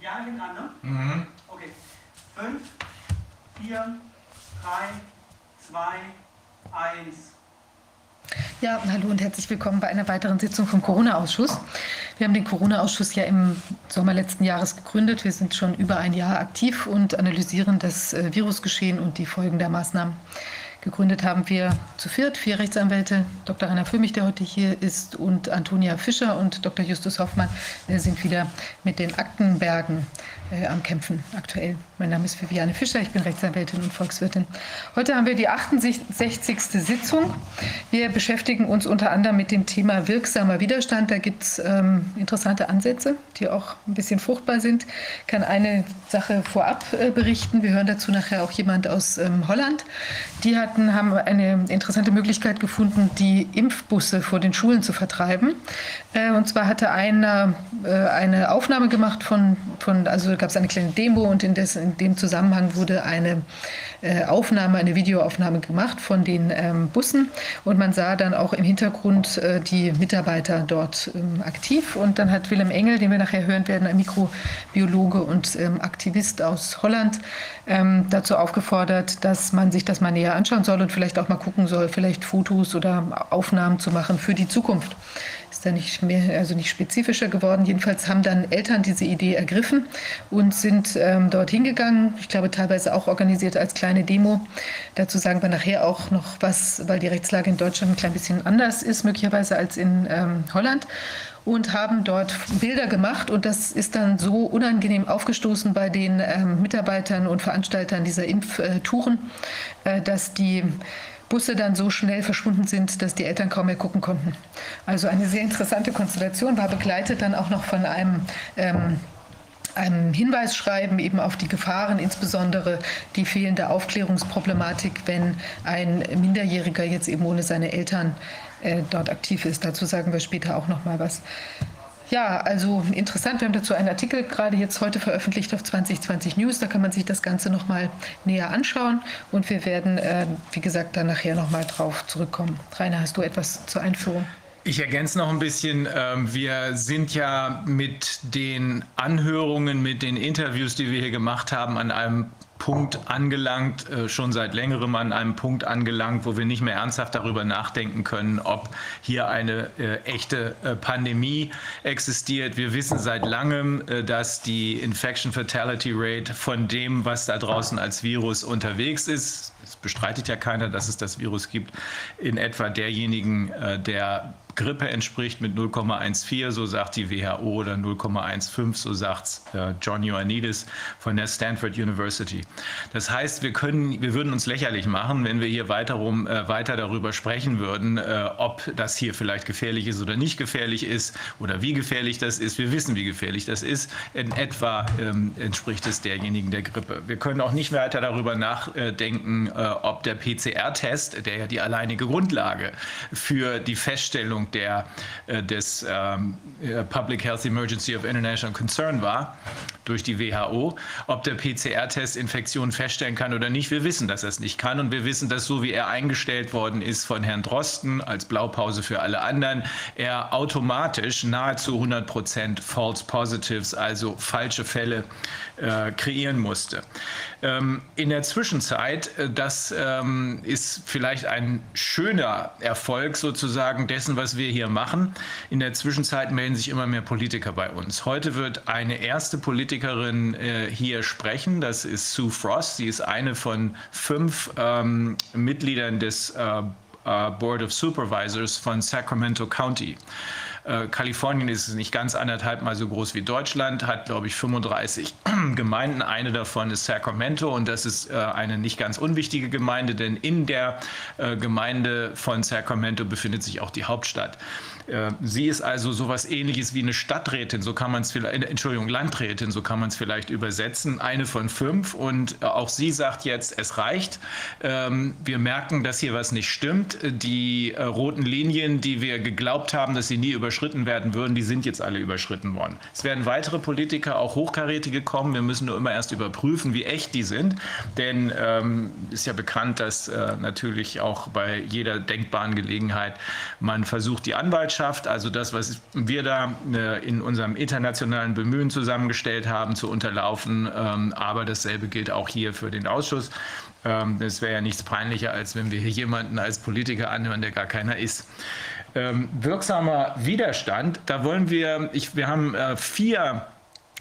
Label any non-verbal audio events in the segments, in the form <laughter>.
Ja, hintereinander? Mhm. Okay. Fünf, vier, drei, zwei, eins. Ja, hallo und herzlich willkommen bei einer weiteren Sitzung vom Corona-Ausschuss. Wir haben den Corona-Ausschuss ja im Sommer letzten Jahres gegründet. Wir sind schon über ein Jahr aktiv und analysieren das äh, Virusgeschehen und die Folgen der Maßnahmen. Gegründet haben wir zu viert, vier Rechtsanwälte, Dr. Rainer Füllmich, der heute hier ist, und Antonia Fischer und Dr. Justus Hoffmann sind wieder mit den Aktenbergen äh, am Kämpfen aktuell. Mein Name ist Viviane Fischer, ich bin Rechtsanwältin und Volkswirtin. Heute haben wir die 68. Sitzung. Wir beschäftigen uns unter anderem mit dem Thema wirksamer Widerstand. Da gibt es ähm, interessante Ansätze, die auch ein bisschen fruchtbar sind. Ich kann eine Sache vorab äh, berichten. Wir hören dazu nachher auch jemand aus ähm, Holland. Die hatten, haben eine interessante Möglichkeit gefunden, die Impfbusse vor den Schulen zu vertreiben. Äh, und zwar hatte einer äh, eine Aufnahme gemacht von, von also gab es eine kleine Demo und in, des, in dem Zusammenhang wurde eine äh, Aufnahme, eine Videoaufnahme gemacht von den ähm, Bussen. Und man sah dann auch im Hintergrund äh, die Mitarbeiter dort ähm, aktiv. Und dann hat Willem Engel, den wir nachher hören werden, ein Mikrobiologe und ähm, Aktivist aus Holland, ähm, dazu aufgefordert, dass man sich das mal näher anschauen soll und vielleicht auch mal gucken soll, vielleicht Fotos oder Aufnahmen zu machen für die Zukunft ist da nicht mehr, also nicht spezifischer geworden. Jedenfalls haben dann Eltern diese Idee ergriffen und sind ähm, dorthin gegangen. Ich glaube, teilweise auch organisiert als kleine Demo. Dazu sagen wir nachher auch noch was, weil die Rechtslage in Deutschland ein klein bisschen anders ist, möglicherweise als in ähm, Holland und haben dort Bilder gemacht. Und das ist dann so unangenehm aufgestoßen bei den ähm, Mitarbeitern und Veranstaltern dieser Impftouren, äh, dass die Busse dann so schnell verschwunden sind, dass die Eltern kaum mehr gucken konnten. Also eine sehr interessante Konstellation, war begleitet dann auch noch von einem ähm, einem Hinweisschreiben eben auf die Gefahren, insbesondere die fehlende Aufklärungsproblematik, wenn ein Minderjähriger jetzt eben ohne seine Eltern äh, dort aktiv ist. Dazu sagen wir später auch noch mal was. Ja, also interessant. Wir haben dazu einen Artikel gerade jetzt heute veröffentlicht auf 2020 News. Da kann man sich das Ganze noch mal näher anschauen. Und wir werden, äh, wie gesagt, dann nachher noch mal drauf zurückkommen. Rainer, hast du etwas zur Einführung? Ich ergänze noch ein bisschen. Ähm, wir sind ja mit den Anhörungen, mit den Interviews, die wir hier gemacht haben, an einem Punkt angelangt, äh, schon seit längerem an einem Punkt angelangt, wo wir nicht mehr ernsthaft darüber nachdenken können, ob hier eine äh, echte äh, Pandemie existiert. Wir wissen seit langem, dass die Infection Fatality Rate von dem, was da draußen als Virus unterwegs ist, es bestreitet ja keiner, dass es das Virus gibt, in etwa derjenigen der Grippe entspricht mit 0,14, so sagt die WHO, oder 0,15, so sagt äh, John Ioannidis von der Stanford University. Das heißt, wir, können, wir würden uns lächerlich machen, wenn wir hier weiterum, äh, weiter darüber sprechen würden, äh, ob das hier vielleicht gefährlich ist oder nicht gefährlich ist oder wie gefährlich das ist. Wir wissen, wie gefährlich das ist. In etwa ähm, entspricht es derjenigen der Grippe. Wir können auch nicht weiter darüber nachdenken, äh, ob der PCR-Test, der ja die alleinige Grundlage für die Feststellung der, äh, des ähm, äh, Public Health Emergency of International Concern war durch die WHO. Ob der PCR-Test Infektionen feststellen kann oder nicht, wir wissen, dass er es nicht kann. Und wir wissen, dass so wie er eingestellt worden ist von Herrn Drosten als Blaupause für alle anderen, er automatisch nahezu 100 Prozent False Positives, also falsche Fälle, äh, kreieren musste. Ähm, in der Zwischenzeit, äh, das ähm, ist vielleicht ein schöner Erfolg sozusagen dessen, was wir hier machen. In der Zwischenzeit melden sich immer mehr Politiker bei uns. Heute wird eine erste Politikerin äh, hier sprechen. Das ist Sue Frost. Sie ist eine von fünf ähm, Mitgliedern des äh, äh Board of Supervisors von Sacramento County. Äh, Kalifornien ist nicht ganz anderthalb mal so groß wie Deutschland, hat, glaube ich, 35 <clears throat> Gemeinden. Eine davon ist Sacramento und das ist äh, eine nicht ganz unwichtige Gemeinde, denn in der äh, Gemeinde von Sacramento befindet sich auch die Hauptstadt. Äh, sie ist also sowas ähnliches wie eine Stadträtin, so kann man es vielleicht, äh, Entschuldigung, Landrätin, so kann man es vielleicht übersetzen, eine von fünf. Und äh, auch sie sagt jetzt, es reicht. Ähm, wir merken, dass hier was nicht stimmt. Die roten Linien, die wir geglaubt haben, dass sie nie über überschritten werden würden, die sind jetzt alle überschritten worden. Es werden weitere Politiker, auch Hochkarätige kommen. Wir müssen nur immer erst überprüfen, wie echt die sind. Denn ähm, ist ja bekannt, dass natürlich auch bei jeder denkbaren Gelegenheit man versucht, die Anwaltschaft, also das, was wir da äh, in unserem internationalen Bemühen zusammengestellt haben, zu unterlaufen. Ähm, aber dasselbe gilt auch hier für den Ausschuss. Ähm, es wäre ja nichts peinlicher, als wenn wir hier jemanden als Politiker anhören, der gar keiner ist. Ähm, wirksamer Widerstand, da wollen wir, ich, wir haben äh, vier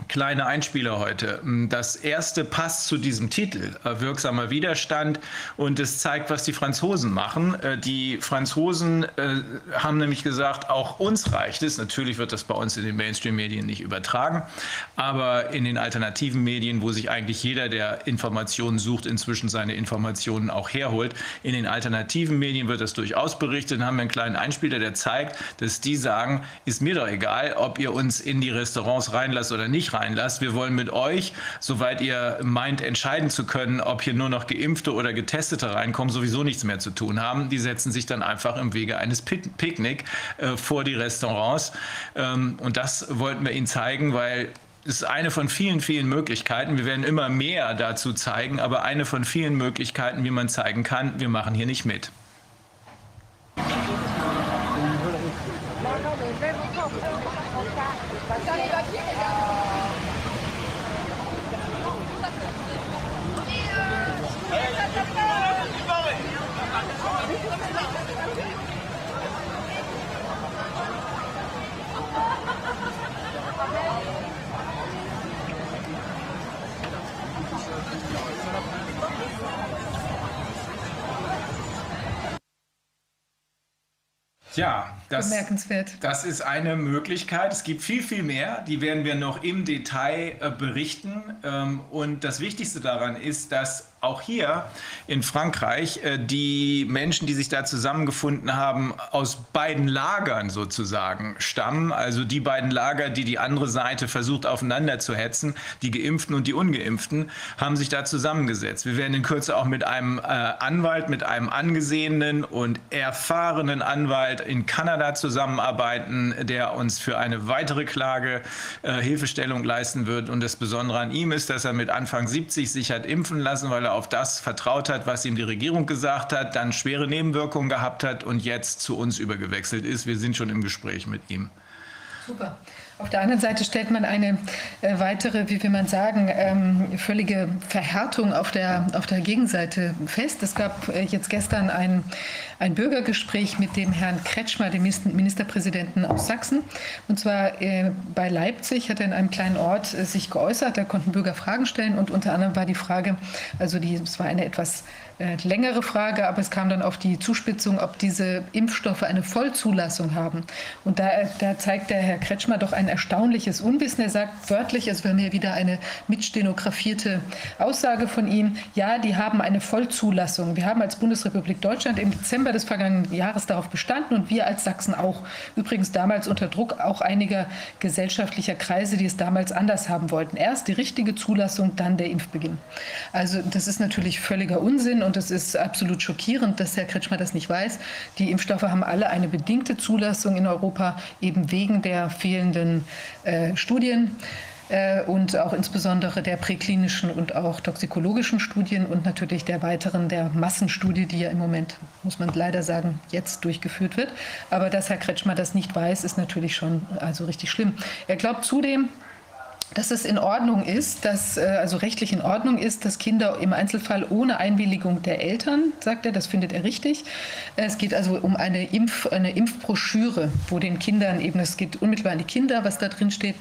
kleine Einspieler heute. Das erste passt zu diesem Titel, äh, wirksamer Widerstand, und es zeigt, was die Franzosen machen. Äh, die Franzosen äh, haben nämlich gesagt, auch uns reicht es. Natürlich wird das bei uns in den Mainstream-Medien nicht übertragen, aber in den alternativen Medien, wo sich eigentlich jeder, der Informationen sucht, inzwischen seine Informationen auch herholt, in den alternativen Medien wird das durchaus berichtet. Dann haben wir einen kleinen Einspieler, der zeigt, dass die sagen, ist mir doch egal, ob ihr uns in die Restaurants reinlasst oder nicht reinlasst. Wir wollen mit euch, soweit ihr meint, entscheiden zu können, ob hier nur noch Geimpfte oder Getestete reinkommen, sowieso nichts mehr zu tun haben. Die setzen sich dann einfach im Wege eines Picknick äh, vor die Restaurants. Ähm, und das wollten wir ihnen zeigen, weil es ist eine von vielen, vielen Möglichkeiten. Wir werden immer mehr dazu zeigen, aber eine von vielen Möglichkeiten, wie man zeigen kann, wir machen hier nicht mit. Ja, das, Bemerkenswert. das ist eine Möglichkeit. Es gibt viel, viel mehr. Die werden wir noch im Detail äh, berichten. Ähm, und das Wichtigste daran ist, dass auch hier in Frankreich äh, die Menschen, die sich da zusammengefunden haben, aus beiden Lagern sozusagen stammen. Also die beiden Lager, die die andere Seite versucht aufeinander zu hetzen, die Geimpften und die Ungeimpften, haben sich da zusammengesetzt. Wir werden in Kürze auch mit einem äh, Anwalt, mit einem angesehenen und erfahrenen Anwalt in Kanada zusammenarbeiten, der uns für eine weitere Klage äh, Hilfestellung leisten wird. Und das Besondere an ihm ist, dass er mit Anfang 70 sich hat impfen lassen, weil er auf das vertraut hat, was ihm die Regierung gesagt hat, dann schwere Nebenwirkungen gehabt hat und jetzt zu uns übergewechselt ist. Wir sind schon im Gespräch mit ihm. Super. Auf der anderen Seite stellt man eine äh, weitere, wie will man sagen, ähm, völlige Verhärtung auf der, auf der Gegenseite fest. Es gab äh, jetzt gestern ein, ein Bürgergespräch mit dem Herrn Kretschmer, dem Ministerpräsidenten aus Sachsen. Und zwar äh, bei Leipzig hat er in einem kleinen Ort äh, sich geäußert. Da konnten Bürger Fragen stellen und unter anderem war die Frage, also die, es war eine etwas äh, längere Frage, aber es kam dann auf die Zuspitzung, ob diese Impfstoffe eine Vollzulassung haben. Und da, da zeigt der Herr Kretschmer doch ein erstaunliches Unwissen. Er sagt wörtlich, also wir haben hier wieder eine mitstenografierte Aussage von ihm, ja, die haben eine Vollzulassung. Wir haben als Bundesrepublik Deutschland im Dezember des vergangenen Jahres darauf bestanden und wir als Sachsen auch. Übrigens damals unter Druck auch einiger gesellschaftlicher Kreise, die es damals anders haben wollten. Erst die richtige Zulassung, dann der Impfbeginn. Also das ist natürlich völliger Unsinn und es ist absolut schockierend, dass Herr Kretschmer das nicht weiß. Die Impfstoffe haben alle eine bedingte Zulassung in Europa, eben wegen der fehlenden äh, Studien äh, und auch insbesondere der präklinischen und auch toxikologischen Studien und natürlich der weiteren, der Massenstudie, die ja im Moment, muss man leider sagen, jetzt durchgeführt wird. Aber dass Herr Kretschmer das nicht weiß, ist natürlich schon also richtig schlimm. Er glaubt zudem, dass es in Ordnung ist, dass äh, also rechtlich in Ordnung ist, dass Kinder im Einzelfall ohne Einwilligung der Eltern, sagt er, das findet er richtig. Es geht also um eine, Impf, eine Impfbroschüre, wo den Kindern eben, es geht unmittelbar an die Kinder, was da drin steht.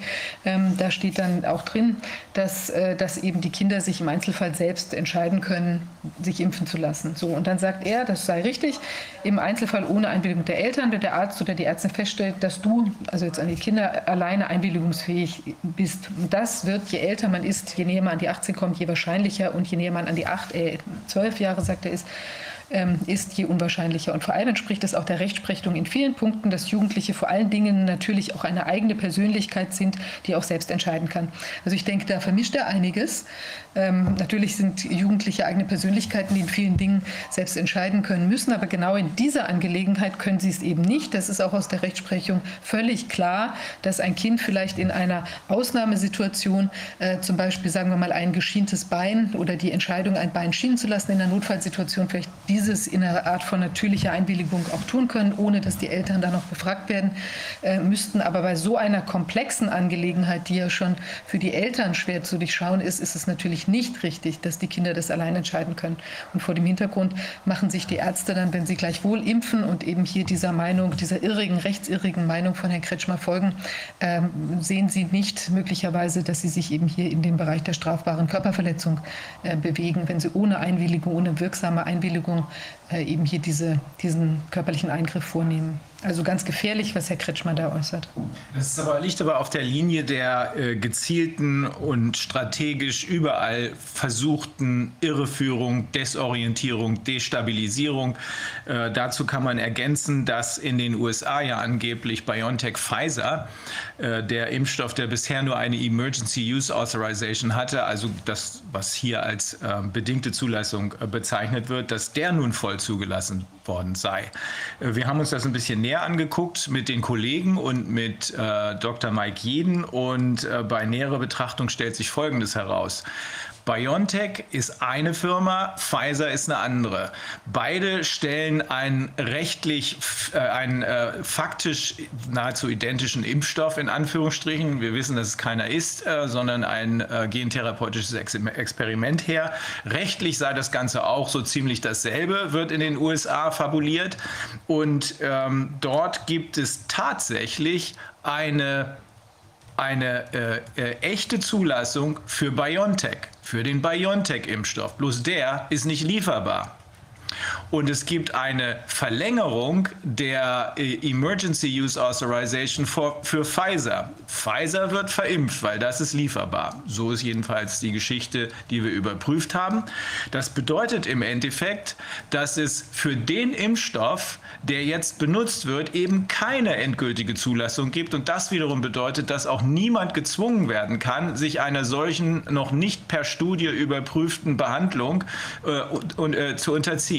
Ähm, da steht dann auch drin, dass, äh, dass eben die Kinder sich im Einzelfall selbst entscheiden können, sich impfen zu lassen. So, und dann sagt er, das sei richtig, im Einzelfall ohne Einwilligung der Eltern, wenn der Arzt oder die Ärztin feststellt, dass du, also jetzt an die Kinder, alleine einwilligungsfähig bist und das wird, je älter man ist, je näher man an die 18 kommt, je wahrscheinlicher und je näher man an die 8, äh, 12 Jahre, sagt er, ist, ist, je unwahrscheinlicher. Und vor allem entspricht es auch der Rechtsprechung in vielen Punkten, dass Jugendliche vor allen Dingen natürlich auch eine eigene Persönlichkeit sind, die auch selbst entscheiden kann. Also ich denke, da vermischt er einiges. Ähm, natürlich sind Jugendliche eigene Persönlichkeiten, die in vielen Dingen selbst entscheiden können müssen, aber genau in dieser Angelegenheit können sie es eben nicht. Das ist auch aus der Rechtsprechung völlig klar, dass ein Kind vielleicht in einer Ausnahmesituation, äh, zum Beispiel sagen wir mal ein geschientes Bein oder die Entscheidung, ein Bein schienen zu lassen in einer Notfallsituation, vielleicht dieses in einer Art von natürlicher Einwilligung auch tun können, ohne dass die Eltern da noch befragt werden äh, müssten. Aber bei so einer komplexen Angelegenheit, die ja schon für die Eltern schwer zu durchschauen ist, ist es natürlich nicht richtig, dass die Kinder das allein entscheiden können. Und vor dem Hintergrund machen sich die Ärzte dann, wenn sie gleichwohl impfen und eben hier dieser Meinung, dieser irrigen, rechtsirrigen Meinung von Herrn Kretschmer folgen, ähm, sehen sie nicht möglicherweise, dass sie sich eben hier in dem Bereich der strafbaren Körperverletzung äh, bewegen, wenn sie ohne Einwilligung, ohne wirksame Einwilligung äh, eben hier diese, diesen körperlichen Eingriff vornehmen. Also ganz gefährlich, was Herr Kretschmann da äußert. Das aber, liegt aber auf der Linie der äh, gezielten und strategisch überall versuchten Irreführung, Desorientierung, Destabilisierung. Äh, dazu kann man ergänzen, dass in den USA ja angeblich BioNTech Pfizer, der Impfstoff, der bisher nur eine Emergency Use Authorization hatte, also das, was hier als äh, bedingte Zulassung äh, bezeichnet wird, dass der nun voll zugelassen worden sei. Äh, wir haben uns das ein bisschen näher angeguckt mit den Kollegen und mit äh, Dr. Mike Jeden und äh, bei näherer Betrachtung stellt sich Folgendes heraus. BioNTech ist eine Firma, Pfizer ist eine andere. Beide stellen einen rechtlich, äh, einen äh, faktisch nahezu identischen Impfstoff in Anführungsstrichen. Wir wissen, dass es keiner ist, äh, sondern ein äh, gentherapeutisches Ex Experiment her. Rechtlich sei das Ganze auch so ziemlich dasselbe, wird in den USA fabuliert. Und ähm, dort gibt es tatsächlich eine eine äh, äh, echte Zulassung für BioNTech, für den BioNTech-Impfstoff. Bloß der ist nicht lieferbar. Und es gibt eine Verlängerung der äh, Emergency Use Authorization für, für, Pfizer. Pfizer wird verimpft, weil das ist lieferbar. So ist jedenfalls die Geschichte, die wir überprüft haben. Das bedeutet im Endeffekt, dass es für den Impfstoff, der jetzt benutzt wird, eben keine endgültige Zulassung gibt. Und das wiederum bedeutet, dass auch niemand gezwungen werden kann, sich einer solchen noch nicht per Studie überprüften Behandlung äh, und, und, äh, zu unterziehen.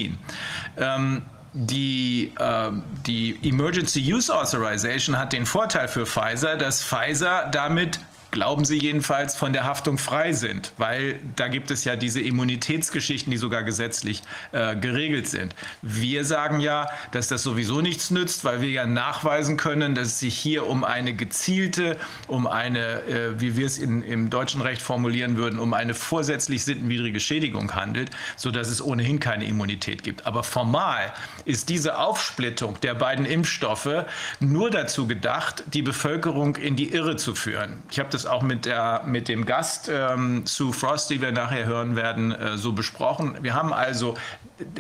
Ähm, die, äh, die Emergency Use Authorization hat den Vorteil für Pfizer, dass Pfizer damit glauben sie jedenfalls, von der Haftung frei sind, weil da gibt es ja diese Immunitätsgeschichten, die sogar gesetzlich äh, geregelt sind. Wir sagen ja, dass das sowieso nichts nützt, weil wir ja nachweisen können, dass es sich hier um eine gezielte, um eine, äh, wie wir es in, im deutschen Recht formulieren würden, um eine vorsätzlich sittenwidrige Schädigung handelt, sodass es ohnehin keine Immunität gibt. Aber formal ist diese Aufsplittung der beiden Impfstoffe nur dazu gedacht, die Bevölkerung in die Irre zu führen. Ich habe auch mit, der, mit dem Gast ähm, Sue Frost, die wir nachher hören werden, äh, so besprochen. Wir haben also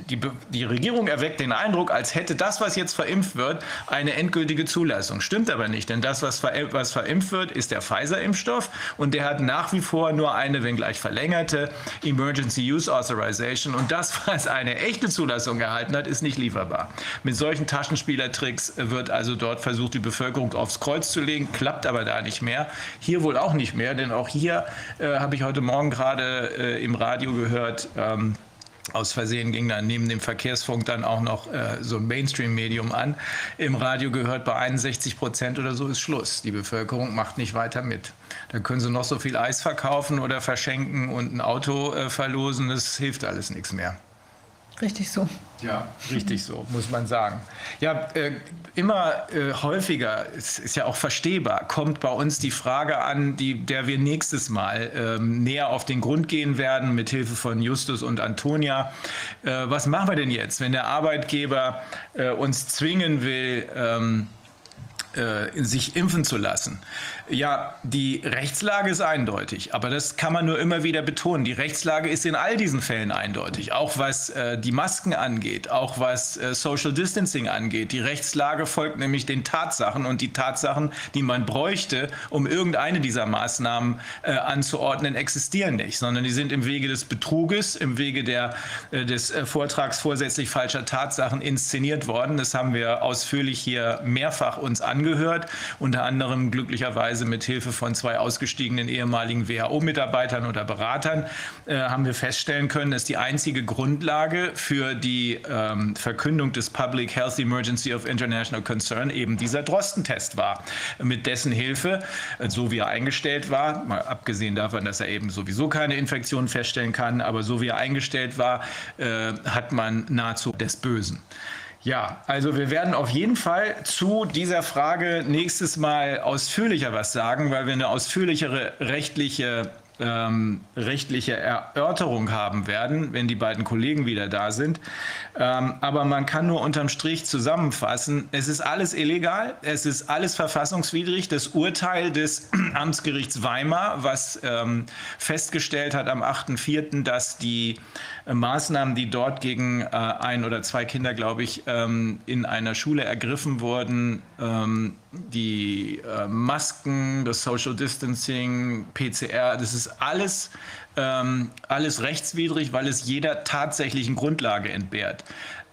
die, die Regierung erweckt den Eindruck, als hätte das, was jetzt verimpft wird, eine endgültige Zulassung. Stimmt aber nicht, denn das, was, ver, was verimpft wird, ist der Pfizer-Impfstoff und der hat nach wie vor nur eine, wenngleich verlängerte, Emergency Use Authorization und das, was eine echte Zulassung erhalten hat, ist nicht lieferbar. Mit solchen Taschenspielertricks wird also dort versucht, die Bevölkerung aufs Kreuz zu legen, klappt aber da nicht mehr. Hier wohl auch nicht mehr, denn auch hier äh, habe ich heute Morgen gerade äh, im Radio gehört, ähm, aus Versehen ging dann neben dem Verkehrsfunk dann auch noch äh, so ein Mainstream-Medium an. Im Radio gehört bei 61 Prozent oder so ist Schluss. Die Bevölkerung macht nicht weiter mit. Da können sie noch so viel Eis verkaufen oder verschenken und ein Auto äh, verlosen. Das hilft alles nichts mehr. Richtig so. Ja, richtig so, muss man sagen. Ja, äh, immer äh, häufiger, es ist ja auch verstehbar, kommt bei uns die Frage an, die, der wir nächstes Mal ähm, näher auf den Grund gehen werden, mit Hilfe von Justus und Antonia. Äh, was machen wir denn jetzt, wenn der Arbeitgeber äh, uns zwingen will, ähm, äh, sich impfen zu lassen. Ja, die Rechtslage ist eindeutig, aber das kann man nur immer wieder betonen. Die Rechtslage ist in all diesen Fällen eindeutig, auch was äh, die Masken angeht, auch was äh, Social Distancing angeht. Die Rechtslage folgt nämlich den Tatsachen und die Tatsachen, die man bräuchte, um irgendeine dieser Maßnahmen äh, anzuordnen, existieren nicht, sondern die sind im Wege des Betruges, im Wege der, äh, des äh, Vortrags vorsätzlich falscher Tatsachen inszeniert worden. Das haben wir ausführlich hier mehrfach uns angehört, unter anderem glücklicherweise mit Hilfe von zwei ausgestiegenen ehemaligen WHO-Mitarbeitern oder Beratern, äh, haben wir feststellen können, dass die einzige Grundlage für die ähm, Verkündung des Public Health Emergency of International Concern eben dieser Drosten-Test war, mit dessen Hilfe, äh, so wie er eingestellt war, mal abgesehen davon, dass er eben sowieso keine Infektion feststellen kann, aber so wie er eingestellt war, äh, hat man nahezu des Bösen. Ja, also wir werden auf jeden Fall zu dieser Frage nächstes Mal ausführlicher was sagen, weil wir eine ausführlichere rechtliche ähm, rechtliche Erörterung haben werden, wenn die beiden Kollegen wieder da sind. Ähm, aber man kann nur unterm Strich zusammenfassen, es ist alles illegal, es ist alles verfassungswidrig. Das Urteil des <clears throat> Amtsgerichts Weimar, was ähm, festgestellt hat am 8.4., dass die Maßnahmen, die dort gegen äh, ein oder zwei Kinder, glaube ich, ähm, in einer Schule ergriffen wurden, ähm, die äh, Masken, das Social Distancing, PCR, das ist alles, ähm, alles rechtswidrig, weil es jeder tatsächlichen Grundlage entbehrt.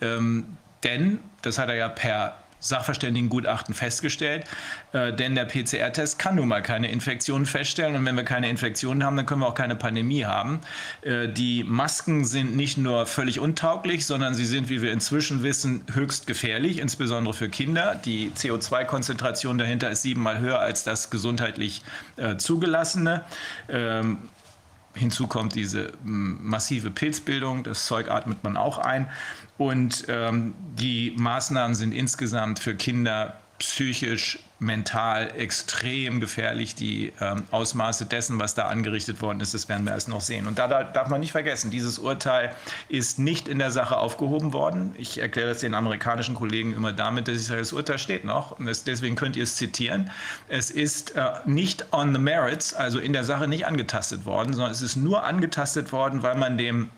Ähm, denn, das hat er ja per Sachverständigengutachten festgestellt. Äh, denn der PCR-Test kann nun mal keine Infektionen feststellen. Und wenn wir keine Infektionen haben, dann können wir auch keine Pandemie haben. Äh, die Masken sind nicht nur völlig untauglich, sondern sie sind, wie wir inzwischen wissen, höchst gefährlich, insbesondere für Kinder. Die CO2-Konzentration dahinter ist siebenmal höher als das gesundheitlich äh, zugelassene. Ähm, Hinzu kommt diese massive Pilzbildung, das Zeug atmet man auch ein. Und ähm, die Maßnahmen sind insgesamt für Kinder psychisch, mental extrem gefährlich. Die ähm, Ausmaße dessen, was da angerichtet worden ist, das werden wir erst noch sehen. Und da, da, darf man nicht vergessen, dieses Urteil ist nicht in der Sache aufgehoben worden. Ich erkläre das den amerikanischen Kollegen immer damit, dass ich sage, das Urteil steht noch. Und das, deswegen könnt ihr es zitieren. Es ist äh, nicht on the merits, also in der Sache nicht angetastet worden, sondern es ist nur angetastet worden, weil man dem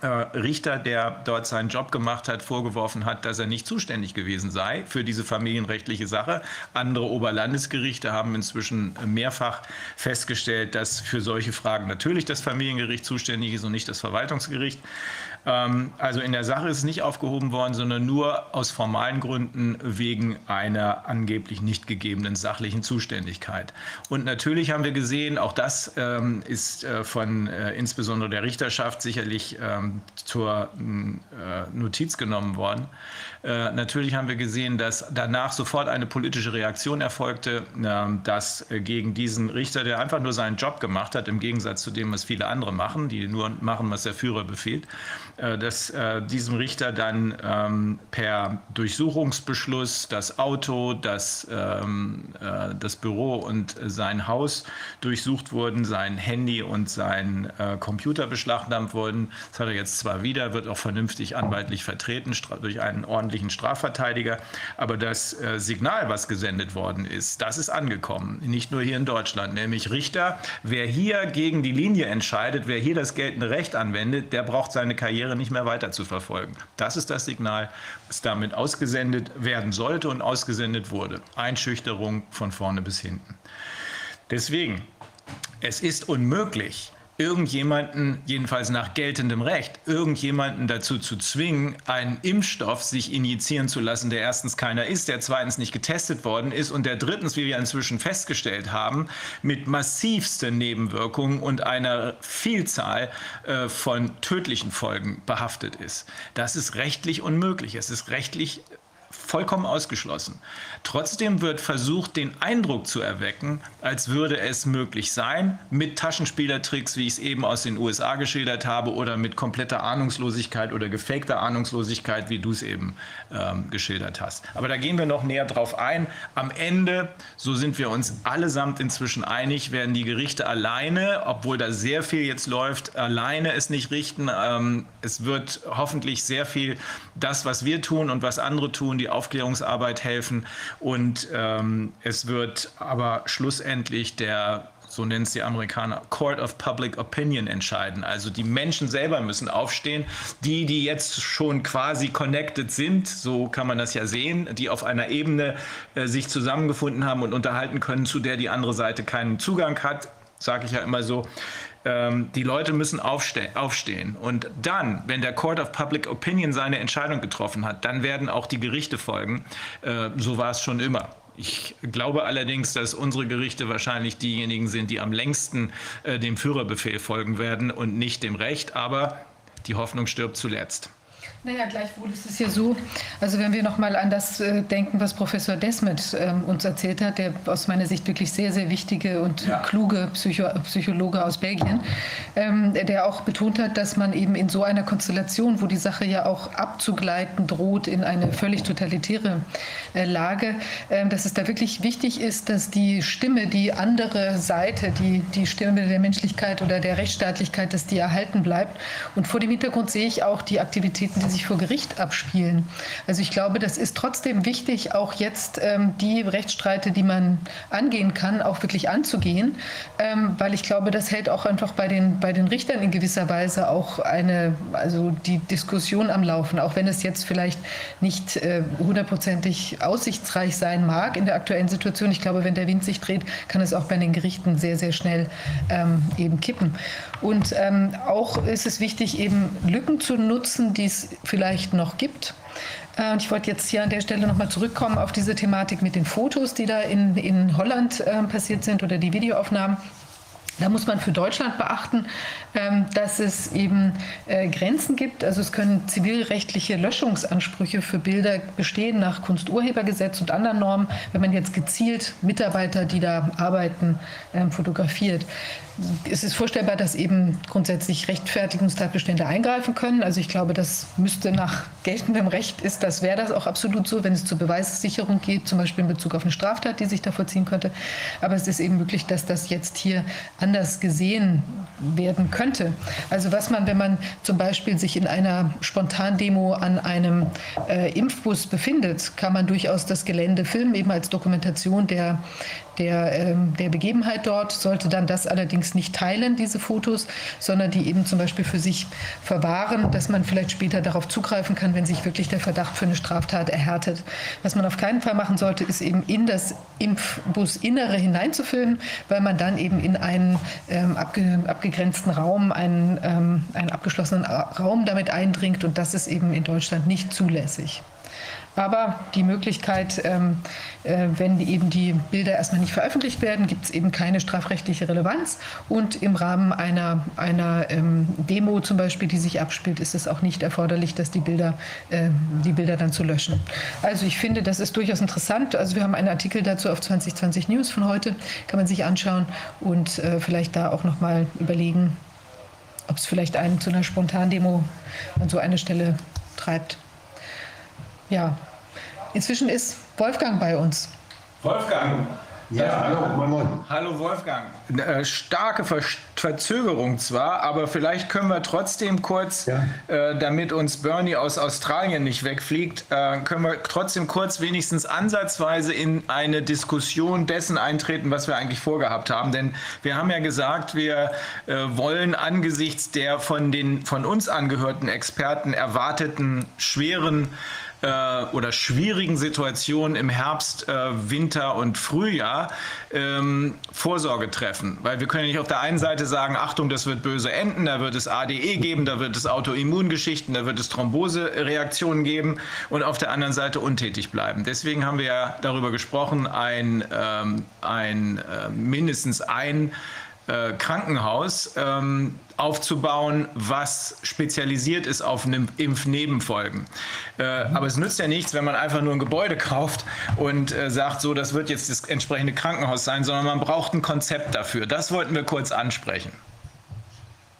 Richter, der dort seinen Job gemacht hat, vorgeworfen hat, dass er nicht zuständig gewesen sei für diese familienrechtliche Sache. Andere Oberlandesgerichte haben inzwischen mehrfach festgestellt, dass für solche Fragen natürlich das Familiengericht zuständig ist und nicht das Verwaltungsgericht. Ähm, also in der Sache ist es nicht aufgehoben worden, sondern nur aus formalen Gründen wegen einer angeblich nicht gegebenen sachlichen Zuständigkeit. Und natürlich haben wir gesehen, auch das ähm, ist äh, von äh, insbesondere der Richterschaft sicherlich ähm, zur äh, Notiz genommen worden. Natürlich haben wir gesehen, dass danach sofort eine politische Reaktion erfolgte, dass gegen diesen Richter, der einfach nur seinen Job gemacht hat, im Gegensatz zu dem, was viele andere machen, die nur machen, was der Führer befiehlt, dass äh, diesem Richter dann ähm, per Durchsuchungsbeschluss das Auto, das, ähm, äh, das Büro und sein Haus durchsucht wurden, sein Handy und sein Computer beschlagnahmt wurden. Das hat er jetzt zwar wieder, wird auch vernünftig anwaltlich vertreten durch einen ordentlichen Strafverteidiger. Aber das äh, Signal, was gesendet worden ist, das ist angekommen. Nicht nur hier in Deutschland, nämlich Richter. Wer hier gegen die Linie entscheidet, wer hier das geltende Recht anwendet, der braucht seine Karriere nicht mehr weiter zu verfolgen. Das ist das Signal, was damit ausgesendet werden sollte und ausgesendet wurde. Einschüchterung von vorne bis hinten. Deswegen, es ist unmöglich, irgendjemanden, jedenfalls nach geltendem Recht, irgendjemanden dazu zu zwingen, einen Impfstoff sich injizieren zu lassen, der erstens keiner ist, der zweitens nicht getestet worden ist und der drittens, wie wir inzwischen festgestellt haben, mit massivsten Nebenwirkungen und einer Vielzahl äh, von tödlichen Folgen behaftet ist. Das ist rechtlich unmöglich. Es ist rechtlich vollkommen ausgeschlossen. Trotzdem wird versucht, den Eindruck zu erwecken, als würde es möglich sein, mit Taschenspielertricks, wie ich es eben aus den USA geschildert habe, oder mit kompletter Ahnungslosigkeit oder gefakter Ahnungslosigkeit, wie du es eben ähm, geschildert hast. Aber da gehen wir noch näher drauf ein. Am Ende, so sind wir uns allesamt inzwischen einig, werden die Gerichte alleine, obwohl da sehr viel jetzt läuft, alleine es nicht richten. Ähm, es wird hoffentlich sehr viel das, was wir tun und was andere tun, die Aufklärungsarbeit helfen. Und ähm, es wird aber schlussendlich der so nennen es die Amerikaner, Court of Public Opinion entscheiden. Also die Menschen selber müssen aufstehen. Die, die jetzt schon quasi connected sind, so kann man das ja sehen, die auf einer Ebene äh, sich zusammengefunden haben und unterhalten können, zu der die andere Seite keinen Zugang hat, sage ich ja immer so. Ähm, die Leute müssen aufste aufstehen. Und dann, wenn der Court of Public Opinion seine Entscheidung getroffen hat, dann werden auch die Gerichte folgen. Äh, so war es schon immer. Ich glaube allerdings, dass unsere Gerichte wahrscheinlich diejenigen sind, die am längsten äh, dem Führerbefehl folgen werden und nicht dem Recht. Aber die Hoffnung stirbt zuletzt. Naja, gleichwohl ist es ja so, also wenn wir nochmal an das äh, denken, was Professor Desmet ähm, uns erzählt hat, der aus meiner Sicht wirklich sehr, sehr wichtige und ja. kluge Psycho Psychologe aus Belgien, ähm, der auch betont hat, dass man eben in so einer Konstellation, wo die Sache ja auch abzugleiten droht in eine völlig totalitäre äh, Lage, äh, dass es da wirklich wichtig ist, dass die Stimme, die andere Seite, die, die Stimme der Menschlichkeit oder der Rechtsstaatlichkeit, dass die erhalten bleibt. Und vor dem Hintergrund sehe ich auch die Aktivitäten, die sich vor Gericht abspielen. Also ich glaube, das ist trotzdem wichtig, auch jetzt ähm, die Rechtsstreite, die man angehen kann, auch wirklich anzugehen, ähm, weil ich glaube, das hält auch einfach bei den, bei den Richtern in gewisser Weise auch eine, also die Diskussion am Laufen, auch wenn es jetzt vielleicht nicht äh, hundertprozentig aussichtsreich sein mag in der aktuellen Situation. Ich glaube, wenn der Wind sich dreht, kann es auch bei den Gerichten sehr, sehr schnell ähm, eben kippen. Und ähm, auch ist es wichtig, eben Lücken zu nutzen, die es vielleicht noch gibt. Äh, und ich wollte jetzt hier an der Stelle nochmal zurückkommen auf diese Thematik mit den Fotos, die da in, in Holland äh, passiert sind oder die Videoaufnahmen. Da muss man für Deutschland beachten, ähm, dass es eben äh, Grenzen gibt. Also es können zivilrechtliche Löschungsansprüche für Bilder bestehen nach Kunsturhebergesetz und anderen Normen, wenn man jetzt gezielt Mitarbeiter, die da arbeiten, ähm, fotografiert es ist vorstellbar, dass eben grundsätzlich Rechtfertigungstatbestände eingreifen können. Also ich glaube, das müsste nach geltendem Recht ist das, wäre das auch absolut so, wenn es zur Beweissicherung geht, zum Beispiel in Bezug auf eine Straftat, die sich da vollziehen könnte. Aber es ist eben möglich, dass das jetzt hier anders gesehen werden könnte. Also was man, wenn man zum Beispiel sich in einer Spontandemo an einem äh, Impfbus befindet, kann man durchaus das Gelände filmen, eben als Dokumentation der der, ähm, der Begebenheit dort, sollte dann das allerdings nicht teilen, diese Fotos, sondern die eben zum Beispiel für sich verwahren, dass man vielleicht später darauf zugreifen kann, wenn sich wirklich der Verdacht für eine Straftat erhärtet. Was man auf keinen Fall machen sollte, ist eben in das Impfbusinnere hineinzufilmen, weil man dann eben in einen ähm, abge, abgegrenzten Raum, einen, ähm, einen abgeschlossenen Raum damit eindringt und das ist eben in Deutschland nicht zulässig. Aber die Möglichkeit, ähm, äh, wenn eben die Bilder erstmal nicht veröffentlicht werden, gibt es eben keine strafrechtliche Relevanz. Und im Rahmen einer, einer ähm, Demo zum Beispiel, die sich abspielt, ist es auch nicht erforderlich, dass die Bilder, äh, die Bilder dann zu löschen. Also ich finde, das ist durchaus interessant. Also wir haben einen Artikel dazu auf 2020 News von heute, kann man sich anschauen und äh, vielleicht da auch nochmal überlegen, ob es vielleicht einen zu einer Spontandemo an so eine Stelle treibt. Ja, inzwischen ist Wolfgang bei uns. Wolfgang. Ja, hallo, moin, moin. Hallo Wolfgang. Äh, starke Ver Verzögerung zwar, aber vielleicht können wir trotzdem kurz, ja. äh, damit uns Bernie aus Australien nicht wegfliegt, äh, können wir trotzdem kurz wenigstens ansatzweise in eine Diskussion dessen eintreten, was wir eigentlich vorgehabt haben. Denn wir haben ja gesagt, wir äh, wollen angesichts der von den von uns angehörten Experten erwarteten schweren äh, oder schwierigen Situationen im Herbst, äh, Winter und Frühjahr ähm, Vorsorge treffen. Weil wir können nicht auf der einen Seite sagen, Achtung, das wird böse enden, da wird es ADE geben, da wird es Autoimmungeschichten, da wird es Thrombosereaktionen geben und auf der anderen Seite untätig bleiben. Deswegen haben wir ja darüber gesprochen, ein, ähm, ein äh, mindestens ein äh, Krankenhaus ähm, aufzubauen, was spezialisiert ist auf Impfnebenfolgen. Äh, aber es nützt ja nichts, wenn man einfach nur ein Gebäude kauft und äh, sagt, so, das wird jetzt das entsprechende Krankenhaus sein, sondern man braucht ein Konzept dafür. Das wollten wir kurz ansprechen.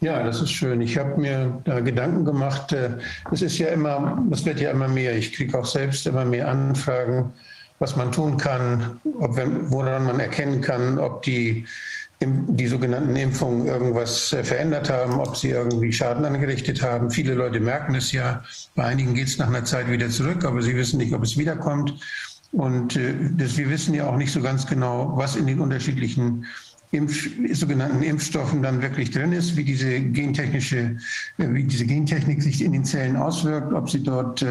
Ja, das ist schön. Ich habe mir da Gedanken gemacht. Äh, es ist ja immer, es wird ja immer mehr. Ich kriege auch selbst immer mehr Anfragen, was man tun kann, ob, woran man erkennen kann, ob die die sogenannten Impfungen irgendwas äh, verändert haben, ob sie irgendwie Schaden angerichtet haben. Viele Leute merken es ja. Bei einigen geht es nach einer Zeit wieder zurück, aber sie wissen nicht, ob es wiederkommt. Und äh, das, wir wissen ja auch nicht so ganz genau, was in den unterschiedlichen Impf, sogenannten Impfstoffen dann wirklich drin ist, wie diese gentechnische, äh, wie diese Gentechnik sich in den Zellen auswirkt, ob sie dort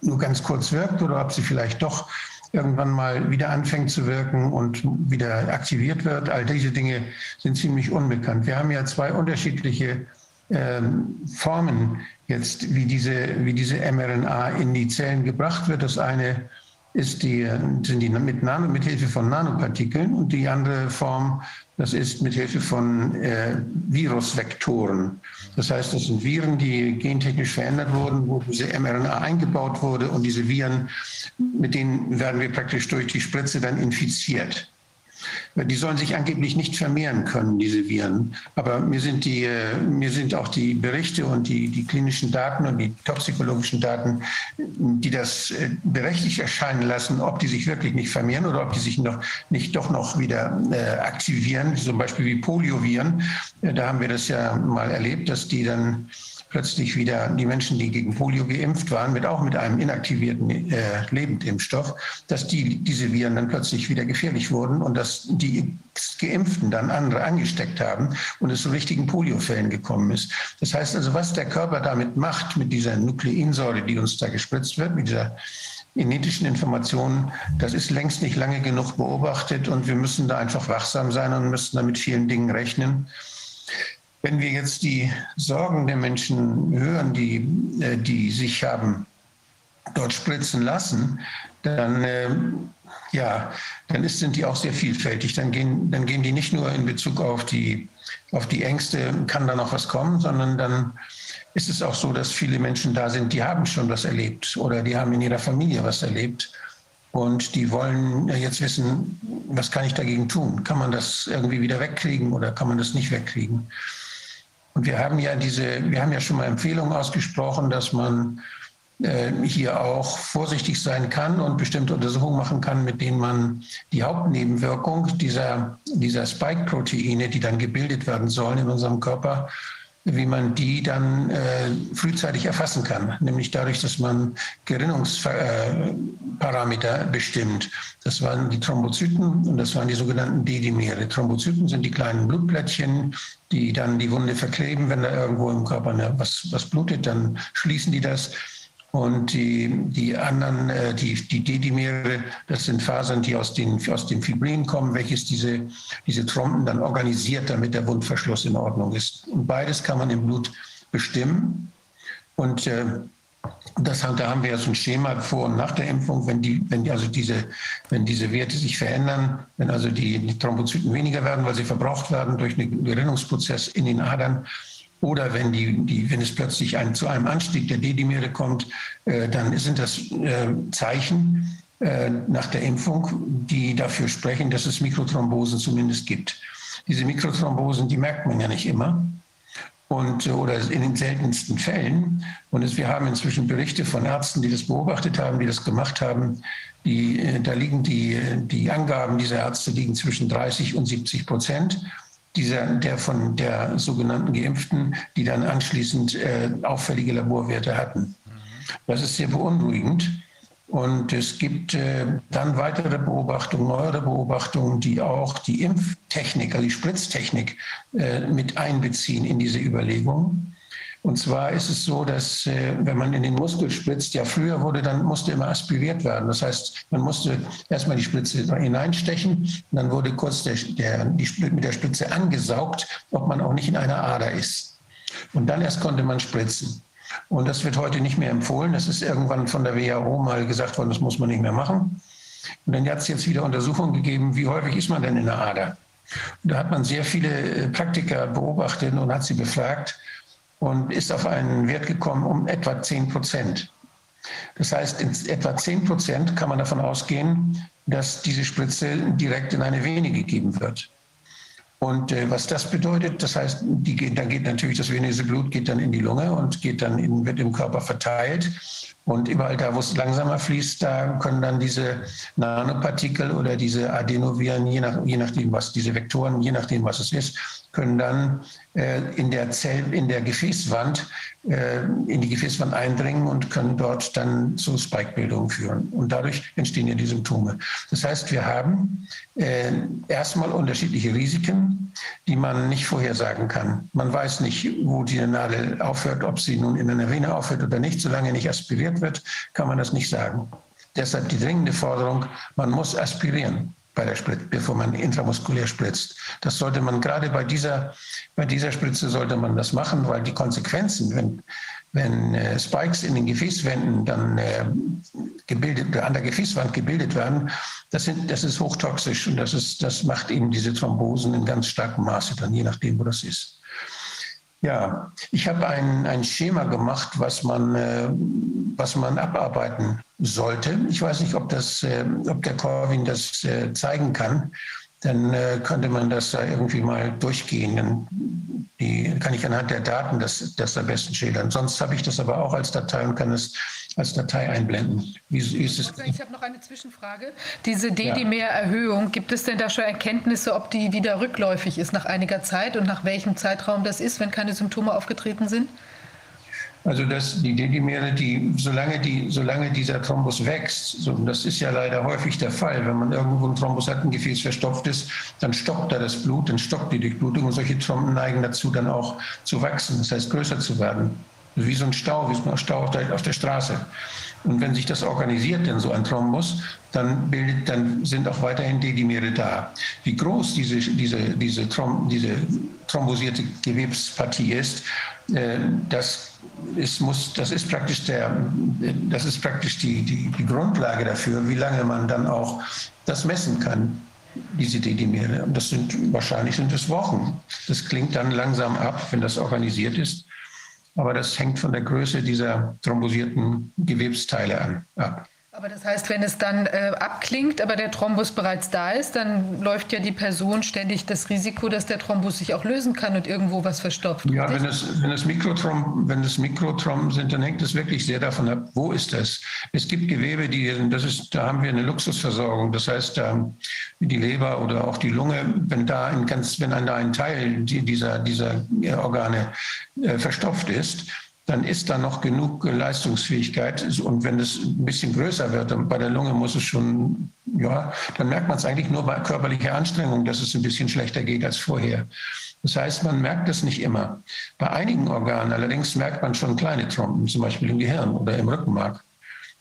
nur ganz kurz wirkt oder ob sie vielleicht doch irgendwann mal wieder anfängt zu wirken und wieder aktiviert wird. All diese Dinge sind ziemlich unbekannt. Wir haben ja zwei unterschiedliche ähm, Formen jetzt, wie diese, wie diese mRNA in die Zellen gebracht wird. Das eine ist die, sind die mit, Nano, mit Hilfe von Nanopartikeln und die andere Form, das ist mit Hilfe von äh, Virusvektoren. Das heißt, das sind Viren, die gentechnisch verändert wurden, wo diese mRNA eingebaut wurde und diese Viren, mit denen werden wir praktisch durch die Spritze dann infiziert. Die sollen sich angeblich nicht vermehren können, diese Viren. Aber mir sind, die, äh, mir sind auch die Berichte und die, die klinischen Daten und die toxikologischen Daten, die das äh, berechtigt erscheinen lassen, ob die sich wirklich nicht vermehren oder ob die sich noch nicht doch noch wieder äh, aktivieren, zum Beispiel wie Polioviren. Da haben wir das ja mal erlebt, dass die dann plötzlich wieder die Menschen, die gegen Polio geimpft waren, mit auch mit einem inaktivierten äh, Lebendimpfstoff, dass die, diese Viren dann plötzlich wieder gefährlich wurden und dass die Geimpften dann andere angesteckt haben und es zu richtigen Poliofällen gekommen ist. Das heißt also, was der Körper damit macht, mit dieser Nukleinsäure, die uns da gespritzt wird, mit dieser genetischen Informationen, das ist längst nicht lange genug beobachtet und wir müssen da einfach wachsam sein und müssen da mit vielen Dingen rechnen. Wenn wir jetzt die Sorgen der Menschen hören, die, äh, die sich haben dort spritzen lassen, dann, äh, ja, dann ist, sind die auch sehr vielfältig. Dann gehen, dann gehen die nicht nur in Bezug auf die, auf die Ängste, kann da noch was kommen, sondern dann ist es auch so, dass viele Menschen da sind, die haben schon was erlebt oder die haben in ihrer Familie was erlebt. Und die wollen jetzt wissen, was kann ich dagegen tun? Kann man das irgendwie wieder wegkriegen oder kann man das nicht wegkriegen? Und wir haben ja diese, wir haben ja schon mal Empfehlungen ausgesprochen, dass man äh, hier auch vorsichtig sein kann und bestimmte Untersuchungen machen kann, mit denen man die Hauptnebenwirkung dieser, dieser Spike-Proteine, die dann gebildet werden sollen in unserem Körper, wie man die dann äh, frühzeitig erfassen kann, nämlich dadurch, dass man Gerinnungsparameter äh, bestimmt. Das waren die Thrombozyten und das waren die sogenannten D-Dimere. Thrombozyten sind die kleinen Blutplättchen, die dann die Wunde verkleben. Wenn da irgendwo im Körper was, was blutet, dann schließen die das. Und die, die anderen, äh, die, die D-Dimere, das sind Fasern, die aus, den, aus dem Fibrin kommen, welches diese, diese Trompen dann organisiert, damit der Wundverschluss in Ordnung ist. Und beides kann man im Blut bestimmen. Und äh, das, da haben wir ja so ein Schema vor und nach der Impfung, wenn, die, wenn, die, also diese, wenn diese Werte sich verändern, wenn also die, die Thrombozyten weniger werden, weil sie verbraucht werden durch einen Gerinnungsprozess in den Adern, oder wenn, die, die, wenn es plötzlich ein, zu einem Anstieg der D-Dimere kommt, äh, dann sind das äh, Zeichen äh, nach der Impfung, die dafür sprechen, dass es Mikrothrombosen zumindest gibt. Diese Mikrothrombosen, die merkt man ja nicht immer. Und, oder in den seltensten Fällen. Und es, wir haben inzwischen Berichte von Ärzten, die das beobachtet haben, die das gemacht haben. Die, äh, da liegen die, die Angaben dieser Ärzte liegen zwischen 30 und 70 Prozent dieser, der von der sogenannten Geimpften, die dann anschließend äh, auffällige Laborwerte hatten. Das ist sehr beunruhigend. Und es gibt äh, dann weitere Beobachtungen, neuere Beobachtungen, die auch die Impftechnik, also die Spritztechnik äh, mit einbeziehen in diese Überlegungen. Und zwar ist es so, dass äh, wenn man in den Muskel spritzt, ja früher wurde dann musste immer aspiriert werden. Das heißt, man musste erstmal die Spritze hineinstechen, dann wurde kurz der, der, die, mit der Spritze angesaugt, ob man auch nicht in einer Ader ist. Und dann erst konnte man spritzen. Und das wird heute nicht mehr empfohlen. Das ist irgendwann von der WHO mal gesagt worden, das muss man nicht mehr machen. Und dann hat es jetzt wieder Untersuchungen gegeben, wie häufig ist man denn in der Ader? Und da hat man sehr viele äh, Praktiker beobachtet und hat sie befragt und ist auf einen Wert gekommen um etwa 10 Prozent. Das heißt, in etwa 10 Prozent kann man davon ausgehen, dass diese Spritze direkt in eine Vene gegeben wird. Und äh, was das bedeutet, das heißt, die, dann geht natürlich das venöse Blut geht dann in die Lunge und geht dann in, wird im Körper verteilt. Und überall da, wo es langsamer fließt, da können dann diese Nanopartikel oder diese Adenoviren, je, nach, je nachdem, was diese Vektoren, je nachdem, was es ist, können dann in der Zell, in der Gefäßwand, äh, in die Gefäßwand eindringen und können dort dann zu Spike-Bildungen führen. Und dadurch entstehen ja die Symptome. Das heißt, wir haben äh, erstmal unterschiedliche Risiken, die man nicht vorhersagen kann. Man weiß nicht, wo die Nadel aufhört, ob sie nun in einer Vene aufhört oder nicht. Solange nicht aspiriert wird, kann man das nicht sagen. Deshalb die dringende Forderung, man muss aspirieren bei der Spritze, bevor man intramuskulär spritzt. Das sollte man gerade bei dieser, bei dieser Spritze sollte man das machen, weil die Konsequenzen, wenn, wenn äh, Spikes in den Gefäßwänden dann äh, gebildet, an der Gefäßwand gebildet werden, das, sind, das ist hochtoxisch und das, ist, das macht eben diese Thrombosen in ganz starkem Maße, dann je nachdem, wo das ist. Ja, ich habe ein, ein Schema gemacht, was man, äh, was man abarbeiten sollte. Ich weiß nicht, ob, das, äh, ob der Corwin das äh, zeigen kann. Dann äh, könnte man das da irgendwie mal durchgehen. Dann die, kann ich anhand der Daten das, das am besten schildern. Sonst habe ich das aber auch als Datei und kann es als Datei einblenden. Wie, wie ist es? Ich habe noch eine Zwischenfrage. Diese D-Dimer-Erhöhung, gibt es denn da schon Erkenntnisse, ob die wieder rückläufig ist nach einiger Zeit und nach welchem Zeitraum das ist, wenn keine Symptome aufgetreten sind? Also das, die D-Dimere, die, solange, die, solange dieser Thrombus wächst, so, das ist ja leider häufig der Fall, wenn man irgendwo ein Thrombus hat, ein Gefäß verstopft ist, dann stockt da das Blut, dann stockt die Durchblutung und solche Tromben neigen dazu, dann auch zu wachsen, das heißt größer zu werden. Wie so ein Stau, wie so ein Stau auf der, auf der Straße. Und wenn sich das organisiert, denn so ein Thrombus, dann, bildet, dann sind auch weiterhin D-Dimere da. Wie groß diese, diese, diese, Throm, diese thrombosierte Gewebspartie ist, äh, das ist, muss, das ist praktisch, der, das ist praktisch die, die, die Grundlage dafür, wie lange man dann auch das messen kann diese D-Dimere. Und das sind wahrscheinlich sind es Wochen. Das klingt dann langsam ab, wenn das organisiert ist. Aber das hängt von der Größe dieser thrombosierten Gewebsteile an, ab. Aber das heißt, wenn es dann äh, abklingt, aber der Thrombus bereits da ist, dann läuft ja die Person ständig das Risiko, dass der Thrombus sich auch lösen kann und irgendwo was verstopft. Ja, wenn es, wenn es Mikrotrom, wenn es Mikrotrom sind, dann hängt es wirklich sehr davon ab, wo ist das? Es gibt Gewebe, die, das ist, da haben wir eine Luxusversorgung. Das heißt, da, die Leber oder auch die Lunge, wenn da ein ganz, wenn da ein Teil dieser, dieser Organe äh, verstopft ist, dann ist da noch genug Leistungsfähigkeit. Und wenn es ein bisschen größer wird, bei der Lunge muss es schon, ja, dann merkt man es eigentlich nur bei körperlicher Anstrengung, dass es ein bisschen schlechter geht als vorher. Das heißt, man merkt es nicht immer. Bei einigen Organen allerdings merkt man schon kleine Trompen, zum Beispiel im Gehirn oder im Rückenmark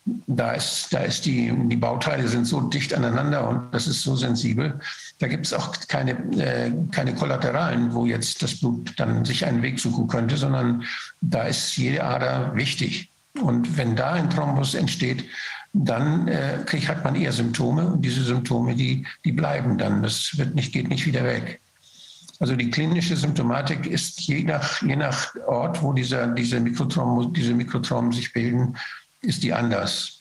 da ist, da ist die, die Bauteile sind so dicht aneinander und das ist so sensibel. Da gibt es auch keine, äh, keine Kollateralen, wo jetzt das Blut dann sich einen Weg suchen könnte, sondern da ist jede Ader wichtig. Und wenn da ein Thrombus entsteht, dann äh, kriegt, hat man eher Symptome und diese Symptome, die, die bleiben dann. Das wird nicht, geht nicht wieder weg. Also die klinische Symptomatik ist je nach, je nach Ort, wo dieser, diese, Mikrotromben, diese Mikrotromben sich bilden, ist die anders.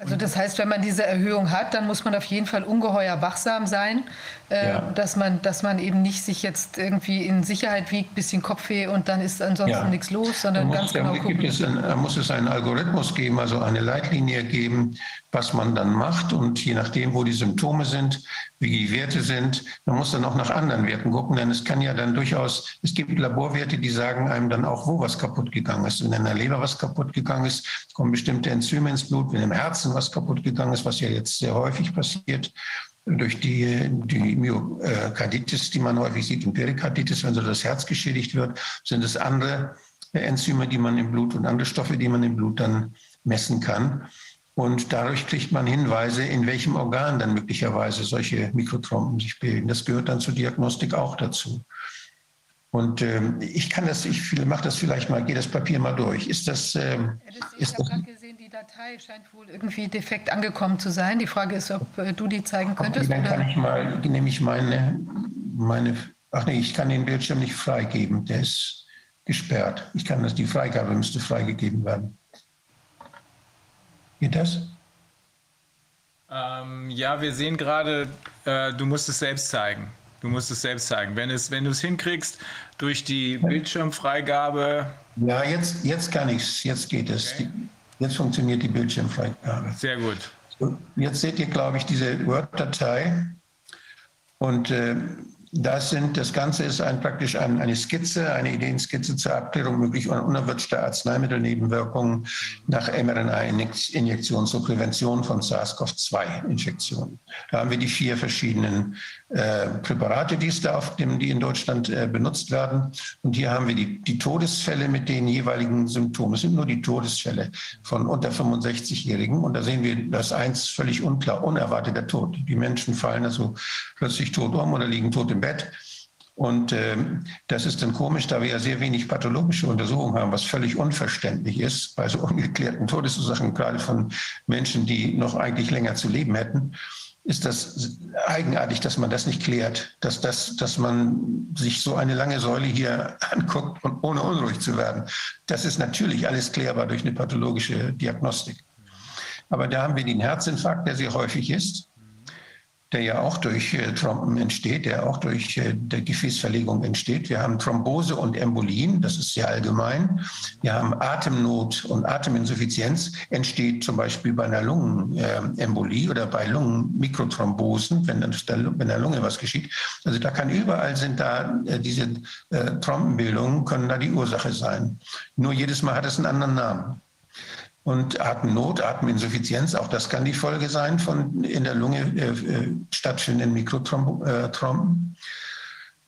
Also das heißt, wenn man diese Erhöhung hat, dann muss man auf jeden Fall ungeheuer wachsam sein, ja. dass, man, dass man eben nicht sich jetzt irgendwie in Sicherheit wiegt, bisschen Kopfweh und dann ist ansonsten ja. nichts los, sondern muss, ganz genau gucken. Es da muss es einen Algorithmus geben, also eine Leitlinie geben, was man dann macht und je nachdem, wo die Symptome sind, wie die Werte sind, man muss dann auch nach anderen Werten gucken, denn es kann ja dann durchaus, es gibt Laborwerte, die sagen einem dann auch, wo was kaputt gegangen ist. Wenn in der Leber was kaputt gegangen ist, kommen bestimmte Enzyme ins Blut, wenn im Herzen was kaputt gegangen ist, was ja jetzt sehr häufig passiert, durch die, die Myokarditis, die man häufig sieht, und Perikarditis, wenn so das Herz geschädigt wird, sind es andere Enzyme, die man im Blut und andere Stoffe, die man im Blut dann messen kann. Und dadurch kriegt man Hinweise, in welchem Organ dann möglicherweise solche Mikrotrompen sich bilden. Das gehört dann zur Diagnostik auch dazu. Und ähm, ich kann das, ich mache das vielleicht mal, gehe das Papier mal durch. Ist das. Ähm, habe gerade gesehen, die Datei scheint wohl irgendwie defekt angekommen zu sein. Die Frage ist, ob äh, du die zeigen könntest. Okay, dann kann ich mal, nehme ich meine, meine, ach nee, ich kann den Bildschirm nicht freigeben. Der ist gesperrt. Ich kann das, die Freigabe müsste freigegeben werden. Geht das? Ähm, ja, wir sehen gerade, äh, du musst es selbst zeigen. Du musst es selbst zeigen. Wenn, es, wenn du es hinkriegst, durch die Bildschirmfreigabe. Ja, jetzt, jetzt kann ich es. Jetzt geht es. Okay. Jetzt funktioniert die Bildschirmfreigabe. Sehr gut. Jetzt seht ihr, glaube ich, diese Word-Datei. Und äh, das, sind, das Ganze ist ein, praktisch ein, eine Skizze, eine Ideenskizze zur Abklärung möglicher unerwünschter Arzneimittelnebenwirkungen nach mRNA-Injektion zur Prävention von SARS-CoV-2-Infektionen. Da haben wir die vier verschiedenen äh, Präparate, die, es da auf dem, die in Deutschland äh, benutzt werden. Und hier haben wir die, die Todesfälle mit den jeweiligen Symptomen. Es sind nur die Todesfälle von unter 65-Jährigen. Und da sehen wir, dass eins völlig unklar, unerwarteter Tod. Die Menschen fallen also plötzlich tot um oder liegen tot im Bett. Und äh, das ist dann komisch, da wir ja sehr wenig pathologische Untersuchungen haben, was völlig unverständlich ist bei so <laughs> ungeklärten Todesursachen, gerade von Menschen, die noch eigentlich länger zu leben hätten ist das eigenartig, dass man das nicht klärt, dass, das, dass man sich so eine lange Säule hier <laughs> anguckt und ohne unruhig zu werden. Das ist natürlich alles klärbar durch eine pathologische Diagnostik. Aber da haben wir den Herzinfarkt, der sehr häufig ist der ja auch durch äh, Trompen entsteht, der auch durch äh, der Gefäßverlegung entsteht. Wir haben Thrombose und Embolien, das ist sehr allgemein. Wir haben Atemnot und Ateminsuffizienz, entsteht zum Beispiel bei einer Lungenembolie äh, oder bei Lungenmikrothrombosen, wenn, wenn der Lunge was geschieht. Also da kann überall sind da äh, diese äh, Trompenbildungen, können da die Ursache sein. Nur jedes Mal hat es einen anderen Namen. Und Atemnot, Ateminsuffizienz, auch das kann die Folge sein von in der Lunge äh, äh stattfindenden Mikrotrompen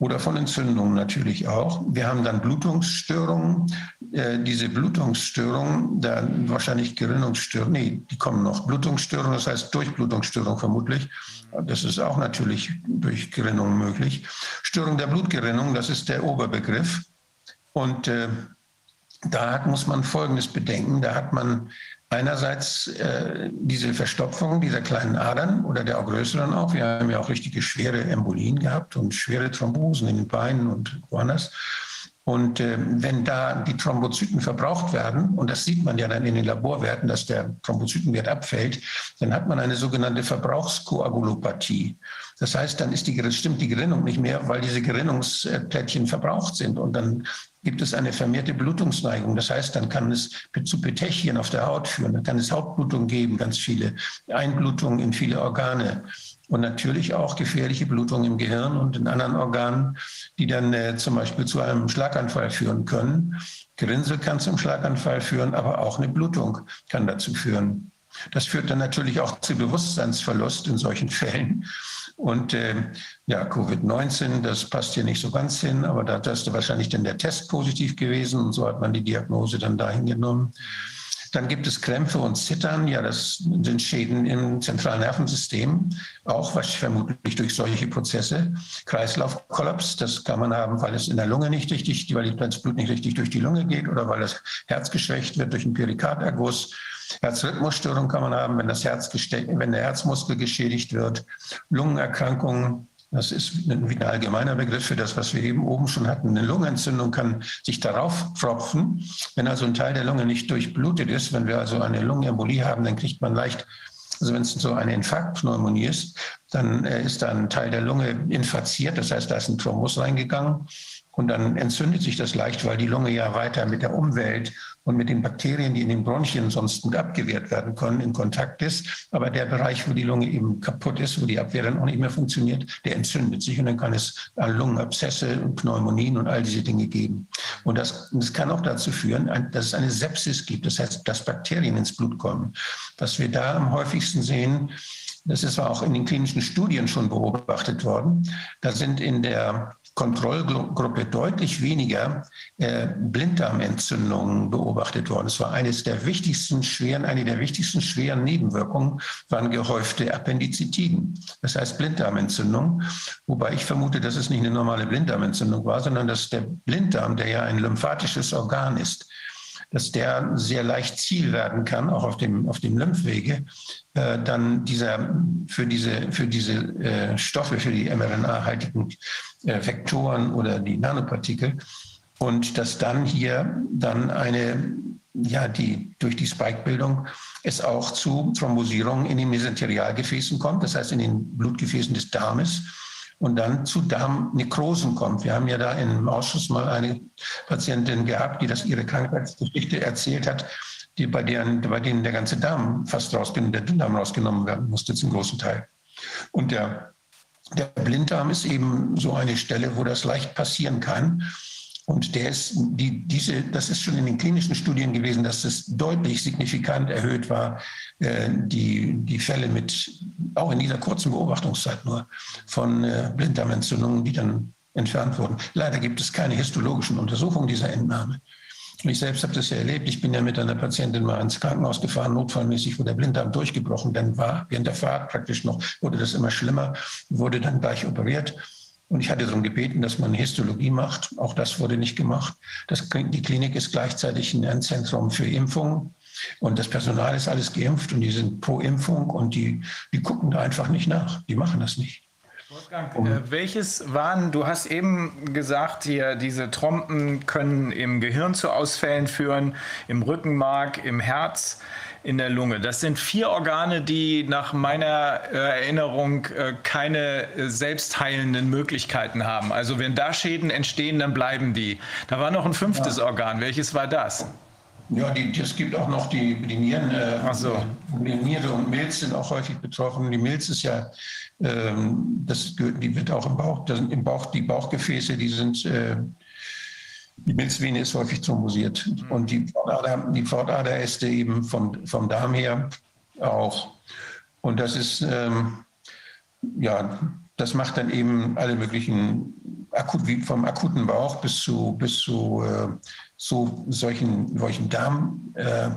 oder von Entzündungen natürlich auch. Wir haben dann Blutungsstörungen. Äh, diese Blutungsstörungen, dann wahrscheinlich Gerinnungsstörungen, nee, die kommen noch. Blutungsstörungen, das heißt Durchblutungsstörung vermutlich. Das ist auch natürlich durch Gerinnung möglich. Störung der Blutgerinnung, das ist der Oberbegriff. Und äh, da hat, muss man Folgendes bedenken. Da hat man einerseits äh, diese Verstopfung dieser kleinen Adern oder der auch größeren auch. Wir haben ja auch richtige schwere Embolien gehabt und schwere Thrombosen in den Beinen und woanders. Und äh, wenn da die Thrombozyten verbraucht werden, und das sieht man ja dann in den Laborwerten, dass der Thrombozytenwert abfällt, dann hat man eine sogenannte Verbrauchskoagulopathie. Das heißt, dann ist die, stimmt die Gerinnung nicht mehr, weil diese Gerinnungsplättchen verbraucht sind. Und dann gibt es eine vermehrte Blutungsneigung. Das heißt, dann kann es zu Petechien auf der Haut führen. Dann kann es Hautblutungen geben, ganz viele Einblutungen in viele Organe. Und natürlich auch gefährliche Blutungen im Gehirn und in anderen Organen, die dann äh, zum Beispiel zu einem Schlaganfall führen können. Gerinnsel kann zum Schlaganfall führen, aber auch eine Blutung kann dazu führen. Das führt dann natürlich auch zu Bewusstseinsverlust in solchen <laughs> Fällen. Und äh, ja, Covid-19, das passt hier nicht so ganz hin, aber da ist wahrscheinlich dann der Test positiv gewesen und so hat man die Diagnose dann dahin genommen. Dann gibt es Krämpfe und Zittern. Ja, das sind Schäden im zentralen Nervensystem, auch was vermutlich durch solche Prozesse. Kreislaufkollaps, das kann man haben, weil es in der Lunge nicht richtig, weil das Blut nicht richtig durch die Lunge geht oder weil das Herz geschwächt wird durch einen Perikarderguss Herzrhythmusstörung kann man haben, wenn, das Herz wenn der Herzmuskel geschädigt wird. Lungenerkrankungen, das ist ein allgemeiner Begriff für das, was wir eben oben schon hatten. Eine Lungenentzündung kann sich darauf pfropfen. Wenn also ein Teil der Lunge nicht durchblutet ist, wenn wir also eine Lungenembolie haben, dann kriegt man leicht, also wenn es so eine Infarktpneumonie ist, dann äh, ist da ein Teil der Lunge infiziert. Das heißt, da ist ein Thrombus reingegangen. Und dann entzündet sich das leicht, weil die Lunge ja weiter mit der Umwelt und mit den Bakterien, die in den Bronchien sonst gut abgewehrt werden können, in Kontakt ist. Aber der Bereich, wo die Lunge eben kaputt ist, wo die Abwehr dann auch nicht mehr funktioniert, der entzündet sich und dann kann es Lungenabszesse und Pneumonien und all diese Dinge geben. Und das, das kann auch dazu führen, dass es eine Sepsis gibt, das heißt, dass Bakterien ins Blut kommen. Was wir da am häufigsten sehen, das ist auch in den klinischen Studien schon beobachtet worden. Da sind in der Kontrollgruppe deutlich weniger äh, Blinddarmentzündungen beobachtet worden. Es war eines der wichtigsten schweren, eine der wichtigsten schweren Nebenwirkungen waren gehäufte Appendizitiden. Das heißt Blinddarmentzündung. Wobei ich vermute, dass es nicht eine normale Blinddarmentzündung war, sondern dass der Blinddarm, der ja ein lymphatisches Organ ist, dass der sehr leicht Ziel werden kann, auch auf dem, auf dem Lymphwege, äh, dann dieser, für diese, für diese äh, Stoffe, für die mRNA-haltigen Vektoren oder die Nanopartikel. Und dass dann hier dann eine, ja, die durch die Spike-Bildung es auch zu Thrombosierungen in den Mesenterialgefäßen kommt, das heißt in den Blutgefäßen des Darmes und dann zu Darmnekrosen kommt. Wir haben ja da im Ausschuss mal eine Patientin gehabt, die das ihre Krankheitsgeschichte erzählt hat, die bei, deren, bei denen der ganze Darm fast rausgenommen, der Dünndarm rausgenommen werden musste zum großen Teil. Und der, der Blinddarm ist eben so eine Stelle, wo das leicht passieren kann. Und der ist, die, diese, das ist schon in den klinischen Studien gewesen, dass es deutlich signifikant erhöht war, äh, die, die Fälle mit, auch in dieser kurzen Beobachtungszeit nur, von äh, Blinddarmentzündungen, die dann entfernt wurden. Leider gibt es keine histologischen Untersuchungen dieser Entnahme. Ich selbst habe das ja erlebt. Ich bin ja mit einer Patientin mal ins Krankenhaus gefahren, notfallmäßig, wo der Blinddarm durchgebrochen dann war. Während der Fahrt praktisch noch wurde das immer schlimmer, wurde dann gleich operiert. Und ich hatte darum gebeten, dass man Histologie macht. Auch das wurde nicht gemacht. Das, die Klinik ist gleichzeitig ein Zentrum für Impfungen. Und das Personal ist alles geimpft und die sind pro Impfung und die, die gucken da einfach nicht nach. Die machen das nicht. Wolfgang, äh, welches waren, du hast eben gesagt, hier, diese Trompen können im Gehirn zu Ausfällen führen, im Rückenmark, im Herz in der Lunge. Das sind vier Organe, die nach meiner äh, Erinnerung äh, keine äh, selbstheilenden Möglichkeiten haben. Also wenn da Schäden entstehen, dann bleiben die. Da war noch ein fünftes ja. Organ. Welches war das? Ja, die, es gibt auch noch die, die Nieren. Äh, Ach so. Die Niere und Milz sind auch häufig betroffen. Die Milz ist ja, ähm, das, die wird auch im Bauch, das sind im Bauch, die Bauchgefäße, die sind äh, die Milzvene ist häufig thrombosiert mhm. und die Fortader, die Fortaderäste eben vom, vom Darm her auch. Und das ist, ähm, ja, das macht dann eben alle möglichen, akut, wie vom akuten Bauch bis zu, bis zu äh, so solchen, solchen Darm. Äh,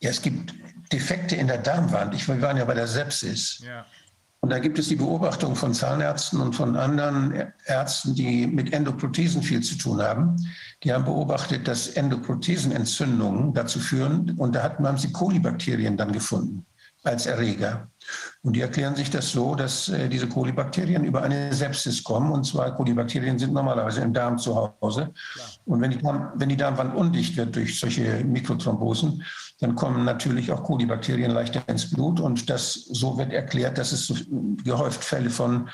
ja, es gibt Defekte in der Darmwand. Ich, wir waren ja bei der Sepsis. Ja. Und da gibt es die Beobachtung von Zahnärzten und von anderen Ärzten, die mit Endoprothesen viel zu tun haben. Die haben beobachtet, dass Endoprothesenentzündungen dazu führen, und da haben sie Kolibakterien dann gefunden als Erreger. Und die erklären sich das so, dass äh, diese Kolibakterien über eine Sepsis kommen. Und zwar Kolibakterien sind normalerweise im Darm zu Hause. Und wenn die, wenn die Darmwand undicht wird durch solche Mikrothrombosen, dann kommen natürlich auch Kolibakterien leichter ins Blut. Und das, so wird erklärt, dass es so gehäuft Fälle von,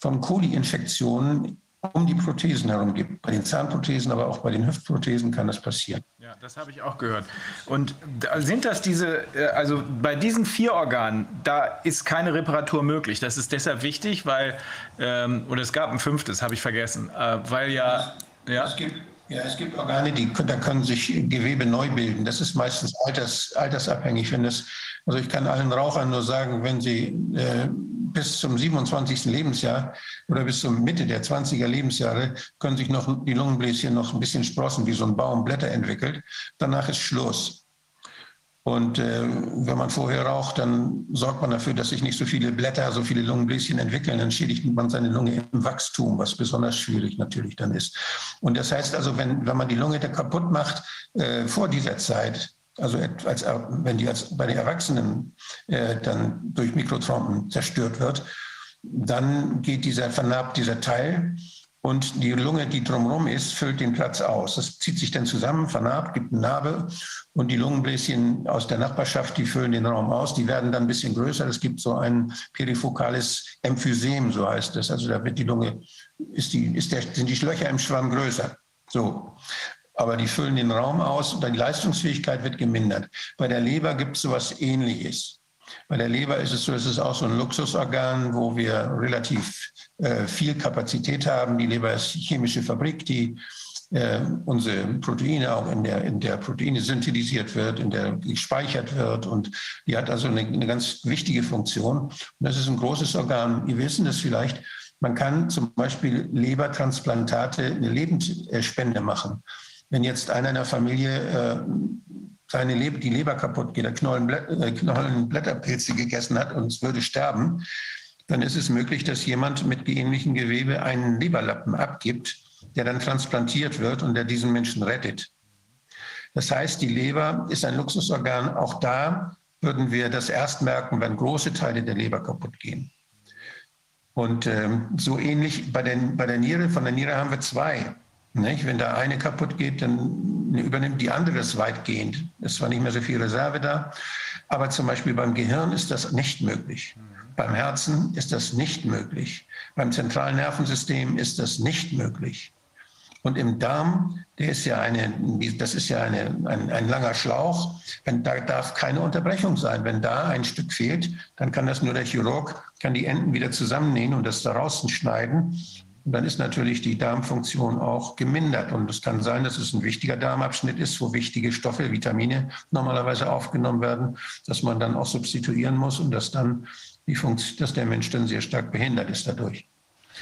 von Koli-Infektionen um die Prothesen herum gibt. Bei den Zahnprothesen, aber auch bei den Hüftprothesen kann das passieren. Ja, das habe ich auch gehört. Und sind das diese, äh, also bei diesen vier Organen, da ist keine Reparatur möglich. Das ist deshalb wichtig, weil, ähm, oder es gab ein fünftes, habe ich vergessen, äh, weil ja. ja. Es gibt ja, es gibt Organe, die da können sich Gewebe neu bilden. Das ist meistens alters, altersabhängig. Wenn das, also ich kann allen Rauchern nur sagen, wenn sie äh, bis zum 27. Lebensjahr oder bis zur Mitte der 20er Lebensjahre können sich noch die Lungenbläschen noch ein bisschen sprossen, wie so ein Baum Blätter entwickelt. Danach ist Schluss. Und äh, wenn man vorher raucht, dann sorgt man dafür, dass sich nicht so viele Blätter, so viele Lungenbläschen entwickeln. Dann schädigt man seine Lunge im Wachstum, was besonders schwierig natürlich dann ist. Und das heißt also, wenn, wenn man die Lunge kaputt macht äh, vor dieser Zeit, also als, wenn die als bei den Erwachsenen äh, dann durch Mikrothromben zerstört wird, dann geht dieser, vernarbt dieser Teil und die Lunge, die drumherum ist, füllt den Platz aus. Das zieht sich dann zusammen, vernarbt, gibt eine Narbe und die Lungenbläschen aus der Nachbarschaft, die füllen den Raum aus. Die werden dann ein bisschen größer. Es gibt so ein perifokales Emphysem, so heißt das. Also da wird die Lunge, ist die, ist der, sind die Löcher im Schwamm größer. So. Aber die füllen den Raum aus und die Leistungsfähigkeit wird gemindert. Bei der Leber gibt es sowas Ähnliches. Bei der Leber ist es so, es ist auch so ein Luxusorgan, wo wir relativ äh, viel Kapazität haben. Die Leber ist die chemische Fabrik, die äh, unsere Proteine auch in der, in der Proteine synthetisiert wird, in der gespeichert wird. Und die hat also eine, eine ganz wichtige Funktion. Und das ist ein großes Organ. Wir wissen das vielleicht. Man kann zum Beispiel Lebertransplantate, eine Lebensspende machen. Wenn jetzt einer in der Familie äh, seine Leber, die Leber kaputt geht, der Knollenblätter, äh, Knollenblätterpilze gegessen hat und es würde sterben, dann ist es möglich, dass jemand mit geähnlichem Gewebe einen Leberlappen abgibt, der dann transplantiert wird und der diesen Menschen rettet. Das heißt, die Leber ist ein Luxusorgan. Auch da würden wir das erst merken, wenn große Teile der Leber kaputt gehen. Und ähm, so ähnlich bei, den, bei der Niere, von der Niere haben wir zwei. Nicht? Wenn da eine kaputt geht, dann übernimmt die andere es weitgehend. Es war nicht mehr so viel Reserve da. Aber zum Beispiel beim Gehirn ist das nicht möglich. Beim Herzen ist das nicht möglich. Beim zentralen Nervensystem ist das nicht möglich. Und im Darm, der ist ja eine, das ist ja eine, ein, ein langer Schlauch, wenn, da darf keine Unterbrechung sein. Wenn da ein Stück fehlt, dann kann das nur der Chirurg, kann die Enden wieder zusammennähen und das daraus schneiden. Und dann ist natürlich die Darmfunktion auch gemindert. Und es kann sein, dass es ein wichtiger Darmabschnitt ist, wo wichtige Stoffe, Vitamine normalerweise aufgenommen werden, dass man dann auch substituieren muss und dass dann die Funktion, dass der Mensch dann sehr stark behindert ist dadurch.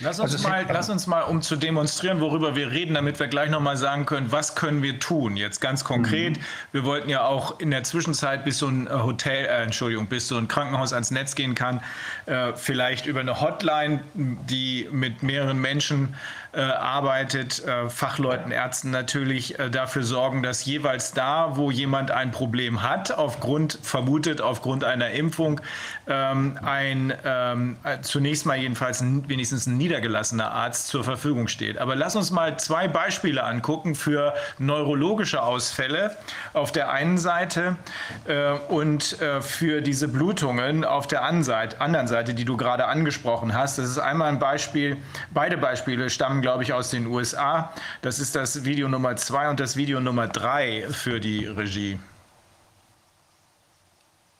Lass uns, Also mal, lass uns mal, um zu demonstrieren, worüber wir reden, damit wir gleich nochmal sagen können, was können wir tun? Jetzt ganz konkret. Wir wollten ja auch in der Zwischenzeit, bis so ein äh, Hotel, äh, Entschuldigung, bis so ein Krankenhaus ans Netz gehen kann, äh, vielleicht über eine Hotline, die mit mehreren Menschen äh, arbeitet, äh, Fachleuten, Ärzten natürlich äh, dafür sorgen, dass jeweils da, wo jemand ein Problem hat, aufgrund, vermutet aufgrund einer Impfung, ähm, ein ähm, äh, zunächst mal jedenfalls ein, wenigstens ein niedergelassener Arzt zur Verfügung steht. Aber lass uns mal zwei Beispiele angucken für neurologische Ausfälle auf der einen Seite äh, und äh, für diese Blutungen auf der anderen Seite, die du gerade angesprochen hast. Das ist einmal ein Beispiel, beide Beispiele stammen, glaube ich, aus den USA. Das ist das Video Nummer zwei und das Video Nummer drei für die Regie.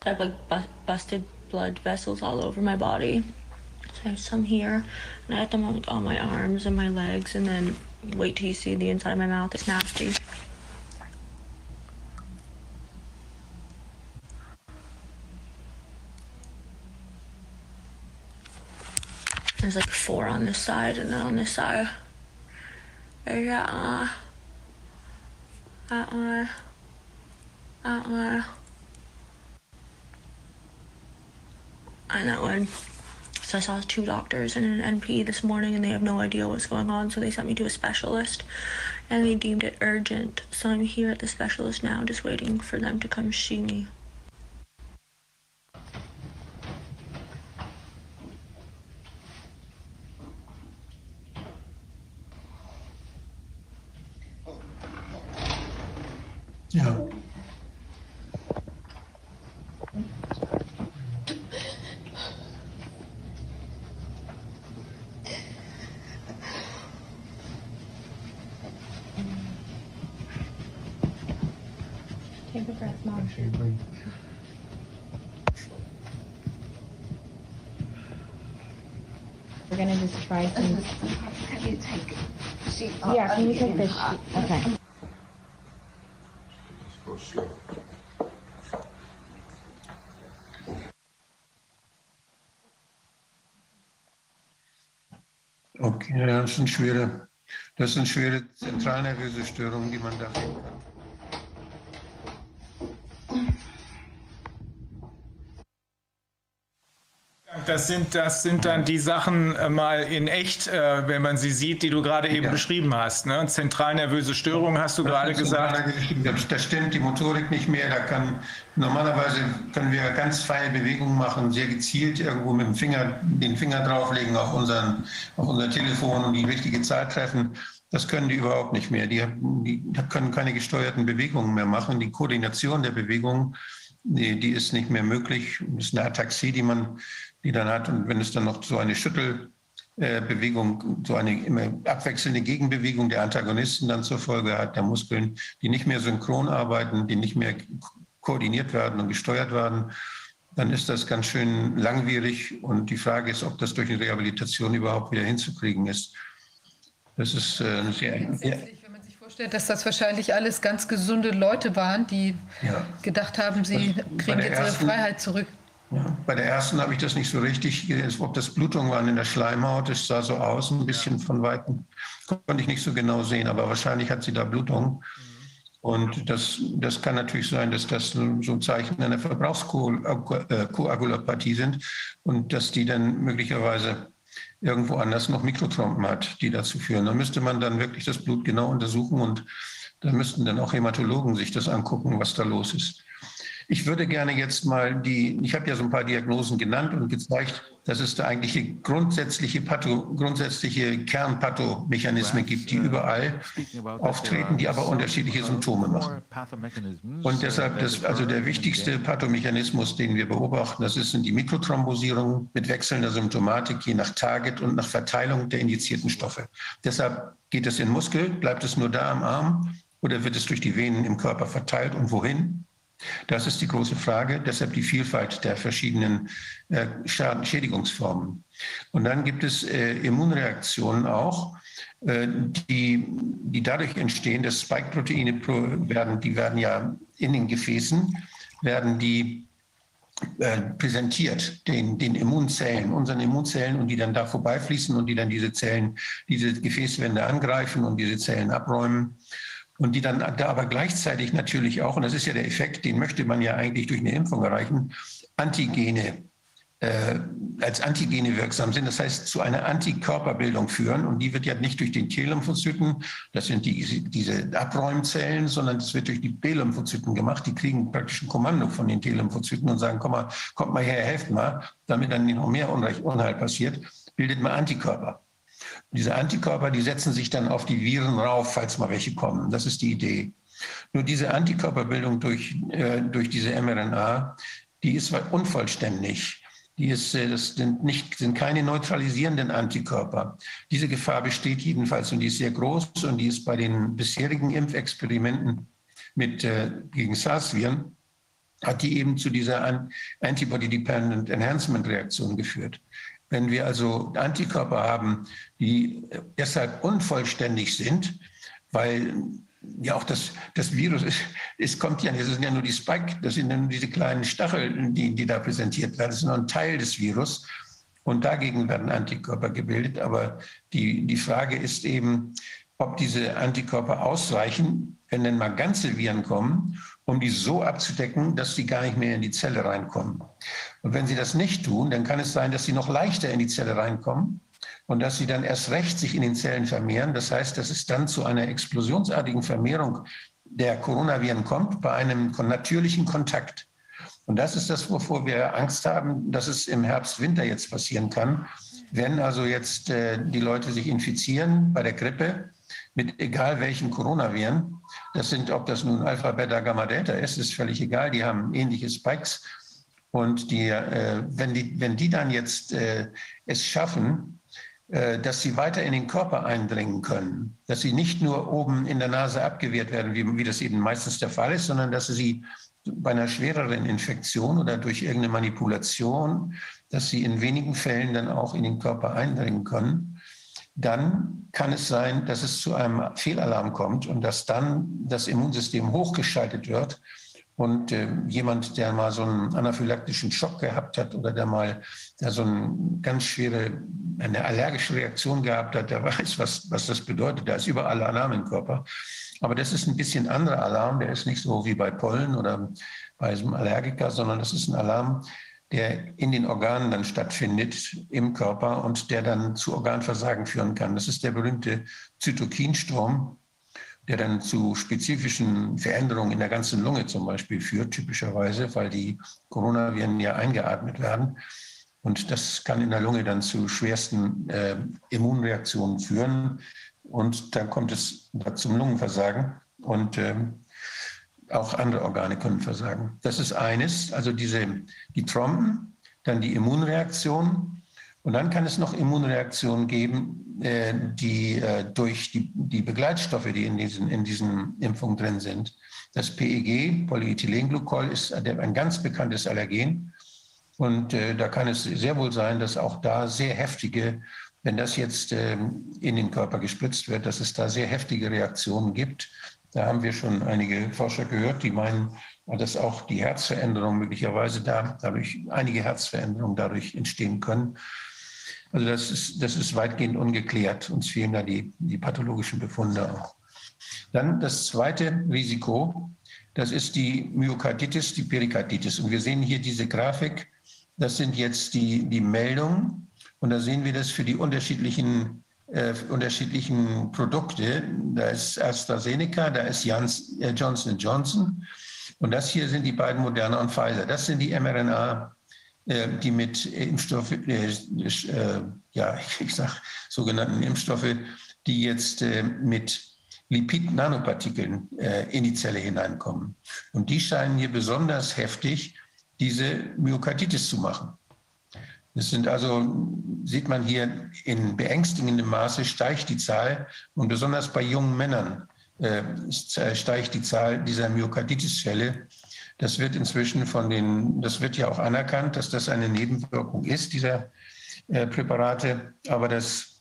I have like bu- busted blood vessels all over my body. So I have some here, and I have them on, on my arms and my legs, and then wait till you see the inside of my mouth. It's nasty. There's like four on this side, and then on this side. There's that uh, one. That one. That one. and that one. So I saw two doctors and an NP this morning, and they have no idea what's going on. So they sent me to a specialist, and they deemed it urgent. So I'm here at the specialist now, just waiting for them to come see me. Ja. Take a breath, Mom. We're gonna just try some. Can you take sheet Yeah, can you take this? sheet? Okay. Slow. Okay, das sind schwere, das sind schwere zentralnervöse Störungen, die man da sehen kann. Das sind, das sind dann die Sachen äh, mal in echt, äh, wenn man sie sieht, die du gerade eben Ja. beschrieben hast. Ne? Zentralnervöse Störung hast du gerade Das ist gesagt. Das, stimmt, die Motorik nicht mehr. Da kann, normalerweise können wir ganz feine Bewegungen machen, sehr gezielt irgendwo mit dem Finger, den Finger drauflegen auf, unseren, auf unser Telefon und die richtige Zahl treffen. Das können die überhaupt nicht mehr. Die, die können keine gesteuerten Bewegungen mehr machen. Die Koordination der Bewegungen, die, die ist nicht mehr möglich. Das ist eine Ataxie, die man, die dann hat. Und wenn es dann noch so eine Schüttel, äh, Bewegung, so eine immer abwechselnde Gegenbewegung der Antagonisten dann zur Folge hat, der Muskeln, die nicht mehr synchron arbeiten, die nicht mehr ko- koordiniert werden und gesteuert werden, dann ist das ganz schön langwierig. Und die Frage ist, ob das durch eine Rehabilitation überhaupt wieder hinzukriegen ist. Das ist äh, sehr, sehr Grundsätzlich, wenn man sich vorstellt, dass das wahrscheinlich alles ganz gesunde Leute waren, die ja. gedacht haben, sie Das- bei kriegen jetzt ihre Freiheit zurück. Ja, bei der ersten habe ich das nicht so richtig, ob das Blutungen waren in der Schleimhaut, es sah so aus, ein bisschen von Weitem. Konnte ich nicht so genau sehen, aber wahrscheinlich hat sie da Blutungen. Und das, das kann natürlich sein, dass das so ein Zeichen einer Verbrauchskoagulapathie sind und dass die dann möglicherweise irgendwo anders noch Mikrotrompen hat, die dazu führen. Da müsste man dann wirklich das Blut genau untersuchen und da müssten dann auch Hämatologen sich das angucken, was da los ist. Ich würde gerne jetzt mal die, ich habe ja so ein paar Diagnosen genannt und gezeigt, dass es da eigentlich grundsätzliche, Patho, grundsätzliche Kernpathomechanismen gibt, die überall auftreten, die aber unterschiedliche Symptome machen. Und deshalb, das, also der wichtigste Pathomechanismus, den wir beobachten, das ist, sind die Mikrothrombosierungen mit wechselnder Symptomatik je nach Target und nach Verteilung der injizierten Stoffe. Deshalb geht es in Muskel, bleibt es nur da am Arm oder wird es durch die Venen im Körper verteilt und wohin? Das ist die große Frage, deshalb die Vielfalt der verschiedenen äh, Schädigungsformen. Und dann gibt es äh, Immunreaktionen auch, äh, die, die dadurch entstehen, dass Spike-Proteine werden, die werden ja in den Gefäßen, werden die äh, präsentiert den, den Immunzellen, unseren Immunzellen und die dann da vorbeifließen und die dann diese Zellen, diese Gefäßwände angreifen und diese Zellen abräumen und die dann da aber gleichzeitig natürlich auch, und das ist ja der Effekt, den möchte man ja eigentlich durch eine Impfung erreichen, Antigene äh, als Antigene wirksam sind, das heißt zu einer Antikörperbildung führen. Und die wird ja nicht durch den T-Lymphozyten, das sind die, diese Abräumzellen, sondern es wird durch die B-Lymphozyten gemacht. Die kriegen praktisch ein Kommando von den T-Lymphozyten und sagen, komm mal, kommt mal her, helft mal, damit dann noch mehr Unheil passiert, bildet man Antikörper. Diese Antikörper, die setzen sich dann auf die Viren rauf, falls mal welche kommen. Das ist die Idee. Nur diese Antikörperbildung durch, äh, durch diese mRNA, die ist unvollständig. Die ist, äh, das sind, nicht, sind keine neutralisierenden Antikörper. Diese Gefahr besteht jedenfalls und die ist sehr groß und die ist bei den bisherigen Impfexperimenten mit, äh, gegen SARS-Viren, hat die eben zu dieser Antibody-Dependent Enhancement-Reaktion geführt. Wenn wir also Antikörper haben, die deshalb unvollständig sind, weil ja auch das, das Virus ist, es kommt ja, das sind ja nur die Spike, das sind ja nur diese kleinen Stacheln, die, die da präsentiert werden. Das ist nur ein Teil des Virus. Und dagegen werden Antikörper gebildet. Aber die, die Frage ist eben, ob diese Antikörper ausreichen, wenn denn mal ganze Viren kommen, um die so abzudecken, dass sie gar nicht mehr in die Zelle reinkommen. Und wenn sie das nicht tun, dann kann es sein, dass sie noch leichter in die Zelle reinkommen und dass sie dann erst recht sich in den Zellen vermehren. Das heißt, dass es dann zu einer explosionsartigen Vermehrung der Coronaviren kommt bei einem natürlichen Kontakt. Und das ist das, wovor wir Angst haben, dass es im Herbst, Winter jetzt passieren kann. Wenn also jetzt äh, die Leute sich infizieren bei der Grippe mit egal welchen Coronaviren, das sind, ob das nun Alpha, Beta, Gamma, Delta ist, ist völlig egal, die haben ähnliche Spikes. Und die, äh, wenn, die, wenn die dann jetzt äh, es schaffen, äh, dass sie weiter in den Körper eindringen können, dass sie nicht nur oben in der Nase abgewehrt werden, wie, wie das eben meistens der Fall ist, sondern dass sie bei einer schwereren Infektion oder durch irgendeine Manipulation, dass sie in wenigen Fällen dann auch in den Körper eindringen können, dann kann es sein, dass es zu einem Fehlalarm kommt und dass dann das Immunsystem hochgeschaltet wird und äh, jemand, der mal so einen anaphylaktischen Schock gehabt hat oder der mal der so eine ganz schwere, eine allergische Reaktion gehabt hat, der <laughs> weiß, was, was das bedeutet. Da ist überall Alarm im Körper. Aber das ist ein bisschen anderer Alarm. Der ist nicht so wie bei Pollen oder bei einem Allergiker, sondern das ist ein Alarm, der in den Organen dann stattfindet im Körper und der dann zu Organversagen führen kann. Das ist der berühmte Zytokinsturm der dann zu spezifischen Veränderungen in der ganzen Lunge zum Beispiel führt, typischerweise, weil die Coronaviren ja eingeatmet werden. Und das kann in der Lunge dann zu schwersten äh, Immunreaktionen führen. Und dann kommt es zum Lungenversagen. Und ähm, auch andere Organe können versagen. Das ist eines, also diese, die Trompen, dann die Immunreaktion. Und dann kann es noch Immunreaktionen geben, äh, die äh, durch die, die Begleitstoffe, die in diesen, in diesen Impfungen drin sind. Das PEG, Polyethylenglycol, ist ein ganz bekanntes Allergen. Und äh, da kann es sehr wohl sein, dass auch da sehr heftige, wenn das jetzt ähm, in den Körper gespritzt wird, dass es da sehr heftige Reaktionen gibt. Da haben wir schon einige Forscher gehört, die meinen, dass auch die Herzveränderungen möglicherweise da, dadurch einige Herzveränderungen dadurch entstehen können. Also das ist, das ist weitgehend ungeklärt. Uns fehlen da die, die pathologischen Befunde auch. Dann das zweite Risiko, das ist die Myokarditis, die Perikarditis. Und wir sehen hier diese Grafik. Das sind jetzt die, die Meldungen. Und da sehen wir das für die unterschiedlichen, äh, unterschiedlichen Produkte. Da ist AstraZeneca, da ist Jans, äh, Johnson Johnson. Und das hier sind die beiden Moderna und Pfizer. Das sind die mRNA, äh, die mit Impfstoffe, äh, äh, ja, ich sag sogenannten Impfstoffe, die jetzt äh, mit Lipid-Nanopartikeln in die Zelle hineinkommen. Und die scheinen hier besonders heftig diese Myokarditis zu machen. Das sind also, sieht man hier, in beängstigendem Maße steigt die Zahl und besonders bei jungen Männern steigt die Zahl dieser Myokarditis-Fälle. Das wird inzwischen von den, das wird ja auch anerkannt, dass das eine Nebenwirkung ist, dieser äh, Präparate. Aber das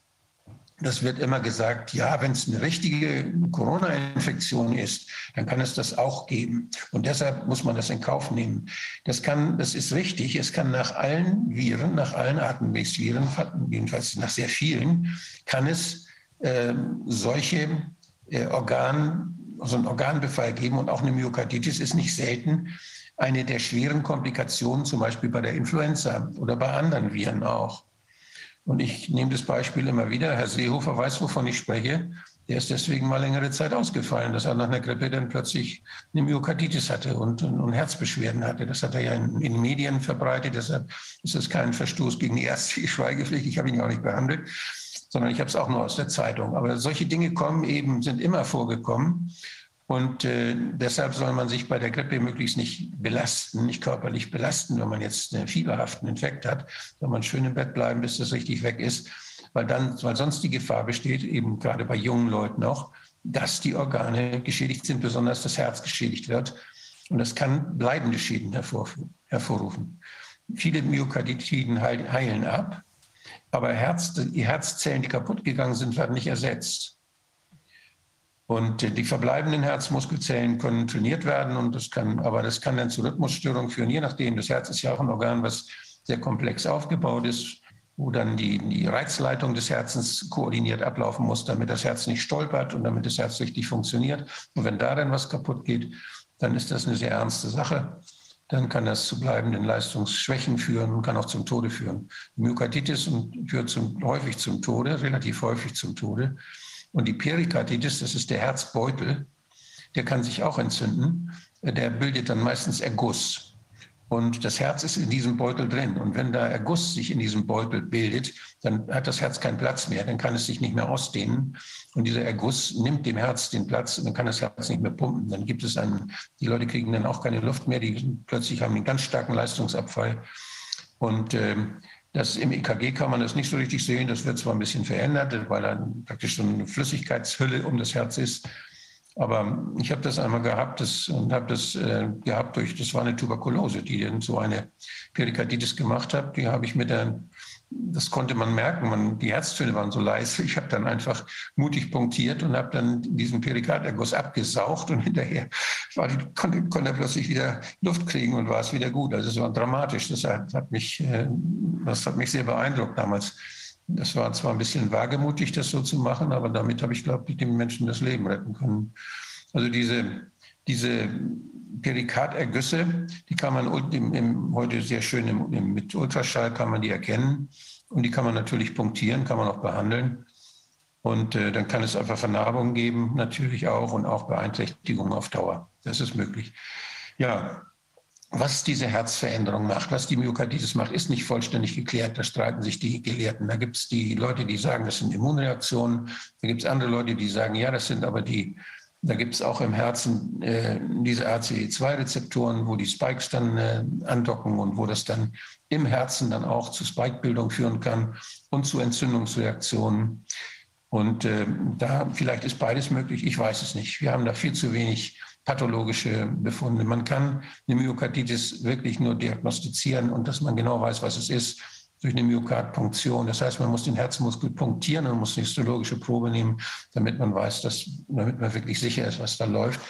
das wird immer gesagt, ja, wenn es eine richtige Corona-Infektion ist, dann kann es das auch geben. Und deshalb muss man das in Kauf nehmen. Das kann, das ist richtig. Es kann nach allen Viren, nach allen Atemwegsviren, jedenfalls nach sehr vielen, kann es äh, solche äh, Organ, so einen Organbefall geben. Und auch eine Myokarditis ist nicht selten eine der schweren Komplikationen, zum Beispiel bei der Influenza oder bei anderen Viren auch. Und ich nehme das Beispiel immer wieder. Herr Seehofer weiß, wovon ich spreche. Der ist deswegen mal längere Zeit ausgefallen, dass er nach einer Grippe dann plötzlich eine Myokarditis hatte und, und, und Herzbeschwerden hatte. Das hat er ja in, in, den Medien verbreitet. Deshalb ist das kein Verstoß gegen die ärztliche Schweigepflicht. Ich habe ihn auch nicht behandelt, sondern ich habe es auch nur aus der Zeitung. Aber solche Dinge kommen eben, sind immer vorgekommen. Und äh, deshalb soll man sich bei der Grippe möglichst nicht belasten, nicht körperlich belasten, wenn man jetzt einen fieberhaften Infekt hat, soll man schön im Bett bleiben, bis das richtig weg ist, weil dann, weil sonst die Gefahr besteht, eben gerade bei jungen Leuten auch, dass die Organe geschädigt sind, besonders das Herz geschädigt wird. Und das kann bleibende Schäden hervorrufen. Viele Myokarditiden heilen ab, aber Herz, die Herzzellen, die kaputt gegangen sind, werden nicht ersetzt. Und die verbleibenden Herzmuskelzellen können trainiert werden und das kann, aber das kann dann zu Rhythmusstörungen führen, je nachdem. Das Herz ist ja auch ein Organ, was sehr komplex aufgebaut ist, wo dann die, die Reizleitung des Herzens koordiniert ablaufen muss, damit das Herz nicht stolpert und damit das Herz richtig funktioniert. Und wenn da dann was kaputt geht, dann ist das eine sehr ernste Sache. Dann kann das zu bleibenden Leistungsschwächen führen und kann auch zum Tode führen. Myokarditis führt zum, häufig zum Tode, relativ häufig zum Tode. Und die Perikarditis, das ist der Herzbeutel, der kann sich auch entzünden. Der bildet dann meistens Erguss. Und das Herz ist in diesem Beutel drin. Und wenn da Erguss sich in diesem Beutel bildet, dann hat das Herz keinen Platz mehr. Dann kann es sich nicht mehr ausdehnen. Und dieser Erguss nimmt dem Herz den Platz und dann kann das Herz nicht mehr pumpen. Dann gibt es einen, die Leute kriegen dann auch keine Luft mehr. Die plötzlich haben einen ganz starken Leistungsabfall. Und ähm, das, Im EKG kann man das nicht so richtig sehen. Das wird zwar ein bisschen verändert, weil dann praktisch so eine Flüssigkeitshülle um das Herz ist. Aber ich habe das einmal gehabt das, und habe das äh, gehabt durch, das war eine Tuberkulose, die dann so eine Perikarditis gemacht hat. Die habe ich mit der das konnte man merken, man, die Herztöne waren so leise. Ich habe dann einfach mutig punktiert und habe dann diesen Perikarderguss abgesaugt und <laughs> hinterher war, konnte, konnte er plötzlich wieder Luft kriegen und war es wieder gut. Also es war dramatisch. Das hat, hat mich, äh, das hat mich sehr beeindruckt damals. Das war zwar ein bisschen wagemutig, das so zu machen, aber damit habe ich, glaube ich, den Menschen das Leben retten können. Also diese, diese Perikardergüsse, die kann man im, im, heute sehr schön im, im, mit Ultraschall kann man die erkennen und die kann man natürlich punktieren, kann man auch behandeln. Und äh, dann kann es einfach Vernarbungen geben, natürlich auch, und auch Beeinträchtigungen auf Dauer. Das ist möglich. Ja, was diese Herzveränderung macht, was die Myokarditis macht, ist nicht vollständig geklärt. Da streiten sich die Gelehrten. Da gibt es die Leute, die sagen, das sind Immunreaktionen. Da gibt es andere Leute, die sagen, ja, das sind aber die da gibt es auch im Herzen äh, diese ACE2-Rezeptoren, wo die Spikes dann äh, andocken und wo das dann im Herzen dann auch zu Spike-Bildung führen kann und zu Entzündungsreaktionen. Und äh, da vielleicht ist beides möglich, ich weiß es nicht. Wir haben da viel zu wenig pathologische Befunde. Man kann eine Myokarditis wirklich nur diagnostizieren und dass man genau weiß, was es ist, durch eine Myokardpunktion. Das heißt, man muss den Herzmuskel punktieren und muss eine histologische Probe nehmen, damit man weiß, dass, damit man wirklich sicher ist, was da läuft.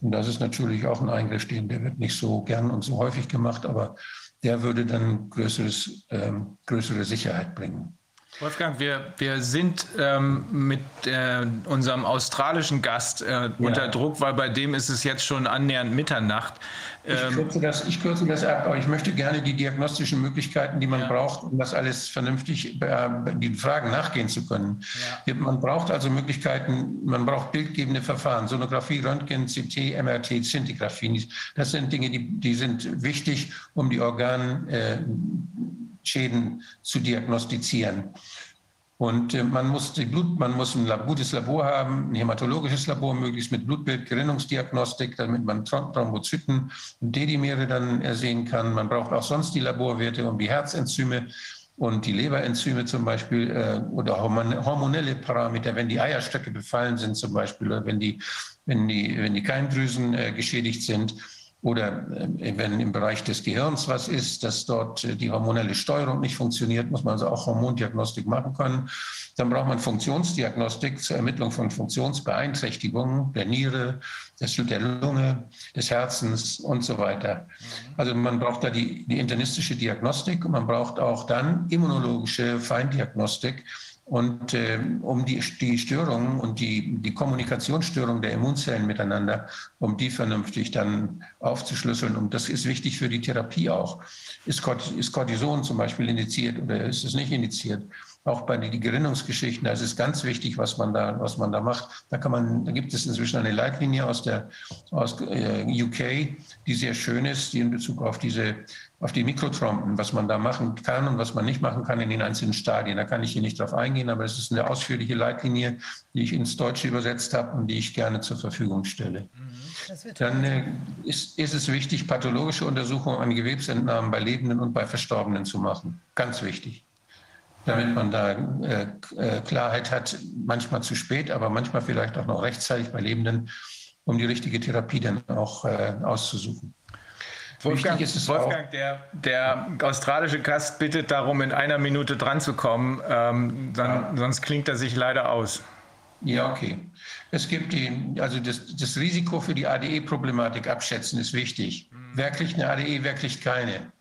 Und das ist natürlich auch ein Eingriff, der wird nicht so gern und so häufig gemacht, aber der würde dann größeres, ähm, größere Sicherheit bringen. Wolfgang, wir, wir sind ähm, mit äh, unserem australischen Gast äh, unter Druck, weil bei dem ist es jetzt schon annähernd Mitternacht. Ich Ähm, kürze, das, ich kürze das ab, aber ich möchte gerne die diagnostischen Möglichkeiten, die man Ja. braucht, um das alles vernünftig, äh, die Fragen nachgehen zu können. Ja. Man braucht also Möglichkeiten, man braucht bildgebende Verfahren, Sonographie, Röntgen, CT, MRT, Szintigraphie. Das sind Dinge, die, die sind wichtig, um die Organschäden äh, zu diagnostizieren. Und äh, man muss die Blut, man muss ein gutes Labor haben, ein hämatologisches Labor, möglichst mit Blutbild, Gerinnungsdiagnostik, damit man Throm- Thrombozyten und Dedimere dann ersehen kann. Man braucht auch sonst die Laborwerte, um die Herzenzyme und die Leberenzyme zum Beispiel äh, oder hormon- hormonelle Parameter, wenn die Eierstöcke befallen sind zum Beispiel, oder wenn die, wenn die, wenn die Keimdrüsen äh, geschädigt sind oder äh, wenn im Bereich des Gehirns was ist, dass dort äh, die hormonelle Steuerung nicht funktioniert, muss man also auch Hormondiagnostik machen können. Dann braucht man Funktionsdiagnostik zur Ermittlung von Funktionsbeeinträchtigungen der Niere, des, der Lunge, des Herzens und so weiter. Also man braucht da die, die internistische Diagnostik und man braucht auch dann immunologische Feindiagnostik. Und äh, um die, die Störungen und die, die Kommunikationsstörungen der Immunzellen miteinander, um die vernünftig dann aufzuschlüsseln. Und das ist wichtig für die Therapie auch. Ist, ist Cortison zum Beispiel indiziert oder ist es nicht indiziert? Auch bei den Gerinnungsgeschichten, da ist es ganz wichtig, was man da, was man da macht. Da kann man, da gibt es inzwischen eine Leitlinie aus der aus äh, UK, die sehr schön ist, die in Bezug auf diese auf die Mikrotrompen, was man da machen kann und was man nicht machen kann in den einzelnen Stadien. Da kann ich hier nicht drauf eingehen, aber es ist eine ausführliche Leitlinie, die ich ins Deutsche übersetzt habe und die ich gerne zur Verfügung stelle. Wird Dann äh, ist, ist es wichtig, pathologische Untersuchungen an Gewebsentnahmen bei Lebenden und bei Verstorbenen zu machen. Ganz wichtig. Damit man da äh, äh, Klarheit hat, manchmal zu spät, aber manchmal vielleicht auch noch rechtzeitig bei Lebenden, um die richtige Therapie dann auch äh, auszusuchen. Wolfgang, Wolfgang der, der australische Gast bittet darum, in einer Minute dran zu kommen, ähm, dann, sonst klingt er sich leider aus. Ja, okay. Es gibt die, also das, das Risiko für die ADE-Problematik abschätzen ist wichtig. Wer kriegt eine ADE, wer kriegt keine?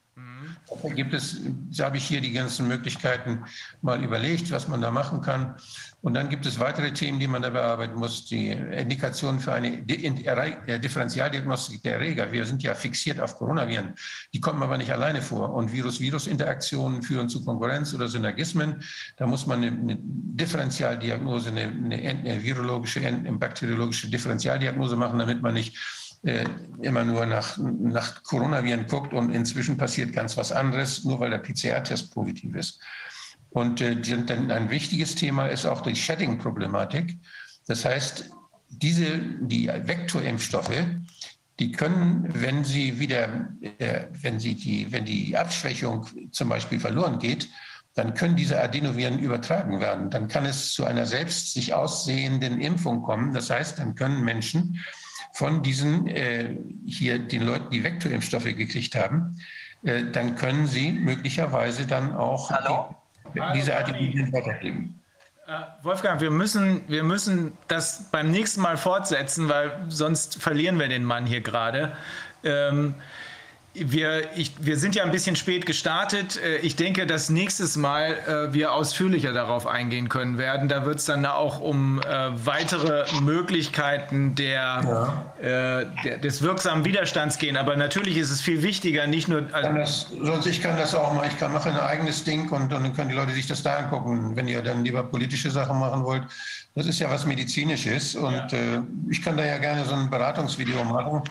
Da gibt es, da habe ich hier die ganzen Möglichkeiten mal überlegt, was man da machen kann. Und dann gibt es weitere Themen, die man da bearbeiten muss. Die Indikationen für eine Differentialdiagnostik der Erreger. Wir sind ja fixiert auf Coronaviren. Die kommen aber nicht alleine vor. Und Virus-Virus-Interaktionen führen zu Konkurrenz oder Synergismen. Da muss man eine, Differentialdiagnose, eine, eine, eine virologische, eine bakteriologische Differentialdiagnose machen, damit man nicht äh, immer nur nach, nach Coronaviren guckt und inzwischen passiert ganz was anderes, nur weil der PCR-Test positiv ist. Und äh, ein wichtiges Thema ist auch die Shedding-Problematik. Das heißt, diese, die Vektorimpfstoffe, die können, wenn sie wieder, äh, wenn sie die, wenn die Abschwächung zum Beispiel verloren geht, dann können diese Adenoviren übertragen werden. Dann kann es zu einer selbst sich aussehenden Impfung kommen. Das heißt, dann können Menschen von diesen äh, hier den Leuten, die Vektorimpfstoffe gekriegt haben, äh, dann können sie möglicherweise dann auch Hallo? Die, diese Adenoviren weitergeben. Äh, Wolfgang, wir müssen, wir müssen das beim nächsten Mal fortsetzen, weil sonst verlieren wir den Mann hier gerade. Ähm, wir, ich, wir sind ja ein bisschen spät gestartet. Äh, Ich denke, dass nächstes Mal äh, wir ausführlicher darauf eingehen können werden. Da wird es dann auch um äh, weitere Möglichkeiten der, äh, der, des wirksamen Widerstands gehen. Aber natürlich ist es viel wichtiger, nicht nur. Also, das, sonst ich kann das auch mal, ich kann mache ein eigenes Ding und, und dann können die Leute sich das da angucken. Wenn ihr dann lieber politische Sachen machen wollt, das ist ja was Medizinisches und äh, ich kann da ja gerne so ein Beratungsvideo machen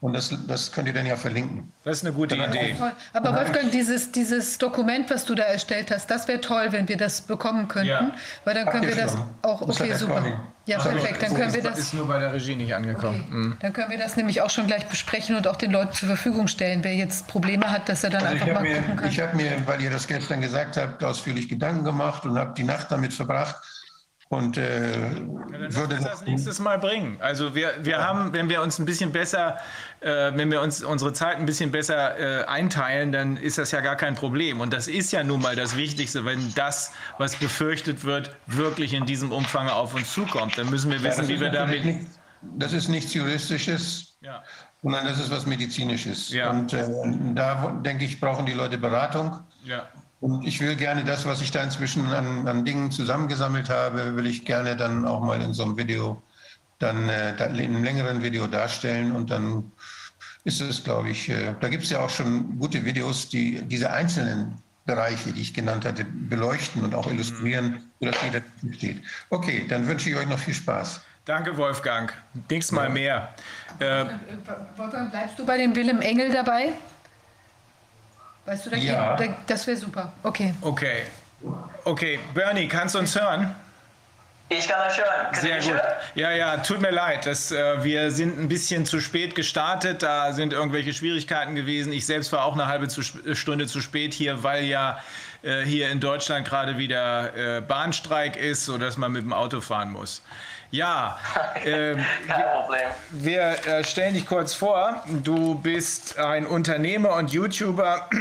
und das, das könnt ihr dann ja verlinken. das ist eine gute Idee. Toll. Aber Wolfgang, dieses, dieses Dokument, was du da erstellt hast, das wäre toll, wenn wir das bekommen könnten, Ja. weil dann können wir das schon? auch, Das okay, der super. Ja, Das perfekt, dann können wir Das das, ist nur bei der Regie nicht angekommen. Mhm. dann können wir das nämlich auch schon gleich besprechen und auch den Leuten zur Verfügung stellen. Wer jetzt Probleme hat, dass er dann Also einfach ich habe mal gucken mir, kann. ich hab mir, weil ihr das gestern gesagt habt, ausführlich Gedanken gemacht und habe die Nacht damit verbracht und äh, Dann würde uns das nächstes Mal bringen. Also wir, wir haben, wenn wir uns ein bisschen besser, äh, wenn wir uns unsere Zeit ein bisschen besser äh, einteilen, dann ist das ja gar kein Problem. Und das ist ja nun mal das Wichtigste, wenn das, was befürchtet wird, wirklich in diesem Umfang auf uns zukommt. Dann müssen wir Ja, wissen, das wie wir damit. nicht- Das ist nichts Juristisches, Ja. sondern das ist was Medizinisches. Ja. Und äh, da denke ich, brauchen die Leute Beratung. Ja. Und ich will gerne das, was ich da inzwischen an, an Dingen zusammengesammelt habe, will ich gerne dann auch mal in so einem Video, dann äh, in einem längeren Video darstellen. Und dann ist es, glaube ich, äh, da gibt es ja auch schon gute Videos, die diese einzelnen Bereiche, die ich genannt hatte, beleuchten und auch illustrieren, sodass jeder versteht. Okay, dann wünsche ich euch noch viel Spaß. Danke, Wolfgang. Nächstes Mal mehr. Äh, Wolfgang, bleibst du bei dem Willem Engel dabei? Weißt du, da Ja. geht- da- das wäre super. Okay. okay. Okay, Bernie, kannst du uns hören? Ich kann euch hören. Könnt ihr Sehr gut. hören? Ja, ja, tut mir leid. Das, äh, wir sind ein bisschen zu spät gestartet. Da sind irgendwelche Schwierigkeiten gewesen. Ich selbst war auch eine halbe zu, sp- Stunde zu spät hier, weil ja äh, hier in Deutschland gerade wieder äh, Bahnstreik ist, sodass man mit dem Auto fahren muss. Ja, <laughs> ähm, Kein Problem. wir äh, stellen dich kurz vor. Du bist ein Unternehmer und YouTuber. <clears throat>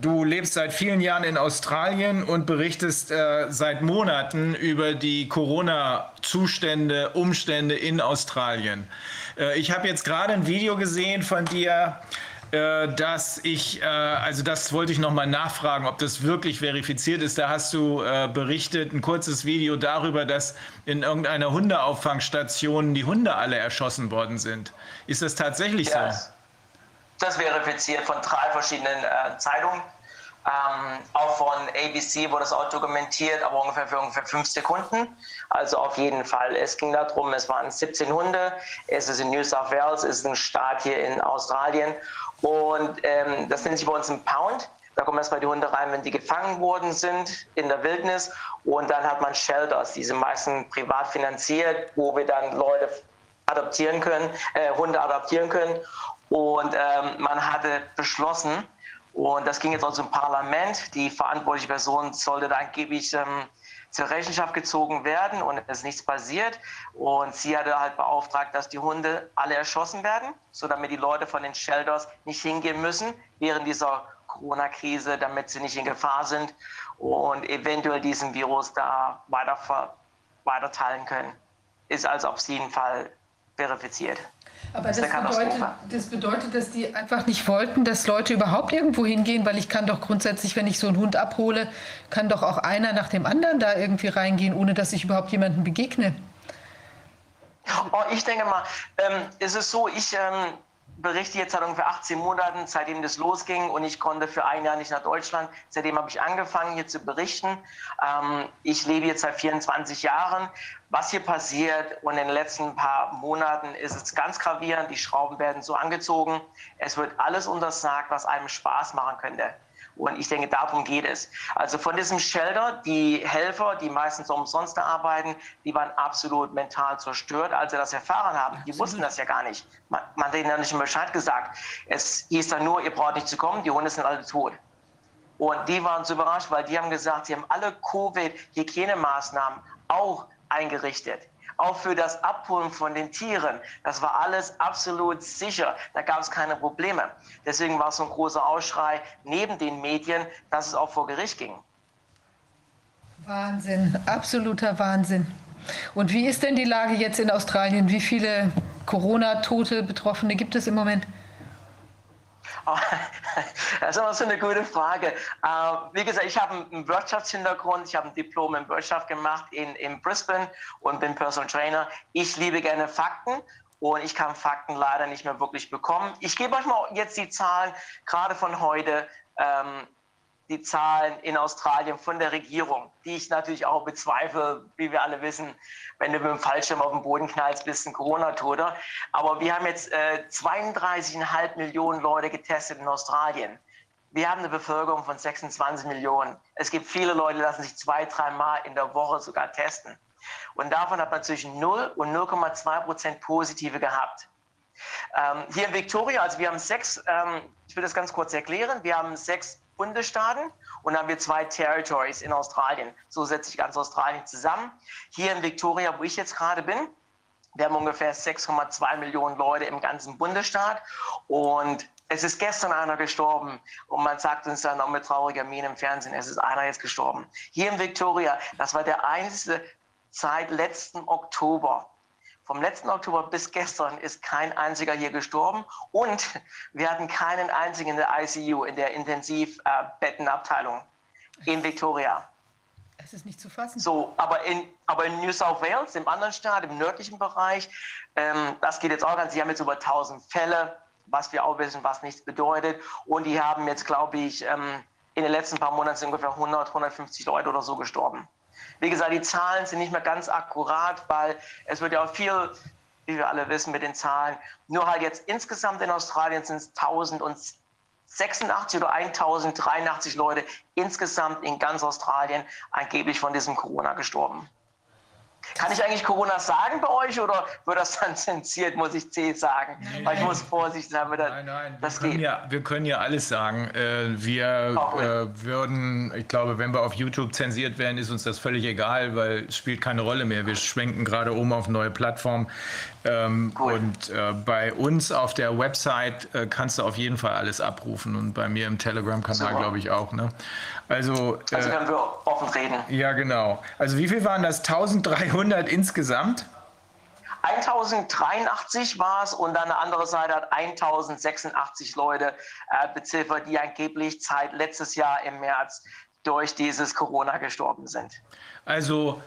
Du lebst seit vielen Jahren in Australien und berichtest äh, seit Monaten über die Corona-Zustände, Umstände in Australien. Äh, ich habe jetzt gerade ein Video gesehen von dir, äh, dass ich, äh, also das wollte ich nochmal nachfragen, ob das wirklich verifiziert ist. Da hast du äh, berichtet, ein kurzes Video darüber, dass in irgendeiner Hundeauffangstation die Hunde alle erschossen worden sind. Ist das tatsächlich Ja, so? das verifiziert von drei verschiedenen äh, Zeitungen. Ähm, auch von ABC wurde das auch dokumentiert, aber ungefähr für ungefähr fünf Sekunden. Also auf jeden Fall. Es ging darum, es waren 17 Hunde. Es ist in New South Wales, es ist ein Staat hier in Australien. Und ähm, das nennt sich bei uns ein Pound. Da kommen erstmal die Hunde rein, wenn die gefangen worden sind in der Wildnis. Und dann hat man Shelters, die sind meistens privat finanziert, wo wir dann Leute adoptieren können, äh, Hunde adoptieren können. Und ähm, man hatte beschlossen, und das ging jetzt auch zum Parlament, die verantwortliche Person sollte da angeblich ähm, zur Rechenschaft gezogen werden und es ist nichts passiert. Und sie hatte halt beauftragt, dass die Hunde alle erschossen werden, so damit die Leute von den Shelters nicht hingehen müssen während dieser Corona-Krise, damit sie nicht in Gefahr sind und eventuell diesen Virus da weiter, weiter teilen können. Ist also auf jeden Fall verifiziert. Aber Das das bedeutet, das bedeutet, dass die einfach nicht wollten, dass Leute überhaupt irgendwo hingehen, weil ich kann doch grundsätzlich, wenn ich so einen Hund abhole, kann doch auch einer nach dem anderen da irgendwie reingehen, ohne dass ich überhaupt jemandem begegne. Oh, ich denke mal, ähm, es ist so, ich ähm, berichte jetzt seit ungefähr 18 Monaten, seitdem das losging und ich konnte für ein Jahr nicht nach Deutschland. Seitdem habe ich angefangen, hier zu berichten. Ähm, ich lebe jetzt seit 24 Jahren. Was hier passiert und in den letzten paar Monaten ist es ganz gravierend. Die Schrauben werden so angezogen. Es wird alles untersagt, was einem Spaß machen könnte. Und ich denke, darum geht es. Also von diesem Shelter, die Helfer, die meistens umsonst arbeiten, die waren absolut mental zerstört, als sie das erfahren haben. Die wussten das ja gar nicht. Man, man hat ihnen ja nicht mal Bescheid gesagt. Es hieß dann nur, ihr braucht nicht zu kommen, die Hunde sind alle tot. Und die waren so überrascht, weil die haben gesagt, sie haben alle Covid-Hygienemaßnahmen auch eingerichtet. Auch für das Abholen von den Tieren. Das war alles absolut sicher. Da gab es keine Probleme. Deswegen war es so ein großer Aufschrei neben den Medien, dass es auch vor Gericht ging. Wahnsinn, absoluter Wahnsinn. Und wie ist denn die Lage jetzt in Australien? Wie viele Corona-Tote, Betroffene gibt es im Moment? <laughs> Das ist immer so eine gute Frage. Äh, wie gesagt, ich habe einen Wirtschaftshintergrund. Ich habe ein Diplom in Wirtschaft gemacht in, in Brisbane und bin Personal Trainer. Ich liebe gerne Fakten und ich kann Fakten leider nicht mehr wirklich bekommen. Ich gebe euch mal jetzt die Zahlen, gerade von heute. Ähm, die Zahlen in Australien von der Regierung, die ich natürlich auch bezweifle, wie wir alle wissen, wenn du mit dem Fallschirm auf den Boden knallst, bist du ein Corona-Toter. Aber wir haben jetzt äh, 32,5 Millionen Leute getestet in Australien. Wir haben eine Bevölkerung von 26 Millionen. Es gibt viele Leute, die lassen sich zwei, dreimal in der Woche sogar testen. Und davon hat man zwischen 0 und 0,2 Prozent Positive gehabt. Ähm, hier in Victoria, also wir haben sechs, ähm, ich will das ganz kurz erklären, wir haben sechs Bundesstaaten und dann haben wir zwei Territories in Australien. So setzt sich ganz Australien zusammen. Hier in Victoria, wo ich jetzt gerade bin, wir haben ungefähr 6,2 Millionen Leute im ganzen Bundesstaat und es ist gestern einer gestorben und man sagt uns dann auch mit trauriger Miene im Fernsehen, es ist einer jetzt gestorben. Hier in Victoria, das war der einzige seit letzten Oktober. Vom letzten Oktober bis gestern ist kein einziger hier gestorben und wir hatten keinen einzigen in der ICU, in der Intensivbettenabteilung. in Victoria. Es ist nicht zu fassen. So, aber in, aber in New South Wales, im anderen Staat, im nördlichen Bereich, ähm, das geht jetzt auch ganz, sie haben jetzt über 1000 Fälle, was wir auch wissen, was nichts bedeutet. Und die haben jetzt, glaube ich, ähm, in den letzten paar Monaten sind ungefähr 100, 150 Leute oder so gestorben. Wie gesagt, die Zahlen sind nicht mehr ganz akkurat, weil es wird ja auch viel, wie wir alle wissen, mit den Zahlen. Nur halt jetzt insgesamt in Australien sind es 1086 oder 1083 Leute insgesamt in ganz Australien angeblich von diesem Corona gestorben. Kann ich eigentlich Corona sagen bei euch oder wird das dann <laughs> zensiert, muss ich C sagen? Nee, Weil ich muss vorsichtig sein, damit Nein, nein, wir das können, geht. ja, wir können ja alles sagen. Äh, wir äh, würden, ich glaube, wenn wir auf YouTube zensiert werden, ist uns das völlig egal, weil es spielt keine Rolle mehr. Wir schwenken gerade um auf neue Plattformen. Ähm, Cool. Und äh, bei uns auf der Website äh, kannst du auf jeden Fall alles abrufen und bei mir im Telegram-Kanal, glaube ich, auch. Ne? Also, Also äh, können wir offen reden. ja, genau. Also wie viel waren das? 1300 insgesamt? 1083 war es und dann eine andere Seite hat 1086 Leute äh, beziffert, die angeblich seit letztes Jahr im März durch dieses Corona gestorben sind. Also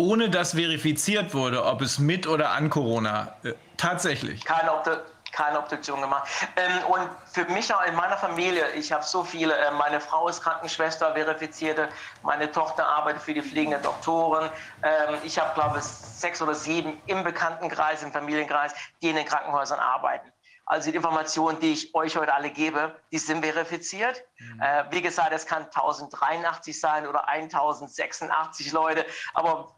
ohne dass verifiziert wurde, ob es mit oder an Corona äh, tatsächlich. Keine, Obdu keine Obduktion gemacht. Ähm, und für mich auch in meiner Familie, ich habe so viele, äh, meine Frau ist Krankenschwester, verifizierte, meine Tochter arbeitet für die fliegende Doktoren. Ähm, ich habe, glaube ich, sechs oder sieben im Bekanntenkreis, im Familienkreis, die in den Krankenhäusern arbeiten. Also die Informationen, die ich euch heute alle gebe, die sind verifiziert. Äh, wie gesagt, es kann 1083 sein oder 1086 Leute, aber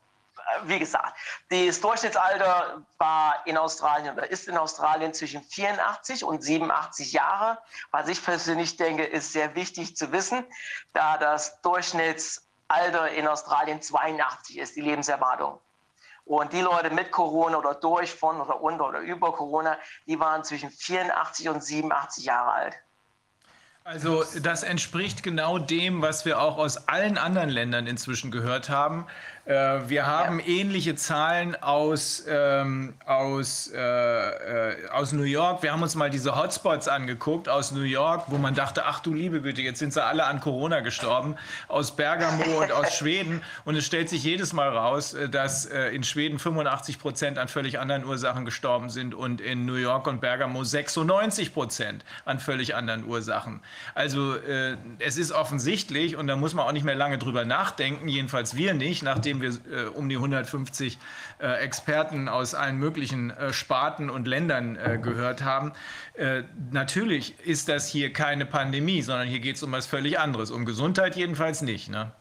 wie gesagt, das Durchschnittsalter war in Australien oder ist in Australien zwischen 84 und 87 Jahre. Was ich persönlich denke, ist sehr wichtig zu wissen, da das Durchschnittsalter in Australien 82 ist, die Lebenserwartung. Und die Leute mit Corona oder durch, von oder unter oder über Corona, die waren zwischen 84 und 87 Jahre alt. Also das entspricht genau dem, was wir auch aus allen anderen Ländern inzwischen gehört haben. Äh, wir haben ähnliche Zahlen aus, ähm, aus, äh, äh, aus New York. Wir haben uns mal diese Hotspots angeguckt aus New York, wo man dachte, ach du liebe Güte, jetzt sind sie alle an Corona gestorben, aus Bergamo und aus <laughs> Schweden. Und es stellt sich jedes Mal raus, äh, dass äh, in Schweden 85 Prozent an völlig anderen Ursachen gestorben sind und in New York und Bergamo 96 Prozent an völlig anderen Ursachen. Also äh, es ist offensichtlich und da muss man auch nicht mehr lange drüber nachdenken, jedenfalls wir nicht, nachdem wir äh, um die 150 äh, Experten aus allen möglichen äh, Sparten und Ländern äh, gehört haben. Äh, natürlich ist das hier keine Pandemie, sondern hier geht es um was völlig anderes, um Gesundheit jedenfalls nicht. Ne?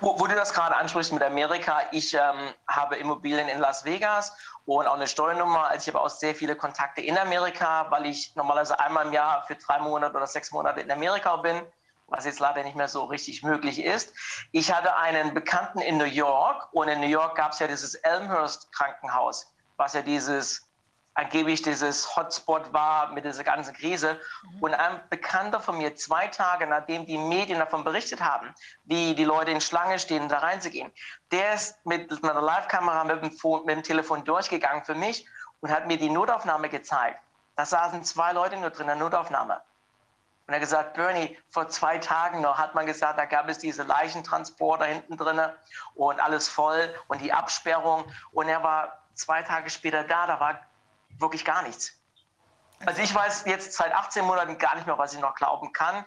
Wo, wo du das gerade ansprichst mit Amerika, ich ähm, habe Immobilien in Las Vegas und auch eine Steuernummer. Also ich habe auch sehr viele Kontakte in Amerika, weil ich normalerweise einmal im Jahr für drei Monate oder sechs Monate in Amerika bin, was jetzt leider nicht mehr so richtig möglich ist. Ich hatte einen Bekannten in New York und in New York gab es ja dieses Elmhurst Krankenhaus, was ja dieses angeblich dieses Hotspot war mit dieser ganzen Krise. Und ein Bekannter von mir, zwei Tage nachdem die Medien davon berichtet haben, wie die Leute in Schlange stehen, da reinzugehen, der ist mit einer Live-Kamera mit, mit dem Telefon durchgegangen für mich und hat mir die Notaufnahme gezeigt. Da saßen zwei Leute nur drin in der Notaufnahme. Und er hat gesagt, Bernie, vor zwei Tagen noch hat man gesagt, da gab es diese Leichentransporter hinten drinne und alles voll und die Absperrung. Und er war zwei Tage später da, da war wirklich gar nichts. Also ich weiß jetzt seit 18 Monaten gar nicht mehr, was ich noch glauben kann,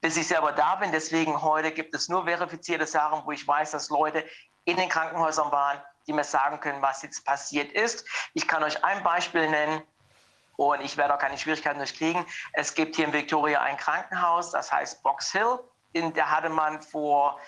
bis ich selber da bin. Deswegen heute gibt es nur verifizierte Sachen, wo ich weiß, dass Leute in den Krankenhäusern waren, die mir sagen können, was jetzt passiert ist. Ich kann euch ein Beispiel nennen. Und ich werde auch keine Schwierigkeiten durchkriegen. Es gibt hier in Victoria ein Krankenhaus, das heißt Box Hill. In der hatte man vor,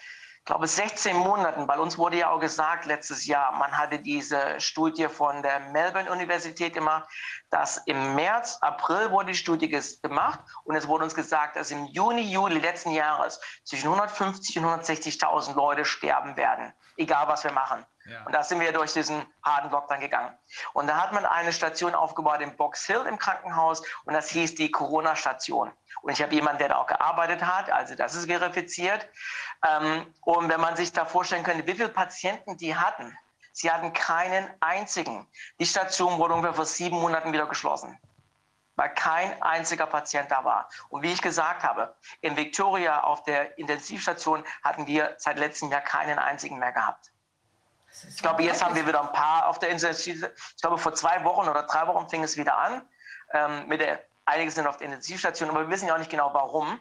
glaube 16 Monaten, bei uns wurde ja auch gesagt letztes Jahr, man hatte diese Studie von der Melbourne Universität gemacht, dass im März, April wurde die Studie gemacht und es wurde uns gesagt, dass im Juni, Juli letzten Jahres zwischen 150 und 160.000 Leute sterben werden, egal was wir machen. Und da sind wir durch diesen harten Lockdown gegangen. Und da hat man eine Station aufgebaut in Box Hill im Krankenhaus und das hieß die Corona-Station. Und ich habe jemanden, der da auch gearbeitet hat, also das ist verifiziert. Ähm, und wenn man sich da vorstellen könnte, wie viele Patienten die hatten, sie hatten keinen einzigen. Die Station wurde ungefähr vor sieben Monaten wieder geschlossen. weil kein einziger Patient da war. Und wie ich gesagt habe, in Victoria auf der Intensivstation hatten wir seit letztem Jahr keinen einzigen mehr gehabt. Ich glaube, jetzt haben wir wieder ein paar auf der Intensivstation. Ich glaube, vor zwei Wochen oder drei Wochen fing es wieder an. Ähm, mit der, einige sind auf der Intensivstation, aber wir wissen ja auch nicht genau warum.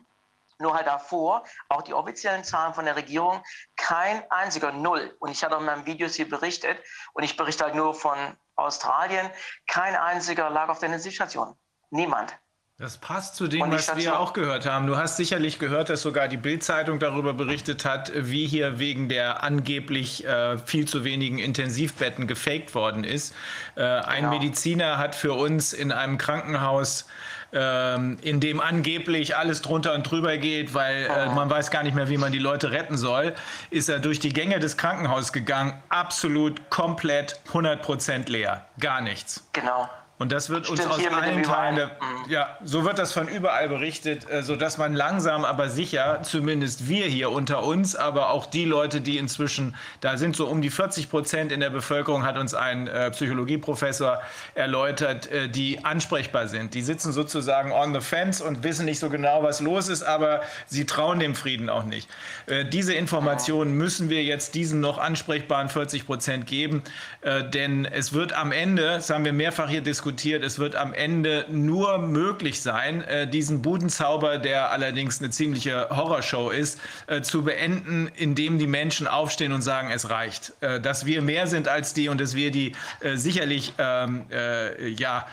Nur halt davor, auch die offiziellen Zahlen von der Regierung, kein einziger Null. Und ich hatte in meinen Videos hier berichtet, und ich berichte halt nur von Australien, kein einziger lag auf der Intensivstation. Niemand. Das passt zu dem, was wir auch gehört haben. Du hast sicherlich gehört, dass sogar die Bild-Zeitung darüber berichtet hat, wie hier wegen der angeblich äh, viel zu wenigen Intensivbetten gefaked worden ist. Äh, ein Genau. Mediziner hat für uns in einem Krankenhaus ähm, in dem angeblich alles drunter und drüber geht, weil äh, man weiß gar nicht mehr, wie man die Leute retten soll, ist er durch die Gänge des Krankenhauses gegangen, absolut komplett 100% leer, gar nichts. Genau. Und das wird uns aus allen Teilen, der, Überall. ja, so wird das von überall berichtet, äh, sodass man langsam aber sicher, zumindest wir hier unter uns, aber auch die Leute, die inzwischen, da sind so um die 40 Prozent in der Bevölkerung, hat uns ein äh, Psychologieprofessor erläutert, äh, die ansprechbar sind. Die sitzen sozusagen on the fence und wissen nicht so genau, was los ist, aber sie trauen dem Frieden auch nicht. Äh, diese Informationen müssen wir jetzt diesen noch ansprechbaren 40 Prozent geben, äh, denn es wird am Ende, das haben wir mehrfach hier diskutiert, es wird am Ende nur möglich sein, äh, diesen Budenzauber, der allerdings eine ziemliche Horrorshow ist, äh, zu beenden, indem die Menschen aufstehen und sagen, es reicht. Äh, Dass wir mehr sind als die und dass wir die äh, sicherlich, ähm, äh, ja,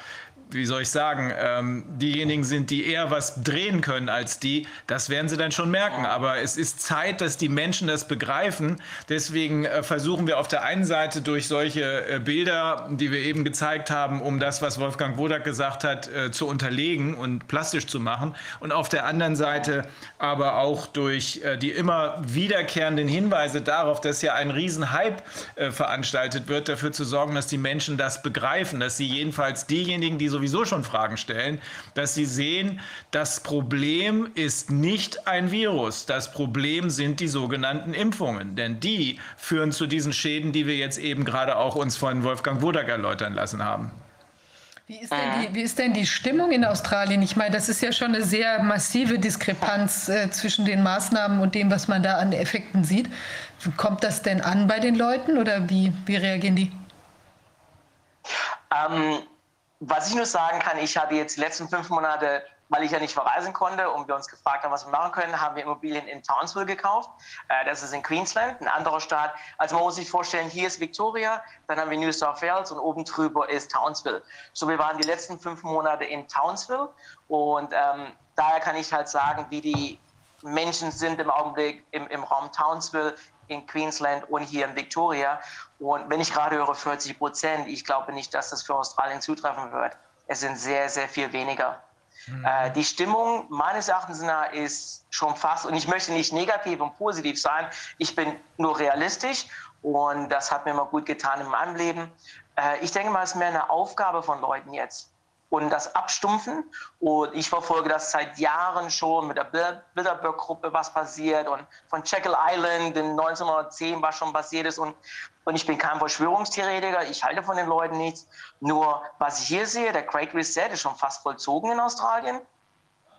wie soll ich sagen, ähm, diejenigen sind, die eher was drehen können als die, das werden sie dann schon merken. Aber es ist Zeit, dass die Menschen das begreifen. Deswegen äh, versuchen wir auf der einen Seite durch solche äh, Bilder, die wir eben gezeigt haben, um das, was Wolfgang Wodak gesagt hat, äh, zu unterlegen und plastisch zu machen. Und auf der anderen Seite aber auch durch äh, die immer wiederkehrenden Hinweise darauf, dass ja ein Riesenhype äh, veranstaltet wird, dafür zu sorgen, dass die Menschen das begreifen, dass sie jedenfalls diejenigen, die sowieso schon Fragen stellen, dass sie sehen, das Problem ist nicht ein Virus. Das Problem sind die sogenannten Impfungen. Denn die führen zu diesen Schäden, die wir jetzt eben gerade auch uns von Wolfgang Wodak erläutern lassen haben. Wie ist, denn die, wie ist denn die Stimmung in Australien? Ich meine, das ist ja schon eine sehr massive Diskrepanz äh, zwischen den Maßnahmen und dem, was man da an Effekten sieht. Kommt das denn an bei den Leuten oder wie, wie reagieren die? Ähm, was ich nur sagen kann, ich habe jetzt die letzten fünf Monate, weil ich ja nicht verreisen konnte und wir uns gefragt haben, was wir machen können, haben wir Immobilien in Townsville gekauft. Äh, das ist in Queensland, ein anderer Staat. Also man muss sich vorstellen, hier ist Victoria, dann haben wir New South Wales und oben drüber ist Townsville. So, wir waren die letzten fünf Monate in Townsville und ähm, daher kann ich halt sagen, wie die Menschen sind im Augenblick im, im Raum Townsville, in Queensland und hier in Victoria. Und wenn ich gerade höre 40 Prozent, ich glaube nicht, dass das für Australien zutreffen wird. Es sind sehr, sehr viel weniger. Äh, die Stimmung meines Erachtens nach ist schon fast, und ich möchte nicht negativ und positiv sein, ich bin nur realistisch und das hat mir mal gut getan in meinem Leben. Äh, ich denke mal, es ist mehr eine Aufgabe von Leuten jetzt und das Abstumpfen. Und ich verfolge das seit Jahren schon mit der Bil- Bilderberg-Gruppe, was passiert und von Jekyll Island in 1910, was schon passiert ist. Und, und ich bin kein Verschwörungstheoretiker, ich halte von den Leuten nichts. Nur was ich hier sehe, der Great Reset ist schon fast vollzogen in Australien.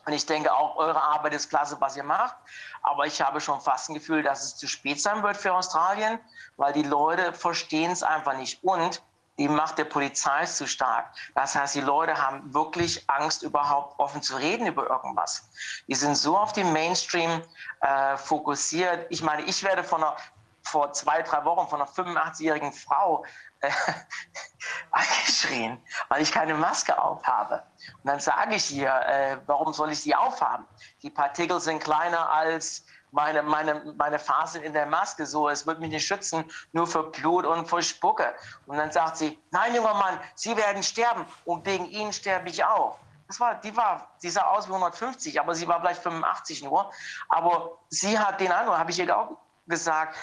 Und ich denke auch, eure Arbeit ist klasse, was ihr macht. Aber ich habe schon fast ein Gefühl, dass es zu spät sein wird für Australien, weil die Leute verstehen es einfach nicht. Und die Macht der Polizei ist zu stark. Das heißt, die Leute haben wirklich Angst, überhaupt offen zu reden über irgendwas. Die sind so auf den Mainstream äh, fokussiert. Ich meine, ich werde von einer, vor zwei, drei Wochen von einer 85-jährigen Frau äh, <laughs> angeschrien, weil ich keine Maske aufhabe. Und dann sage ich ihr, äh, warum soll ich die aufhaben? Die Partikel sind kleiner als meine, meine, meine Fasern in der Maske. So, es wird mich nicht schützen, nur für Blut und für Spucke. Und dann sagt sie, nein, junger Mann, Sie werden sterben und wegen Ihnen sterbe ich auch. Das war, die war, die sah aus wie 150, aber sie war vielleicht 85 nur. Aber sie hat den Eindruck, habe ich ihr auch gesagt,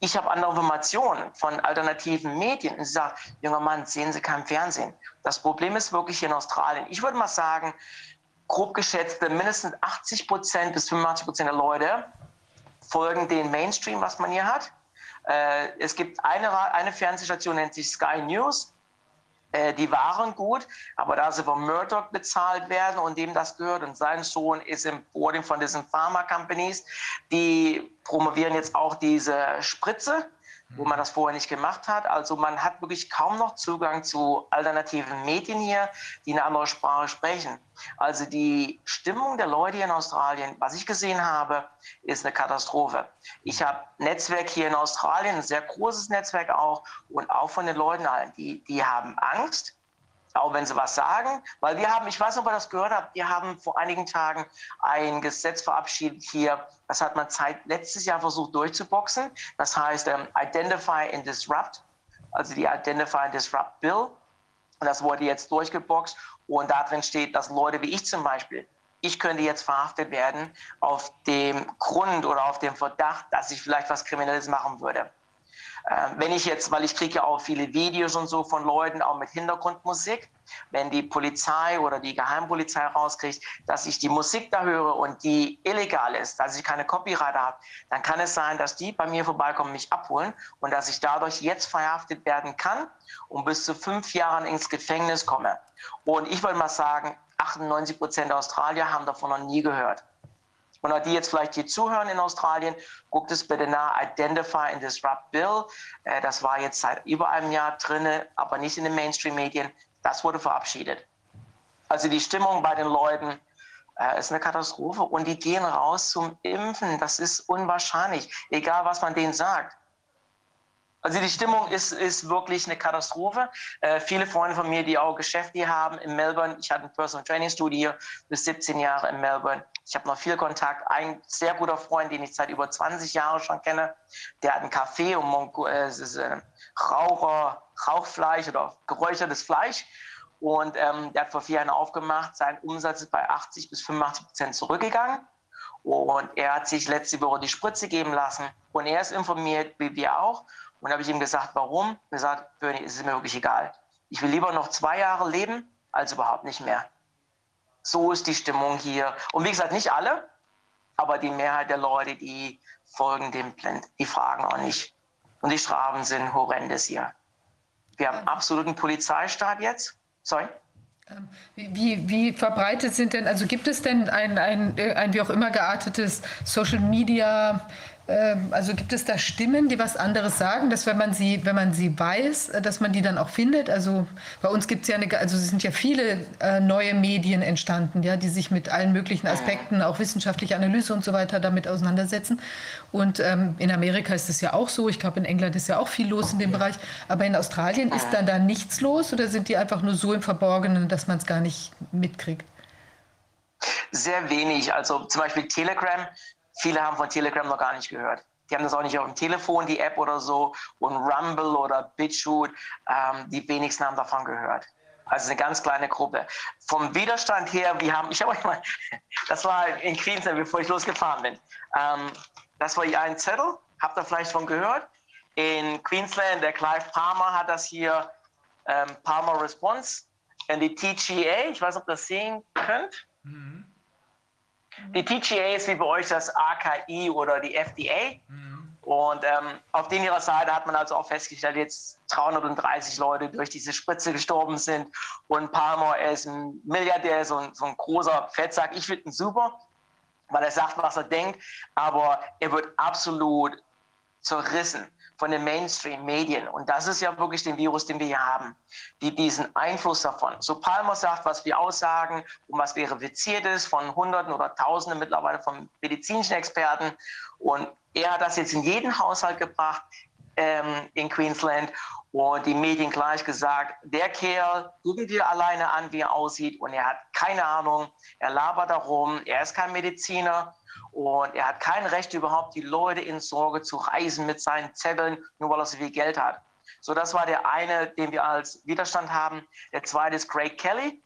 ich habe andere Informationen von alternativen Medien. Und sie sagt, junger Mann, sehen Sie kein Fernsehen. Das Problem ist wirklich hier in Australien. Ich würde mal sagen, grob geschätzte mindestens 80 Prozent bis 85 Prozent der Leute folgen den Mainstream, was man hier hat. Äh, es gibt eine, eine Fernsehstation, nennt sich Sky News. Äh, die waren gut, aber da sie von Murdoch bezahlt werden und dem das gehört und sein Sohn ist im Boarding von diesen Pharma Companies, die promovieren jetzt auch diese Spritze, wo man das vorher nicht gemacht hat. Also man hat wirklich kaum noch Zugang zu alternativen Medien hier, die eine andere Sprache sprechen. Also die Stimmung der Leute hier in Australien, was ich gesehen habe, ist eine Katastrophe. Ich habe Netzwerk hier in Australien, ein sehr großes Netzwerk auch, und auch von den Leuten die, die haben Angst, auch wenn sie was sagen, weil wir haben, ich weiß nicht, ob ihr das gehört habt, wir haben vor einigen Tagen ein Gesetz verabschiedet hier, das hat man seit letztes Jahr versucht durchzuboxen, das heißt ähm, Identify and Disrupt, also die Identify and Disrupt Bill, und das wurde jetzt durchgeboxt. Und da drin steht, dass Leute wie ich zum Beispiel, ich könnte jetzt verhaftet werden auf dem Grund oder auf dem Verdacht, dass ich vielleicht was Kriminelles machen würde. Ähm, wenn ich jetzt, weil ich kriege ja auch viele Videos und so von Leuten, auch mit Hintergrundmusik, wenn die Polizei oder die Geheimpolizei rauskriegt, dass ich die Musik da höre und die illegal ist, dass ich keine Copyright habe, dann kann es sein, dass die bei mir vorbeikommen, mich abholen und dass ich dadurch jetzt verhaftet werden kann und bis zu fünf Jahren ins Gefängnis komme. Und ich würde mal sagen, 98 Prozent der Australier haben davon noch nie gehört. Und auch die jetzt vielleicht hier zuhören in Australien, guckt es bitte nach Identify and Disrupt Bill. Äh, das war jetzt seit über einem Jahr drin, aber nicht in den Mainstream-Medien. Das wurde verabschiedet. Also die Stimmung bei den Leuten äh, ist eine Katastrophe und die gehen raus zum Impfen. Das ist unwahrscheinlich, egal was man denen sagt. Also die Stimmung ist, ist wirklich eine Katastrophe. Äh, viele Freunde von mir, die auch Geschäfte haben in Melbourne, ich hatte ein Personal Training Studio bis 17 Jahre in Melbourne. Ich habe noch viel Kontakt. Ein sehr guter Freund, den ich seit über 20 Jahren schon kenne, der hat ein Café und Mongo, äh, ist äh, Raucher, Rauchfleisch oder geräuchertes Fleisch. Und ähm, der hat vor vier Jahren aufgemacht. Sein Umsatz ist bei 80 bis 85 Prozent zurückgegangen. Und er hat sich letzte Woche die Spritze geben lassen. Und er ist informiert, wie wir auch. Und habe ich ihm gesagt, warum? Er sagt, Bernie, es ist mir wirklich egal. Ich will lieber noch zwei Jahre leben, als überhaupt nicht mehr. So ist die Stimmung hier. Und wie gesagt, nicht alle, aber die Mehrheit der Leute, die folgen dem Blend, die fragen auch nicht. Und die Strafen sind horrendes hier. Wir haben absoluten Polizeistaat jetzt. Sorry. Ähm, wie, wie, verbreitet sind denn, also gibt es denn ein, ein, ein wie auch immer geartetes Social Media also gibt es da Stimmen, die was anderes sagen, dass wenn man sie, wenn man sie weiß, äh, dass man die dann auch findet? Also bei uns gibt es ja eine, also es sind ja viele äh, neue Medien entstanden, ja, die sich mit allen möglichen Aspekten, auch wissenschaftliche Analyse und so weiter, damit auseinandersetzen. Und ähm, in Amerika ist es ja auch so. Ich glaube, in England ist ja auch viel los in dem Bereich. Aber in Australien ist dann da nichts los oder sind die einfach nur so im Verborgenen, dass man es gar nicht mitkriegt? Sehr wenig. Also zum Beispiel Telegram Viele haben von Telegram noch gar nicht gehört. Die haben das auch nicht auf dem Telefon, die App oder so. Und Rumble oder BitChute, ähm, die wenigsten haben davon gehört. Also eine ganz kleine Gruppe. Vom Widerstand her, wir haben, ich habe euch mal, <laughs> das war in Queensland, bevor ich losgefahren bin. Ähm, das war ein Zettel, habt ihr vielleicht von gehört? In Queensland, der Clive Palmer hat das hier, ähm, Palmer Response. Und die TGA, ich weiß nicht, ob ihr das sehen könnt. Mhm. Die TGA ist wie bei euch das AKI oder die FDA. Mhm. Und ähm, auf den ihrer Seite hat man also auch festgestellt, jetzt 330 Leute durch diese Spritze gestorben sind. Und Palmer ist ein Milliardär, so ein, so ein großer Fettsack. Ich finde ihn super, weil er sagt, was er denkt, aber er wird absolut zerrissen von den Mainstream-Medien. Und das ist ja wirklich den Virus, den wir hier haben, die diesen Einfluss davon. So Palmer sagt, was wir aussagen und was verifiziert ist von Hunderten oder Tausenden mittlerweile von medizinischen Experten. Und er hat das jetzt in jeden Haushalt gebracht ähm, in Queensland und die Medien gleich gesagt, der Kerl, gucken wir alleine an, wie er aussieht und er hat keine Ahnung, er labert darum, er ist kein Mediziner und er hat kein Recht überhaupt, die Leute in Sorge zu reisen mit seinen Zetteln, nur weil er so viel Geld hat. So, das war der eine, den wir als Widerstand haben. Der zweite ist Craig Kelly.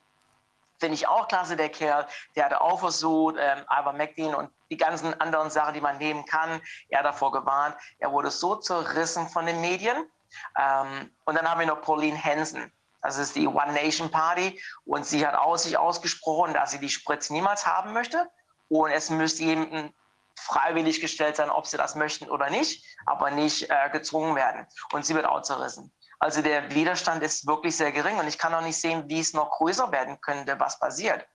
Finde ich auch klasse, der Kerl. Der hatte auch versucht, ähm, Ivermectin und die ganzen anderen Sachen, die man nehmen kann. Er hat davor gewarnt. Er wurde so zerrissen von den Medien. Ähm, und dann haben wir noch Pauline Hansen. Das ist die One Nation Party. Und sie hat aus sich ausgesprochen, dass sie die Spritze niemals haben möchte. Und es müsste jedem freiwillig gestellt sein, ob sie das möchten oder nicht, aber nicht äh, gezwungen werden. Und sie wird auch zerrissen. Also der Widerstand ist wirklich sehr gering und ich kann auch nicht sehen, wie es noch größer werden könnte, was passiert.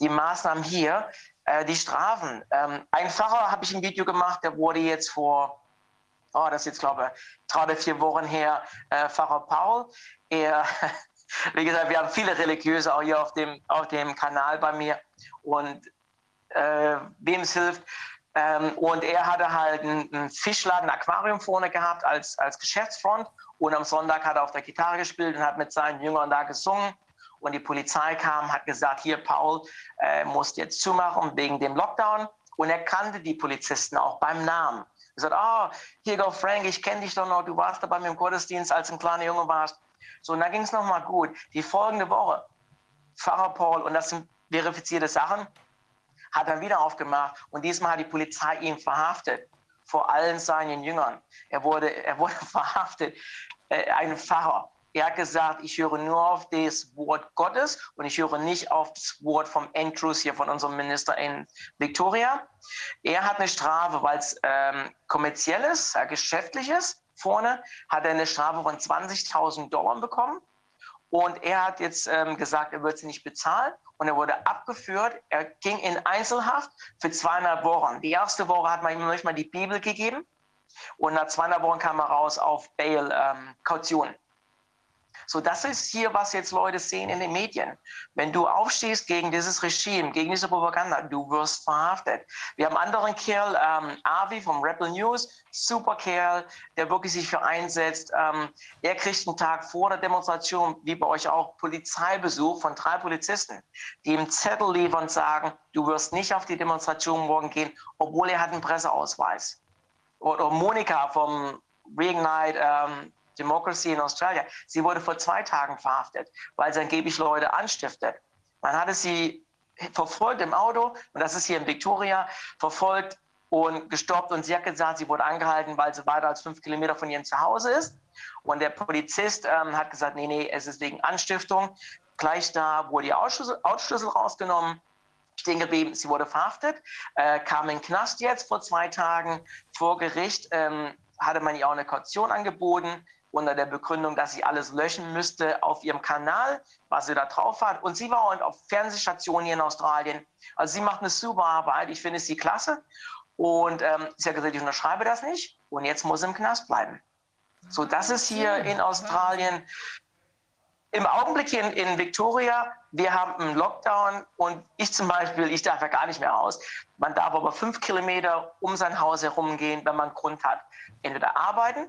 Die Maßnahmen hier, äh, die Strafen. Ähm, ein Pfarrer habe ich ein Video gemacht, der wurde jetzt vor, oh, das ist jetzt glaube ich oder vier Wochen her, äh, Pfarrer Paul. Er, <laughs> wie gesagt, wir haben viele Religiöse auch hier auf dem, auf dem Kanal bei mir und äh, wem es hilft. Ähm, und er hatte halt einen, Fischladen, ein Aquarium vorne gehabt als, als Geschäftsfront. Und am Sonntag hat er auf der Gitarre gespielt und hat mit seinen Jüngern da gesungen. Und die Polizei kam, hat gesagt, hier, Paul, äh, musst jetzt zumachen wegen dem Lockdown. Und er kannte die Polizisten auch beim Namen. Er sagt, oh, hier go Frank, ich kenne dich doch noch, du warst da bei mir im Gottesdienst, als ein kleiner Junge warst. So, und dann ging es nochmal gut. Die folgende Woche, Pfarrer Paul, und das sind verifizierte Sachen, hat er wieder aufgemacht und diesmal hat die Polizei ihn verhaftet vor allen seinen Jüngern. Er wurde, er wurde <laughs> verhaftet, äh, ein Pfarrer. Er hat gesagt, ich höre nur auf das Wort Gottes und ich höre nicht auf das Wort vom Andrews hier, von unserem Minister in Victoria. Er hat eine Strafe, weil es ähm, kommerziell äh, geschäftlich. Vorne hat er eine Strafe von 20.000 Dollar bekommen. Und er hat jetzt ähm, gesagt, er wird sie nicht bezahlen und er wurde abgeführt. Er ging in Einzelhaft für zweieinhalb Wochen. Die erste Woche hat man ihm nicht mal die Bibel gegeben und nach zweieinhalb Wochen kam er raus auf Bail ähm, Kaution. So, das ist hier, was jetzt Leute sehen in den Medien. Wenn du aufstehst gegen dieses Regime, gegen diese Propaganda, du wirst verhaftet. Wir haben einen anderen Kerl, ähm, Avi vom Rebel News, super Kerl, der wirklich sich für einsetzt. Ähm, er kriegt einen Tag vor der Demonstration, wie bei euch auch, Polizeibesuch von drei Polizisten, die ihm Zettel liefern und sagen, du wirst nicht auf die Demonstration morgen gehen, obwohl er hat einen Presseausweis. Oder Monika vom Reignite, ähm, Democracy in Australia. Sie wurde vor zwei Tagen verhaftet, weil sie angeblich Leute anstiftet. Man hatte sie verfolgt im Auto, und das ist hier in Victoria, verfolgt und gestoppt und sie hat gesagt, sie wurde angehalten, weil sie weiter als fünf Kilometer von ihrem Zuhause ist. Und der Polizist ähm, hat gesagt, nee, nee, es ist wegen Anstiftung. Gleich da wurde ihr Autoschlüssel rausgenommen, stehen geblieben, sie wurde verhaftet, äh, kam in den Knast jetzt vor zwei Tagen vor Gericht, ähm, hatte man ihr auch eine Kaution angeboten unter der Begründung, dass sie alles löschen müsste auf ihrem Kanal, was sie da drauf hat. Und sie war auch auf Fernsehstationen hier in Australien. Also sie macht eine super Arbeit. Ich finde sie klasse. Und ähm, sie hat gesagt, ich unterschreibe das nicht. Und jetzt muss sie im Knast bleiben. So, das ist hier in Australien. Im Augenblick hier in, in Victoria, wir haben einen Lockdown und ich zum Beispiel, ich darf ja gar nicht mehr raus. Man darf aber fünf Kilometer um sein Haus herumgehen, wenn man Grund hat. Entweder arbeiten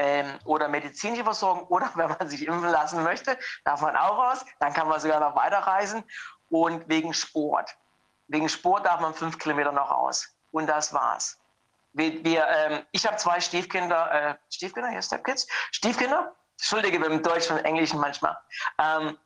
ähm, oder medizinische Versorgung oder <laughs> wenn man sich impfen lassen möchte, darf man auch raus. Dann kann man sogar noch weiterreisen. Und wegen Sport. Wegen Sport darf man fünf Kilometer noch raus. Und das war's. Wir, wir, ähm, ich habe zwei Stiefkinder, äh, Stiefkinder, ja, Stepkids, Stiefkinder. Entschuldige mit dem Deutschen und Englischen manchmal. Ähm,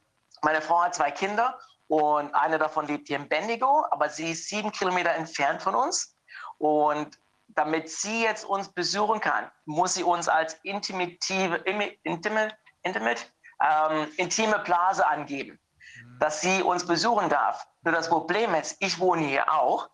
meine Frau hat zwei Kinder und eine davon lebt hier in Bendigo, aber sie ist sieben Kilometer entfernt von uns. Und damit sie jetzt uns besuchen kann, muss sie uns als intimitive, intimate, intimate ähm, intime Blase angeben, mhm. dass sie uns besuchen darf. Nur das Problem ist, ich wohne hier auch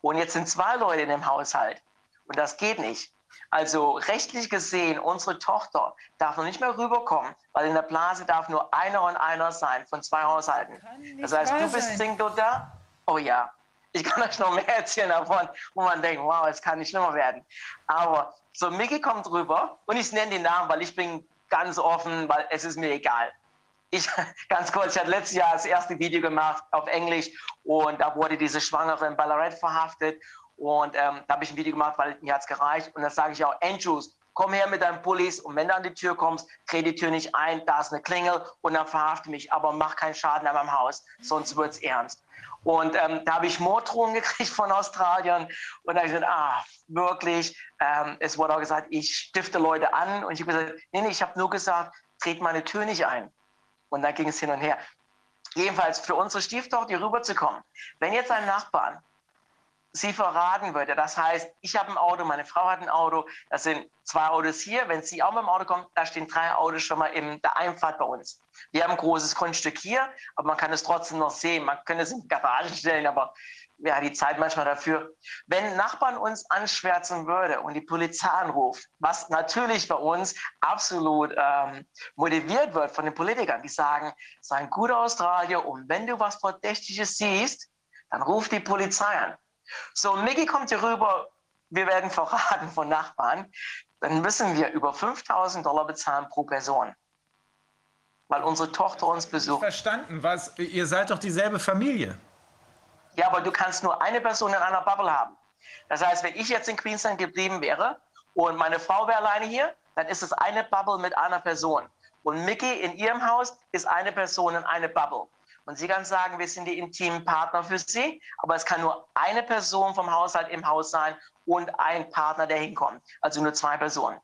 und jetzt sind zwei Leute in dem Haushalt und das geht nicht. Also rechtlich gesehen, unsere Tochter darf noch nicht mehr rüberkommen, weil in der Blase darf nur einer und einer sein von zwei Haushalten. Das heißt, du bist Single da? Oh ja, ich kann euch noch mehr erzählen davon, wo man denkt, wow, es kann nicht schlimmer werden. Aber so, Mickey kommt rüber und ich nenne den Namen, weil ich bin ganz offen, weil es ist mir egal. Ich, <laughs> ganz kurz, ich hatte letztes Jahr das erste Video gemacht auf Englisch und da wurde diese Schwangere in Ballarat verhaftet und ähm, da habe ich ein Video gemacht, weil mir hat es gereicht und dann sage ich auch, Andrews, komm her mit deinem Pullis und wenn du an die Tür kommst, dreh die Tür nicht ein, da ist eine Klingel und dann verhafte mich, aber mach keinen Schaden an meinem Haus, sonst wird es ernst. Und ähm, da habe ich Morddrohungen <laughs> gekriegt von Australiern. Und da habe ich gesagt, ah, wirklich. Ähm, es wurde auch gesagt, ich stifte Leute an. Und ich habe gesagt, nee, nee, ich habe nur gesagt, dreht meine Tür nicht ein. Und dann ging es hin und her. Jedenfalls für unsere Stieftochter hier rüberzukommen. Wenn jetzt ein Nachbarn sie verraten würde. Das heißt, ich habe ein Auto, meine Frau hat ein Auto, das sind zwei Autos hier. Wenn sie auch mit dem Auto kommt, da stehen drei Autos schon mal in der Einfahrt bei uns. Wir haben ein großes Grundstück hier, aber man kann es trotzdem noch sehen. Man könnte es in Garagen stellen, aber ja, die Zeit manchmal dafür. Wenn Nachbarn uns anschwärzen würde und die Polizei anruft, was natürlich bei uns absolut ähm, motiviert wird von den Politikern, die sagen, sei ein guter Australier und wenn du was Verdächtiges siehst, dann ruf die Polizei an. So, Mickey kommt hier rüber, wir werden verraten von Nachbarn, dann müssen wir über 5000 Dollar bezahlen pro Person. Weil unsere Tochter uns besucht. Verstanden, was? Ihr seid doch dieselbe Familie. Ja, aber du kannst nur eine Person in einer Bubble haben. Das heißt, wenn ich jetzt in Queensland geblieben wäre und meine Frau wäre alleine hier, dann ist es eine Bubble mit einer Person. Und Mickey in ihrem Haus ist eine Person in eine Bubble. Und sie kann sagen, wir sind die intimen Partner für sie, aber es kann nur eine Person vom Haushalt im Haus sein und ein Partner, der hinkommt. Also nur zwei Personen.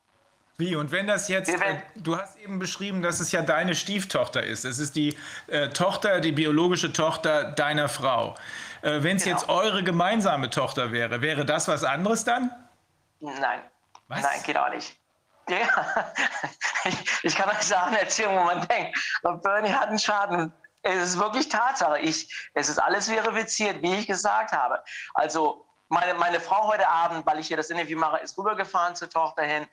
Wie? Und wenn das jetzt, äh, du hast eben beschrieben, dass es ja deine Stieftochter ist. Es ist die äh, Tochter, die biologische Tochter deiner Frau. Äh, wenn es Genau. jetzt eure gemeinsame Tochter wäre, wäre das was anderes dann? Nein. Was? Nein, geht auch nicht. Ja, <laughs> ich, ich kann euch Sachen erzählen, wo man denkt, aber Bernie hat einen Schaden. Es ist wirklich Tatsache. Ich, es ist alles verifiziert, wie ich gesagt habe. Also meine, meine Frau heute Abend, weil ich hier das Interview mache, ist rübergefahren zur Tochter hin.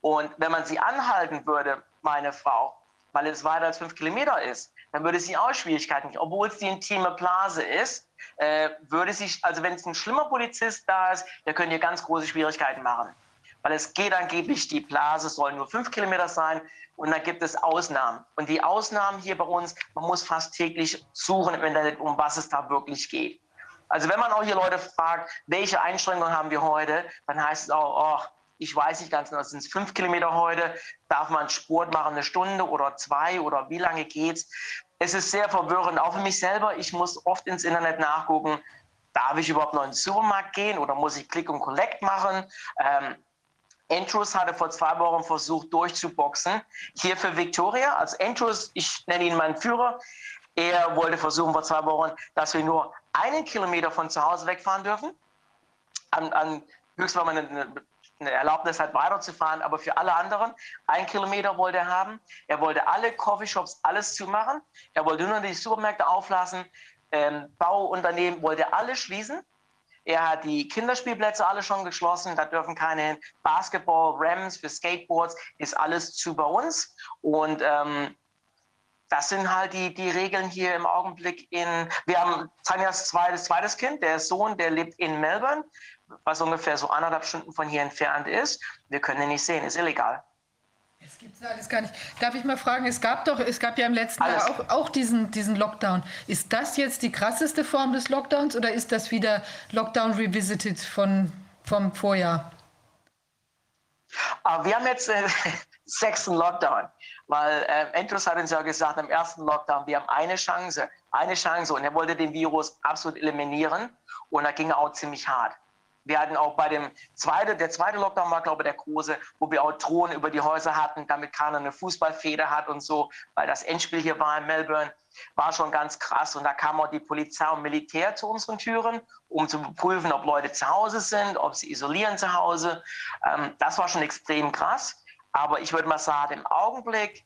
Und wenn man sie anhalten würde, meine Frau, weil es weiter als fünf Kilometer ist, dann würde sie auch Schwierigkeiten kriegen. Obwohl es die intime Blase ist, äh, würde sie, also wenn es ein schlimmer Polizist da ist, der könnte hier ganz große Schwierigkeiten machen. Weil es geht angeblich, die Blase soll nur fünf Kilometer sein und dann gibt es Ausnahmen. Und die Ausnahmen hier bei uns, man muss fast täglich suchen im Internet, um was es da wirklich geht. Also wenn man auch hier Leute fragt, welche Einschränkungen haben wir heute, dann heißt es auch, oh, ich weiß nicht ganz genau, sind es fünf Kilometer heute, darf man Sport machen, eine Stunde oder zwei oder wie lange geht's? Es ist sehr verwirrend, auch für mich selber. Ich muss oft ins Internet nachgucken, darf ich überhaupt noch in den Supermarkt gehen oder muss ich Click und Collect machen? Ähm, Andrews hatte vor zwei Wochen versucht durchzuboxen, hier für Victoria. Also Andrews, ich nenne ihn meinen Führer, er wollte versuchen vor zwei Wochen, dass wir nur einen Kilometer von zu Hause wegfahren dürfen. An, an höchstens, wenn man eine, eine Erlaubnis hat, weiterzufahren, aber für alle anderen, ein Kilometer wollte er haben. Er wollte alle Coffeeshops, alles zumachen. Er wollte nur die Supermärkte auflassen. Ähm, Bauunternehmen wollte alle schließen. Er hat die Kinderspielplätze alle schon geschlossen, da dürfen keine. Basketball, Rams für Skateboards, ist alles zu bei uns. Und ähm, das sind halt die, die Regeln hier im Augenblick in. Wir haben Tanjas zweites, zweites Kind, der Sohn, der lebt in Melbourne, was ungefähr so anderthalb Stunden von hier entfernt ist. Wir können ihn nicht sehen, ist illegal. Es gibt ja alles gar nicht. Darf ich mal fragen, es gab doch, es gab ja im letzten Alles. Jahr auch, auch diesen, diesen Lockdown. Ist das jetzt die krasseste Form des Lockdowns oder ist das wieder Lockdown revisited von, vom Vorjahr? Aber wir haben jetzt äh, <laughs> sechsten Lockdown, weil äh, Andrews hat uns ja gesagt, im ersten Lockdown, wir haben eine Chance, eine Chance und er wollte den Virus absolut eliminieren und da ging er auch ziemlich hart. Wir hatten auch bei dem zweiten, der zweite Lockdown war, glaube ich, der große, wo wir auch Drohnen über die Häuser hatten, damit keiner eine Fußballfeder hat und so, weil das Endspiel hier war in Melbourne, war schon ganz krass. Und da kam auch die Polizei und Militär zu unseren Türen, um zu prüfen, ob Leute zu Hause sind, ob sie isolieren zu Hause. Ähm, das war schon extrem krass. Aber ich würde mal sagen, im Augenblick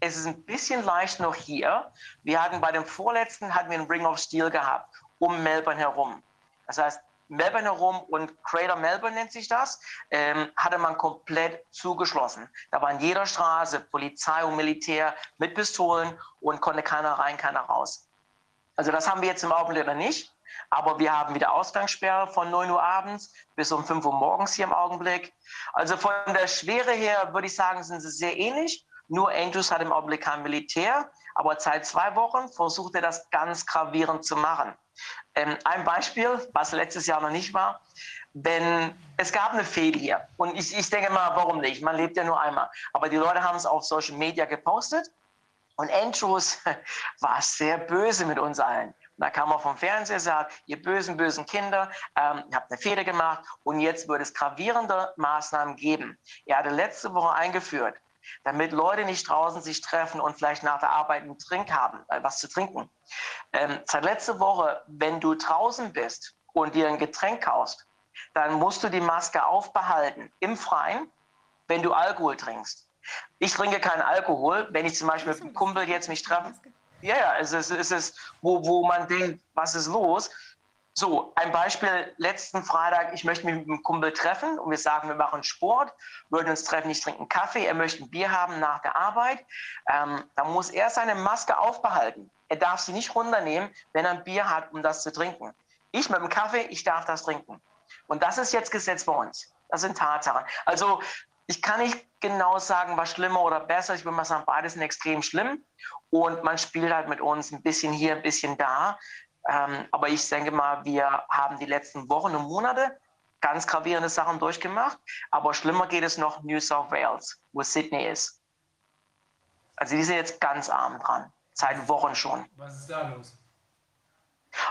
es ist ein bisschen leicht noch hier. Wir hatten bei dem vorletzten hatten wir einen Ring of Steel gehabt, um Melbourne herum. Das heißt, Melbourne herum und Crater Melbourne nennt sich das, ähm, hatte man komplett zugeschlossen. Da war in jeder Straße Polizei und Militär mit Pistolen und konnte keiner rein, keiner raus. Also das haben wir jetzt im Augenblick noch nicht. Aber wir haben wieder Ausgangssperre von 9 Uhr abends bis um 5 Uhr morgens hier im Augenblick. Also von der Schwere her würde ich sagen, sind sie sehr ähnlich. Nur Andrews hat im Augenblick kein Militär. Aber seit zwei Wochen versucht er das ganz gravierend zu machen. Ähm, ein Beispiel, was letztes Jahr noch nicht war. Wenn es gab eine Fehde hier und ich, ich denke mal, warum nicht? Man lebt ja nur einmal. Aber die Leute haben es auf Social Media gepostet und Andrews <laughs> war sehr böse mit uns allen. Und da kam er vom Fernseher und sagt, ihr bösen, bösen Kinder, ähm, ihr habt eine Fehde gemacht und jetzt wird es gravierende Maßnahmen geben. Er hatte letzte Woche eingeführt, damit Leute nicht draußen sich treffen und vielleicht nach der Arbeit einen Trink haben, äh, was zu trinken. Ähm, seit letzter Woche, wenn du draußen bist und dir ein Getränk kaufst, dann musst du die Maske aufbehalten im Freien, wenn du Alkohol trinkst. Ich trinke keinen Alkohol, wenn ich zum Beispiel mit einem Kumpel jetzt mich treffe. Ja, ja, es ist, es ist wo, wo man denkt, was ist los? So, ein Beispiel, letzten Freitag, ich möchte mich mit einem Kumpel treffen und wir sagen, wir machen Sport, würden uns treffen, ich trinke einen Kaffee, er möchte ein Bier haben nach der Arbeit. Ähm, da muss er seine Maske aufbehalten. Er darf sie nicht runternehmen, wenn er ein Bier hat, um das zu trinken. Ich mit dem Kaffee, ich darf das trinken. Und das ist jetzt Gesetz bei uns. Das sind Tatsachen. Also ich kann nicht genau sagen, was schlimmer oder besser. Ich würde mal sagen, beides sind extrem schlimm. Und man spielt halt mit uns ein bisschen hier, ein bisschen da. Ähm, aber ich denke mal, wir haben die letzten Wochen und Monate ganz gravierende Sachen durchgemacht. Aber schlimmer geht es noch New South Wales, wo Sydney ist. Also die sind jetzt ganz arm dran, seit Wochen schon. Was ist da los?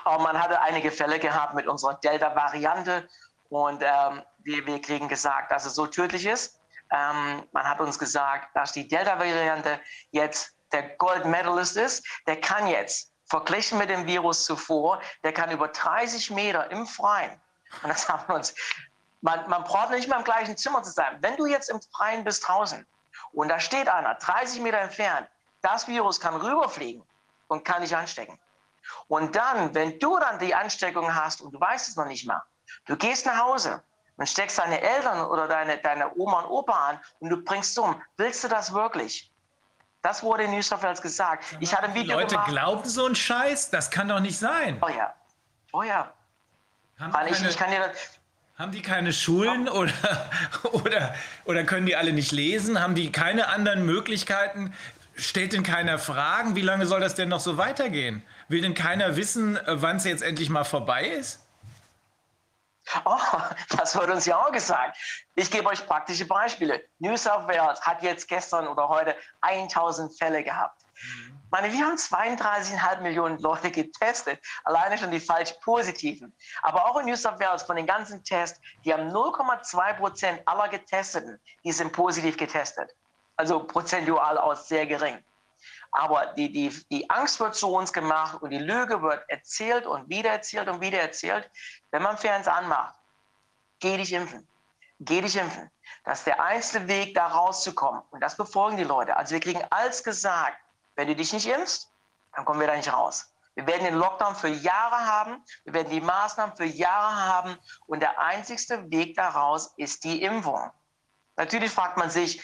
Aber man hatte einige Fälle gehabt mit unserer Delta-Variante und ähm, wir, wir kriegen gesagt, dass es so tödlich ist. Ähm, man hat uns gesagt, dass die Delta-Variante jetzt der Gold Medalist ist. Der kann jetzt, verglichen mit dem Virus zuvor, der kann über 30 Meter im Freien. Und das haben wir uns, man, man braucht nicht mal im gleichen Zimmer zu sein. Wenn du jetzt im Freien bist draußen und da steht einer 30 Meter entfernt, das Virus kann rüberfliegen und kann dich anstecken. Und dann, wenn du dann die Ansteckung hast und du weißt es noch nicht mal, du gehst nach Hause und steckst deine Eltern oder deine, deine Oma und Opa an und du bringst um. Willst du das wirklich? Das wurde in New South Wales gesagt. Ich hatte ein Die Video Leute gemacht. glauben so einen Scheiß? Das kann doch nicht sein. Oh ja. Oh ja. Haben Weil die ich, keine, ich kann dir haben die keine Schulen oder, oder, oder können die alle nicht lesen? Haben die keine anderen Möglichkeiten? Stellt denn keiner Fragen? Wie lange soll das denn noch so weitergehen? Will denn keiner wissen, äh, wann es jetzt endlich mal vorbei ist? <laughs> Oh, das wird uns ja auch gesagt. Ich gebe euch praktische Beispiele. New South Wales hat jetzt gestern oder heute 1000 Fälle gehabt. Ich meine, wir haben 32,5 Millionen Leute getestet, alleine schon die falsch positiven. Aber auch in New South Wales von den ganzen Tests, die haben 0,2 Prozent aller Getesteten, die sind positiv getestet. Also prozentual aus sehr gering. Aber die, die, die Angst wird zu uns gemacht und die Lüge wird erzählt und wieder erzählt und wieder erzählt. Wenn man Fernseher anmacht, geh dich impfen. Geh dich impfen. Das ist der einzige Weg, da rauszukommen. Und das befolgen die Leute. Also wir kriegen alles gesagt. Wenn du dich nicht impfst, dann kommen wir da nicht raus. Wir werden den Lockdown für Jahre haben. Wir werden die Maßnahmen für Jahre haben. Und der einzigste Weg daraus ist die Impfung. Natürlich fragt man sich,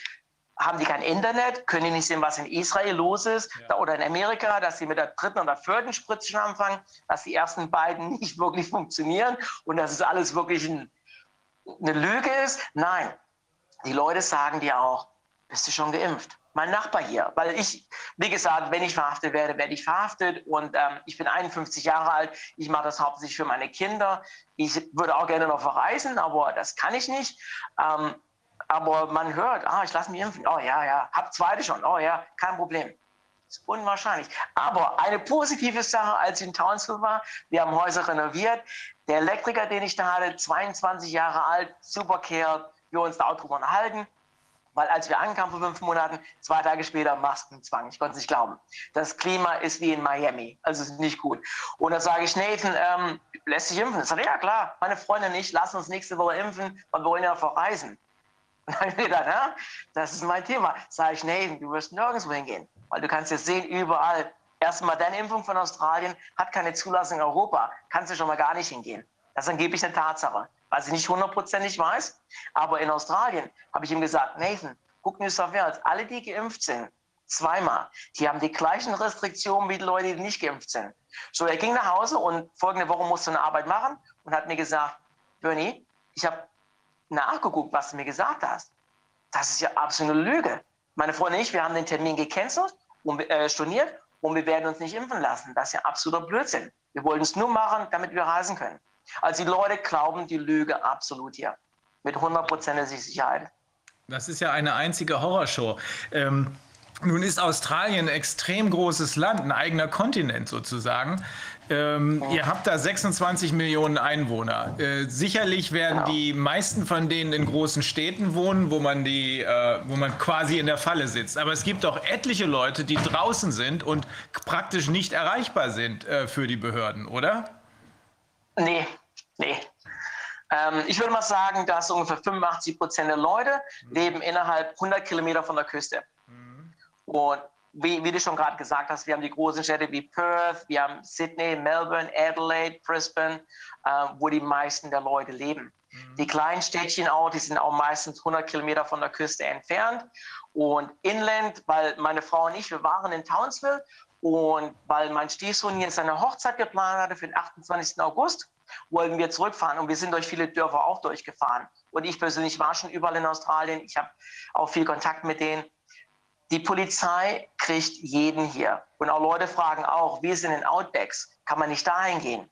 haben die kein Internet? Können die nicht sehen, was in Israel los ist? Da, oder in Amerika, dass sie mit der dritten oder vierten Spritze schon anfangen, dass die ersten beiden <laughs> nicht wirklich funktionieren und dass es alles wirklich ein, eine Lüge ist? Nein. Die Leute sagen dir auch, bist du schon geimpft? Mein Nachbar hier, weil ich, wie gesagt, wenn ich verhaftet werde, werde ich verhaftet und ähm, ich bin 51 Jahre alt. Ich mache das hauptsächlich für meine Kinder. Ich würde auch gerne noch verreisen, aber das kann ich nicht. Ähm, aber man hört, ah, ich lasse mich impfen. Oh ja, ja, hab zweite schon. Oh ja, kein Problem. Ist unwahrscheinlich. Aber eine positive Sache, als ich in Townsville war, wir haben Häuser renoviert. Der Elektriker, den ich da hatte, 22 Jahre alt, super Kerl, wir uns da auch drüber unterhalten. Weil als wir ankamen vor fünf Monaten, zwei Tage später Maskenzwang. Ich konnte es nicht glauben. Das Klima ist wie in Miami. Also ist nicht gut. Und da sage ich, Nathan, ähm, lässt sich impfen? Ich sage, ja klar, meine Freundin und ich lassen uns nächste Woche impfen, weil wir wollen ja verreisen. <laughs> Ja, das ist mein Thema. Sage ich, Nathan, du wirst nirgendwo hingehen. Weil du kannst jetzt sehen, überall. Erstmal, deine Impfung von Australien hat keine Zulassung in Europa. Kannst du schon mal gar nicht hingehen. Das ist angeblich eine Tatsache. Was ich nicht hundertprozentig weiß. Aber in Australien habe ich ihm gesagt, Nathan, guck New South Wales. Alle, die geimpft sind, zweimal, die haben die gleichen Restriktionen wie die Leute, die nicht geimpft sind. So, er ging nach Hause und folgende Woche musste eine Arbeit machen und hat mir gesagt, Bernie, ich habe nachgeguckt, was du mir gesagt hast. Das ist ja absolute Lüge. Meine Freundin und ich, wir haben den Termin gecancelt und äh, storniert und wir werden uns nicht impfen lassen. Das ist ja absoluter Blödsinn. Wir wollten es nur machen, damit wir reisen können. Also die Leute glauben die Lüge absolut hier. Mit hundertprozentiger Sicherheit. Das ist ja eine einzige Horrorshow. Ähm, nun ist Australien ein extrem großes Land, ein eigener Kontinent sozusagen. Ähm, Ihr habt da 26 Millionen Einwohner. Äh, sicherlich werden Genau. die meisten von denen in großen Städten wohnen, wo man, die, äh, wo man quasi in der Falle sitzt. Aber es gibt auch etliche Leute, die draußen sind und praktisch nicht erreichbar sind äh, für die Behörden, oder? Nee, nee. Ähm, ich würde mal sagen, dass ungefähr 85 Prozent der Leute leben innerhalb 100 Kilometer von der Küste. Und wie, wie du schon gerade gesagt hast, wir haben die großen Städte wie Perth, wir haben Sydney, Melbourne, Adelaide, Brisbane, äh, wo die meisten der Leute leben. Die kleinen Städtchen auch, die sind auch meistens 100 Kilometer von der Küste entfernt. Und inland, weil meine Frau und ich, wir waren in Townsville und weil mein Stiefsohn jetzt seine Hochzeit geplant hatte für den 28. August, wollten wir zurückfahren und wir sind durch viele Dörfer auch durchgefahren. Und ich persönlich war schon überall in Australien. Ich habe auch viel Kontakt mit denen. Die Polizei kriegt jeden hier. Und auch Leute fragen auch, wir sind in Outbacks, kann man nicht dahin gehen?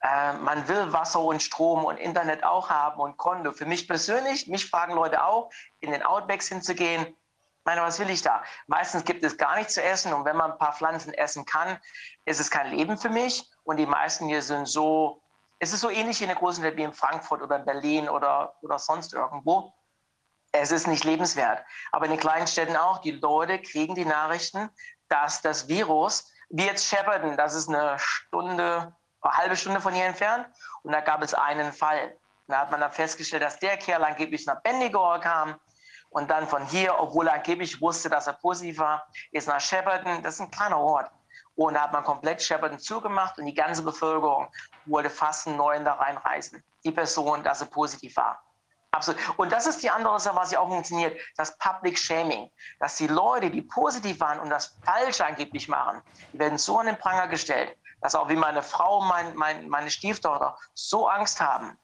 Äh, man will Wasser und Strom und Internet auch haben und Konto. Für mich persönlich, mich fragen Leute auch, in den Outbacks hinzugehen. Meine, was will ich da? Meistens gibt es gar nichts zu essen und wenn man ein paar Pflanzen essen kann, ist es kein Leben für mich. Und die meisten hier sind so, es ist so ähnlich in der großen Stadt wie in Frankfurt oder in Berlin oder, oder sonst irgendwo. Es ist nicht lebenswert. Aber in den kleinen Städten auch, die Leute kriegen die Nachrichten, dass das Virus, wie jetzt Shepparton, das ist eine Stunde, eine halbe Stunde von hier entfernt, und da gab es einen Fall. Da hat man dann festgestellt, dass der Kerl angeblich nach Bendigo kam und dann von hier, obwohl er angeblich wusste, dass er positiv war, ist nach Shepparton, das ist ein kleiner Ort. Und da hat man komplett Shepparton zugemacht und die ganze Bevölkerung wollte fast einen neuen da reinreisen. Die Person, dass er positiv war. Absolut. Und das ist die andere Sache, was ja auch funktioniert, das Public Shaming. Dass die Leute, die positiv waren und das Falsche angeblich machen, die werden so an den Pranger gestellt, dass auch wie meine Frau, mein, mein, meine Stieftochter so Angst haben,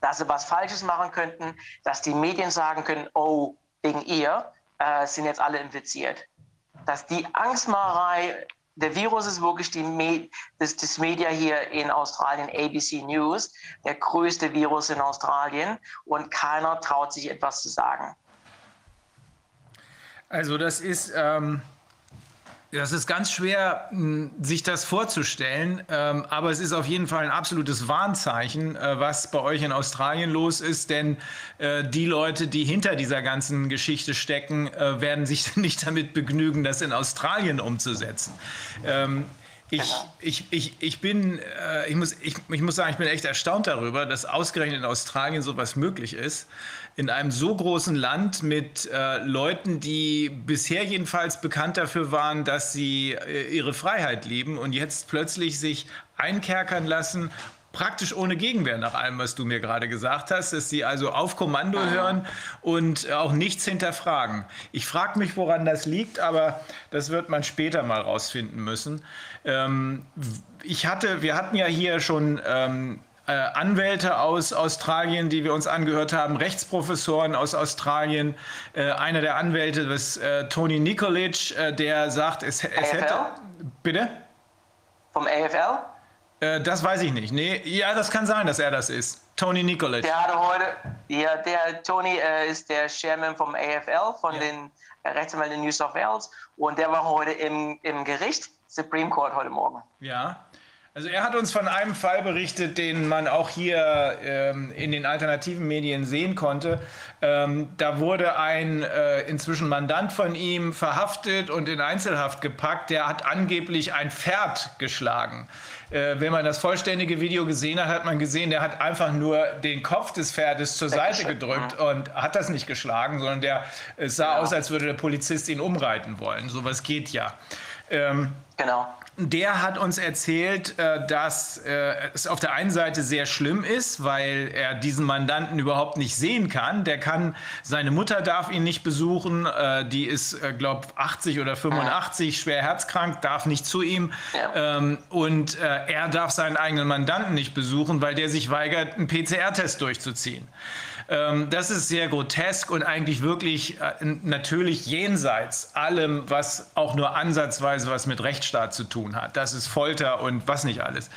dass sie was Falsches machen könnten, dass die Medien sagen können, oh, wegen ihr äh, sind jetzt alle infiziert. Dass die Angstmacherei, der Virus ist wirklich die Me das, das Media hier in Australien, ABC News, der größte Virus in Australien und keiner traut sich etwas zu sagen. Also das ist, ähm, das ist ganz schwer, mh, sich das vorzustellen, ähm, aber es ist auf jeden Fall ein absolutes Warnzeichen, äh, was bei euch in Australien los ist, denn äh, die Leute, die hinter dieser ganzen Geschichte stecken, äh, werden sich <laughs> nicht damit begnügen, das in Australien umzusetzen. Ähm, ich, ich, ich, ich bin, ich, muss, ich, ich muss sagen, ich bin echt erstaunt darüber, dass ausgerechnet in Australien sowas möglich ist. In einem so großen Land mit äh, Leuten, die bisher jedenfalls bekannt dafür waren, dass sie äh, ihre Freiheit lieben und jetzt plötzlich sich einkerkern lassen praktisch ohne Gegenwehr nach allem, was du mir gerade gesagt hast, dass sie also auf Kommando hören und auch nichts hinterfragen. Ich frage mich, woran das liegt, aber das wird man später mal rausfinden müssen. Ähm, ich hatte, wir hatten ja hier schon ähm, äh, Anwälte aus Australien, die wir uns angehört haben, Rechtsprofessoren aus Australien. Äh, einer der Anwälte ist äh, Tony Nikolic, äh, der sagt, es, es hätte. Bitte? Vom AFL? Äh, das weiß ich nicht. Nee, ja, das kann sein, dass er das ist. Tony Nikolic. Der hatte heute, ja, der Tony äh, ist der Chairman vom AFL, von Ja. den Rechtsanwälten in New South Wales. Und der war heute im, im Gericht, Supreme Court heute Morgen. Ja. Also er hat uns von einem Fall berichtet, den man auch hier ähm, in den alternativen Medien sehen konnte. Ähm, da wurde ein äh, inzwischen Mandant von ihm verhaftet und in Einzelhaft gepackt. Der hat angeblich ein Pferd geschlagen. Äh, wenn man das vollständige Video gesehen hat, hat man gesehen, der hat einfach nur den Kopf des Pferdes zur Seite gedrückt und hat das nicht geschlagen, sondern der es sah aus, als würde der Polizist ihn umreiten wollen. Sowas geht ja. Ähm, Genau. Der hat uns erzählt, äh, dass äh, es auf der einen Seite sehr schlimm ist, weil er diesen Mandanten überhaupt nicht sehen kann. Der kann, seine Mutter darf ihn nicht besuchen, äh, die ist, glaube 80 oder 85, schwer herzkrank, darf nicht zu ihm. Ja. Ähm, und er darf seinen eigenen Mandanten nicht besuchen, weil der sich weigert, einen PCR-Test durchzuziehen. Ähm, das ist sehr grotesk und eigentlich wirklich äh, natürlich jenseits allem, was auch nur ansatzweise was mit Rechtsstaat zu tun hat. Das ist Folter und was nicht alles.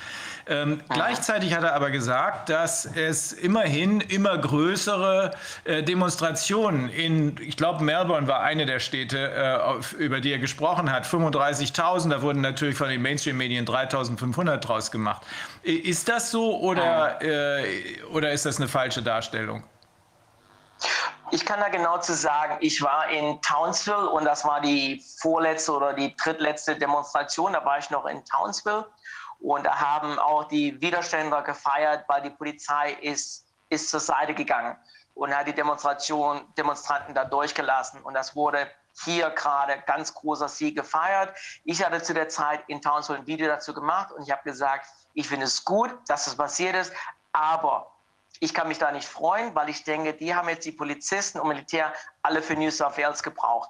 Ähm, gleichzeitig hat er aber gesagt, dass es immerhin immer größere äh, Demonstrationen in, ich glaube, Melbourne war eine der Städte, äh, auf, über die er gesprochen hat, 35.000, da wurden natürlich von den Mainstream-Medien 3.500 draus gemacht. Ist das so oder, äh, oder ist das eine falsche Darstellung? Ich kann da genau zu sagen, ich war in Townsville und das war die vorletzte oder die drittletzte Demonstration. Da war ich noch in Townsville und da haben auch die Widerständler gefeiert, weil die Polizei ist, ist zur Seite gegangen und hat die Demonstration, Demonstranten da durchgelassen. Und das wurde hier gerade ganz großer Sieg gefeiert. Ich hatte zu der Zeit in Townsville ein Video dazu gemacht und ich habe gesagt, ich finde es gut, dass das passiert ist, aber ich kann mich da nicht freuen, weil ich denke, die haben jetzt die Polizisten und Militär alle für New South Wales gebraucht.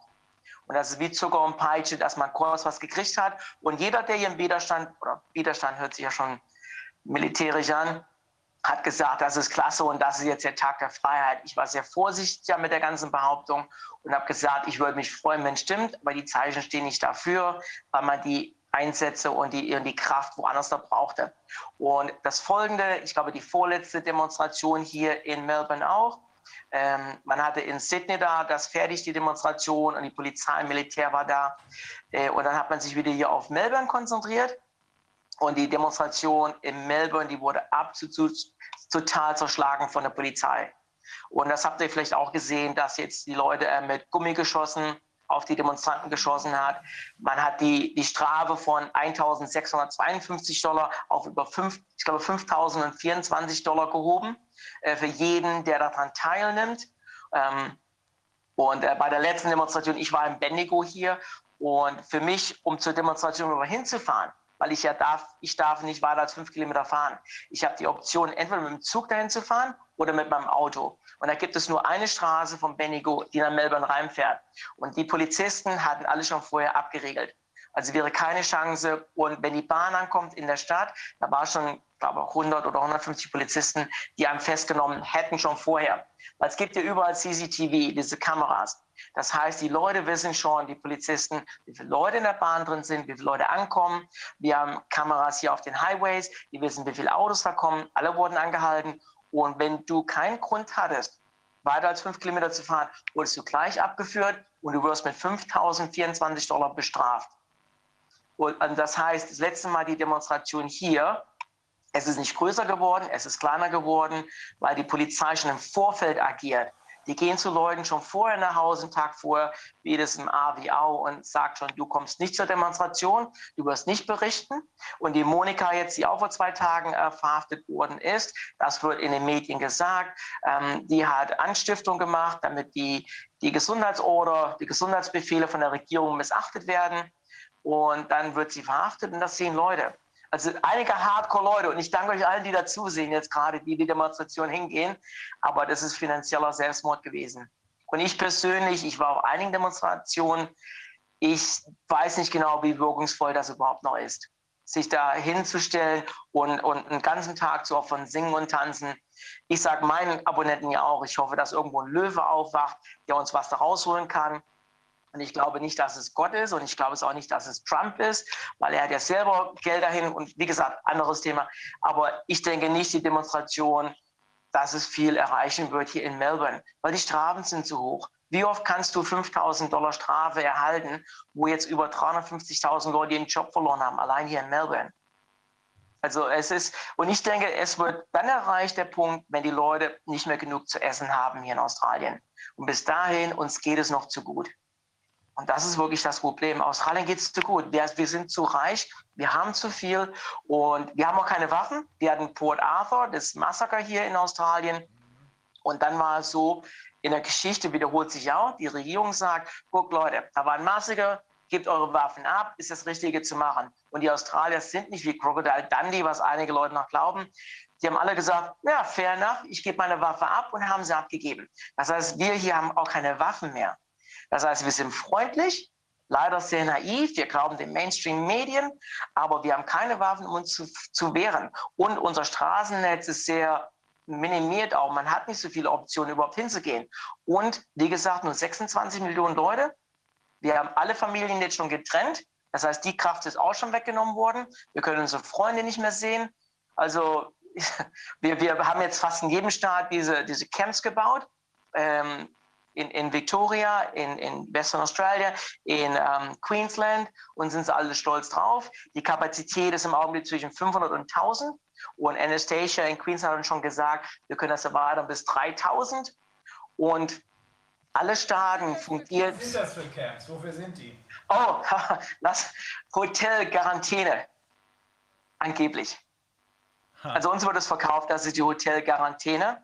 Und das ist wie Zucker und Peitsche, dass man kurz was gekriegt hat. Und jeder, der hier im Widerstand, oder Widerstand hört sich ja schon militärisch an, hat gesagt, das ist klasse und das ist jetzt der Tag der Freiheit. Ich war sehr vorsichtig mit der ganzen Behauptung und habe gesagt, ich würde mich freuen, wenn es stimmt, aber die Zeichen stehen nicht dafür, weil man die Einsätze und die, und die Kraft woanders da brauchte. Und das folgende, ich glaube, die vorletzte Demonstration hier in Melbourne auch, ähm, man hatte in Sydney da das fertig, die Demonstration, und die Polizei und Militär war da. Äh, und dann hat man sich wieder hier auf Melbourne konzentriert. Und die Demonstration in Melbourne, die wurde absolut total zerschlagen von der Polizei. Und das habt ihr vielleicht auch gesehen, dass jetzt die Leute äh, mit Gummigeschossen auf die Demonstranten geschossen hat. Man hat die, die Strafe von 1.652 Dollar auf über 5, ich glaube 5.024 Dollar gehoben äh, für jeden, der daran teilnimmt. Ähm, und äh, bei der letzten Demonstration, ich war in Bendigo hier und für mich, um zur Demonstration hinzufahren, weil ich ja darf, ich darf nicht weiter als fünf Kilometer fahren. Ich habe die Option, entweder mit dem Zug dahin zu fahren oder mit meinem Auto. Und da gibt es nur eine Straße von Bendigo, die nach Melbourne reinfährt. Und die Polizisten hatten alle schon vorher abgeregelt. Also wäre keine Chance. Und wenn die Bahn ankommt in der Stadt, da war schon, glaube ich, 100 oder 150 Polizisten, die einen festgenommen hätten schon vorher. Weil es gibt ja überall CCTV, diese Kameras. Das heißt, die Leute wissen schon, die Polizisten, wie viele Leute in der Bahn drin sind, wie viele Leute ankommen. Wir haben Kameras hier auf den Highways, die wissen, wie viele Autos da kommen. Alle wurden angehalten. Und wenn du keinen Grund hattest, weiter als fünf Kilometer zu fahren, wurdest du gleich abgeführt und du wirst mit 5.024 Dollar bestraft. Und das heißt, das letzte Mal die Demonstration hier, es ist nicht größer geworden, es ist kleiner geworden, weil die Polizei schon im Vorfeld agiert. Die gehen zu Leuten schon vorher nach Hause, einen Tag vorher, wie das im AWO und sagt schon, du kommst nicht zur Demonstration, du wirst nicht berichten. Und die Monika jetzt, die auch vor zwei Tagen äh, verhaftet worden ist, das wird in den Medien gesagt, ähm, die hat Anstiftung gemacht, damit die, die Gesundheitsorder, die Gesundheitsbefehle von der Regierung missachtet werden. Und dann wird sie verhaftet und das sehen Leute. Also einige Hardcore-Leute und ich danke euch allen, die dazusehen, jetzt gerade, die die Demonstration hingehen, aber das ist finanzieller Selbstmord gewesen. Und ich persönlich, ich war auf einigen Demonstrationen, ich weiß nicht genau, wie wirkungsvoll das überhaupt noch ist. Sich da hinzustellen und, und einen ganzen Tag zu von Singen und Tanzen. Ich sage meinen Abonnenten ja auch, ich hoffe, dass irgendwo ein Löwe aufwacht, der uns was da rausholen kann. Und ich glaube nicht, dass es Gott ist und ich glaube es auch nicht, dass es Trump ist, weil er hat ja selber Geld dahin und wie gesagt, anderes Thema. Aber ich denke nicht die Demonstration, dass es viel erreichen wird hier in Melbourne, weil die Strafen sind zu hoch. Wie oft kannst du 5000 Dollar Strafe erhalten, wo jetzt über 350.000 Leute ihren Job verloren haben, allein hier in Melbourne? Also es ist, und ich denke, es wird dann erreicht der Punkt, wenn die Leute nicht mehr genug zu essen haben hier in Australien. Und bis dahin, uns geht es noch zu gut. Und das ist wirklich das Problem. Australien geht es zu gut. Wir, sind zu reich, wir haben zu viel und wir haben auch keine Waffen. Wir hatten Port Arthur, das Massaker hier in Australien. Und dann war es so, in der Geschichte wiederholt sich auch, die Regierung sagt, guck Leute, da war ein Massaker, gebt eure Waffen ab, ist das Richtige zu machen. Und die Australier sind nicht wie Crocodile Dundee, was einige Leute noch glauben. Die haben alle gesagt, ja, fair enough, ich gebe meine Waffe ab und haben sie abgegeben. Das heißt, wir hier haben auch keine Waffen mehr. Das heißt, wir sind freundlich, leider sehr naiv, wir glauben den Mainstream-Medien, aber wir haben keine Waffen, um uns zu, zu wehren. Und unser Straßennetz ist sehr minimiert auch. Man hat nicht so viele Optionen, überhaupt hinzugehen. Und wie gesagt, nur 26 Millionen Leute. Wir haben alle Familien jetzt schon getrennt. Das heißt, die Kraft ist auch schon weggenommen worden. Wir können unsere Freunde nicht mehr sehen. Also <laughs> wir, wir haben jetzt fast in jedem Staat diese, diese Camps gebaut. Ähm, in, in Victoria, in, in Western Australia, in ähm, Queensland und sind sie alle stolz drauf. Die Kapazität ist im Augenblick zwischen 500 und 1000 und Anastasia in Queensland hat schon gesagt, wir können das erweitern bis 3000 und alle Staaten fungieren. Was sind das für Camps? Wofür sind die? Oh, <laughs> das Hotel Quarantäne. Angeblich. Also uns wird es verkauft, das ist die Hotel Quarantäne.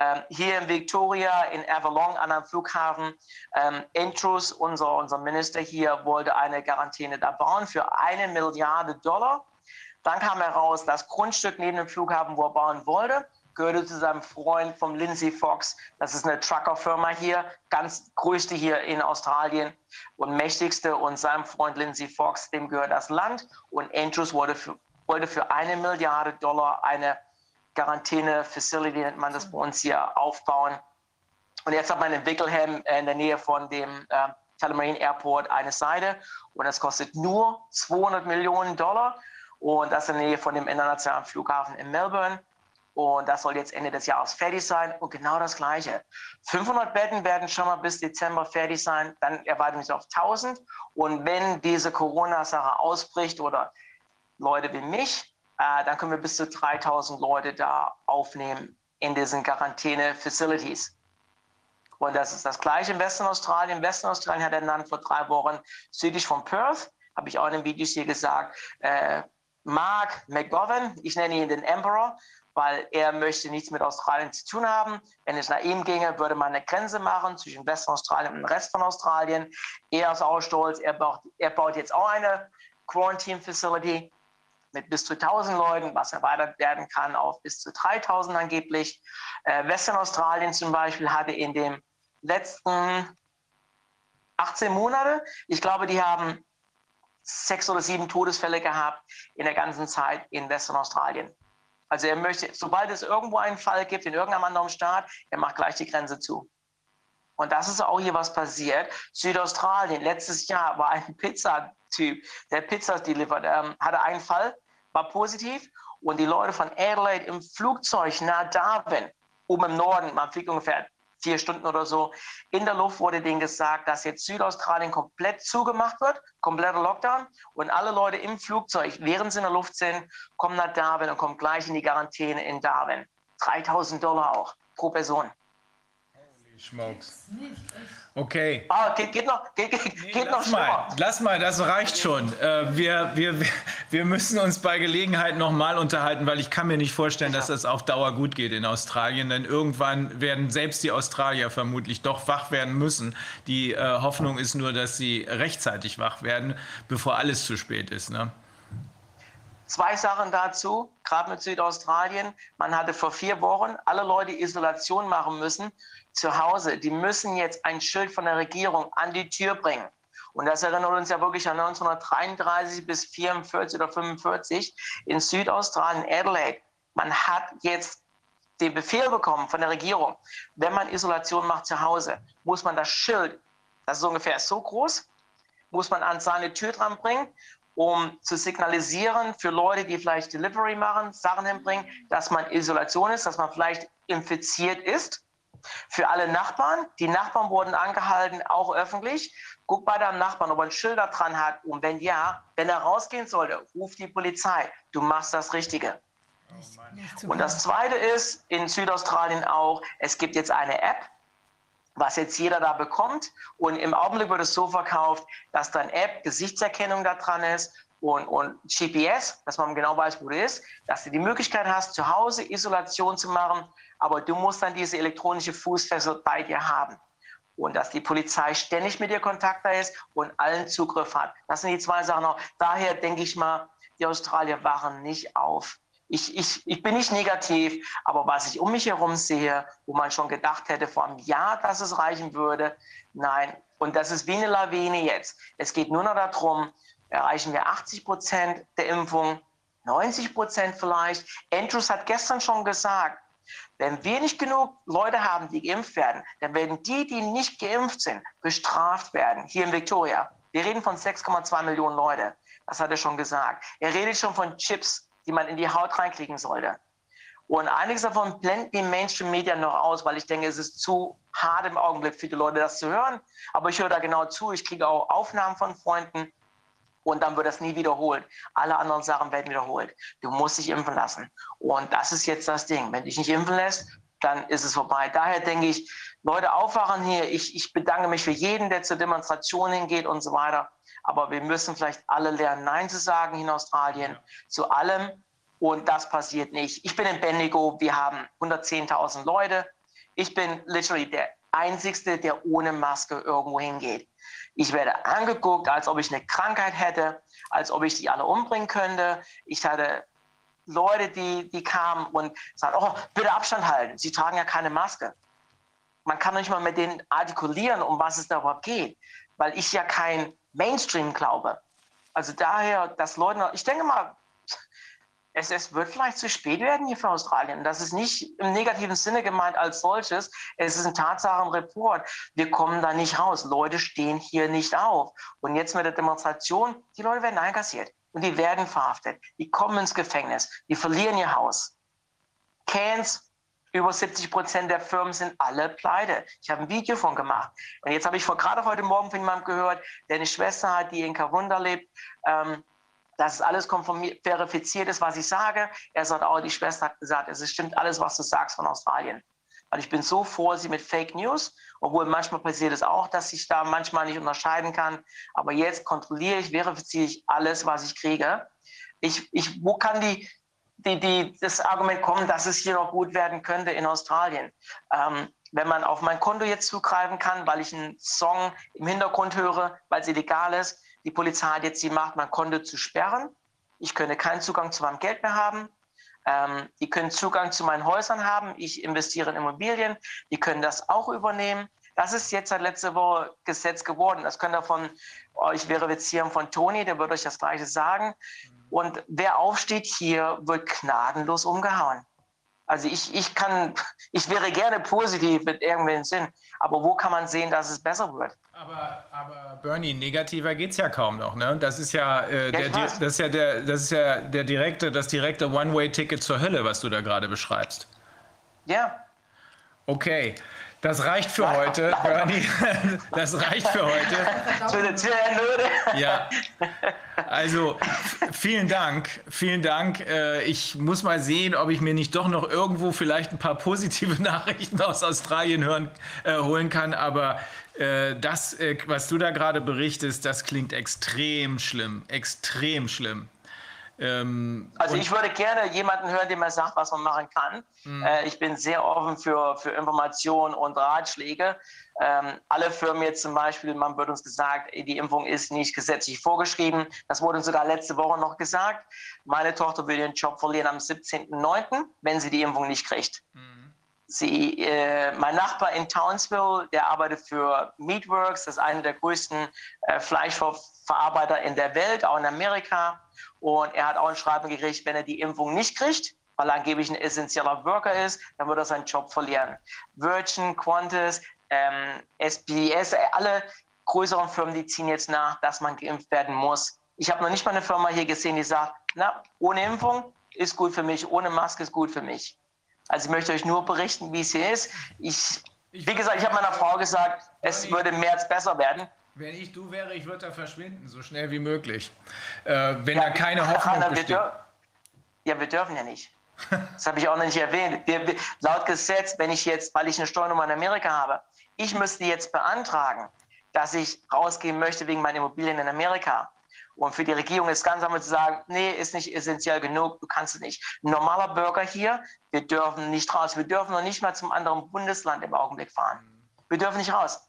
Ähm, hier in Victoria, in Avalon, an einem Flughafen, ähm, Entrus, unser, unser Minister hier, wollte eine Quarantäne da bauen für eine Milliarde Dollar. Dann kam heraus, das Grundstück neben dem Flughafen, wo er bauen wollte, gehörte zu seinem Freund vom Lindsay Fox. Das ist eine Truckerfirma hier, ganz größte hier in Australien und mächtigste. Und seinem Freund Lindsay Fox, dem gehört das Land. Und Andrews wollte für, wollte für eine Milliarde Dollar eine Quarantäne-Facility, nennt man das bei uns hier, aufbauen. Und jetzt hat man in Wickelham in der Nähe von dem äh, Tullamarine Airport eine Seite und das kostet nur 200 Millionen Dollar und das in der Nähe von dem internationalen Flughafen in Melbourne. Und das soll jetzt Ende des Jahres fertig sein. Und genau das Gleiche. 500 Betten werden schon mal bis Dezember fertig sein. Dann erwarten wir auf 1000. Und wenn diese Corona-Sache ausbricht oder Leute wie mich, äh, dann können wir bis zu 3000 Leute da aufnehmen in diesen Quarantäne-Facilities. Und das ist das Gleiche in Western Australien. Western Australien hat er Land vor drei Wochen südlich von Perth, habe ich auch in den Videos hier gesagt, äh, Mark McGovern, ich nenne ihn den Emperor, weil er möchte nichts mit Australien zu tun haben. Wenn es nach ihm ginge, würde man eine Grenze machen zwischen Western Australien und dem Rest von Australien. Er ist auch stolz, er baut, er baut jetzt auch eine Quarantine Facility mit bis zu 1000 Leuten, was erweitert werden kann auf bis zu 3000 angeblich. Äh, Western Australien zum Beispiel hatte in den letzten 18 Monate, ich glaube, die haben sechs oder sieben Todesfälle gehabt in der ganzen Zeit in Western Australien. Also er möchte, sobald es irgendwo einen Fall gibt in irgendeinem anderen Staat, er macht gleich die Grenze zu. Und das ist auch hier was passiert. Südaustralien, letztes Jahr war ein Pizzatyp, der Pizzas delivered, ähm, hatte einen Fall, war positiv und die Leute von Adelaide im Flugzeug nach Darwin, oben im Norden, man fliegt ungefähr vier Stunden oder so, in der Luft wurde denen gesagt, dass jetzt Südaustralien komplett zugemacht wird, kompletter Lockdown und alle Leute im Flugzeug, während sie in der Luft sind, kommen nach Darwin und kommen gleich in die Quarantäne in Darwin. 3000 Dollar auch pro Person. Schmucks. Okay. Ah, geht, geht noch, geht, geht, Nee, geht noch lass mal, schlimmer. lass mal, das reicht schon. Äh, wir, wir, wir müssen uns bei Gelegenheit nochmal unterhalten, weil ich kann mir nicht vorstellen, dass das auf Dauer gut geht in Australien. Denn irgendwann werden selbst die Australier vermutlich doch wach werden müssen. Die äh, Hoffnung ist nur, dass sie rechtzeitig wach werden, bevor alles zu spät ist. Ne? Zwei Sachen dazu, gerade mit Südaustralien. Man hatte vor vier Wochen alle Leute Isolation machen müssen zu Hause. Die müssen jetzt ein Schild von der Regierung an die Tür bringen. Und das erinnert uns ja wirklich an 1933 bis 44 oder 45 in Südaustralien, Adelaide. Man hat jetzt den Befehl bekommen von der Regierung, wenn man Isolation macht zu Hause, muss man das Schild, das ist ungefähr so groß, muss man an seine Tür dran bringen, um zu signalisieren für Leute, die vielleicht Delivery machen, Sachen hinbringen, dass man Isolation ist, dass man vielleicht infiziert ist. Für alle Nachbarn, die Nachbarn wurden angehalten, auch öffentlich. Guck bei deinem Nachbarn, ob er ein Schilder dran hat. Und wenn ja, wenn er rausgehen sollte, ruf die Polizei. Du machst das Richtige. Und das Zweite ist in Südaustralien auch, es gibt jetzt eine App, was jetzt jeder da bekommt. Und im Augenblick wird es so verkauft, dass dann App Gesichtserkennung da dran ist und, und GPS, dass man genau weiß, wo du bist, dass du die Möglichkeit hast, zu Hause Isolation zu machen, aber du musst dann diese elektronische Fußfessel bei dir haben. Und dass die Polizei ständig mit dir Kontakt da ist und allen Zugriff hat. Das sind die zwei Sachen noch. Daher denke ich mal, die Australier wachen nicht auf. Ich, ich, ich bin nicht negativ, aber was ich um mich herum sehe, wo man schon gedacht hätte vor einem Jahr, dass es reichen würde, nein. Und das ist wie eine Lawine jetzt. Es geht nur noch darum, erreichen wir 80 Prozent der Impfung, 90 Prozent vielleicht. Andrews hat gestern schon gesagt, wenn wir nicht genug Leute haben, die geimpft werden, dann werden die, die nicht geimpft sind, bestraft werden. Hier in Victoria. Wir reden von 6,2 Millionen Leute. Das hat er schon gesagt. Er redet schon von Chips, die man in die Haut reinkriegen sollte. Und einiges davon blenden die Mainstream-Media noch aus, weil ich denke, es ist zu hart im Augenblick für die Leute, das zu hören. Aber ich höre da genau zu. Ich kriege auch Aufnahmen von Freunden und dann wird das nie wiederholt. Alle anderen Sachen werden wiederholt. Du musst dich impfen lassen. Und das ist jetzt das Ding. Wenn du dich nicht impfen lässt, dann ist es vorbei. Daher denke ich, Leute aufwachen hier. Ich, ich bedanke mich für jeden, der zur Demonstration hingeht und so weiter. Aber wir müssen vielleicht alle lernen, Nein zu sagen in Australien, zu allem. Und das passiert nicht. Ich bin in Bendigo. Wir haben 110.000 Leute. ich bin literally der Einzige, der ohne Maske irgendwo hingeht. Ich werde angeguckt, als ob ich eine Krankheit hätte, als ob ich die alle umbringen könnte. Ich hatte Leute, die, die kamen und sagten, oh, bitte Abstand halten. Sie tragen ja keine Maske. Man kann nicht mal mit denen artikulieren, um was es da überhaupt geht, weil ich ja kein Mainstream glaube. Also daher, dass Leute, ich denke mal, es, es wird vielleicht zu spät werden hier für Australien. Das ist nicht im negativen Sinne gemeint als solches. Es ist ein Tatsachenreport. Wir kommen da nicht raus. Leute stehen hier nicht auf. Und jetzt mit der Demonstration, die Leute werden einkassiert und die werden verhaftet. Die kommen ins Gefängnis. Die verlieren ihr Haus. Cairns, über 70 Prozent der Firmen sind alle pleite. Ich habe ein Video von gemacht. Und jetzt habe ich vor, gerade heute Morgen von jemandem gehört, der eine Schwester hat, die in Kawunda lebt. Ähm, dass es alles verifiziert ist, was ich sage. Er sagt auch, die Schwester hat gesagt, es stimmt alles, was du sagst von Australien. Weil ich bin so vorsichtig mit Fake News, obwohl manchmal passiert es auch, dass ich da manchmal nicht unterscheiden kann. Aber jetzt kontrolliere ich, verifiziere ich alles, was ich kriege. Ich, ich, wo kann die, die, die, das Argument kommen, dass es hier noch gut werden könnte in Australien? Ähm, wenn man auf mein Konto jetzt zugreifen kann, weil ich einen Song im Hintergrund höre, weil es illegal ist, die Polizei hat jetzt die Macht, mein Konto zu sperren. Ich könne keinen Zugang zu meinem Geld mehr haben. Ähm, die können Zugang zu meinen Häusern haben. Ich investiere in Immobilien. Die können das auch übernehmen. Das ist jetzt seit letzter Woche Gesetz geworden. Das könnt ihr von euch verifizieren von Toni, der wird euch das Gleiche sagen. Und wer aufsteht hier, wird gnadenlos umgehauen. Also ich, ich kann, ich wäre gerne positiv mit irgendwelchen Sinn, aber wo kann man sehen, dass es besser wird? Aber, aber Bernie, negativer geht es ja kaum noch, ne? Das ist ja, äh, der, das ist ja der, das ist ja der direkte, das direkte One-Way-Ticket zur Hölle, was du da gerade beschreibst. Ja. Okay. Das reicht für heute, Bernie. <laughs> Das reicht für heute. Ja. Also vielen Dank, vielen Dank. Äh, ich muss mal sehen, ob ich mir nicht doch noch irgendwo vielleicht ein paar positive <laughs> Nachrichten aus Australien hören, äh, holen kann. Aber äh, das, äh, was du da gerade berichtest, das klingt extrem schlimm, extrem schlimm. Ähm, also ich würde gerne jemanden hören, der mir sagt, was man machen kann. Mhm. Äh, ich bin sehr offen für, für Informationen und Ratschläge. Ähm, alle Firmen jetzt zum Beispiel, man wird uns gesagt, die Impfung ist nicht gesetzlich vorgeschrieben. Das wurde uns sogar letzte Woche noch gesagt. Meine Tochter will den Job verlieren am 17.09., wenn sie die Impfung nicht kriegt. Mhm. Sie, äh, mein Nachbar in Townsville, der arbeitet für Meatworks, das ist einer der größten äh, Fleischverarbeiter in der Welt, auch in Amerika. Und er hat auch ein Schreiben gekriegt, wenn er die Impfung nicht kriegt, weil er angeblich ein essentieller Worker ist, dann wird er seinen Job verlieren. Virgin, Qantas, ähm, SBS, äh, alle größeren Firmen, die ziehen jetzt nach, dass man geimpft werden muss. Ich habe noch nicht mal eine Firma hier gesehen, die sagt, na, ohne Impfung ist gut für mich, ohne Maske ist gut für mich. Also ich möchte euch nur berichten, wie es hier ist. Ich, wie gesagt, ich habe meiner Frau gesagt, es würde im März besser werden. Wenn ich du wäre, ich würde da verschwinden, so schnell wie möglich. Äh, wenn ja, da keine Hoffnung Anna, besteht. Wir ja, wir dürfen ja nicht. Das habe ich auch noch nicht erwähnt. Wir, wir, laut Gesetz, wenn ich jetzt, weil ich eine Steuernummer in Amerika habe, ich müsste jetzt beantragen, dass ich rausgehen möchte wegen meiner Immobilien in Amerika. Und für die Regierung ist ganz einfach zu sagen, nee, ist nicht essentiell genug, du kannst es nicht. Ein normaler Bürger hier, wir dürfen nicht raus. Wir dürfen noch nicht mal zum anderen Bundesland im Augenblick fahren. Wir dürfen nicht raus.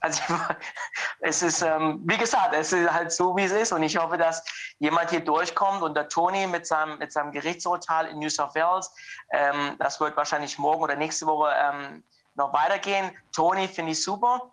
Also <laughs> es ist, ähm, wie gesagt, es ist halt so, wie es ist. Und ich hoffe, dass jemand hier durchkommt und der Tony mit seinem, mit seinem Gerichtsurteil in New South Wales, ähm, das wird wahrscheinlich morgen oder nächste Woche ähm, noch weitergehen. Tony finde ich super.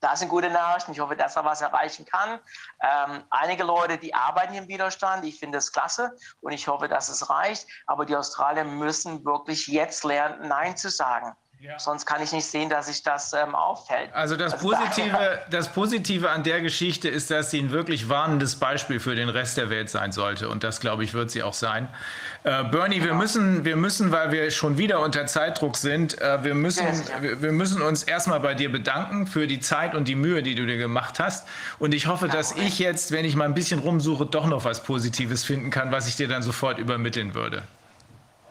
Das sind gute Nachrichten. Ich hoffe, dass er was erreichen kann. Ähm, einige Leute, die arbeiten im Widerstand. Ich finde das klasse und ich hoffe, dass es reicht. Aber die Australier müssen wirklich jetzt lernen, Nein zu sagen. Ja. Sonst kann ich nicht sehen, dass sich das ähm, auffällt. Also das also Positive, <laughs> das Positive an der Geschichte ist, dass sie ein wirklich warnendes Beispiel für den Rest der Welt sein sollte. Und das, glaube ich, wird sie auch sein. Äh, Bernie, wir müssen, wir müssen, weil wir schon wieder unter Zeitdruck sind, äh, wir, müssen, wir, wir, müssen uns erstmal bei dir bedanken für die Zeit und die Mühe, die du dir gemacht hast. Und ich hoffe, dass ich jetzt, wenn ich mal ein bisschen rumsuche, doch noch was Positives finden kann, was ich dir dann sofort übermitteln würde.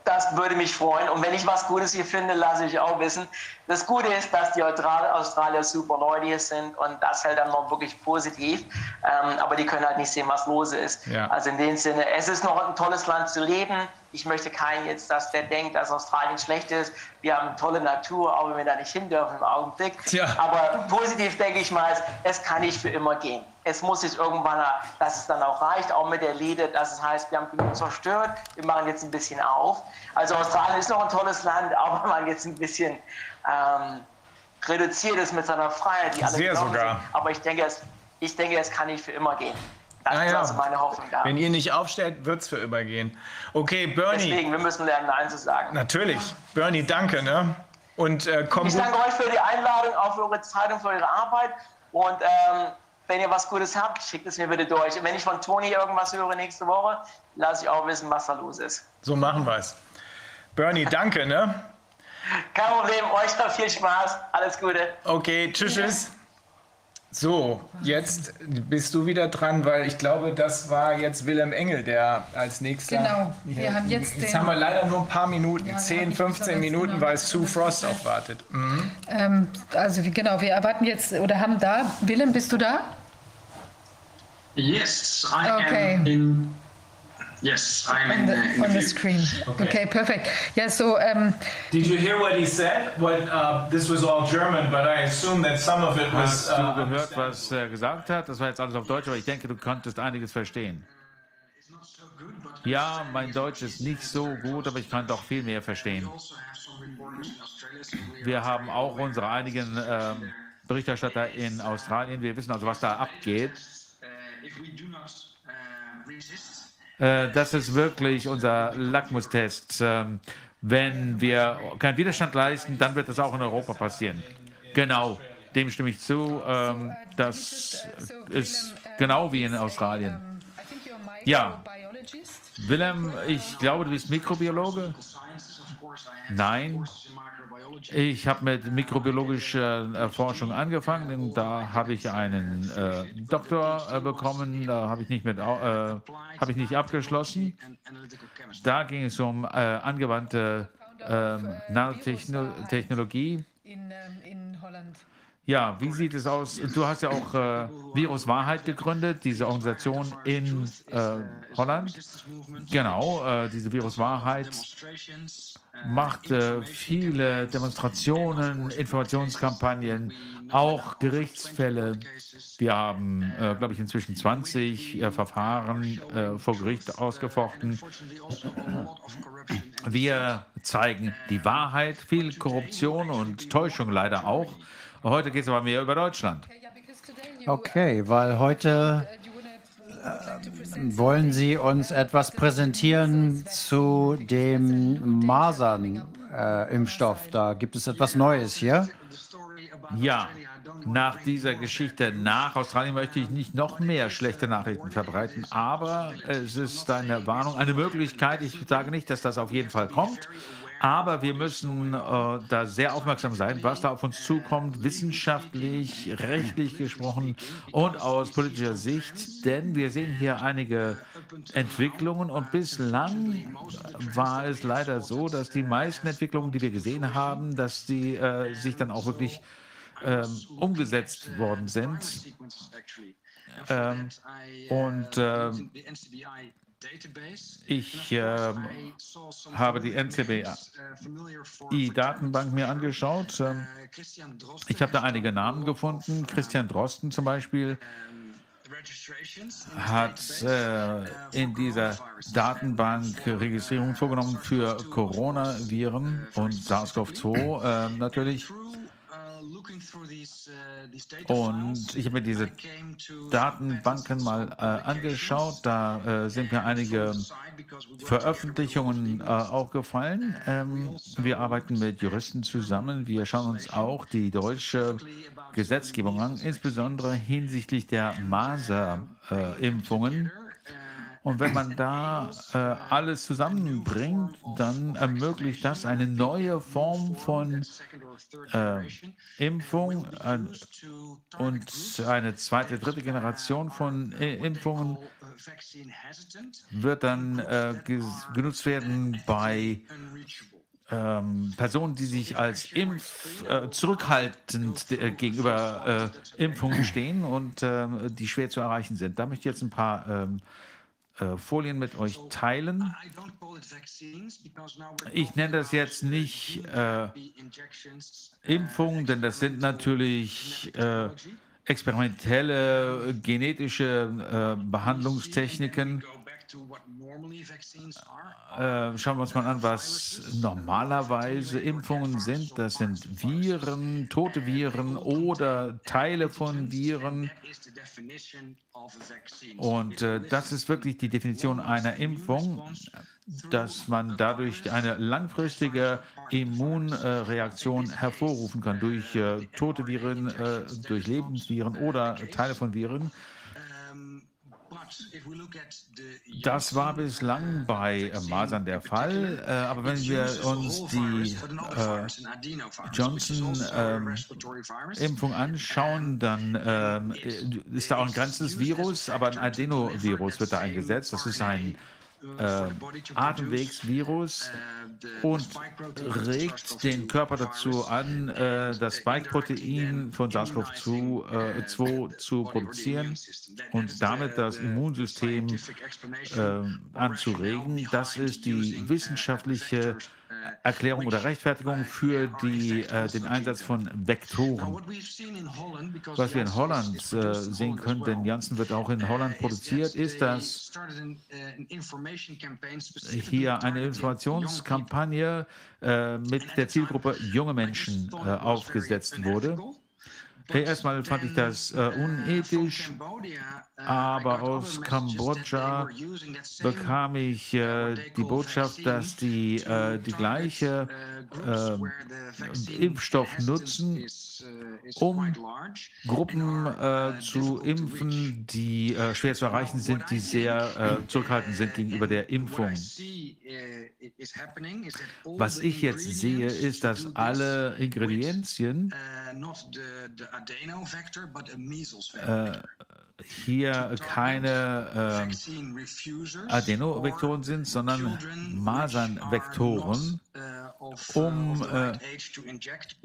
Das würde mich freuen. Und wenn ich was Gutes hier finde, lasse ich auch wissen. Das Gute ist, dass die Australier super Leute sind und das hält dann noch wirklich positiv. Ähm, aber die können halt nicht sehen, was los ist. Ja. Also in dem Sinne, es ist noch ein tolles Land zu leben. Ich möchte keinen jetzt, dass der denkt, dass Australien schlecht ist. Wir haben tolle Natur, auch wenn wir da nicht hin dürfen im Augenblick. Tja. Aber positiv denke ich mal, es kann nicht für immer gehen. Es muss jetzt irgendwann, dass es dann auch reicht, auch mit der Liede, dass es heißt, wir haben genug zerstört, wir machen jetzt ein bisschen auf. Also Australien ist noch ein tolles Land, <laughs> aber man jetzt ein bisschen ähm, reduziert ist mit seiner Freiheit, die alle Sehr sogar. sind. Aber ich denke, es, ich denke, es kann nicht für immer gehen. Das Ah ist ja. also meine Hoffnung da. Wenn ihr nicht aufstellt, wird es für übergehen. Okay, Bernie. Deswegen, wir müssen lernen, Nein zu sagen. Natürlich. Bernie, danke. Ne? Und äh, komm Ich danke euch für die Einladung, auch für eure Zeit und für eure Arbeit. Und ähm, wenn ihr was Gutes habt, schickt es mir bitte durch. Und wenn ich von Toni irgendwas höre nächste Woche, lasse ich auch wissen, was da los ist. So machen wir es. Bernie, danke. Ne? Kein Problem, euch noch viel Spaß. Alles Gute. Okay, tschüss. tschüss. So, jetzt bist du wieder dran, weil ich glaube, das war jetzt Wilhelm Engel, der als nächster. Genau, wir haben jetzt Jetzt den- haben wir leider nur ein paar Minuten, Ja, wir 10, haben 15 jetzt Minuten, genau. weil Sue Frost auch wartet. Mhm. Ähm, also wie- genau, wir erwarten jetzt oder haben da. Willem, bist du da? Yes, I Okay. am in. Yes, I'm On in, the, on the screen. Okay, perfect. Ja, so ähm, Did you hear what he said? What, uh, this was all German, but I assume that some of it was. Hast uh, du gehört, was er gesagt hat? Das war jetzt alles auf Deutsch, aber ich denke, du konntest einiges verstehen. Ja, mein Deutsch ist nicht so gut, aber ich kann doch viel mehr verstehen. Wir haben auch unsere einigen ähm, Berichterstatter in Australien. Wir wissen also, was da abgeht. Äh, das ist wirklich unser Lackmustest. Ähm, wenn wir keinen Widerstand leisten, dann wird das auch in Europa passieren. Genau, dem stimme ich zu. Ähm, das ist genau wie in Australien. Ja. Willem, ich glaube, du bist Mikrobiologe. Nein. Ich habe mit mikrobiologischer Forschung angefangen. Da habe ich einen äh, Doktor äh, bekommen. Da habe ich nicht äh, habe ich nicht abgeschlossen. Da ging es um äh, angewandte ähm, Nanotechnologie. Ja, wie sieht es aus? Du hast ja auch äh, Virus Wahrheit gegründet, diese Organisation in äh, Holland. Genau, äh, diese Virus Wahrheit Demonstrations, macht äh, viele Demonstrationen, Informationskampagnen, auch Gerichtsfälle. Wir haben, äh, glaube ich, inzwischen 20 äh, Verfahren äh, vor Gericht ausgefochten. Wir zeigen die Wahrheit, viel Korruption und Täuschung leider auch. Heute geht es aber mehr über Deutschland. Okay, weil heute wollen Sie uns etwas präsentieren zu dem Masern-Impfstoff. da gibt es etwas Neues hier. Ja, nach dieser Geschichte nach Australien möchte ich nicht noch mehr schlechte Nachrichten verbreiten, aber es ist eine Warnung, eine Möglichkeit. Ich sage nicht, dass das auf jeden Fall kommt, aber wir müssen äh, da sehr aufmerksam sein, was da auf uns zukommt, wissenschaftlich, rechtlich gesprochen und aus politischer Sicht, denn wir sehen hier einige Entwicklungen und bislang war es leider so, dass die meisten Entwicklungen, die wir gesehen haben, dass die äh, sich dann auch wirklich ähm, umgesetzt worden sind. Ähm, und ähm, ich ähm, habe die NCBI-Datenbank mir angeschaut. Ähm, ich habe da einige Namen gefunden. Christian Drosten zum Beispiel hat äh, in dieser Datenbank Registrierung vorgenommen für Coronaviren und SARS-CoV-2 äh, natürlich. Und ich habe mir diese Datenbanken mal äh, angeschaut. Da äh, sind mir einige Veröffentlichungen äh, aufgefallen. Ähm, wir arbeiten mit Juristen zusammen. Wir schauen uns auch die deutsche Gesetzgebung an, insbesondere hinsichtlich der Maserimpfungen. Und wenn man da äh, alles zusammenbringt, dann ermöglicht das eine neue Form von äh, Impfung äh, und eine zweite, dritte Generation von äh, Impfungen wird dann äh, genutzt werden bei ähm, Personen, die sich als Impf äh, zurückhaltend äh, gegenüber äh, Impfungen stehen und äh, die schwer zu erreichen sind. Da möchte ich jetzt ein paar ähm, äh, Folien mit euch teilen. Ich nenne das jetzt nicht äh, Impfung, denn das sind natürlich äh, experimentelle genetische äh, Behandlungstechniken. Äh, schauen wir uns mal an, was normalerweise Impfungen sind. Das sind Viren, tote Viren oder Teile von Viren. Und äh, das ist wirklich die Definition einer Impfung, dass man dadurch eine langfristige Immunreaktion hervorrufen kann durch äh, tote Viren, äh, durch Lebensviren oder Teile von Viren. Das war bislang bei äh, Masern der Fall, äh, aber wenn wir uns die äh, Johnson-Impfung anschauen, dann ähm, ist da auch ein ganzes Virus, aber ein Adenovirus wird da eingesetzt. Das ist ein äh, Atemwegsvirus und regt den Körper dazu an, äh, das Spike-Protein von SARS-CoV-2 äh, zu produzieren und damit das Immunsystem äh, anzuregen. Das ist die wissenschaftliche Erklärung oder Rechtfertigung für die, äh, den Einsatz von Vektoren. Was wir in Holland äh, sehen können, denn Janssen wird auch in Holland produziert, ist, dass hier eine Informationskampagne äh, mit der Zielgruppe junge Menschen äh, aufgesetzt wurde. Erstmal fand ich das äh, unethisch, aber aus Kambodscha bekam ich äh, die Botschaft, dass die äh, die gleiche Impfstoff nutzen, um Gruppen äh, zu impfen, die äh, schwer zu erreichen sind, die sehr äh, zurückhaltend sind gegenüber der Impfung. Was ich jetzt sehe, ist, dass alle Ingredienzien äh, hier keine äh, Adenovektoren sind, sondern Masernvektoren, um äh,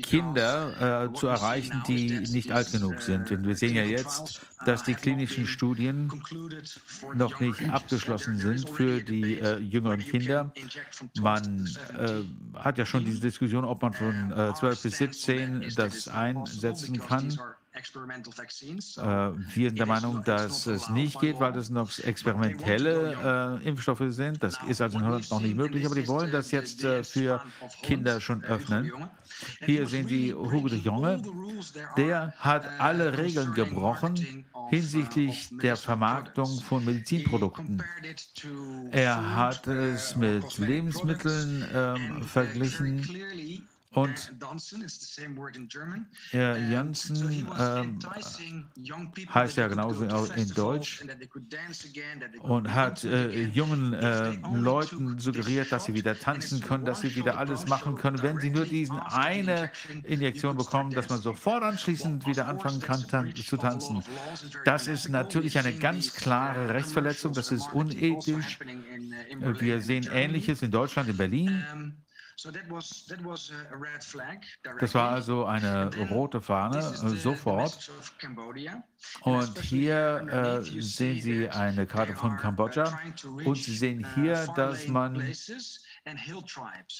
Kinder äh, zu erreichen, die nicht alt genug sind. Und wir sehen ja jetzt, dass die klinischen Studien noch nicht abgeschlossen sind für die äh, jüngeren Kinder. Man äh, hat ja schon diese Diskussion, ob man von 12 bis 17 das einsetzen kann. Äh, wir sind der Meinung, dass es nicht geht, weil das noch experimentelle äh, Impfstoffe sind. Das ist also in Holland noch nicht möglich, aber die wollen das jetzt äh, für Kinder schon öffnen. Hier sehen Sie Hugo de Jonge. Der hat alle Regeln gebrochen hinsichtlich der Vermarktung von Medizinprodukten. Er hat es mit Lebensmitteln ähm, verglichen und Herr Janssen ähm, heißt ja genauso in Deutsch. und hat äh, jungen äh, Leuten suggeriert, dass sie wieder tanzen können, dass sie wieder alles machen können, wenn sie nur diesen eine Injektion bekommen, dass man sofort anschließend wieder anfangen kann tan zu tanzen. Das ist natürlich eine ganz klare Rechtsverletzung, das ist unethisch. Wir sehen Ähnliches in Deutschland, in Berlin. Das war also eine rote Fahne, sofort. Und hier äh, sehen Sie eine Karte von Kambodscha. und Sie sehen hier, dass man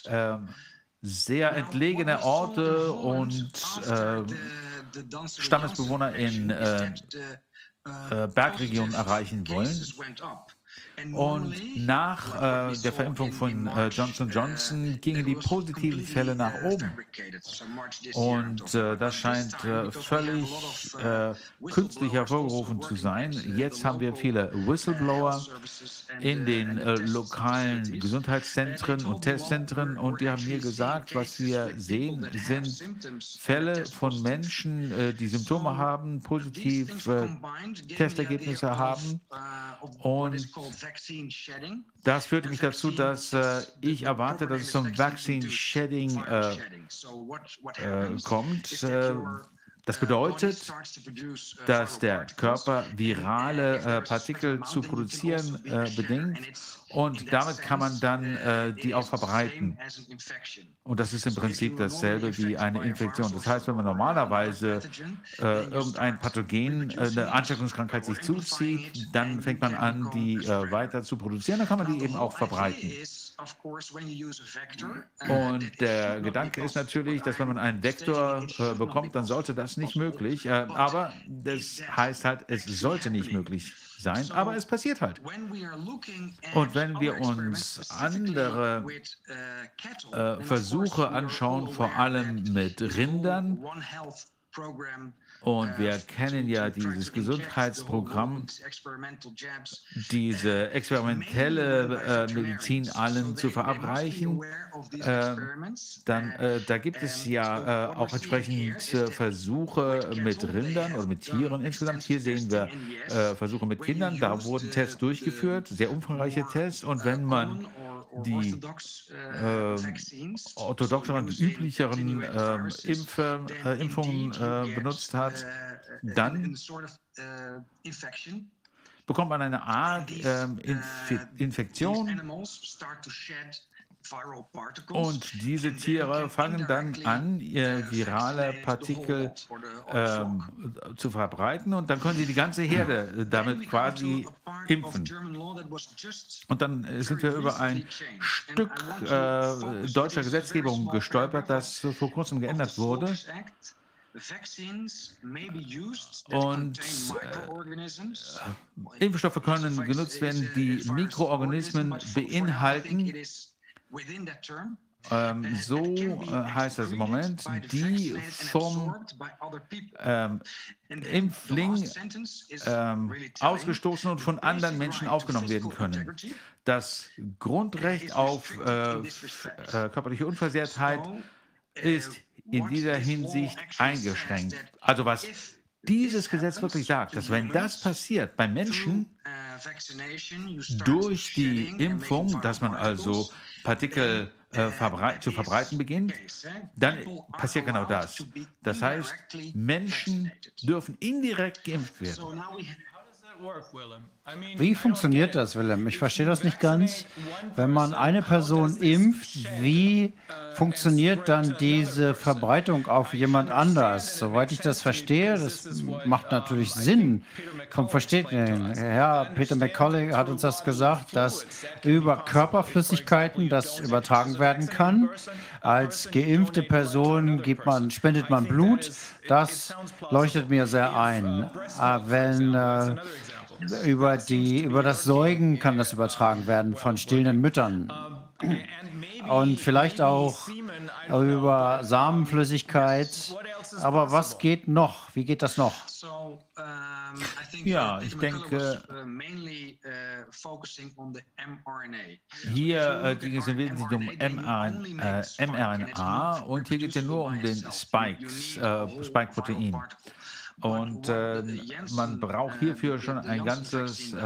äh, sehr entlegene Orte und äh, Stammesbewohner in äh, äh, Bergregionen erreichen wollen. Und nach äh, der Verimpfung von äh, Johnson Johnson gingen die positiven Fälle nach oben. Und äh, das scheint äh, völlig äh, künstlich hervorgerufen zu sein. Jetzt haben wir viele Whistleblower in den äh, lokalen Gesundheitszentren und Testzentren und die haben mir gesagt, was wir sehen, sind Fälle von Menschen, die Symptome haben, positiv Testergebnisse haben und das führt mich dazu, dass äh, ich erwarte, dass es zum Vaccine Shedding äh, äh, kommt. Das bedeutet, dass der Körper virale äh, Partikel zu produzieren äh, bedingt und damit kann man dann äh, die auch verbreiten. Und das ist im Prinzip dasselbe wie eine Infektion. Das heißt, wenn man normalerweise äh, irgendein Pathogen, äh, eine Ansteckungskrankheit sich zuzieht, dann fängt man an, die äh, weiter zu produzieren, dann kann man die eben auch verbreiten. Und der Gedanke ist natürlich, dass wenn man einen Vektor äh, bekommt, dann sollte das nicht möglich. Äh, aber das heißt halt, es sollte nicht möglich sein, aber es passiert halt. Und wenn wir uns andere äh, Versuche anschauen, vor allem mit Rindern, und wir kennen ja dieses Gesundheitsprogramm, diese experimentelle äh, Medizin allen zu verabreichen. Äh, dann, äh, da gibt es ja äh, auch entsprechend Versuche mit Rindern oder mit Tieren insgesamt. Hier sehen wir äh, Versuche mit Kindern. Da wurden Tests durchgeführt, sehr umfangreiche Tests. Und wenn man die äh, orthodoxeren, üblicheren äh, Impfe, äh, Impfungen äh, benutzt hat, dann bekommt man eine Art ähm, Inf Infektion und diese Tiere fangen dann an, virale Partikel ähm, zu verbreiten und dann können sie die ganze Herde damit quasi impfen. Und dann sind wir über ein Stück äh, deutscher Gesetzgebung gestolpert, das vor kurzem geändert wurde. Und äh, Impfstoffe können genutzt werden, die Mikroorganismen beinhalten, ähm, so äh, heißt das im Moment, die vom ähm, Impfling ähm, ausgestoßen und von anderen Menschen aufgenommen werden können. Das Grundrecht auf äh, äh, körperliche Unversehrtheit ist in dieser Hinsicht eingeschränkt. Also was dieses Gesetz wirklich sagt, dass wenn das passiert bei Menschen durch die Impfung, dass man also Partikel äh, verbrei zu verbreiten beginnt, dann passiert genau das. Das heißt, Menschen dürfen indirekt geimpft werden. Wie funktioniert das, Willem? Ich verstehe das nicht ganz. Wenn man eine Person impft, wie funktioniert dann diese Verbreitung auf jemand anders? Soweit ich das verstehe, das macht natürlich Sinn. Komm, versteht ihr? Herr Peter McCauley hat uns das gesagt, dass über Körperflüssigkeiten das übertragen werden kann. Als geimpfte Person man, spendet man Blut. Das leuchtet mir sehr ein. Ah, wenn äh, über, die, über das Säugen kann das übertragen werden von stillenden Müttern. Und vielleicht auch über Samenflüssigkeit. Aber was geht noch? Wie geht das noch? Ja, ich denke, hier äh, ging es im Wesentlichen um mRNA, äh, mRNA und hier geht es ja nur um den Spikes, äh, Spike-Protein. Und äh, man braucht hierfür schon ein ganzes äh,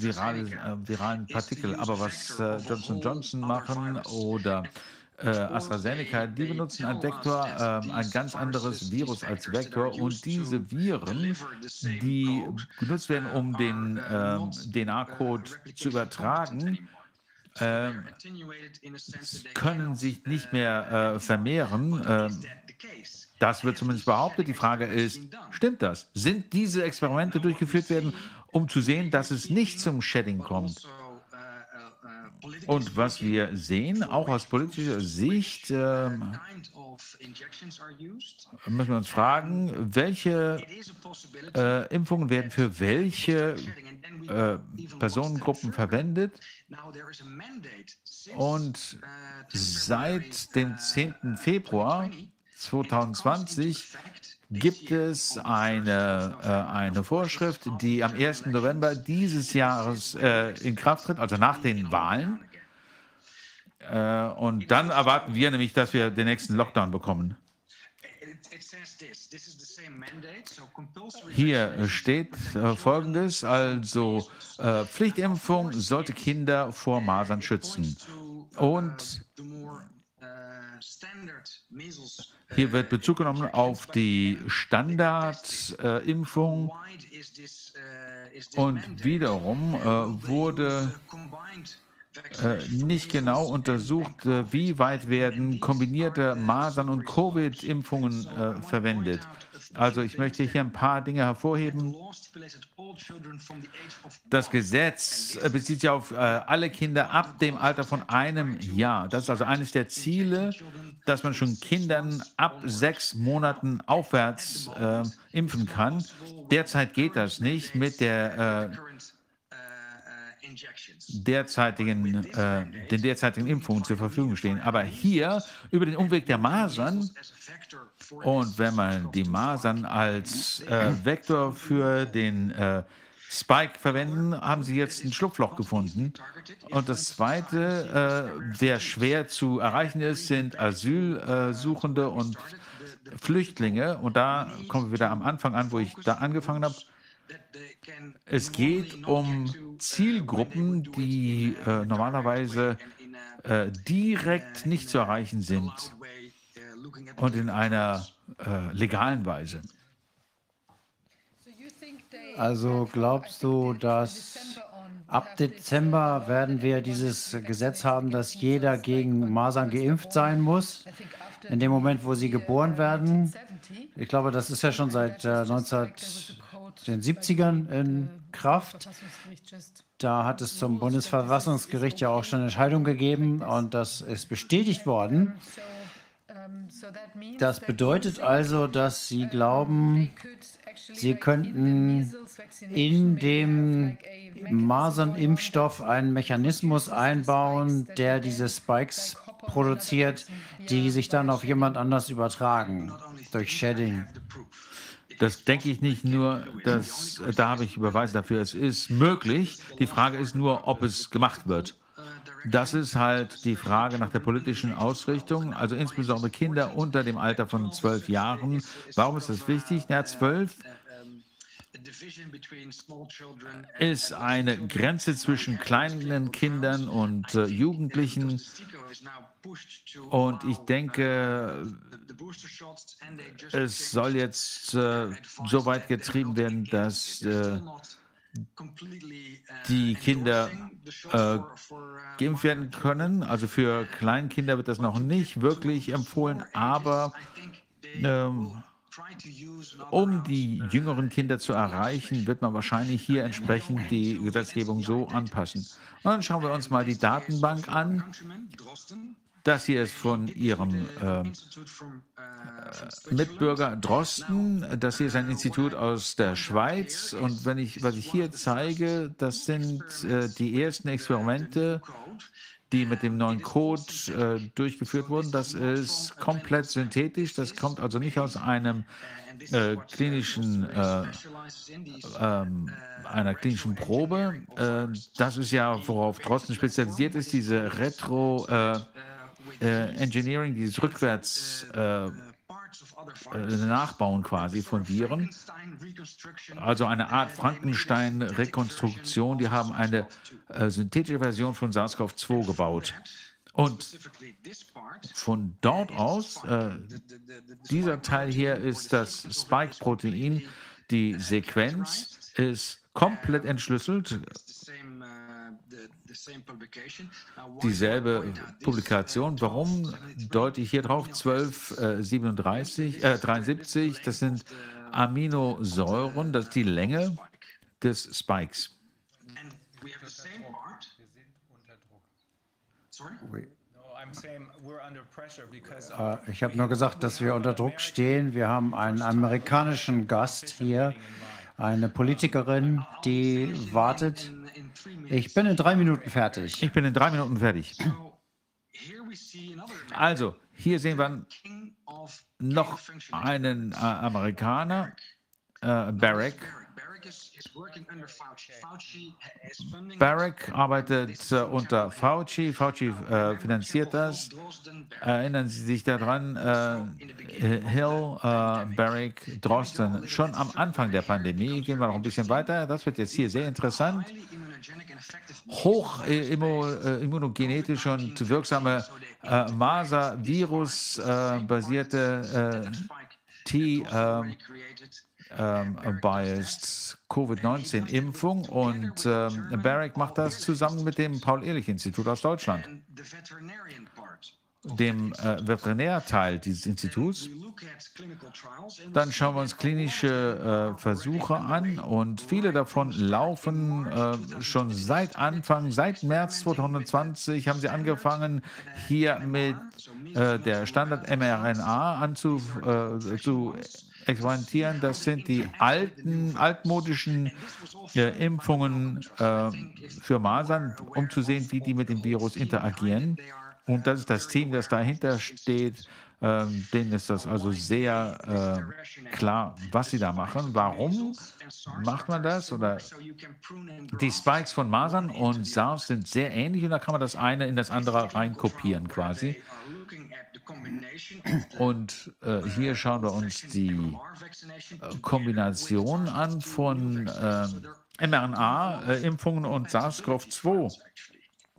virales, äh, viralen Partikel. Aber was äh, Johnson Johnson machen oder äh, AstraZeneca, die benutzen ein Vektor, äh, ein ganz anderes Virus als Vektor und diese Viren, die genutzt werden, um den ähm, DNA-Code zu übertragen, äh, können sich nicht mehr äh, vermehren. Das wird zumindest behauptet. Die Frage ist, stimmt das? Sind diese Experimente durchgeführt werden, um zu sehen, dass es nicht zum Shedding kommt? Und was wir sehen, auch aus politischer Sicht, äh, müssen wir uns fragen, welche äh, Impfungen werden für welche äh, Personengruppen verwendet. Und seit dem 10. Februar 2020 gibt es eine, äh, eine Vorschrift, die am 1. November dieses Jahres äh, in Kraft tritt, also nach den Wahlen. Äh, und dann erwarten wir nämlich, dass wir den nächsten Lockdown bekommen. Hier steht äh, Folgendes, also äh, Pflichtimpfung sollte Kinder vor Masern schützen. Und Hier wird Bezug genommen auf die Standardimpfung. Und wiederum äh, wurde äh, nicht genau untersucht, äh, wie weit werden kombinierte Masern- und Covid-Impfungen äh, verwendet. Also ich möchte hier ein paar Dinge hervorheben. Das Gesetz äh, bezieht sich auf äh, alle Kinder ab dem Alter von einem Jahr. Das ist also eines der Ziele, dass man schon Kindern ab sechs Monaten aufwärts äh, impfen kann. Derzeit geht das nicht mit der äh, derzeitigen, äh, den derzeitigen Impfungen zur Verfügung stehen. Aber hier über den Umweg der Masern und wenn man die Masern als äh, Vektor für den äh, Spike verwenden, haben sie jetzt ein Schlupfloch gefunden. Und das Zweite, äh, der schwer zu erreichen ist, sind Asylsuchende und Flüchtlinge. Und da kommen wir wieder am Anfang an, wo ich da angefangen habe. Es geht um Zielgruppen, die äh, normalerweise äh, direkt nicht zu erreichen sind und in einer äh, legalen Weise. Also glaubst du, dass ab Dezember werden wir dieses Gesetz haben, dass jeder gegen Masern geimpft sein muss? In dem Moment, wo sie geboren werden? Ich glaube, das ist ja schon seit äh, 1970ern in Kraft. Da hat es zum Bundesverfassungsgericht ja auch schon eine Entscheidung gegeben und das ist bestätigt worden. Das bedeutet also, dass Sie glauben, Sie könnten in dem Masernimpfstoff einen Mechanismus einbauen, der diese Spikes produziert, die sich dann auf jemand anders übertragen durch Shedding. Das denke ich nicht nur, dass, da habe ich Beweise dafür, es ist möglich. Die Frage ist nur, ob es gemacht wird. Das ist halt die Frage nach der politischen Ausrichtung, also insbesondere Kinder unter dem Alter von zwölf Jahren. Warum ist das wichtig? Ja, zwölf ist eine Grenze zwischen kleinen Kindern und äh, Jugendlichen. Und ich denke, es soll jetzt äh, so weit getrieben werden, dass äh, die Kinder äh, geimpft werden können. Also für Kleinkinder wird das noch nicht wirklich empfohlen, aber ähm, um die jüngeren Kinder zu erreichen, wird man wahrscheinlich hier entsprechend die Gesetzgebung so anpassen. Und dann schauen wir uns mal die Datenbank an. Das hier ist von Ihrem äh, Mitbürger Drosten. Das hier ist ein Institut aus der Schweiz. Und wenn ich, was ich hier zeige, das sind äh, die ersten Experimente, die mit dem neuen Code äh, durchgeführt wurden. Das ist komplett synthetisch. Das kommt also nicht aus einem äh, klinischen, äh, ähm, einer klinischen Probe. Äh, das ist ja, worauf Drosten spezialisiert ist, diese Retro äh, äh, Engineering, dieses rückwärts Nachbauen quasi von Viren. Also eine Art Frankenstein-Rekonstruktion. Die haben eine äh, synthetische Version von SARS-CoV-2 gebaut. Und von dort aus, äh, dieser Teil hier ist das Spike-Protein. Die Sequenz ist komplett entschlüsselt. Dieselbe Publikation. Warum deute ich hier drauf? 1237, äh, 73, das sind Aminosäuren, das ist die Länge des Spikes. Äh, ich habe nur gesagt, dass wir unter Druck stehen. Wir haben einen amerikanischen Gast hier, eine Politikerin, die wartet. Ich bin in drei Minuten fertig. Ich bin in drei Minuten fertig. Also, hier sehen wir noch einen äh, Amerikaner, äh, Barrick. Barrick arbeitet äh, unter Fauci. Fauci äh, finanziert das. Erinnern Sie sich daran, äh, Hill, äh, Barrick, Drosten, schon am Anfang der Pandemie, gehen wir noch ein bisschen weiter, das wird jetzt hier sehr interessant. Hoch äh, immu, äh, immunogenetisch und wirksame äh, Maser-Virus-basierte äh, T- ähm, ähm, biased Covid-19-Impfung und ähm, Barrick macht das zusammen mit dem Paul-Ehrlich-Institut aus Deutschland, dem äh, Veterinärteil dieses Instituts. Dann schauen wir uns klinische äh, Versuche an und viele davon laufen äh, schon seit Anfang, seit März 2020 haben sie angefangen, hier mit äh, der Standard-mRNA anzu, äh, zu experimentieren. Das sind die alten, altmodischen äh, Impfungen äh, für Masern, um zu sehen, wie die mit dem Virus interagieren. Und das ist das Team, das dahinter steht. Ähm, denen ist das also sehr äh, klar, was sie da machen. Warum macht man das? Oder die Spikes von Masern und SARS sind sehr ähnlich und da kann man das eine in das andere reinkopieren quasi. Und äh, hier schauen wir uns die äh, Kombination an von äh, mRNA-Impfungen und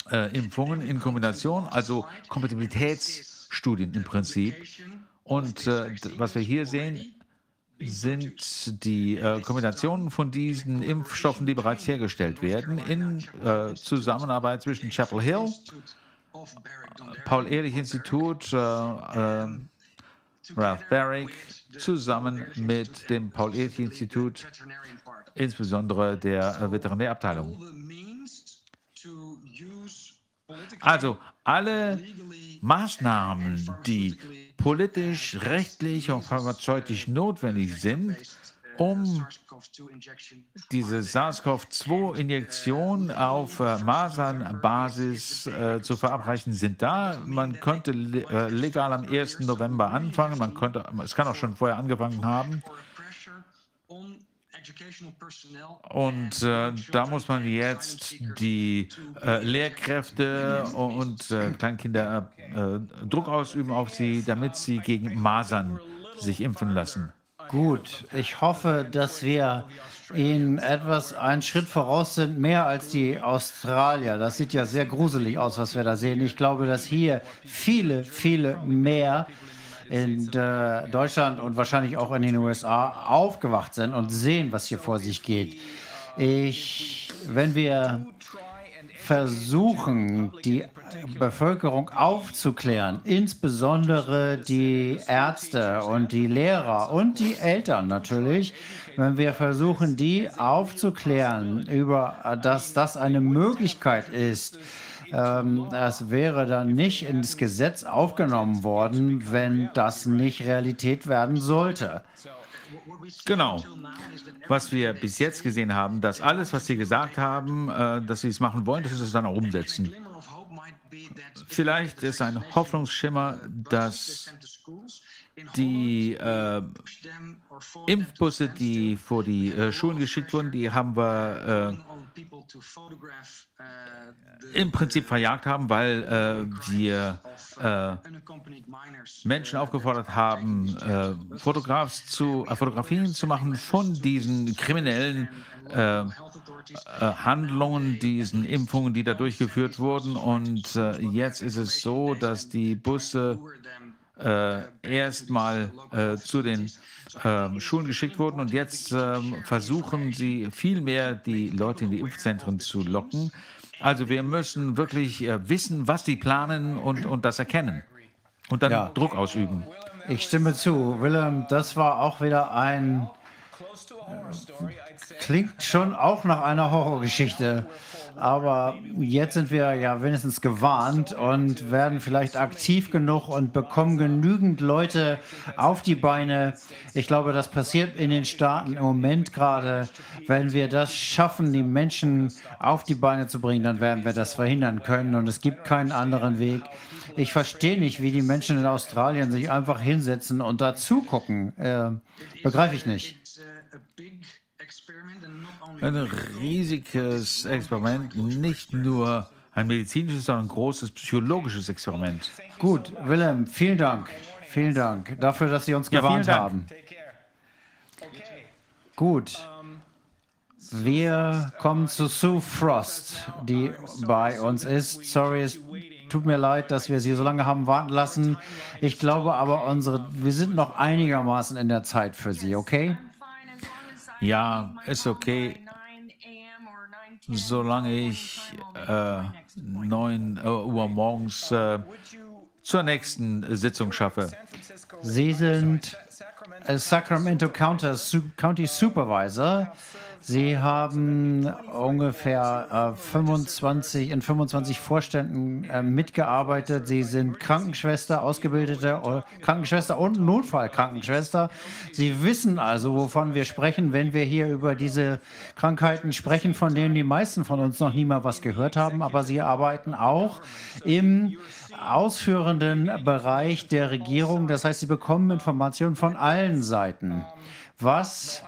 SARS-CoV-2-Impfungen in Kombination, also Kompatibilitätsstudien im Prinzip. Und äh, was wir hier sehen, sind die äh, Kombinationen von diesen Impfstoffen, die bereits hergestellt werden, in äh, Zusammenarbeit zwischen Chapel Hill, Paul-Ehrlich-Institut, äh, äh, Ralph Barrick, zusammen mit dem Paul-Ehrlich-Institut, insbesondere der äh, Veterinärabteilung. Also alle Maßnahmen, die politisch, rechtlich und pharmazeutisch notwendig sind, um diese SARS-CoV-2-Injektion auf äh, Masernbasis äh, zu verabreichen, sind da. Man könnte le äh, legal am 1. November anfangen. Man könnte, es kann auch schon vorher angefangen haben. Und äh, da muss man jetzt die äh, Lehrkräfte und äh, Kleinkinder äh, Druck ausüben auf sie, damit sie gegen Masern sich impfen lassen. Gut, ich hoffe, dass wir Ihnen etwas einen Schritt voraus sind, mehr als die Australier. Das sieht ja sehr gruselig aus, was wir da sehen. Ich glaube, dass hier viele, viele mehr in äh, Deutschland und wahrscheinlich auch in den USA aufgewacht sind und sehen, was hier vor sich geht. Ich, wenn wir versuchen, die Bevölkerung aufzuklären, insbesondere die Ärzte und die Lehrer und die Eltern natürlich, wenn wir versuchen, die aufzuklären über, dass das eine Möglichkeit ist, ähm, es wäre dann nicht ins Gesetz aufgenommen worden, wenn das nicht Realität werden sollte. Genau. Was wir bis jetzt gesehen haben, dass alles, was Sie gesagt haben, äh, dass Sie es machen wollen, dass Sie es dann auch umsetzen. Vielleicht ist ein Hoffnungsschimmer, dass die äh, Impfbusse, die vor die äh, Schulen geschickt wurden, die haben wir äh, im Prinzip verjagt haben, weil äh, wir äh, Menschen aufgefordert haben, äh, Fotografs zu, Fotografien zu machen von diesen kriminellen Handlungen, diesen Impfungen, die da durchgeführt wurden. Und jetzt ist es so, dass die Busse äh, erstmal äh, zu den äh, Schulen geschickt wurden und jetzt ähm, versuchen sie viel mehr die Leute in die Impfzentren zu locken. Also wir müssen wirklich äh, wissen, was sie planen und, und das erkennen und dann Ja. Druck ausüben. Ich stimme zu. Willem, das war auch wieder ein. Klingt schon auch nach einer Horrorgeschichte. Aber jetzt sind wir ja wenigstens gewarnt und werden vielleicht aktiv genug und bekommen genügend Leute auf die Beine. Ich glaube, das passiert in den Staaten im Moment gerade. Wenn wir das schaffen, die Menschen auf die Beine zu bringen, dann werden wir das verhindern können. Und es gibt keinen anderen Weg. Ich verstehe nicht, wie die Menschen in Australien sich einfach hinsetzen und da zugucken. Äh, begreife ich nicht. Ein riesiges Experiment, nicht nur ein medizinisches, sondern ein großes psychologisches Experiment. Gut, Willem, vielen Dank. Vielen Dank dafür, dass Sie uns Ja, gewarnt haben. Gut. Wir kommen zu Sue Frost, die bei uns ist. Sorry, es tut mir leid, dass wir Sie so lange haben warten lassen. Ich glaube aber, unsere, wir sind noch einigermaßen in der Zeit für Sie, okay? Ja, ist okay. Solange ich äh, 9 Uhr morgens äh, zur nächsten Sitzung schaffe. Sie sind äh, Sacramento County Supervisor. Sie haben ungefähr äh, 25, in 25 Vorständen äh, mitgearbeitet. Sie sind Krankenschwester, ausgebildete äh, Krankenschwester und Notfallkrankenschwester. Sie wissen also, wovon wir sprechen, wenn wir hier über diese Krankheiten sprechen, von denen die meisten von uns noch nie mal was gehört haben. Aber Sie arbeiten auch im ausführenden Bereich der Regierung. Das heißt, Sie bekommen Informationen von allen Seiten. Was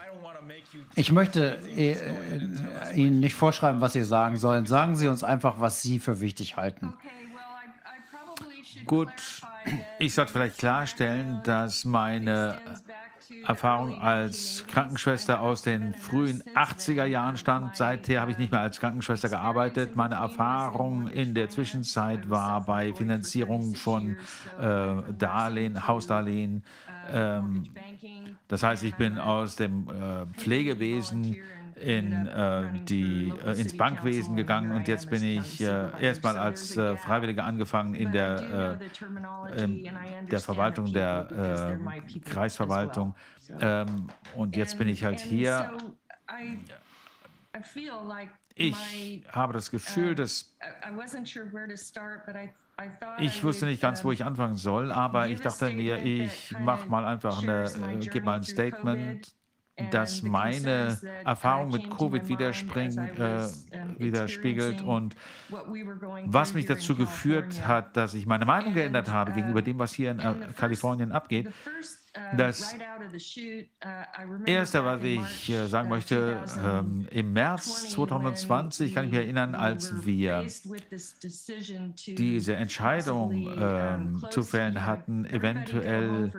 ich möchte äh, Ihnen nicht vorschreiben, was Sie sagen sollen. Sagen Sie uns einfach, was Sie für wichtig halten. Gut, ich sollte vielleicht klarstellen, dass meine Erfahrung als Krankenschwester aus den frühen 80er Jahren stammt. Seither habe ich nicht mehr als Krankenschwester gearbeitet. Meine Erfahrung in der Zwischenzeit war bei Finanzierung von äh, Darlehen, Hausdarlehen. Ähm, das heißt, ich bin aus dem äh, Pflegewesen in, äh, die, äh, ins Bankwesen gegangen und jetzt bin ich äh, erstmal als äh, Freiwilliger angefangen in der, der Verwaltung der Kreisverwaltung ähm, und jetzt bin ich halt hier. Ich habe das Gefühl, dass ich wusste nicht ganz, wo ich anfangen soll, aber ich dachte mir, ich mache mal einfach eine, äh, gebe mal ein Statement, das meine Erfahrung mit Covid widerspringt, äh, widerspiegelt und was mich dazu geführt hat, dass ich meine Meinung geändert habe gegenüber dem, was hier in äh, Kalifornien abgeht. Das Erste, was ich äh, sagen möchte, ähm, im März 2020 kann ich mich erinnern, als wir diese Entscheidung ähm, zu fällen hatten, eventuell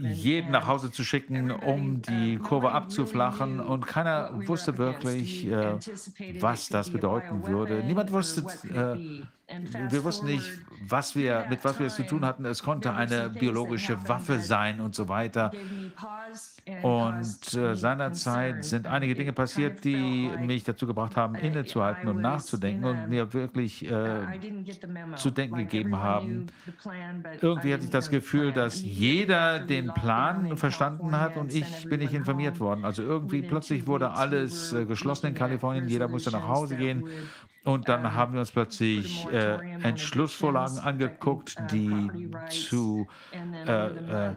jeden nach Hause zu schicken, um die Kurve abzuflachen. Und keiner wusste wirklich, äh, was das bedeuten würde. Niemand wusste, äh, wir wussten nicht, was wir, mit was wir es zu tun hatten. Es konnte eine biologische Waffe sein und so weiter. Und äh, seinerzeit sind einige Dinge passiert, die mich dazu gebracht haben, innezuhalten und nachzudenken und mir wirklich äh, zu denken gegeben haben. Irgendwie hatte ich das Gefühl, dass jeder den Plan verstanden hat und ich bin nicht informiert worden. Also irgendwie plötzlich wurde alles äh, geschlossen in Kalifornien, jeder musste nach Hause gehen und dann haben wir uns plötzlich äh, Entschlussvorlagen angeguckt, die zu äh, äh,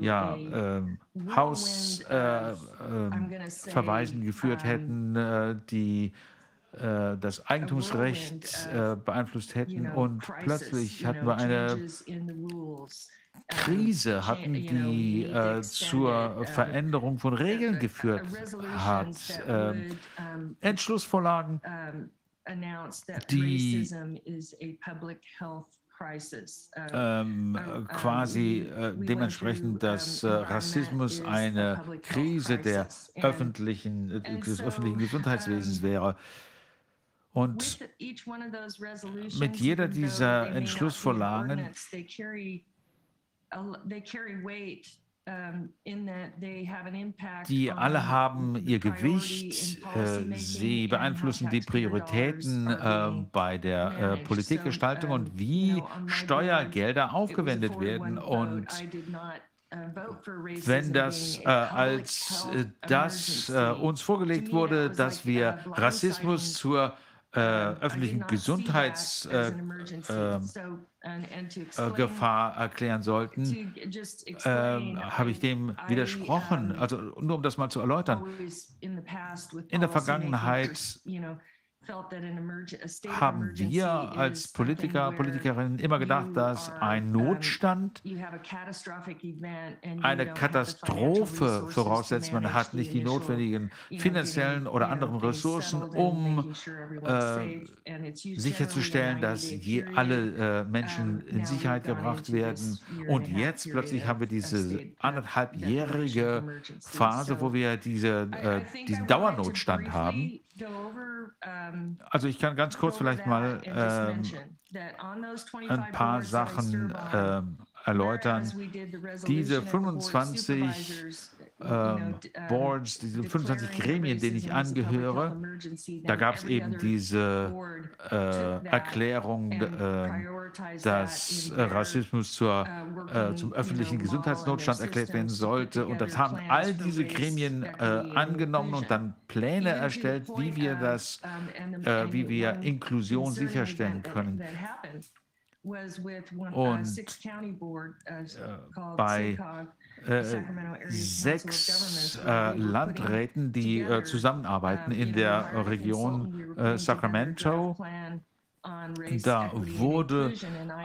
ja, ähm, Hausverweisen äh, geführt hätten, äh, die äh, das Eigentumsrecht beeinflusst hätten. Und plötzlich hatten wir eine Krise hatten, die äh, zur Veränderung von Regeln geführt hat. Ähm, Entschlussvorlagen, die ähm, quasi äh, dementsprechend, dass äh, Rassismus eine Krise der öffentlichen, äh, des öffentlichen Gesundheitswesens wäre. Und mit jeder dieser Entschlussvorlagen die alle haben ihr Gewicht, äh, sie beeinflussen die Prioritäten äh, bei der äh, Politikgestaltung und wie Steuergelder aufgewendet werden. Und wenn das äh, als äh, das äh, uns vorgelegt wurde, dass wir Rassismus zur äh, öffentlichen Gesundheitsgefahr äh, erklären sollten, äh, habe ich dem widersprochen. Also nur um das mal zu erläutern. In der Vergangenheit haben wir als Politiker, Politikerinnen immer gedacht, dass ein Notstand eine Katastrophe voraussetzt. Man hat nicht die notwendigen finanziellen oder anderen Ressourcen, um äh, sicherzustellen, dass je, alle äh, Menschen in Sicherheit gebracht werden. Und jetzt plötzlich haben wir diese anderthalbjährige Phase, wo wir diese, äh, diesen Dauernotstand haben. Also ich kann ganz kurz vielleicht mal ähm, ein paar Sachen ähm, erläutern. Diese 25 ähm, Boards, diese 25 Gremien, denen ich angehöre, da gab es eben diese äh, Erklärung, äh, dass äh, Rassismus zur, äh, zum öffentlichen Gesundheitsnotstand erklärt werden sollte. Und das haben all diese Gremien äh, angenommen und dann Pläne erstellt, wie wir das, äh, wie wir Inklusion sicherstellen können. Und bei äh, sechs äh, Landräten, die äh, zusammenarbeiten in der Region äh, Sacramento. Da wurde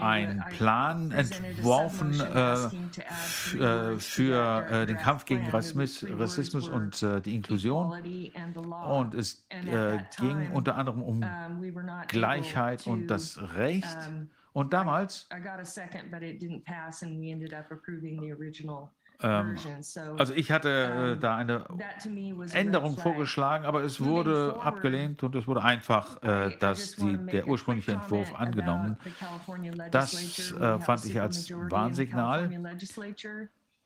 ein Plan entworfen äh, für äh, den Kampf gegen Rassismus, Rassismus und äh, die Inklusion. Und es ging unter anderem um Gleichheit und das Recht. Und damals ähm, also ich hatte äh, da eine Änderung vorgeschlagen, aber es wurde abgelehnt und es wurde einfach äh, das, die, der ursprüngliche Entwurf angenommen. Das äh, fand ich als Warnsignal.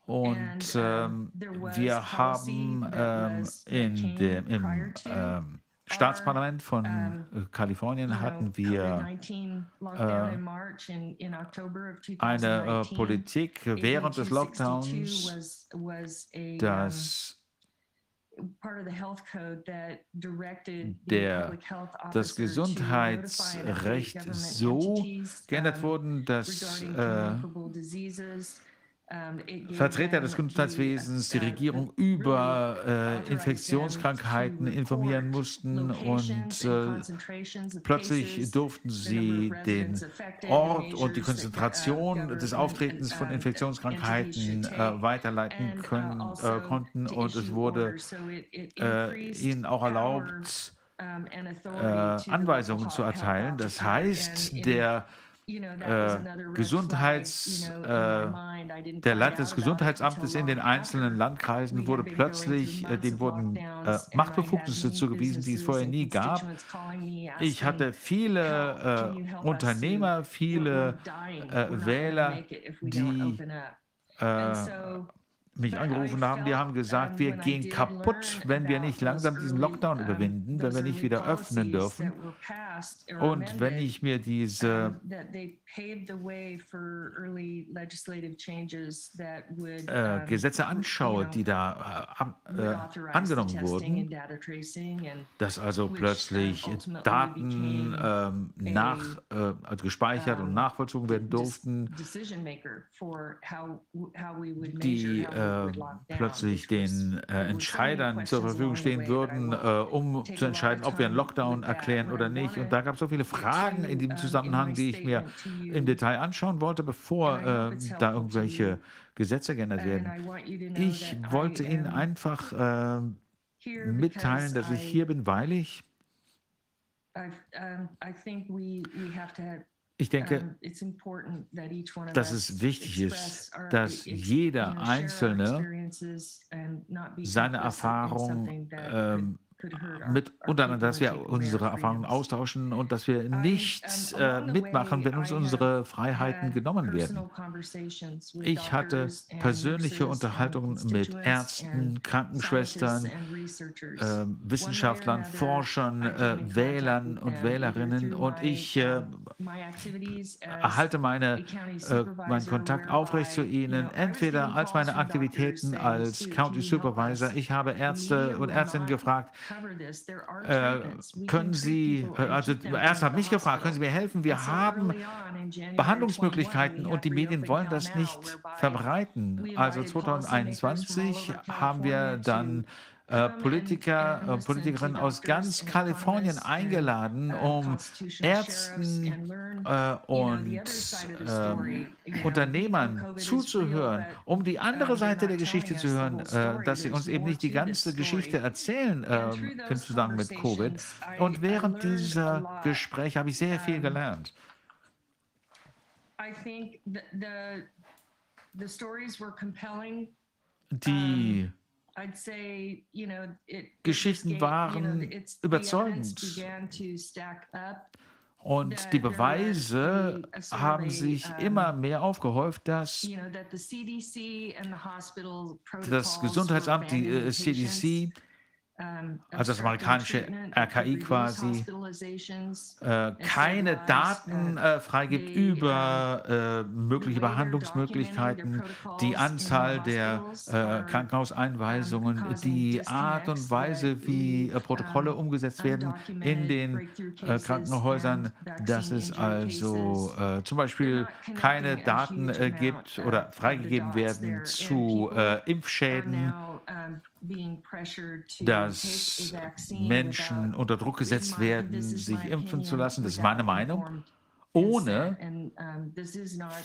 Und ähm, wir haben ähm, in dem, im ähm, Staatsparlament von äh, Kalifornien hatten wir äh, eine äh, Politik während des Lockdowns, dass der, das Gesundheitsrecht so geändert wurde, dass Vertreter des Gesundheitswesens die Regierung über äh, Infektionskrankheiten informieren mussten und äh, plötzlich durften sie den Ort und die Konzentration des Auftretens von Infektionskrankheiten äh, weiterleiten können, äh, konnten und es wurde äh, ihnen auch erlaubt, äh, Anweisungen zu erteilen. Das heißt, der äh, Gesundheits, äh, der Landesgesundheitsamtes in den einzelnen Landkreisen wurde plötzlich, äh, dem wurden äh, Machtbefugnisse zugewiesen, die es vorher nie gab. Ich hatte viele äh, Unternehmer, viele äh, Wähler, die mich angerufen haben, die haben gesagt, wir gehen kaputt, wenn wir nicht langsam diesen Lockdown überwinden, wenn wir nicht wieder öffnen dürfen. Und wenn ich mir diese äh, Gesetze anschaue, die da äh, äh, angenommen wurden, dass also plötzlich Daten ähm, nach, äh, also gespeichert und nachvollzogen werden durften, die äh, plötzlich den äh, Entscheidern zur Verfügung stehen würden, um zu entscheiden, ob wir einen Lockdown erklären oder nicht. Und da gab es so viele Fragen in diesem Zusammenhang, die ich mir im Detail anschauen wollte, bevor äh, da irgendwelche Gesetze geändert werden. Ich wollte Ihnen einfach äh, mitteilen, dass ich hier bin, weil ich ich denke, dass es wichtig ist, dass jeder Einzelne seine Erfahrung ähm, mit untereinander, dass wir unsere Erfahrungen austauschen und dass wir nicht äh, mitmachen, wenn uns unsere Freiheiten genommen werden. Ich hatte persönliche Unterhaltungen mit Ärzten, Krankenschwestern, äh, Wissenschaftlern, Forschern, äh, Wählern und Wählerinnen und ich äh, erhalte meine, äh, meinen Kontakt aufrecht zu ihnen, entweder als meine Aktivitäten als County Supervisor. Ich habe Ärzte und Ärztinnen gefragt, äh, können Sie, also erst hat mich gefragt, können Sie mir helfen? Wir haben Behandlungsmöglichkeiten und die Medien wollen das nicht verbreiten. Also 2021 haben wir dann äh, Politiker, äh, Politikerinnen aus ganz Kalifornien eingeladen, um Ärzten äh, und ähm, Unternehmern zuzuhören, um die andere Seite der Geschichte zu hören, äh, dass sie uns eben nicht die ganze Geschichte erzählen äh, im Zusammenhang mit Covid. Und während dieser Gespräche habe ich sehr viel gelernt. I think the, the the stories were compelling. Die say, you know, it, it Geschichten waren überzeugend. evidence began to stack up. Und die Beweise haben sich immer mehr aufgehäuft, dass You know, that the CDC and the hospital das protocols Gesundheitsamt, die äh, CDC, um, also das amerikanische RKI quasi, äh, keine Daten äh, freigibt über äh, mögliche Behandlungsmöglichkeiten, die Anzahl der äh, Krankenhauseinweisungen, die Art und Weise, wie äh, Protokolle umgesetzt werden in den äh, Krankenhäusern, dass es also äh, zum Beispiel keine Daten äh, gibt oder freigegeben werden zu äh, Impfschäden, dass Menschen unter Druck gesetzt werden, sich impfen zu lassen. Das ist meine Meinung. Ohne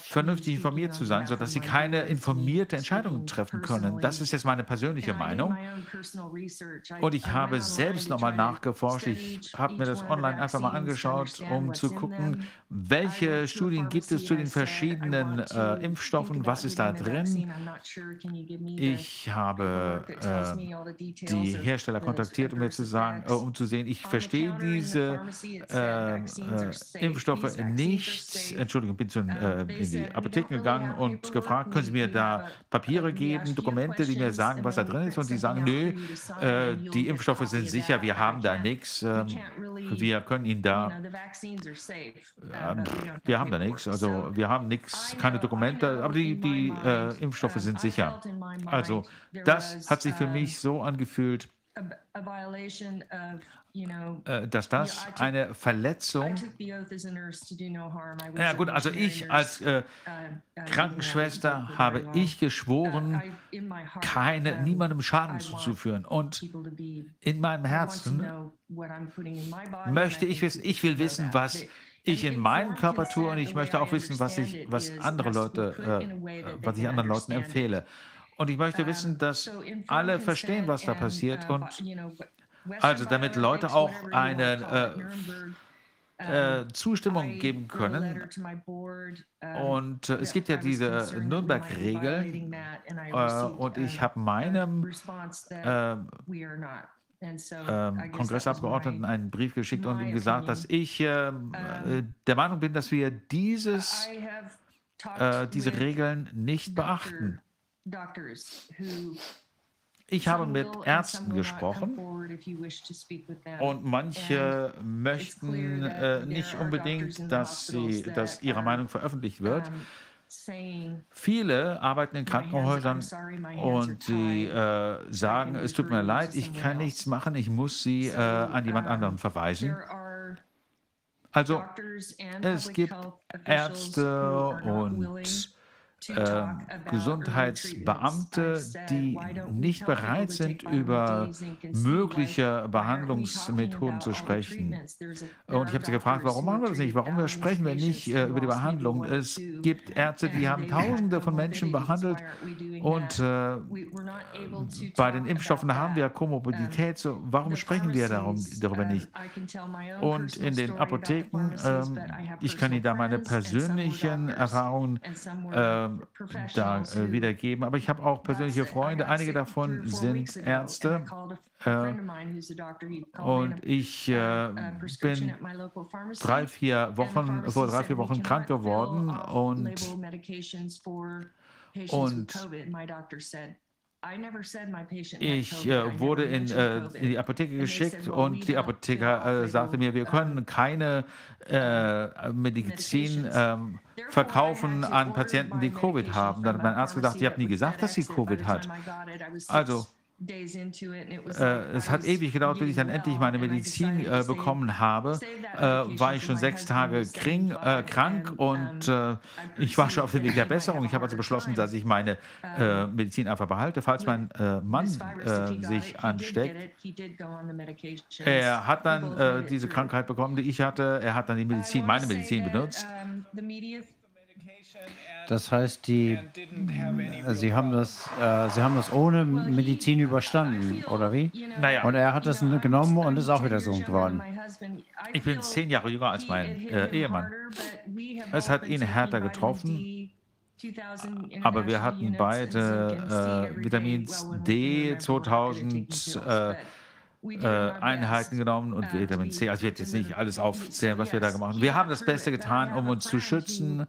vernünftig informiert zu sein, sodass sie keine informierte Entscheidung treffen können. Das ist jetzt meine persönliche Meinung. Und ich habe selbst nochmal nachgeforscht. Ich habe mir das online einfach mal angeschaut, um zu gucken, welche Studien gibt es zu den verschiedenen äh, Impfstoffen, was ist da drin. Ich habe äh, die Hersteller kontaktiert, um mir zu sagen, äh, um zu sehen, ich verstehe diese äh, äh, Impfstoffe nicht. Entschuldigung, bin zu, äh, in die Apotheken gegangen und gefragt, können Sie mir da Papiere geben, Dokumente, die mir sagen, was da drin ist? Und die sagen, nö, äh, die Impfstoffe sind sicher, wir haben da nichts. Ähm, wir können Ihnen da, wir haben da nichts. Also wir haben nichts, keine Dokumente, aber die, die äh, Impfstoffe sind sicher. Also das hat sich für mich so angefühlt, äh, dass das eine Verletzung Ja gut, also ich als äh, uh, uh, Krankenschwester habe ich geschworen, my heart, keine, niemandem Schaden zuzuführen. Und in meinem Herzen möchte ich wissen, ich will wissen, was ich and in meinem Körper tue und ich möchte auch wissen, was ich, was andere Leute, äh, was ich anderen Leuten empfehle. Und ich möchte wissen, dass alle verstehen, was da passiert und also damit Leute auch eine äh, äh, Zustimmung geben können. Und äh, es gibt ja diese Nürnberg-Regel äh, und ich habe meinem äh, ähm, Kongressabgeordneten einen Brief geschickt und ihm gesagt, dass ich äh, äh, der Meinung bin, dass wir dieses, äh, diese Regeln nicht beachten. Ich habe mit Ärzten gesprochen und manche möchten äh, nicht unbedingt, dass, sie, dass ihre Meinung veröffentlicht wird. Viele arbeiten in Krankenhäusern und sie äh, sagen, es tut mir leid, ich kann nichts machen, ich muss sie äh, an jemand anderen verweisen. Also es gibt Ärzte und äh, Gesundheitsbeamte, die nicht bereit sind, über mögliche Behandlungsmethoden zu sprechen. Und ich habe sie gefragt, warum machen wir das nicht? Warum sprechen wir nicht äh, über die Behandlung? Es gibt Ärzte, die haben Tausende von Menschen behandelt und äh, bei den Impfstoffen haben wir Komorbidität. So, warum sprechen wir darüber nicht? Und in den Apotheken, ähm, ich kann Ihnen da meine persönlichen Erfahrungen äh, da äh, wiedergeben. Aber ich habe auch persönliche Freunde, einige davon sind Ärzte. Äh, und ich äh, bin drei, vier Wochen, vor drei, vier Wochen krank geworden und, und ich äh, wurde in, äh, in, die Apotheke geschickt und die Apotheker äh, sagte mir, wir können keine äh, Medizin ähm, verkaufen an Patienten, die Covid haben. Dann hat mein Arzt gesagt, ich habe nie gesagt, dass sie Covid hat. Also Äh, es hat ewig gedauert, bis ich dann endlich meine Medizin äh, bekommen habe. Äh, war ich schon sechs Tage kring, äh, 75 krank and, und äh, ich war schon auf dem Weg der Besserung. Ich habe also beschlossen, dass ich meine äh, Medizin einfach behalte, falls mein äh, Mann äh, sich ansteckt. Er hat dann äh, diese. Krankheit bekommen, die ich hatte. Er hat dann die Medizin, meine Medizin benutzt. Das heißt, die, äh, Sie haben das, äh, Sie haben das ohne Medizin überstanden, oder wie? Naja. Und er hat das genommen und ist auch wieder so geworden. Ich bin zehn Jahre jünger als mein äh, Ehemann. Es hat ihn härter getroffen, aber wir hatten beide äh, Vitamin D 2000 äh, äh, Einheiten genommen und Vitamin C. Also ich werde jetzt nicht alles aufzählen, was wir da gemacht haben. Wir haben das Beste getan, um uns zu schützen.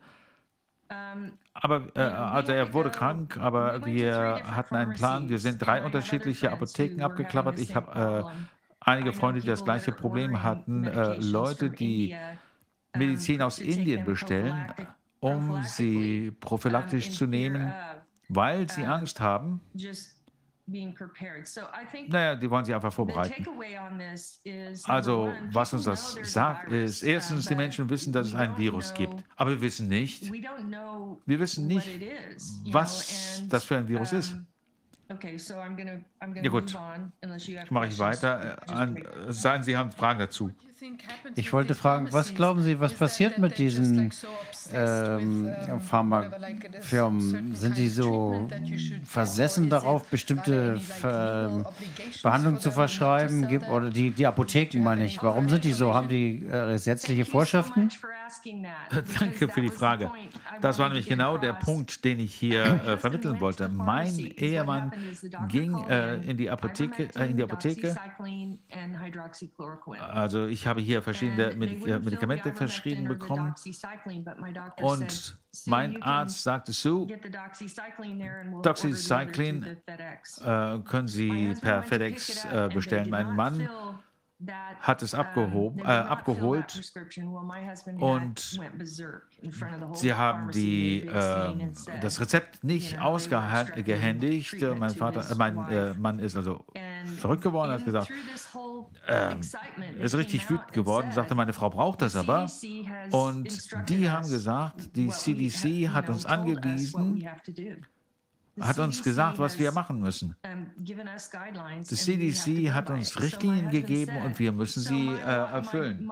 Aber äh, also er wurde krank, aber wir hatten einen Plan. Wir sind drei unterschiedliche Apotheken abgeklappert. Ich habe äh, einige Freunde, die das gleiche Problem hatten. Äh, Leute, die Medizin aus Indien bestellen, um sie prophylaktisch zu nehmen, weil sie Angst haben. Naja, die wollen sich einfach vorbereiten. Also, was uns das sagt, ist, erstens, die Menschen wissen, dass es ein Virus gibt, aber wir wissen nicht, wir wissen nicht, was das für ein Virus ist. Ja gut, mache ich weiter. Sagen Sie haben Fragen dazu. Ich wollte fragen, was glauben Sie, was passiert mit diesen ähm, Pharmafirmen? Sind die so versessen darauf, bestimmte ähm, Behandlungen zu verschreiben? Oder die, die Apotheken, meine ich. Warum sind die so? Haben die äh, gesetzliche Vorschriften? <laughs> Danke für die Frage. Das war nämlich genau der Punkt, den ich hier <coughs> äh, vermitteln wollte. Mein Ehemann ging äh, in die Apotheke, äh, in die Apotheke. Also ich habe hier verschiedene Medik äh, Medikamente verschrieben bekommen. und mein Arzt sagte zu, Doxycycline äh, können Sie per FedEx äh, bestellen. Mein Mann hat es abgehoben, äh, abgeholt. und sie haben die, äh, das Rezept nicht ausgehändigt. Mein, Vater, äh, mein äh, Mann ist also verrückt geworden, hat gesagt, äh, ist richtig wütend geworden, sagte, meine Frau braucht das aber. Und die haben gesagt, die CDC hat uns angewiesen, hat uns gesagt, was wir machen müssen. Die CDC hat uns Richtlinien gegeben und wir müssen sie äh, erfüllen.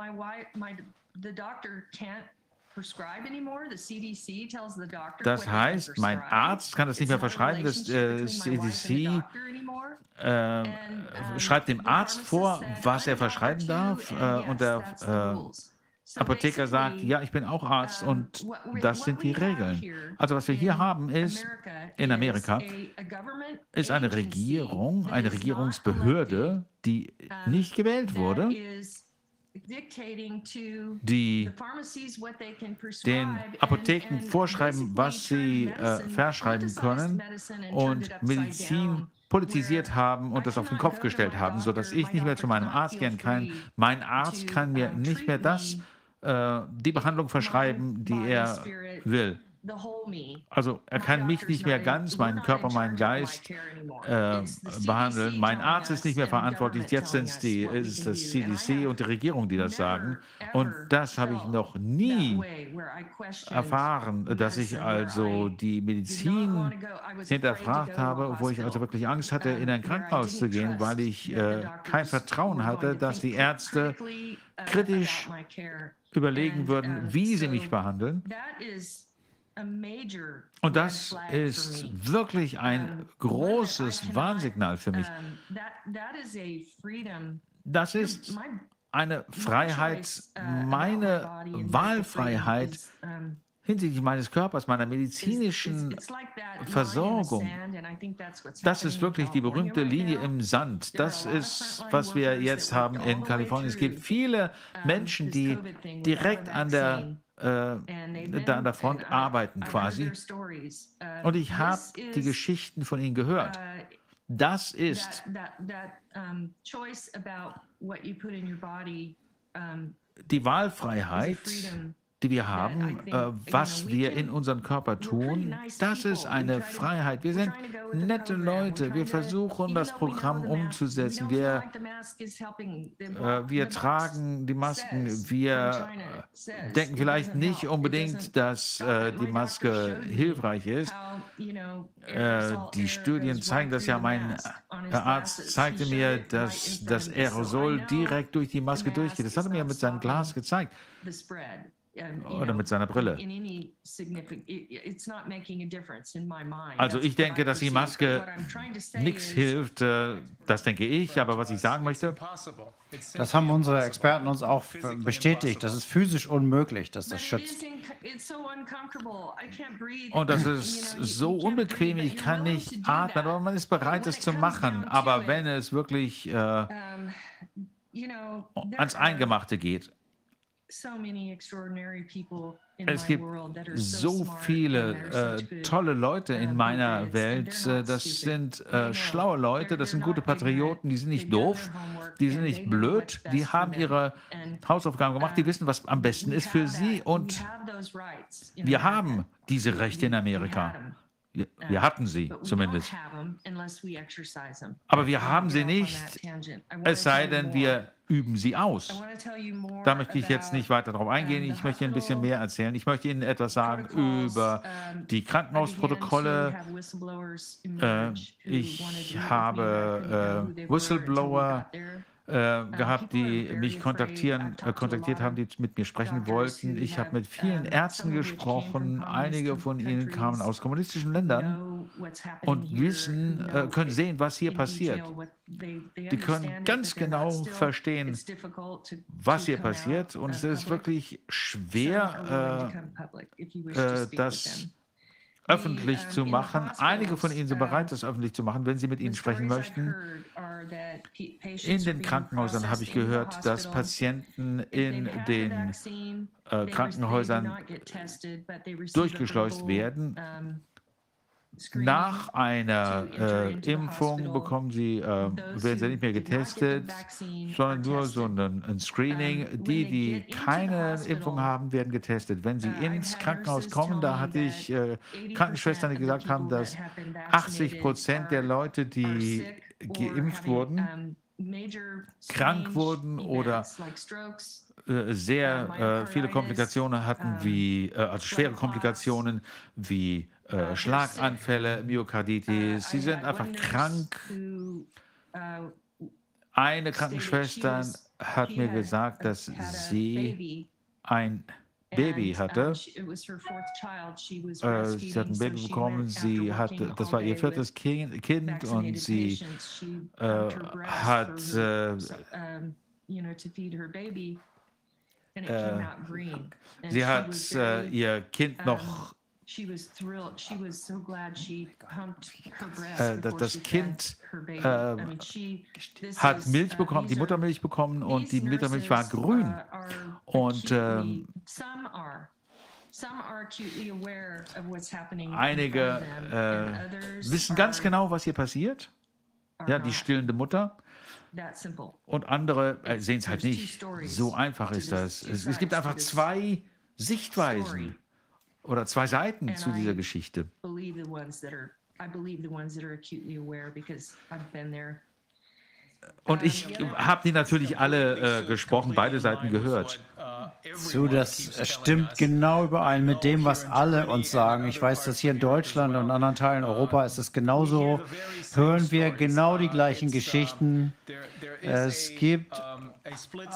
Das heißt, mein Arzt kann das nicht mehr verschreiben, das äh, CDC äh, schreibt dem Arzt vor, was er verschreiben darf äh, und der äh, Apotheker sagt, ja, ich bin auch Arzt und das sind die Regeln. Also was wir hier haben ist, in Amerika ist eine Regierung, eine Regierungsbehörde, die nicht gewählt wurde, die den Apotheken vorschreiben, was sie äh, verschreiben können und Medizin politisiert haben und das auf den Kopf gestellt haben, sodass ich nicht mehr zu meinem Arzt gehen kann. Mein Arzt kann mir nicht mehr das, äh, die Behandlung verschreiben, die er will. Also er kann mich nicht mehr ganz, meinen Körper, meinen Geist äh, behandeln. Mein Arzt ist nicht mehr verantwortlich. Jetzt sind es die, ist das CDC und die Regierung, die das sagen. Und das habe ich noch nie erfahren, dass ich also die Medizin hinterfragt habe, wo ich also wirklich Angst hatte, in ein Krankenhaus zu gehen, weil ich äh, kein Vertrauen hatte, dass die Ärzte kritisch überlegen würden, wie sie mich behandeln. Und das ist wirklich ein großes Warnsignal für mich. Das ist eine Freiheit, meine Wahlfreiheit hinsichtlich meines Körpers, meiner medizinischen Versorgung. Das ist wirklich die berühmte Linie im Sand. Das ist, was wir jetzt haben in Kalifornien. Es gibt viele Menschen, die direkt an der äh, da an der Front arbeiten quasi. Und ich habe die Geschichten von ihnen gehört. Das ist die Wahlfreiheit, die wir haben, äh, was wir in unserem Körper tun, das ist eine Freiheit. Wir sind nette Leute. Wir versuchen, das Programm umzusetzen. Wir, äh, wir tragen die Masken. Wir äh, denken vielleicht nicht unbedingt, dass äh, die Maske hilfreich ist. Äh, die Studien zeigen das ja. Mein Arzt zeigte mir, dass das Aerosol direkt durch die Maske durchgeht. Das hat er mir mit seinem Glas gezeigt. Oder mit seiner Brille. Also ich denke, dass die Maske nichts hilft. äh, Das denke ich. Aber was ich sagen möchte, Das haben unsere Experten uns auch bestätigt. Das ist physisch unmöglich, dass das schützt. und das ist so unbequem, ich kann nicht atmen, aber man ist bereit, es zu machen. Aber wenn es wirklich äh, ans Eingemachte geht, es gibt so viele äh, tolle Leute in meiner Welt. Äh, das sind äh, schlaue Leute, das sind gute Patrioten, die sind nicht doof, die sind nicht blöd, die haben ihre Hausaufgaben gemacht, die wissen, was am besten ist für sie. Und wir haben diese Rechte in Amerika. Wir, wir hatten sie zumindest. Aber wir haben sie nicht, es sei denn, wir üben sie aus. Da möchte ich jetzt nicht weiter darauf eingehen. Ich möchte Ihnen ein bisschen mehr erzählen. Ich möchte Ihnen etwas sagen über die Krankenhausprotokolle. Äh, ich habe äh, Whistleblower gehabt, die mich kontaktieren, äh, kontaktiert haben, die mit mir sprechen wollten. Ich habe mit vielen Ärzten gesprochen. Einige von ihnen kamen aus kommunistischen Ländern und wissen, äh, können sehen, was hier passiert. Die können ganz genau verstehen, was hier passiert. Und es ist wirklich schwer, äh, äh, das öffentlich zu machen. Einige von Ihnen sind bereit, das öffentlich zu machen, wenn Sie mit Ihnen sprechen möchten. In den Krankenhäusern habe ich gehört, dass Patienten in den äh, Krankenhäusern durchgeschleust werden. Nach einer äh, Impfung bekommen sie, äh, werden sie nicht mehr getestet, sondern nur so ein, ein Screening. Die, die keine Impfung haben, werden getestet. Wenn sie ins Krankenhaus kommen, da hatte ich äh, Krankenschwestern, die gesagt haben, dass 80 Prozent der Leute, die geimpft wurden, krank wurden oder äh, sehr äh, viele Komplikationen hatten, wie, äh, also schwere Komplikationen wie äh, Schlaganfälle, Myokarditis. Sie sind einfach krank. Eine Krankenschwester hat mir gesagt, dass sie ein Baby hatte. Äh, sie hat ein Baby bekommen. Sie hatte, das war ihr viertes Kind, und sie äh, hat äh, äh, sie hat äh, ihr Kind noch äh, das, das Kind äh, hat Milch bekommen, die Muttermilch bekommen und die Muttermilch war grün. Und äh, einige äh, wissen ganz genau, was hier passiert. Ja, die stillende Mutter. Und andere äh, sehen es halt nicht. So einfach ist das. Es, es gibt einfach zwei Sichtweisen oder zwei Seiten zu dieser Geschichte. Und ich habe die natürlich alle äh, gesprochen, beide Seiten gehört. So, das stimmt genau überein mit dem, was alle uns sagen. Ich weiß, dass hier in Deutschland und anderen Teilen Europas ist es genauso. Hören wir genau die gleichen Geschichten. Es gibt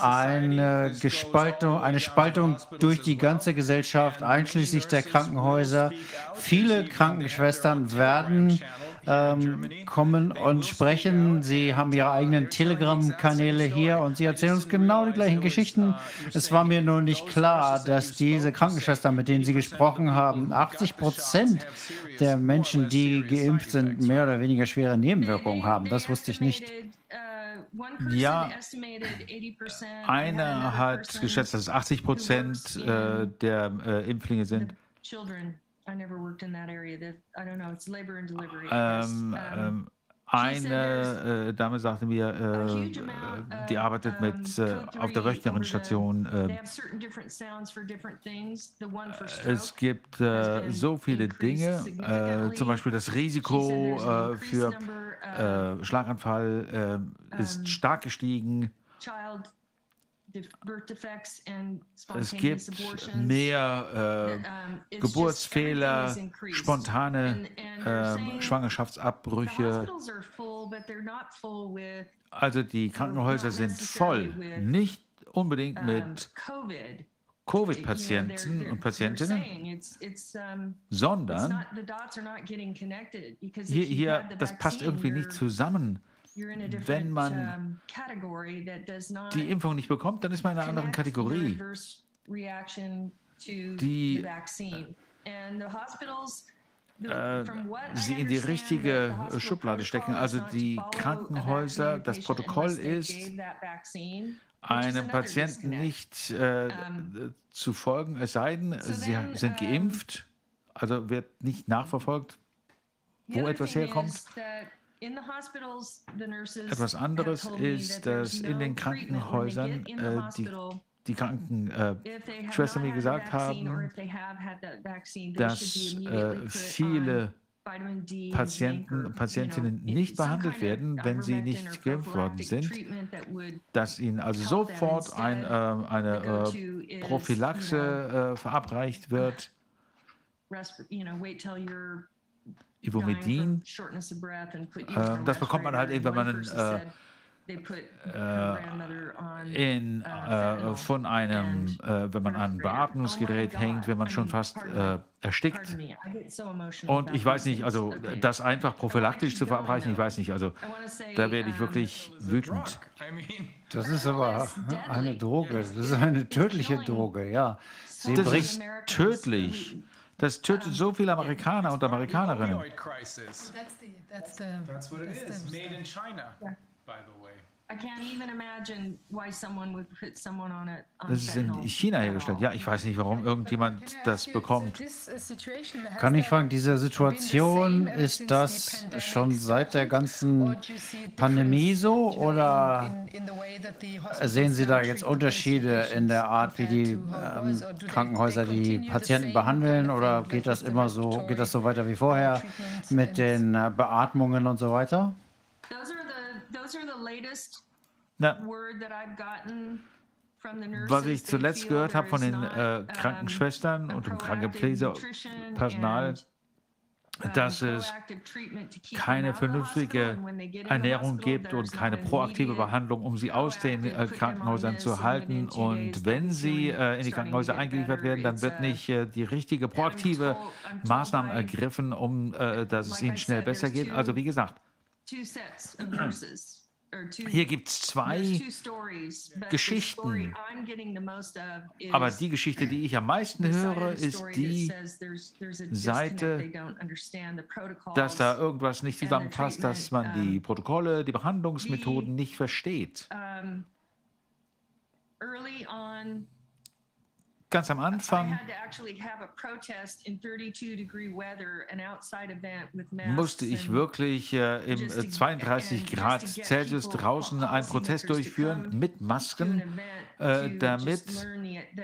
eine, Gespaltung, eine Spaltung durch die ganze Gesellschaft, einschließlich der Krankenhäuser. Viele Krankenschwestern werden ähm, kommen und sprechen. Sie haben ihre eigenen Telegram-Kanäle hier und sie erzählen uns genau die gleichen Geschichten. Es war mir nur nicht klar, dass diese Krankenschwestern, mit denen Sie gesprochen haben, 80 Prozent der Menschen, die geimpft sind, mehr oder weniger schwere Nebenwirkungen haben. Das wusste ich nicht. Ja, einer hat geschätzt, dass es 80 Prozent äh, der äh, Impflinge sind. Ähm, ähm, Eine äh, Dame sagte mir, äh, äh, die arbeitet mit äh, auf der Wöchnerinnenstation. Äh, es gibt äh, so viele Dinge, äh, zum Beispiel das Risiko äh, für äh, Schlaganfall äh, ist stark gestiegen. Es gibt mehr äh, Geburtsfehler, spontane äh, Schwangerschaftsabbrüche. Also die Krankenhäuser sind voll, nicht unbedingt mit Covid-Patienten und Patientinnen, sondern hier, hier, das passt irgendwie nicht zusammen. Wenn man die Impfung nicht bekommt, dann ist man in einer anderen Kategorie. Die äh, sie in die richtige Schublade stecken. Also die Krankenhäuser, das Protokoll ist, einem Patienten nicht äh, zu folgen, es sei denn, sie sind geimpft, also wird nicht nachverfolgt, wo etwas herkommt. Etwas anderes ist, dass in den Krankenhäusern äh, die, die Krankenschwestern mir gesagt haben, dass äh, viele Patienten und Patientinnen nicht behandelt werden, wenn sie nicht geimpft worden sind, dass ihnen also sofort ein, äh, eine äh, Prophylaxe äh, verabreicht wird. <sighs> Ivomedin, äh, das bekommt man halt eben, wenn man einen, äh, in, äh, von einem, äh, wenn man an einem Beatmungsgerät hängt, wenn man schon fast äh, erstickt. Und ich weiß nicht, also das einfach prophylaktisch zu verabreichen, ich weiß nicht, also da werde ich wirklich wütend. Das ist aber eine Droge, das ist eine tödliche Droge, ja. Sie das bringt ist tödlich. Das tötet so viele Amerikaner und Amerikanerinnen. That's the, that's the, That's what it that's is. Made in China, by the way. I can't even imagine why someone would put someone on it. on Das ist in fentanyl China at hergestellt. all. Ja, ich weiß nicht, warum irgendjemand das bekommt. Kann ich fragen, diese Situation, ist das schon seit der ganzen Pandemie so oder sehen Sie da jetzt Unterschiede in der Art, wie die ähm, Krankenhäuser die Patienten behandeln oder geht das immer so, geht das so weiter wie vorher mit den äh, Beatmungen und so weiter? Those are the, latest Na, word that I've gotten from the nurses. was ich zuletzt gehört habe von den äh, Krankenschwestern und dem Krankenpflegepersonal, dass es keine vernünftige Ernährung gibt und keine proaktive Behandlung, um sie aus den äh, Krankenhäusern zu halten. Und wenn sie äh, in die Krankenhäuser eingeliefert werden, dann wird nicht äh, die richtige proaktive Maßnahmen ergriffen, um dass es ihnen schnell besser geht. Also wie gesagt, two sets of nurses. or two- hier gibt es zwei two stories, but the story Geschichten. I'm getting the most of is Aber die Geschichte, die ich am meisten höre, ist die, Seite, dass da irgendwas nicht zusammenpasst, dass man die Protokolle, die Behandlungsmethoden nicht versteht. early on, Ganz am I Anfang had to actually have a protest in 32 degree weather, an outside event with masks. musste ich and- wirklich äh, im just äh, to- 32 and just Grad Celsius draußen einen Protest durchführen mit Masken, äh, damit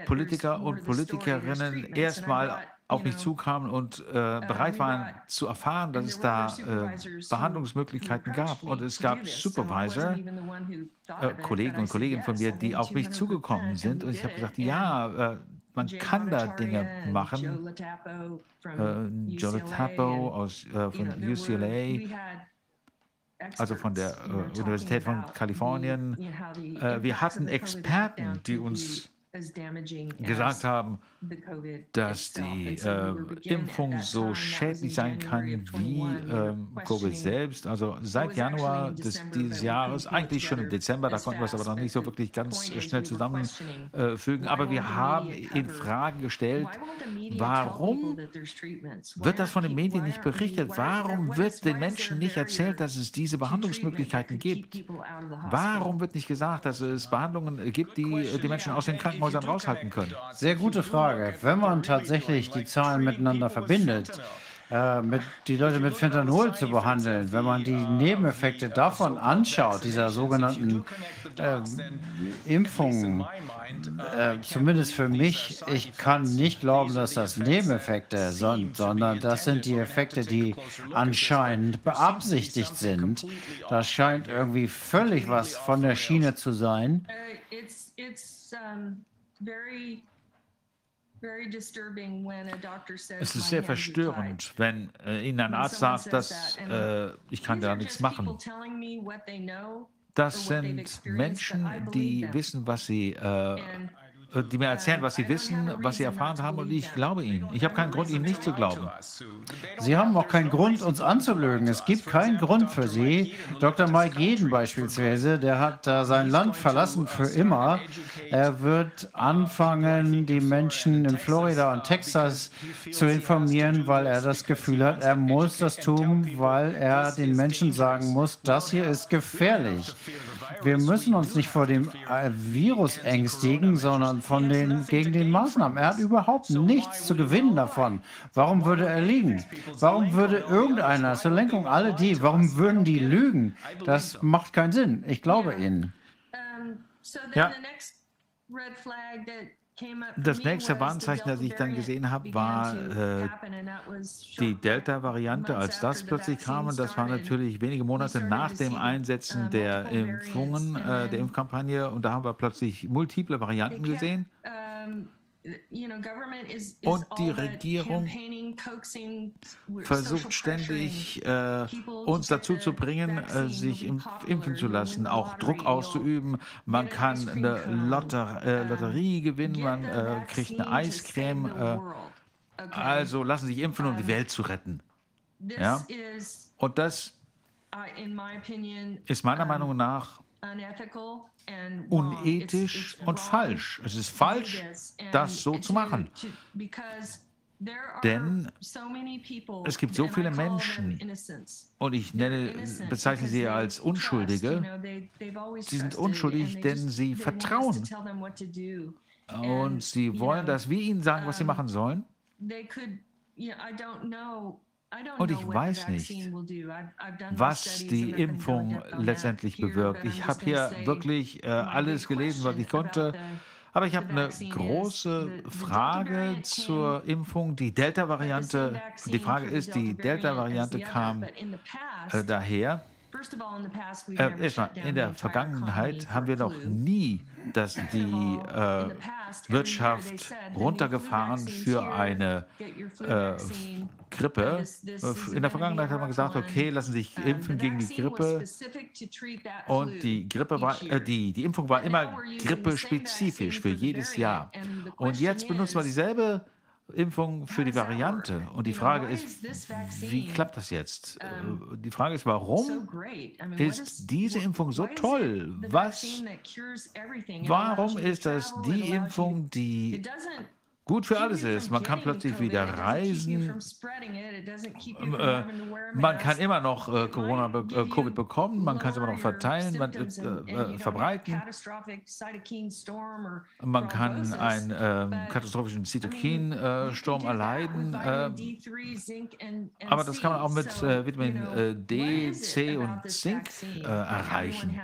Politiker und Politikerinnen erstmal auf mich zukamen und äh, bereit waren zu erfahren, dass es da äh, Behandlungsmöglichkeiten gab. Und es gab Supervisor, äh, Kollegen und Kolleginnen von "Yes, mir, die auf mich 200%." zugekommen sind. Und ich habe gesagt, ja, äh, man kann da Dinge machen. Äh, Joe Latapo aus, äh, von UCLA, also von der äh, Universität von Kalifornien. Äh, wir hatten Experten, die uns gesagt haben, dass die äh, Impfung so schädlich in sein January kann wie 21, we were ähm, Covid selbst. Also seit Januar des, dieses but we Jahres, eigentlich schon im Dezember, da konnten wir es aber noch nicht so wirklich ganz schnell zusammenfügen. why Aber wir the haben media in cover- Frage gestellt, warum wird das von den Medien why nicht berichtet? Warum wird is- den Menschen nicht erzählt, dass es diese Behandlungsmöglichkeiten gibt? Warum wird nicht gesagt, dass es Behandlungen gibt, die äh, die Menschen aus den Krankenhäusern raushalten können? Sehr gute Frage. Wenn man tatsächlich die Zahlen miteinander verbindet, äh, mit, die Leute mit Fentanyl zu behandeln. Wenn man die Nebeneffekte davon anschaut, dieser sogenannten äh, Impfungen, äh, zumindest für mich, ich kann nicht glauben, dass das Nebeneffekte sind, sondern das sind die Effekte, die anscheinend beabsichtigt sind. Das scheint irgendwie völlig was von der Schiene zu sein. It's it's um, very Es ist "My sehr verstörend, wenn äh, Ihnen ein When Arzt sagt, says dass äh, ich kann da nichts machen. Das sind Menschen, die wissen, was sie, äh, die mir erzählen, was sie wissen, was sie erfahren haben und ich glaube ihnen. Ich habe keinen Grund, ihnen nicht zu glauben. Sie haben auch keinen Grund, uns anzulügen. Es gibt keinen Grund für Sie. Dr. Mike Jeden beispielsweise, der hat da sein Land verlassen für immer. Er wird anfangen, die Menschen in Florida und Texas zu informieren, weil er das Gefühl hat, er muss das tun, weil er den Menschen sagen muss, das hier ist gefährlich. Wir müssen uns nicht vor dem äh, Virus ängstigen, sondern von den, gegen den Maßnahmen. Er hat überhaupt nichts zu gewinnen davon. Warum würde er liegen? Warum würde irgendeiner zur Lenkung, alle die, warum würden die lügen? Das macht keinen Sinn. Ich glaube Ihnen. Then Ja. Das nächste Warnzeichen, das ich dann gesehen habe, war äh, die Delta-Variante, als das plötzlich kam. Und das war natürlich wenige Monate nach dem Einsetzen uh, der Impfungen, äh, der Impfkampagne. Und da haben wir plötzlich multiple Varianten gesehen. Und die Regierung versucht ständig, äh, uns dazu zu bringen, äh, sich impfen zu lassen, auch Druck auszuüben. Man kann eine Lotter äh, Lotterie gewinnen, man äh, kriegt eine Eiscreme. Äh, also lassen sich impfen, um die Welt zu retten. Ja. Und das uh, in my opinion, ist meiner Meinung nach unethisch und falsch. Es ist falsch, das so zu machen. Denn es gibt so viele Menschen. Und ich nenne, bezeichne sie als Unschuldige. Sie sind unschuldig, denn sie vertrauen. Und sie wollen, dass wir ihnen sagen, was sie machen sollen. Und ich weiß nicht, was die Impfung letztendlich bewirkt. Ich habe hier wirklich äh, alles gelesen, was ich konnte. Aber ich habe eine große Frage zur Impfung. Die Delta-Variante, die Frage ist, die Delta-Variante kam äh, daher. Äh, erstmal, in der Vergangenheit haben wir noch nie das, die äh, Wirtschaft runtergefahren für eine äh, Grippe. Äh, In der Vergangenheit hat man gesagt, okay, lassen Sie sich impfen gegen die Grippe. Und die Grippe war, äh, die, die Impfung war immer grippespezifisch für jedes Jahr. Und jetzt benutzen wir dieselbe Impfung für die Variante. Und die Frage ist, wie klappt das jetzt? Äh, Die Frage ist, warum ist diese Impfung so toll? Was, warum ist das die Impfung, die gut für alles ist? Man kann plötzlich wieder reisen. Äh, man kann immer noch äh, Corona, äh, Covid bekommen, man kann es immer noch verteilen, man, verbreiten. Man kann einen äh, katastrophischen Zytokinsturm erleiden. Äh, aber das kann man auch mit Vitamin D, C und Zink erreichen.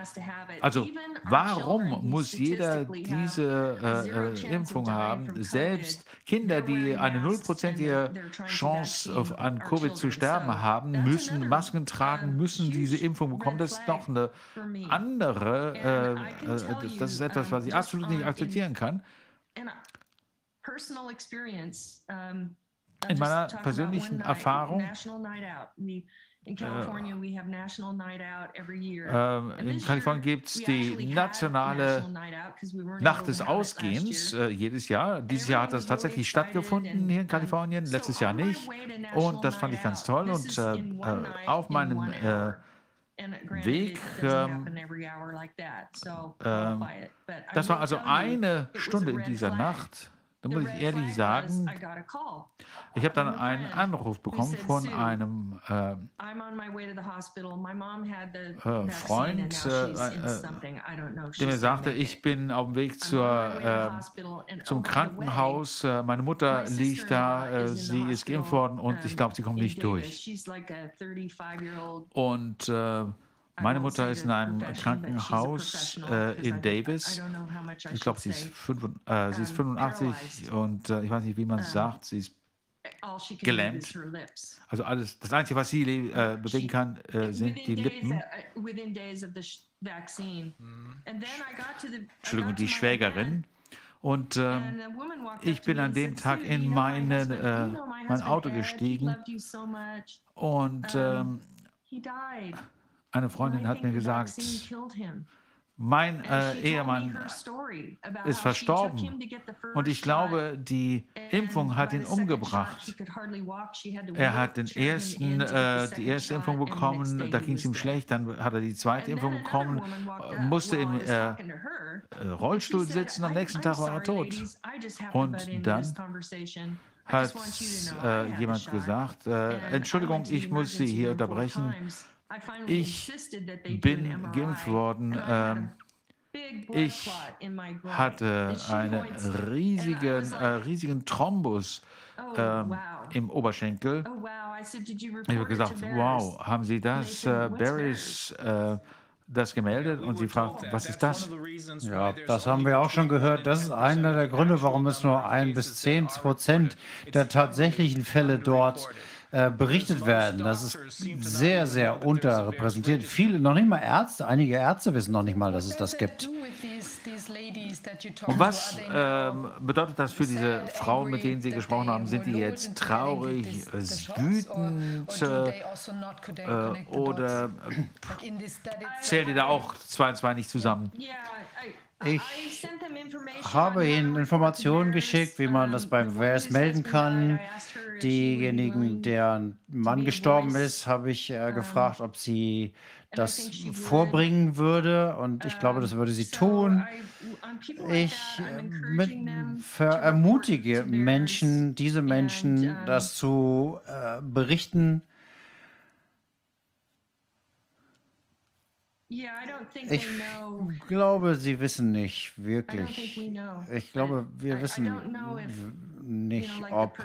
Also warum muss jeder diese Impfung haben? Selbst Kinder, die eine nullprozentige Chance auf, an Covid zu sterben haben, müssen Masken tragen, müssen diese Impfung bekommen. Das ist noch eine andere, äh, äh, das ist etwas, was ich absolut nicht akzeptieren kann. In meiner persönlichen Erfahrung In California, we have National Night Out every year. Ähm, And in this Kalifornien gibt es die nationale Nacht des Ausgehens äh, jedes Jahr. Dieses Jahr hat das tatsächlich stattgefunden hier in Kalifornien, letztes Jahr nicht. Und das fand ich ganz toll. Und äh, äh, auf meinem äh, Weg, ähm, das war also eine Stunde in dieser. Nacht. Da muss ich ehrlich sagen, ich habe dann einen Anruf bekommen von "Sue, einem äh, vaccine Freund, äh, äh, der mir sagte, ich it." bin auf dem Weg zur, äh, and zum Krankenhaus. Äh, Meine Mutter liegt da, äh, sie ist geimpft worden und ich glaube, sie kommt nicht durch. She's like a 35-year-old Und äh, meine Mutter ist in einem Krankenhaus äh, in Davis. don't know how much I Ich glaube, sie ist. 85, äh, sie ist um, 85 paralyzed. und äh, ich weiß nicht, wie man es sagt. Sie ist All she can gelähmt. also alles. Das Einzige, was sie äh, bewegen kann, äh, sind die within days, Lippen. uh, within days of the sh- vaccine. And then I got to the I Entschuldigung, die Schwägerin. Und ähm, and a woman walked ich bin an dem Tag "Sue, in äh, my mein Auto gestiegen und Eine Freundin hat mir gesagt, mein äh, Ehemann ist verstorben. Und ich glaube, die Impfung hat ihn umgebracht. Er hat den ersten, äh, die erste Impfung bekommen, da ging es ihm schlecht, dann hat er die zweite Impfung bekommen, äh, musste im äh, äh, Rollstuhl sitzen, am "I- nächsten Tag war er tot. Und dann hat äh, jemand gesagt, Entschuldigung, ich muss Sie hier unterbrechen. Ich bin geimpft worden. Ähm, ich hatte einen riesigen, äh, riesigen Thrombus oh, ähm, wow. im Oberschenkel. Oh, Ich habe gesagt, wow, haben Sie das, äh, "What's Barrys, äh, das gemeldet? Und sie fragt, was ist das? Ja, das haben wir auch schon gehört. Das ist einer der Gründe, warum es nur ein bis zehn Prozent der tatsächlichen Fälle dort äh, berichtet werden. Das ist sehr, sehr unterrepräsentiert. Viele, noch nicht mal Ärzte, einige Ärzte wissen noch nicht mal, dass es das gibt. Und was ähm, bedeutet das für diese Frauen, mit denen Sie gesprochen haben? Sind die jetzt traurig, äh, wütend äh, äh, oder äh, zählen die da auch zwei und zwei nicht zusammen? Ich habe Ihnen Informationen geschickt, wie man das beim woman melden kann. Diejenigen, deren Mann gestorben ist, habe ich äh, gefragt, ob sie das vorbringen würde. Und ich glaube, das würde sie tun. Ich äh, mit, ermutige Menschen, diese Menschen, das zu äh, berichten. Yeah, I don't think Ich glaube, sie wissen nicht I don't think wirklich. we know. Ich glaube, wir wissen don't know if, w- you nicht, know, like the ob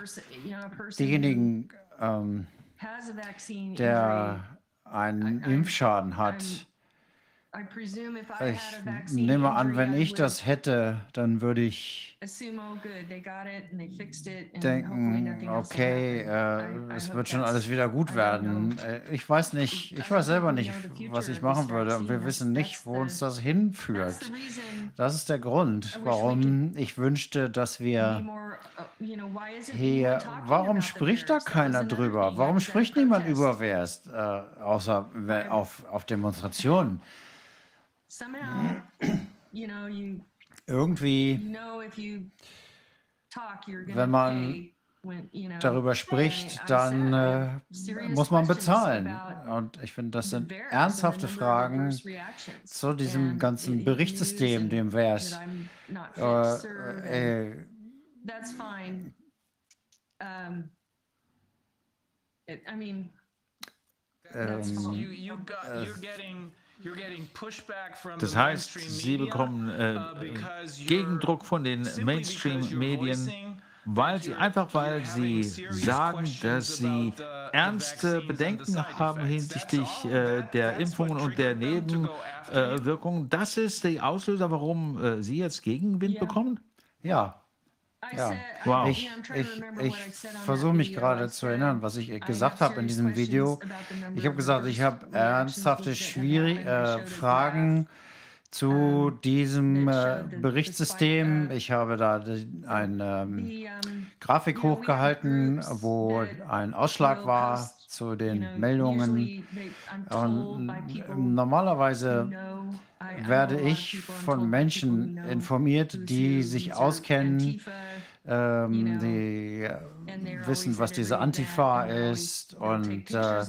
diejenigen, ähm, has a vaccine der einen Impfschaden hat, I'm- I presume if I ich nehme an, wenn ich das hätte, dann würde ich oh, denken, okay, äh, es wird schon alles wieder gut werden. Äh, Ich weiß nicht, ich weiß selber nicht, was ich machen würde. Und wir wissen nicht, wo uns das hinführt. Das ist der Grund, warum ich wünschte, dass wir uh, hier, warum spricht da keiner drüber? Warum spricht niemand über VS, äh, außer auf, auf Demonstrationen? Somehow, you know, you Irgendwie, you know if you talk, you're gonna wenn man pay when, you know. darüber spricht, dann äh, muss man questions bezahlen. about Und ich finde, das sind ernsthafte Fragen zu diesem ganzen Berichtssystem, dem to Äh, äh, that's ähm, Äh, Das heißt, Sie bekommen äh, uh, you're- Gegendruck von den Mainstream-Medien, weil sie einfach, weil sie sagen, dass sie ernste Bedenken haben hinsichtlich äh, der Impfungen und der Nebenwirkungen. Das ist der Auslöser, warum äh, Sie jetzt Gegenwind bekommen? ja, ja. Wow. Ich, yeah, I'm trying to ich, remember ich what I said on that versuche mich video. gerade I zu said, erinnern, was ich I gesagt have habe in serious diesem Video. Ich habe gesagt, ich habe ernsthafte schwierig, äh, Fragen zu diesem äh, Berichtssystem. Ich habe da die- ein ähm, The, Grafik hochgehalten, wo ein Ausschlag war zu den Meldungen. Und normalerweise werde ich von told by people who Menschen know informiert, die sich auskennen, ähm, die wissen, was diese Antifa ist und äh,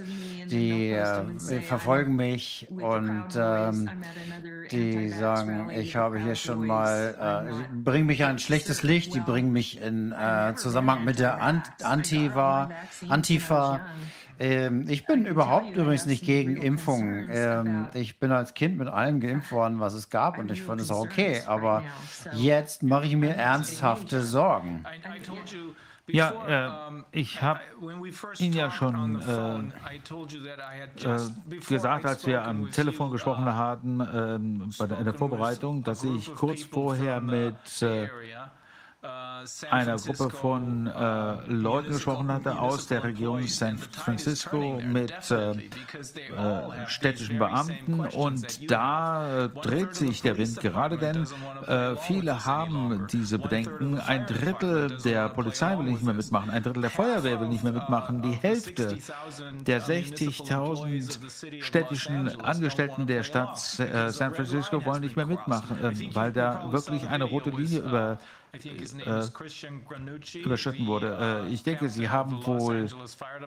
die äh, verfolgen mich und ähm, die sagen, ich habe hier schon mal, äh, bringen mich ein schlechtes Licht, die bringen mich in äh, Zusammenhang mit der Ant Antifa. Antifa. Ähm, ich bin überhaupt übrigens nicht gegen Impfungen. Ähm, ich bin als Kind mit allem geimpft worden, was es gab und ich fand es auch okay. Aber jetzt mache ich mir ernsthafte Sorgen. Ja, äh, ich habe Ihnen ja schon äh, äh, gesagt, als wir am Telefon gesprochen haben, ähm, bei der, in der Vorbereitung, dass ich kurz vorher mit äh, einer Gruppe von äh, Leuten gesprochen hatte aus der Region San Francisco mit äh, äh, städtischen Beamten und da äh, dreht sich der Wind gerade, denn äh, viele haben diese Bedenken. Ein Drittel der Polizei will nicht mehr mitmachen, ein Drittel der Feuerwehr will nicht mehr mitmachen, die Hälfte der 60.000 städtischen Angestellten der Stadt äh, San Francisco wollen nicht mehr mitmachen, äh, weil da wirklich eine rote Linie über äh, überschritten wurde. Äh, ich denke, Sie haben wohl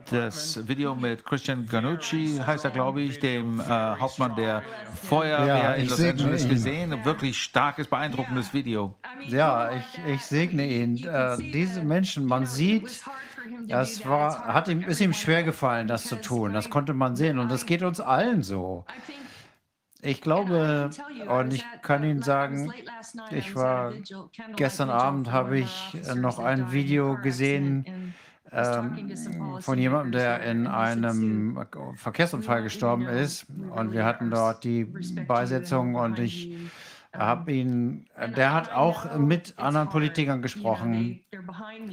das Video mit Christian Ganucci, heißt er, glaube ich, dem äh, Hauptmann der Feuerwehr Ja, in Los Angeles ihn. gesehen. Wirklich starkes, beeindruckendes Video. Ja, ich, ich segne ihn. Äh, diese Menschen, man sieht, das war, hat ihm, ist ihm schwer gefallen, das zu tun. Das konnte man sehen und das geht uns allen so. Ich glaube, und ich kann Ihnen sagen, ich war gestern Abend habe ich äh, noch ein Video gesehen ähm, von jemandem, der in einem Verkehrsunfall gestorben ist. Und wir hatten dort die Beisetzung und ich habe ihn, der hat auch mit anderen Politikern gesprochen.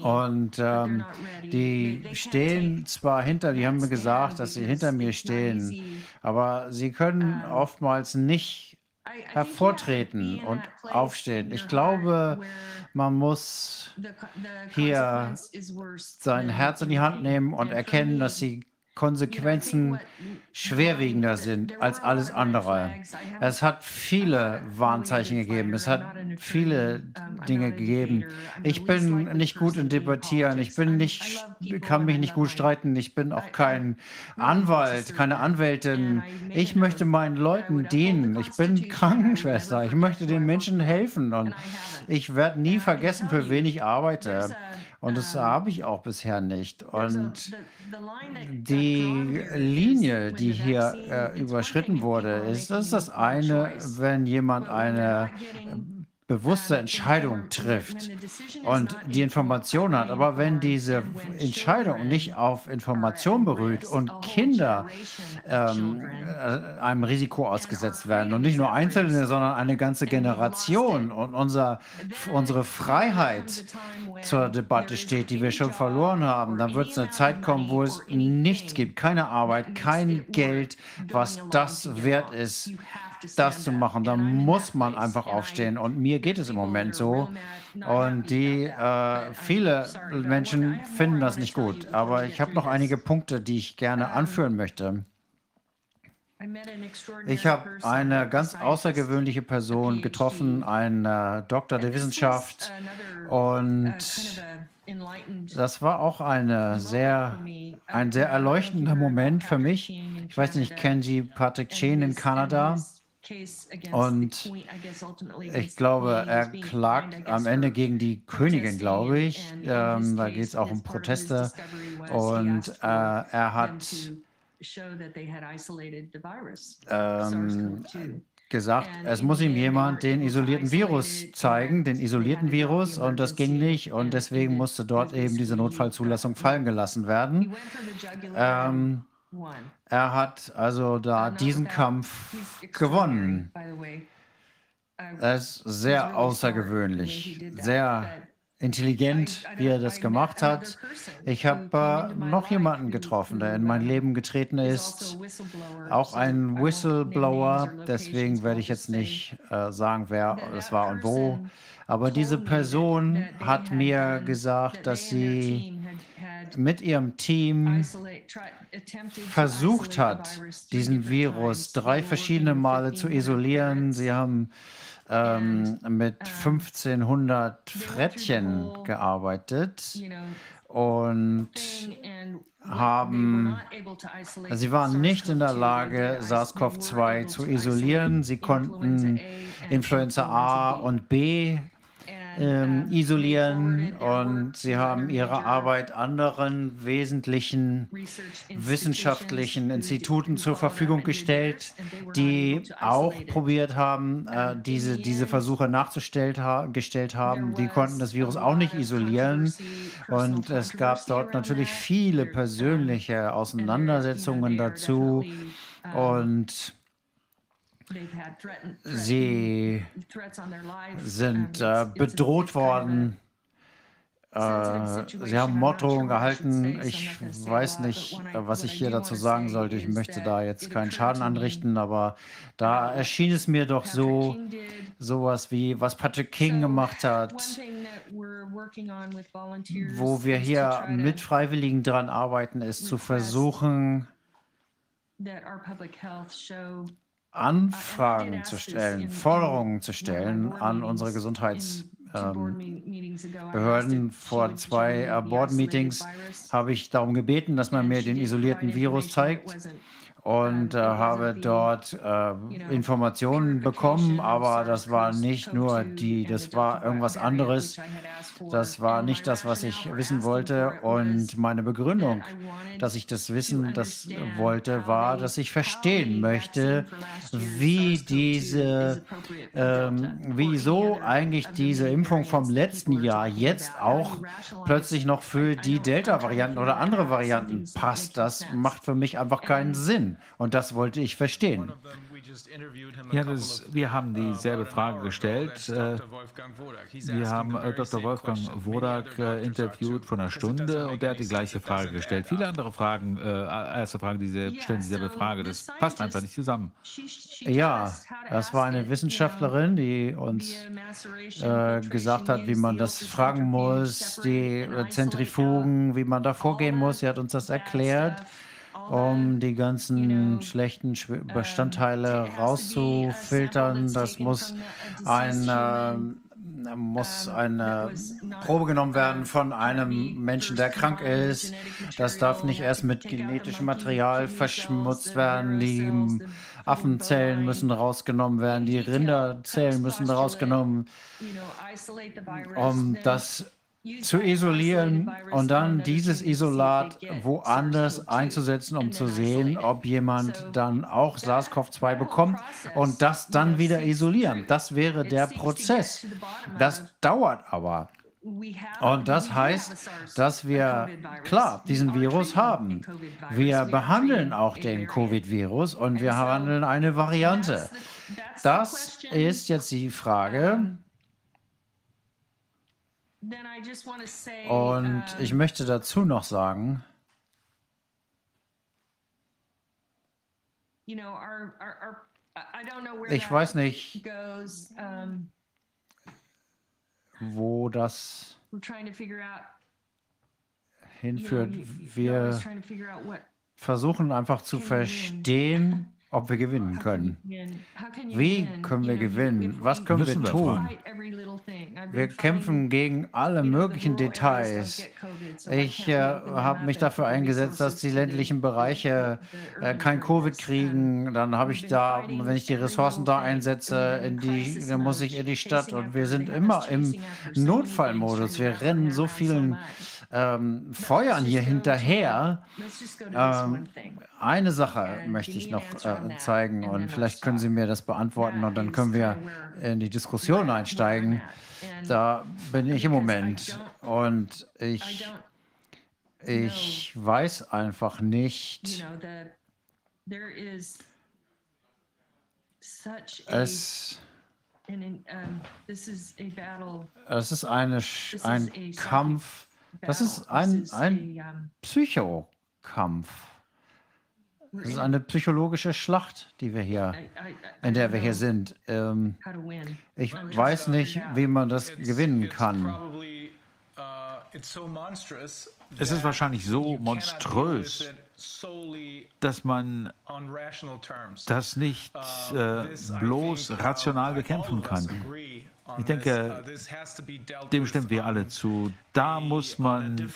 Und ähm, die stehen zwar hinter, die haben mir gesagt, dass sie hinter mir stehen, aber sie können oftmals nicht hervortreten und aufstehen. Ich glaube, man muss hier sein Herz in die Hand nehmen und erkennen, dass die Konsequenzen schwerwiegender sind als alles andere. Es hat viele Warnzeichen gegeben. Es hat viele Dinge gegeben. Ich bin nicht gut in Debattieren. Ich bin nicht, kann mich nicht gut streiten. Ich bin auch kein Anwalt, keine Anwältin. Ich möchte meinen Leuten dienen. Ich bin Krankenschwester. Ich möchte den Menschen helfen und ich werde nie vergessen, für wen ich arbeite. Und das habe ich auch bisher nicht. Und die Linie, die hier äh, überschritten wurde, ist, das ist das eine, wenn jemand eine bewusste Entscheidung trifft und die Information hat. Aber wenn diese Entscheidung nicht auf Information beruht und Kinder ähm, äh, einem Risiko ausgesetzt werden und nicht nur Einzelne, sondern eine ganze Generation und unser, unsere Freiheit zur Debatte steht, die wir schon verloren haben, dann wird es eine Zeit kommen, wo es nichts gibt, keine Arbeit, kein Geld, was das wert ist, das zu machen. Da muss man einfach aufstehen. Und mir geht es im Moment so. Und die äh, viele Menschen finden das nicht gut. Aber ich habe noch einige Punkte, die ich gerne anführen möchte. Ich habe eine ganz außergewöhnliche Person getroffen, einen äh, Doktor der Wissenschaft. Und das war auch eine sehr, ein sehr erleuchtender Moment für mich. Ich weiß nicht, kennen Sie Patrick Chen in Kanada? Und ich glaube, er klagt am Ende gegen die Königin, glaube ich. Ähm, da geht es auch um Proteste. Und äh, er hat ähm, gesagt, es muss ihm jemand den isolierten Virus zeigen, den isolierten Virus, und das ging nicht. Und deswegen musste dort eben diese Notfallzulassung fallen gelassen werden. Ähm, er hat also da diesen Kampf gewonnen. Er ist sehr außergewöhnlich, sehr intelligent, wie er das gemacht hat. Ich habe äh, noch jemanden getroffen, der in mein Leben getreten ist, auch ein Whistleblower. Deswegen werde ich jetzt nicht äh, sagen, wer es war und wo. Aber diese Person hat mir gesagt, dass sie mit ihrem Team versucht hat, diesen Virus drei verschiedene Male zu isolieren. Sie haben ähm, mit 1500 Frettchen gearbeitet und haben, sie waren nicht in der Lage, SARS-CoV-2 zu isolieren. Sie konnten Influenza A und B ähm, isolieren und sie haben ihre Arbeit anderen wesentlichen wissenschaftlichen Instituten zur Verfügung gestellt, die auch probiert haben, äh, diese, diese Versuche nachgestellt ha gestellt haben. Die konnten das Virus auch nicht isolieren. und es gab dort natürlich viele persönliche Auseinandersetzungen dazu. und Sie sind äh, bedroht worden. Äh, sie haben Morddrohungen gehalten. Ich weiß nicht, was ich hier dazu sagen sollte. Ich möchte da jetzt keinen Schaden anrichten, aber da erschien es mir doch so, sowas wie, was Patrick King gemacht hat, wo wir hier mit Freiwilligen dran arbeiten, ist zu versuchen, Anfragen zu stellen, Forderungen zu stellen an unsere Gesundheitsbehörden. Vor zwei Board-Meetings habe ich darum gebeten, dass man mir den isolierten Virus zeigt und äh, habe dort äh, Informationen bekommen, aber das war nicht nur die, das war irgendwas anderes. Das war nicht das, was ich wissen wollte. Und meine Begründung, dass ich das wissen das wollte, war, dass ich verstehen möchte, wie diese, ähm, wieso eigentlich diese Impfung vom letzten Jahr jetzt auch plötzlich noch für die Delta-Varianten oder andere Varianten passt. Das macht für mich einfach keinen Sinn. Und das wollte ich verstehen. Ja, das, wir haben dieselbe Frage gestellt. Äh, Wir haben äh, Dr. Wolfgang Wodak äh, interviewt vor einer Stunde und der hat die gleiche Frage gestellt. Viele andere Fragen, äh, erste Fragen, diese, stellen dieselbe Frage. Das passt einfach nicht zusammen. Ja, das war eine Wissenschaftlerin, die uns äh, gesagt hat, wie man das fragen muss, die äh, Zentrifugen, wie man da vorgehen muss. Sie hat uns das erklärt um die ganzen schlechten Bestandteile rauszufiltern. Das muss ein, äh, muss eine Probe genommen werden von einem Menschen, der krank ist. Das darf nicht erst mit genetischem Material verschmutzt werden. Die Affenzellen müssen rausgenommen werden, die Rinderzellen müssen rausgenommen, um das zu isolieren und dann dieses Isolat woanders einzusetzen, um zu sehen, ob jemand dann auch SARS-CoV-2 bekommt und das dann wieder isolieren. Das wäre der Prozess. Das dauert aber. Und das heißt, dass wir klar diesen Virus haben. Wir behandeln auch den Covid-Virus und wir behandeln eine Variante. Das ist jetzt die Frage. Und ich möchte dazu noch sagen, ich weiß nicht, wo das hinführt. Wir versuchen einfach zu verstehen, ob wir gewinnen können. Wie können wir gewinnen? Was können wir tun? Wir kämpfen gegen alle möglichen Details. Ich äh, habe mich dafür eingesetzt, dass die ländlichen Bereiche äh, kein Covid kriegen. Dann habe ich da, wenn ich die Ressourcen da einsetze, in die, dann muss ich in die Stadt. Und wir sind immer im Notfallmodus. Wir rennen so vielen ähm, Feuern hier hinterher. Ähm, eine Sache möchte ich noch äh, zeigen und vielleicht können Sie mir das beantworten und dann können wir in die Diskussion einsteigen. Da bin ich im Moment und ich, ich weiß einfach nicht, es, es ist eine, ein Kampf, das ist ein, ein Psychokampf. Das ist eine psychologische Schlacht, die wir hier, in der wir hier sind. Ähm, ich weiß nicht, wie man das gewinnen kann. Es ist wahrscheinlich so monströs, dass man das nicht äh, bloß rational bekämpfen kann. Ich denke, dem stimmen wir alle zu. Da muss man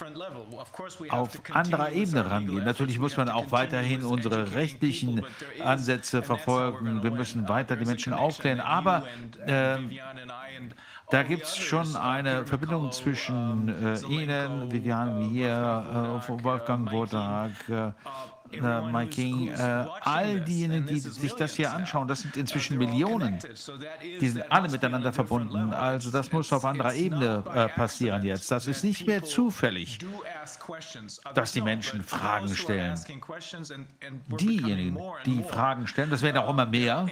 auf anderer Ebene rangehen. Natürlich muss man auch weiterhin unsere rechtlichen Ansätze verfolgen. Wir müssen weiter die Menschen aufklären. Aber äh, da gibt es schon eine Verbindung zwischen äh, Ihnen, Vivian, mir, äh, Wolfgang Wodak, äh, King, äh, all diejenigen, die sich das hier anschauen, das sind inzwischen Millionen. Die sind alle miteinander verbunden. Also das muss auf anderer Ebene äh, passieren jetzt. Das ist nicht mehr zufällig, dass die Menschen Fragen stellen. Diejenigen, die Fragen stellen, das werden auch immer mehr,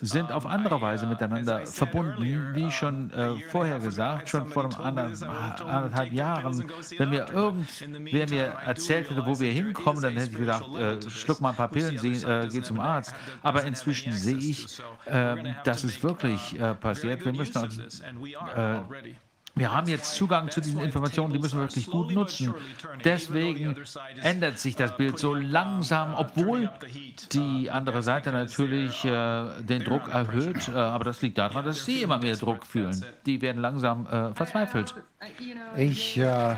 sind auf andere Weise miteinander verbunden, wie schon äh, vorher gesagt, schon vor einem anderthalb Jahren. Wenn mir irgendwer mir erzählt hätte, wo wir hinkommen, kommen, dann hätte ich gedacht, äh, schluck mal ein paar Pillen, sie, äh, geh zum Arzt. Aber inzwischen sehe ich, äh, dass es wirklich äh, passiert. Wir müssen also, wir haben jetzt Zugang zu diesen Informationen, die müssen wir wirklich gut nutzen. Deswegen ändert sich das Bild so langsam, obwohl die andere Seite natürlich äh, den Druck erhöht. Äh, aber das liegt daran, dass sie immer mehr Druck fühlen. Die werden langsam äh, verzweifelt. Ich, äh,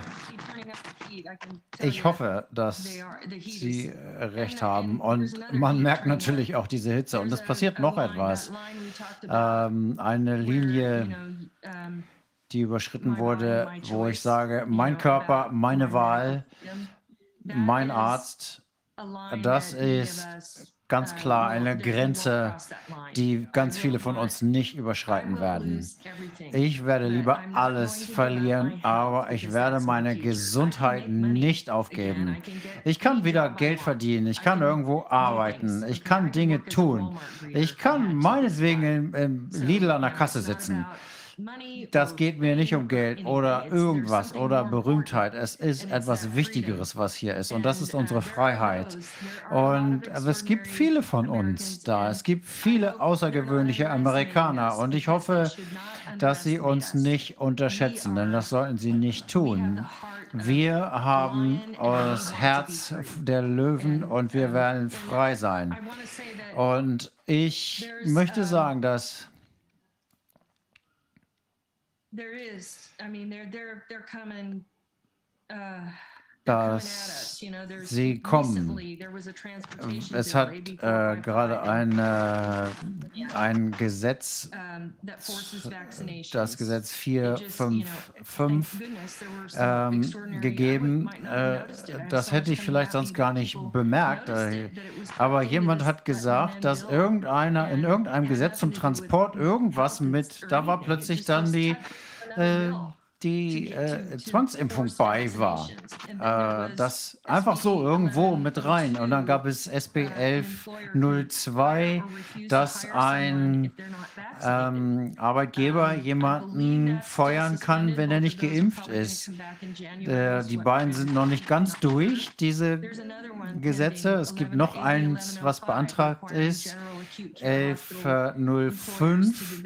ich hoffe, dass Sie recht haben. Und man merkt natürlich auch diese Hitze. Und es passiert noch etwas. Ähm, eine Linie die überschritten wurde, wo ich sage, mein Körper, meine Wahl, mein Arzt, das ist ganz klar eine Grenze, die ganz viele von uns nicht überschreiten werden. Ich werde lieber alles verlieren, aber ich werde meine Gesundheit nicht aufgeben. Ich kann wieder Geld verdienen, ich kann irgendwo arbeiten, ich kann Dinge tun. Ich kann meinetwegen im, im Lidl an der Kasse sitzen. Das geht mir nicht um Geld oder irgendwas oder Berühmtheit. Es ist etwas Wichtigeres, was hier ist. Und das ist unsere Freiheit. Und es gibt viele von uns da. Es gibt viele außergewöhnliche Amerikaner. Und ich hoffe, dass sie uns nicht unterschätzen, denn das sollten sie nicht tun. Wir haben das Herz der Löwen und wir werden frei sein. Und ich möchte sagen, dass there is. I mean they're they're they're coming uh dass sie kommen. Es hat äh, gerade ein, äh, ein Gesetz, das Gesetz 455, ähm, gegeben. Äh, das hätte ich vielleicht sonst gar nicht bemerkt. Äh, aber jemand hat gesagt, dass irgendeiner in irgendeinem Gesetz zum Transport irgendwas mit, da war plötzlich dann die äh, die äh, Zwangsimpfung bei war. Äh, das einfach so irgendwo mit rein. Und dann gab es SB 1102, dass ein ähm, Arbeitgeber jemanden feuern kann, wenn er nicht geimpft ist. Äh, die beiden sind noch nicht ganz durch, diese Gesetze. Es gibt noch eins, was beantragt ist, 1105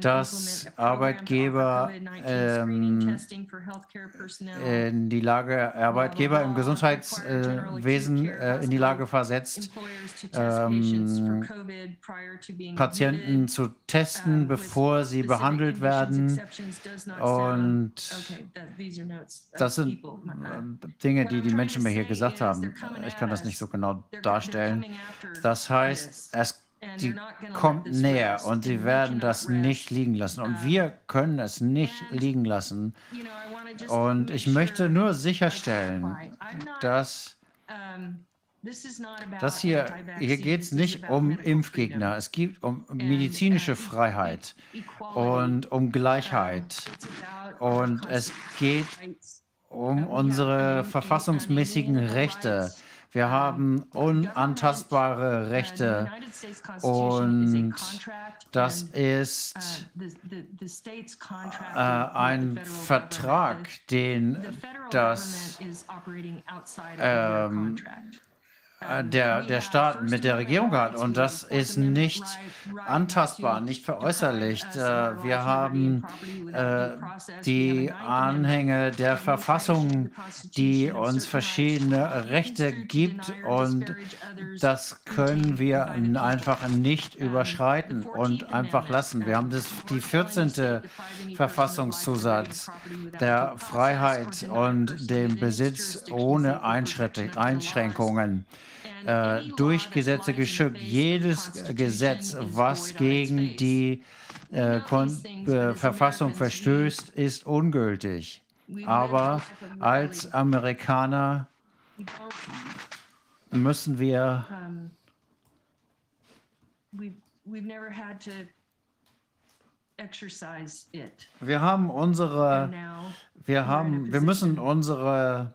dass Arbeitgeber ähm, in die Lage, Arbeitgeber im Gesundheitswesen äh, in die Lage versetzt, ähm, Patienten zu testen, bevor sie behandelt werden. Und das sind Dinge, die die Menschen mir hier gesagt haben. Ich kann das nicht so genau darstellen. Das heißt, es die kommt näher und sie werden das nicht liegen lassen. Und wir können es nicht liegen lassen. Und ich möchte nur sicherstellen, dass das hier, hier geht es nicht um Impfgegner, es geht um medizinische Freiheit und um Gleichheit. Und es geht um unsere verfassungsmäßigen Rechte. Wir haben unantastbare Rechte. Und das ist äh, ein Vertrag, den das ähm, äh, der, der Staat mit der Regierung hat. Und das ist nicht antastbar, nicht veräußerlicht. Äh, Wir haben äh, die Anhänge der Verfassung, die uns verschiedene Rechte gibt. Und das können wir einfach nicht überschreiten und einfach lassen. Wir haben das, die 14. Verfassungszusatz der Freiheit und dem Besitz ohne Einschränkungen äh, durch Gesetze geschützt. Jedes Gesetz, was gegen die äh, äh, Verfassung verstößt, ist ungültig. Aber als Amerikaner müssen wir wir haben unsere wir haben wir müssen unsere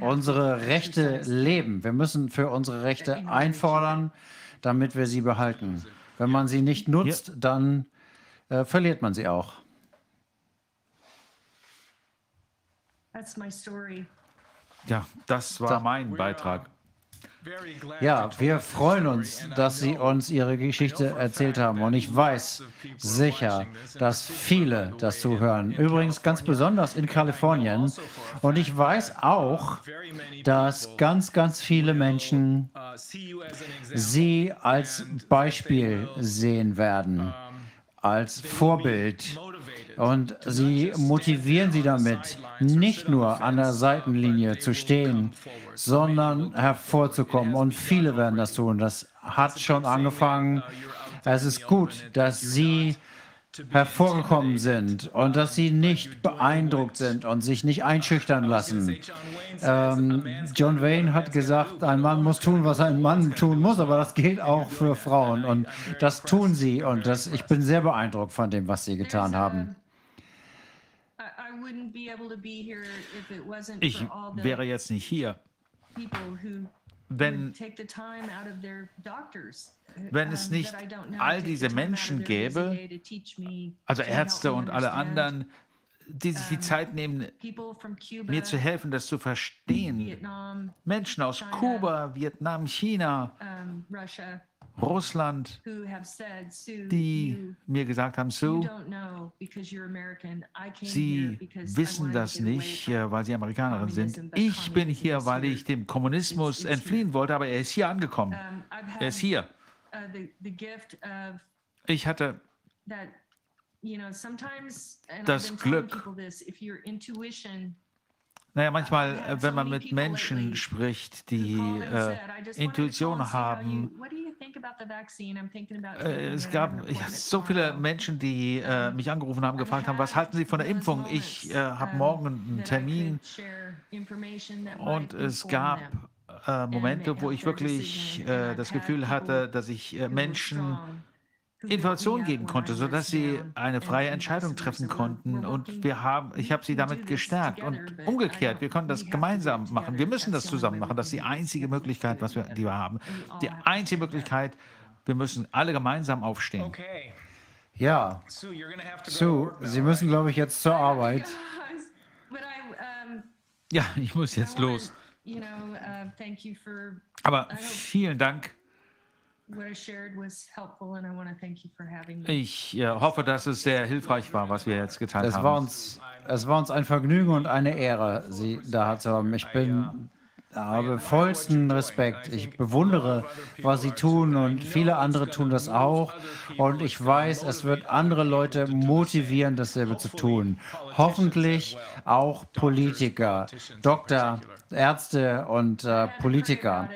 unsere Rechte leben. Wir müssen für unsere Rechte einfordern, damit wir sie behalten. Wenn man sie nicht nutzt, dann äh, verliert man sie auch. That's my story. Ja, das war mein Beitrag. Ja, wir freuen uns, dass Sie uns Ihre Geschichte erzählt haben. Und ich weiß sicher, dass viele das zuhören. Übrigens ganz besonders in Kalifornien. Und ich weiß auch, dass ganz, ganz viele Menschen Sie als Beispiel sehen werden, als Vorbild. Und sie motivieren sie damit, nicht nur an der Seitenlinie zu stehen, sondern hervorzukommen. Und viele werden das tun. Das hat schon angefangen. Es ist gut, dass sie hervorgekommen sind und dass sie nicht beeindruckt sind und sich nicht einschüchtern lassen. Ähm, John Wayne hat gesagt, ein Mann muss tun, was ein Mann tun muss, aber das gilt auch für Frauen und das tun sie und das, ich bin sehr beeindruckt von dem, was sie getan haben. I, I wouldn't be able to be here if it wasn't Ich wäre jetzt nicht hier, wenn would take the time out of their doctors. wenn es nicht all diese Menschen gäbe, also Ärzte und alle anderen, die sich die Zeit nehmen, People from Cuba, mir zu helfen, das zu verstehen. Menschen aus Kuba, Vietnam, China, Russia, Russland, die mir gesagt haben, Sue, Sie wissen das nicht, weil Sie Amerikanerin sind. Ich bin hier, weil ich dem Kommunismus entfliehen wollte, aber er ist hier angekommen. Er ist hier. uh, Ich hatte Das Glück. Naja, manchmal, äh, wenn man mit Menschen spricht, die äh, Intuition haben, es gab ich, so viele Menschen, die äh, mich angerufen haben, gefragt haben, was halten Sie von der Impfung? Ich äh, habe morgen einen Termin. und es gab äh, Momente, wo ich wirklich äh, das Gefühl hatte, dass ich äh, Menschen Informationen geben konnte, sodass sie eine freie Entscheidung treffen konnten. Und wir haben, ich habe sie damit gestärkt. Und umgekehrt, wir können das gemeinsam machen. Wir müssen das zusammen machen. Das ist die einzige Möglichkeit, was wir, die wir haben. Die einzige Möglichkeit, wir müssen alle gemeinsam aufstehen. Ja, Sue, Sie müssen, glaube ich, jetzt zur Arbeit. I, um, Ja, ich muss jetzt los. uh, Aber vielen Dank. What I shared was helpful, and I want to thank you for having me. Ich äh, hoffe, dass es sehr hilfreich war, was wir jetzt getan Es haben. war, uns, es war uns ein Vergnügen und eine Ehre, Sie da zu haben. Ich bin, habe vollsten Respekt. Ich bewundere, was Sie tun und viele andere tun das auch. Und ich weiß, es wird andere Leute motivieren, dasselbe zu tun. Hoffentlich auch Politiker, Doktor, Ärzte und äh, Politiker.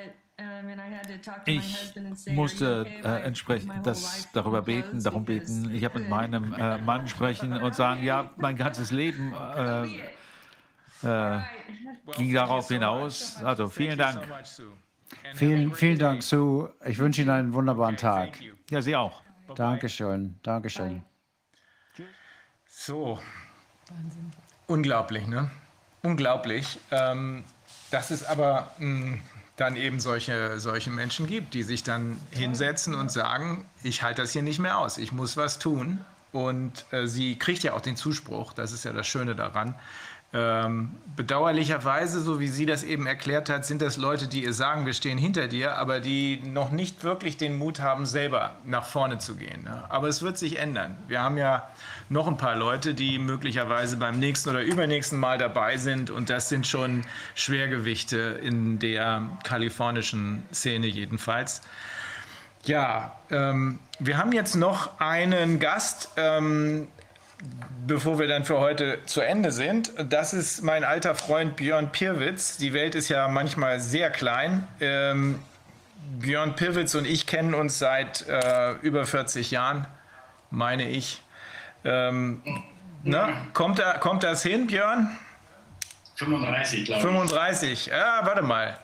Ich musste äh, entsprechend das darüber beten, darum beten. Ich habe mit meinem äh, Mann sprechen und sagen, ja, mein ganzes Leben äh, äh, ging darauf hinaus. Also vielen Dank. Vielen, vielen Dank, Sue. Ich wünsche Ihnen einen wunderbaren Tag. Ja, Sie auch. Dankeschön, Dankeschön. So. Unglaublich, ne? Unglaublich. Ähm, dass es aber mh, dann eben solche, solche Menschen gibt, die sich dann hinsetzen und sagen, ich halte das hier nicht mehr aus, ich muss was tun. Und äh, sie kriegt ja auch den Zuspruch, das ist ja das Schöne daran, Ähm, bedauerlicherweise, so wie sie das eben erklärt hat, sind das Leute, die ihr sagen, wir stehen hinter dir, aber die noch nicht wirklich den Mut haben, selber nach vorne zu gehen. Ne? Aber es wird sich ändern. Wir haben ja noch ein paar Leute, die möglicherweise beim nächsten oder übernächsten Mal dabei sind und das sind schon Schwergewichte in der kalifornischen Szene jedenfalls. Ja, ähm, wir haben jetzt noch einen Gast, ähm, bevor wir dann für heute zu Ende sind. Das ist mein alter Freund Björn Pirwitz. Die Welt ist ja manchmal sehr klein. Ähm, Björn Pirwitz und ich kennen uns seit äh, über 40 Jahren, meine ich. Ähm, ne? kommt, da, kommt das hin, Björn? 35, glaube ich. 35. Ja, warte mal.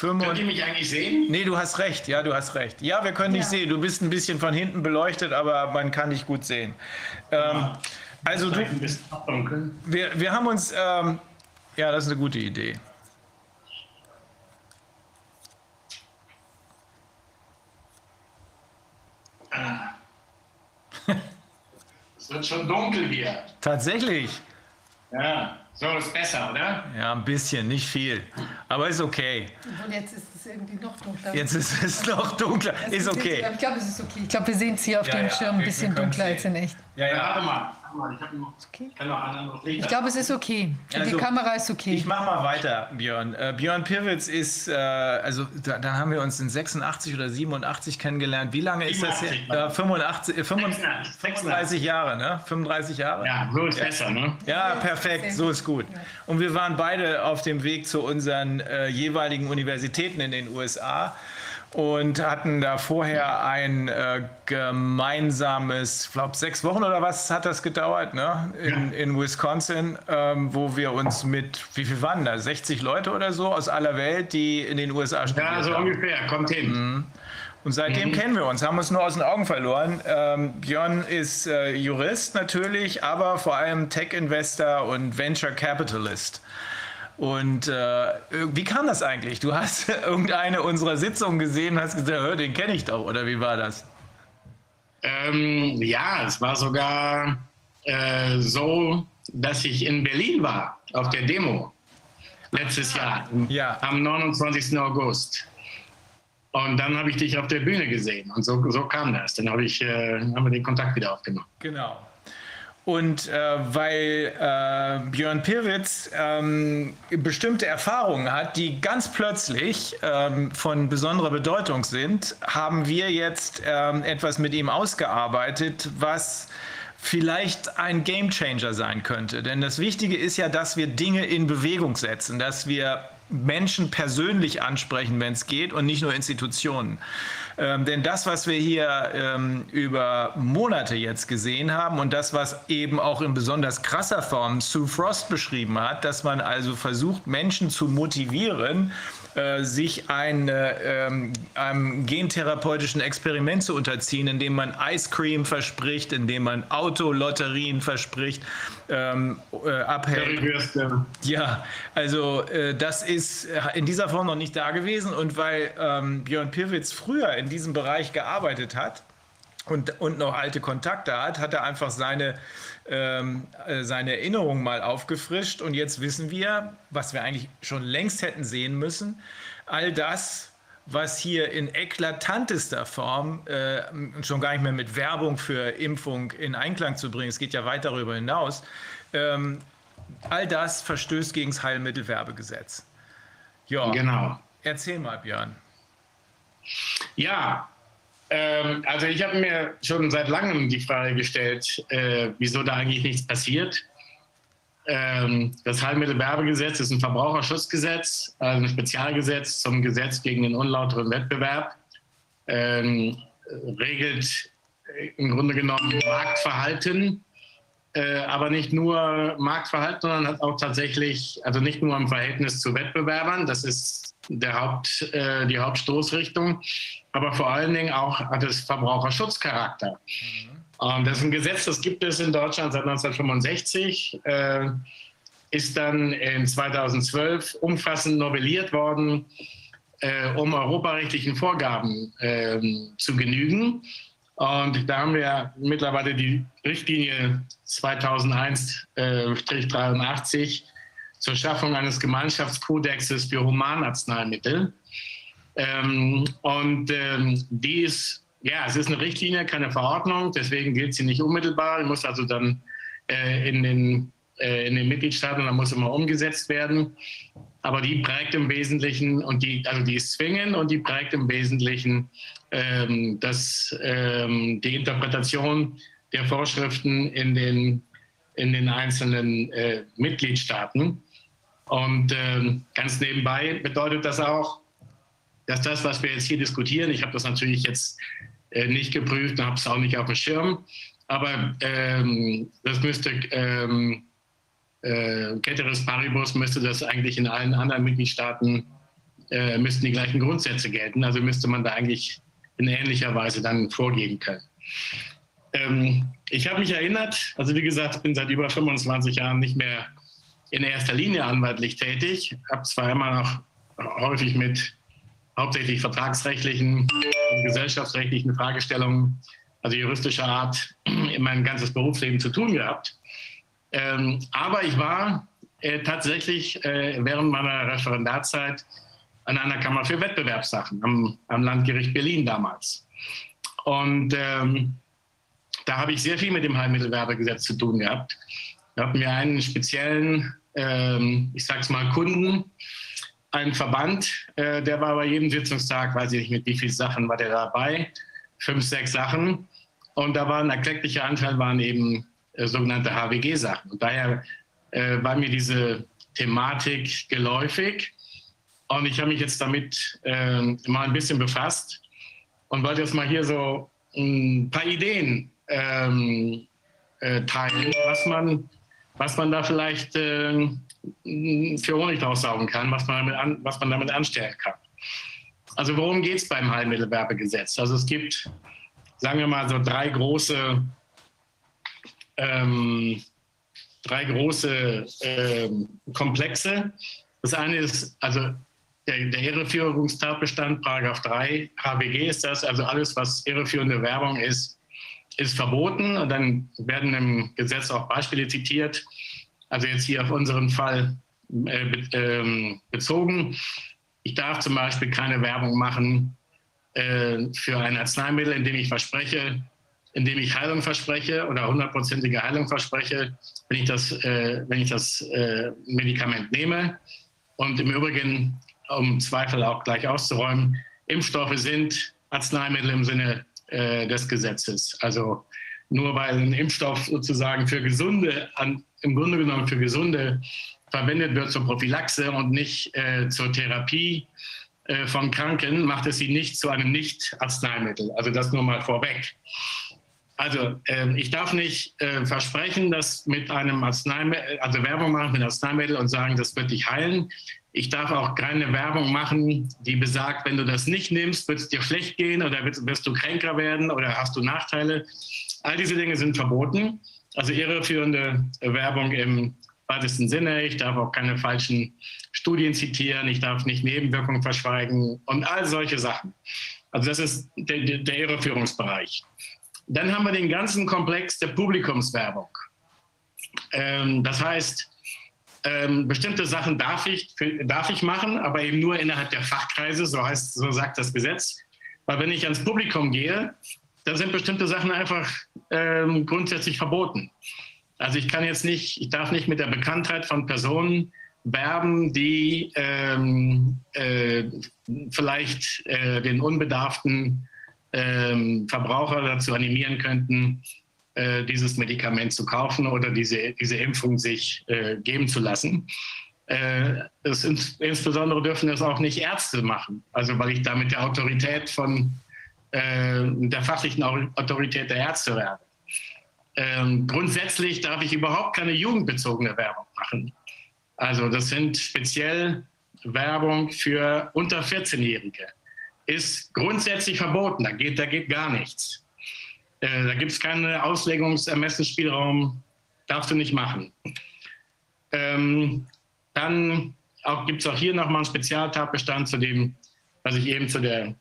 Könnt ihr mich eigentlich sehen? Nee, du hast recht. Ja, du hast recht. Ja, wir können dich sehen. Du bist ein bisschen von hinten beleuchtet, aber man kann dich gut sehen. Ähm, also du, wir, wir haben uns, ähm, ja, das ist eine gute Idee. Es wird schon dunkel hier. Tatsächlich. Ja, so ist besser, oder? Ja, ein bisschen, nicht viel. Aber ist okay. Und jetzt ist es irgendwie noch dunkler. Jetzt ist es <laughs> noch dunkler. Ist okay. Ich glaube, es ist okay. Ich glaube, wir sehen es hier auf Ja, dem ja, Schirm ein bisschen dunkler als in echt. Ja, ja. Warte mal. Ich, ich glaube, es ist okay. Die Also, Kamera ist okay. Ich mache mal weiter, Björn. Äh, Björn Pirwitz ist, äh, also da, dann haben wir uns in 86 oder 87 kennengelernt. Wie lange ist das 87, her? Äh, 85, äh, 35, 36, 35 Jahre, ne? 35 Jahre? Ja, so ist besser, ne? Ja, perfekt, so ist gut. Und wir waren beide auf dem Weg zu unseren äh, jeweiligen Universitäten in den USA und hatten da vorher ein äh, gemeinsames, ich glaube sechs Wochen oder was hat das gedauert, ne? In, in Wisconsin, ähm, wo wir uns mit, wie viel waren da, 60 Leute oder so aus aller Welt, die in den USA studiert Ja, so haben. ungefähr. Kommt hin. Und seitdem Mhm. kennen wir uns, haben uns nur aus den Augen verloren. Ähm, Björn ist äh, Jurist natürlich, aber vor allem Tech-Investor und Venture Capitalist. Und äh, wie kam das eigentlich? Du hast <laughs> irgendeine unserer Sitzungen gesehen und hast gesagt, "Hör, den kenne ich doch, oder wie war das? Ähm, ja, es war sogar äh, so, dass ich in Berlin war, auf der Demo. Letztes Jahr, ja. am 29. August. Und dann habe ich dich auf der Bühne gesehen. Und so, so kam das. Dann habe ich, äh, haben wir den Kontakt wieder aufgenommen. Genau. Und äh, weil äh, Björn Pirwitz ähm, bestimmte Erfahrungen hat, die ganz plötzlich ähm, von besonderer Bedeutung sind, haben wir jetzt ähm, etwas mit ihm ausgearbeitet, was vielleicht ein Gamechanger sein könnte. Denn das Wichtige ist ja, dass wir Dinge in Bewegung setzen, dass wir Menschen persönlich ansprechen, wenn es geht, und nicht nur Institutionen. Ähm, denn das, was wir hier ähm, über Monate jetzt gesehen haben und das, was eben auch in besonders krasser Form Sue Frost beschrieben hat, dass man also versucht, Menschen zu motivieren, äh, sich ein, äh, ähm, einem gentherapeutischen Experiment zu unterziehen, indem man Ice Cream verspricht, indem man Autolotterien verspricht, ähm, äh, abhält. Currywürste. Ja, also äh, das ist äh, in dieser Form noch nicht da gewesen und weil ähm, Björn Pirwitz früher in diesem Bereich gearbeitet hat und, und noch alte Kontakte hat, hat er einfach seine, ähm, äh, seine Erinnerungen mal aufgefrischt und jetzt wissen wir, was wir eigentlich schon längst hätten sehen müssen, all das, was hier in eklatantester Form äh, schon gar nicht mehr mit Werbung für Impfung in Einklang zu bringen, es geht ja weit darüber hinaus, ähm, all das verstößt gegen das Heilmittelwerbegesetz. Ja, Genau. Erzähl mal, Björn. Ja, ähm, also ich habe mir schon seit langem die Frage gestellt, äh, wieso da eigentlich nichts passiert. Ähm, das Heilmittelwerbegesetz ist ein Verbraucherschutzgesetz, also ein Spezialgesetz zum Gesetz gegen den unlauteren Wettbewerb. Ähm, regelt im Grunde genommen Marktverhalten, äh, aber nicht nur Marktverhalten, sondern hat auch tatsächlich, also nicht nur im Verhältnis zu Wettbewerbern, das ist der Haupt, äh, die Hauptstoßrichtung, aber vor allen Dingen auch hat es Verbraucherschutzcharakter. Und das ist ein Gesetz, das gibt es in Deutschland seit 1965, äh, ist dann in 2012 umfassend novelliert worden, äh, um europarechtlichen Vorgaben ähm, zu genügen. Und da haben wir mittlerweile die Richtlinie 2001-83 zur Schaffung eines Gemeinschaftskodexes für Humanarzneimittel. Ähm, und ähm, die ist, ja, es ist eine Richtlinie, keine Verordnung, deswegen gilt sie nicht unmittelbar. Die muss also dann äh, in, den, äh, in den Mitgliedstaaten, da muss immer umgesetzt werden. Aber die prägt im Wesentlichen, und die, also die ist zwingend und die prägt im Wesentlichen ähm, das, ähm, die Interpretation der Vorschriften in den, in den einzelnen äh, Mitgliedstaaten. Und ähm, ganz nebenbei bedeutet das auch, dass das, was wir jetzt hier diskutieren, ich habe das natürlich jetzt äh, nicht geprüft und habe es auch nicht auf dem Schirm, aber ähm, das müsste, ähm, äh, Ceteris Paribus müsste das eigentlich in allen anderen Mitgliedstaaten, äh, müssten die gleichen Grundsätze gelten. Also müsste man da eigentlich in ähnlicher Weise dann vorgehen können. Ähm, ich habe mich erinnert, also wie gesagt, ich bin seit über 25 Jahren nicht mehr in erster Linie anwaltlich tätig, habe zwar immer noch häufig mit hauptsächlich vertragsrechtlichen und gesellschaftsrechtlichen Fragestellungen, also juristischer Art, in mein ganzes Berufsleben zu tun gehabt. Ähm, aber ich war äh, tatsächlich äh, während meiner Referendarzeit an einer Kammer für Wettbewerbssachen am, am Landgericht Berlin damals. Und ähm, da habe ich sehr viel mit dem Heilmittelwerbegesetz zu tun gehabt. Wir hatten mir einen speziellen, ähm, ich sag's mal, Kunden, einen Verband, äh, der war bei jedem Sitzungstag, weiß ich nicht mit wie vielen Sachen war der dabei, fünf, sechs Sachen. Und da war ein erklecklicher Anteil, waren eben äh, sogenannte HWG-Sachen. Und daher äh, war mir diese Thematik geläufig. Und ich habe mich jetzt damit äh, mal ein bisschen befasst und wollte jetzt mal hier so ein paar Ideen ähm, äh, teilen, was man, was man da vielleicht äh, für Honig raussaugen kann, was man, damit an, was man damit anstellen kann. Also worum geht es beim Heilmittelwerbegesetz? Also es gibt, sagen wir mal, so drei große, ähm, drei große ähm, Komplexe. Das eine ist, also der, der Irreführungstatbestand, Paragraph 3 HWG ist das, also alles, was irreführende Werbung ist, ist verboten. Und dann werden im Gesetz auch Beispiele zitiert. Also jetzt hier auf unseren Fall äh, ähm, bezogen. Ich darf zum Beispiel keine Werbung machen äh, für ein Arzneimittel, in dem ich verspreche, in dem ich Heilung verspreche oder hundertprozentige Heilung verspreche, wenn ich das, äh, wenn ich das äh, Medikament nehme. Und im Übrigen, um Zweifel auch gleich auszuräumen, Impfstoffe sind Arzneimittel im Sinne äh, des Gesetzes. Also nur weil ein Impfstoff sozusagen für Gesunde, an, im Grunde genommen für Gesunde verwendet wird zur Prophylaxe und nicht äh, zur Therapie äh, von Kranken, macht es sie nicht zu einem Nicht-Arzneimittel. Also das nur mal vorweg. Also äh, ich darf nicht äh, versprechen, dass mit einem Arzneimittel, also Werbung machen mit Arzneimittel und sagen, das wird dich heilen. Ich darf auch keine Werbung machen, die besagt, wenn du das nicht nimmst, wird es dir schlecht gehen oder wirst, wirst du kränker werden oder hast du Nachteile. All diese Dinge sind verboten. Also irreführende Werbung im weitesten Sinne. Ich darf auch keine falschen Studien zitieren. Ich darf nicht Nebenwirkungen verschweigen und all solche Sachen. Also das ist der, der Irreführungsbereich. Dann haben wir den ganzen Komplex der Publikumswerbung. Ähm, das heißt, ähm, bestimmte Sachen darf ich, darf ich machen, aber eben nur innerhalb der Fachkreise, so, heißt, so sagt das Gesetz. Weil wenn ich ans Publikum gehe, dann sind bestimmte Sachen einfach ähm, grundsätzlich verboten. Also ich kann jetzt nicht, ich darf nicht mit der Bekanntheit von Personen werben, die ähm, äh, vielleicht äh, den unbedarften ähm, Verbraucher dazu animieren könnten, äh, dieses Medikament zu kaufen oder diese, diese Impfung sich äh, geben zu lassen. Äh, ins, insbesondere dürfen das auch nicht Ärzte machen, also weil ich damit der Autorität von der fachlichen Autorität der Ärzte werde. Ähm, grundsätzlich darf ich überhaupt keine jugendbezogene Werbung machen. Also das sind speziell Werbung für unter 14-Jährige. Ist grundsätzlich verboten, da geht, da geht gar nichts. Äh, da gibt es keinen Auslegungsermessensspielraum, darfst du nicht machen. Ähm, dann gibt es auch hier nochmal einen Spezialtatbestand zu dem, was ich eben zu der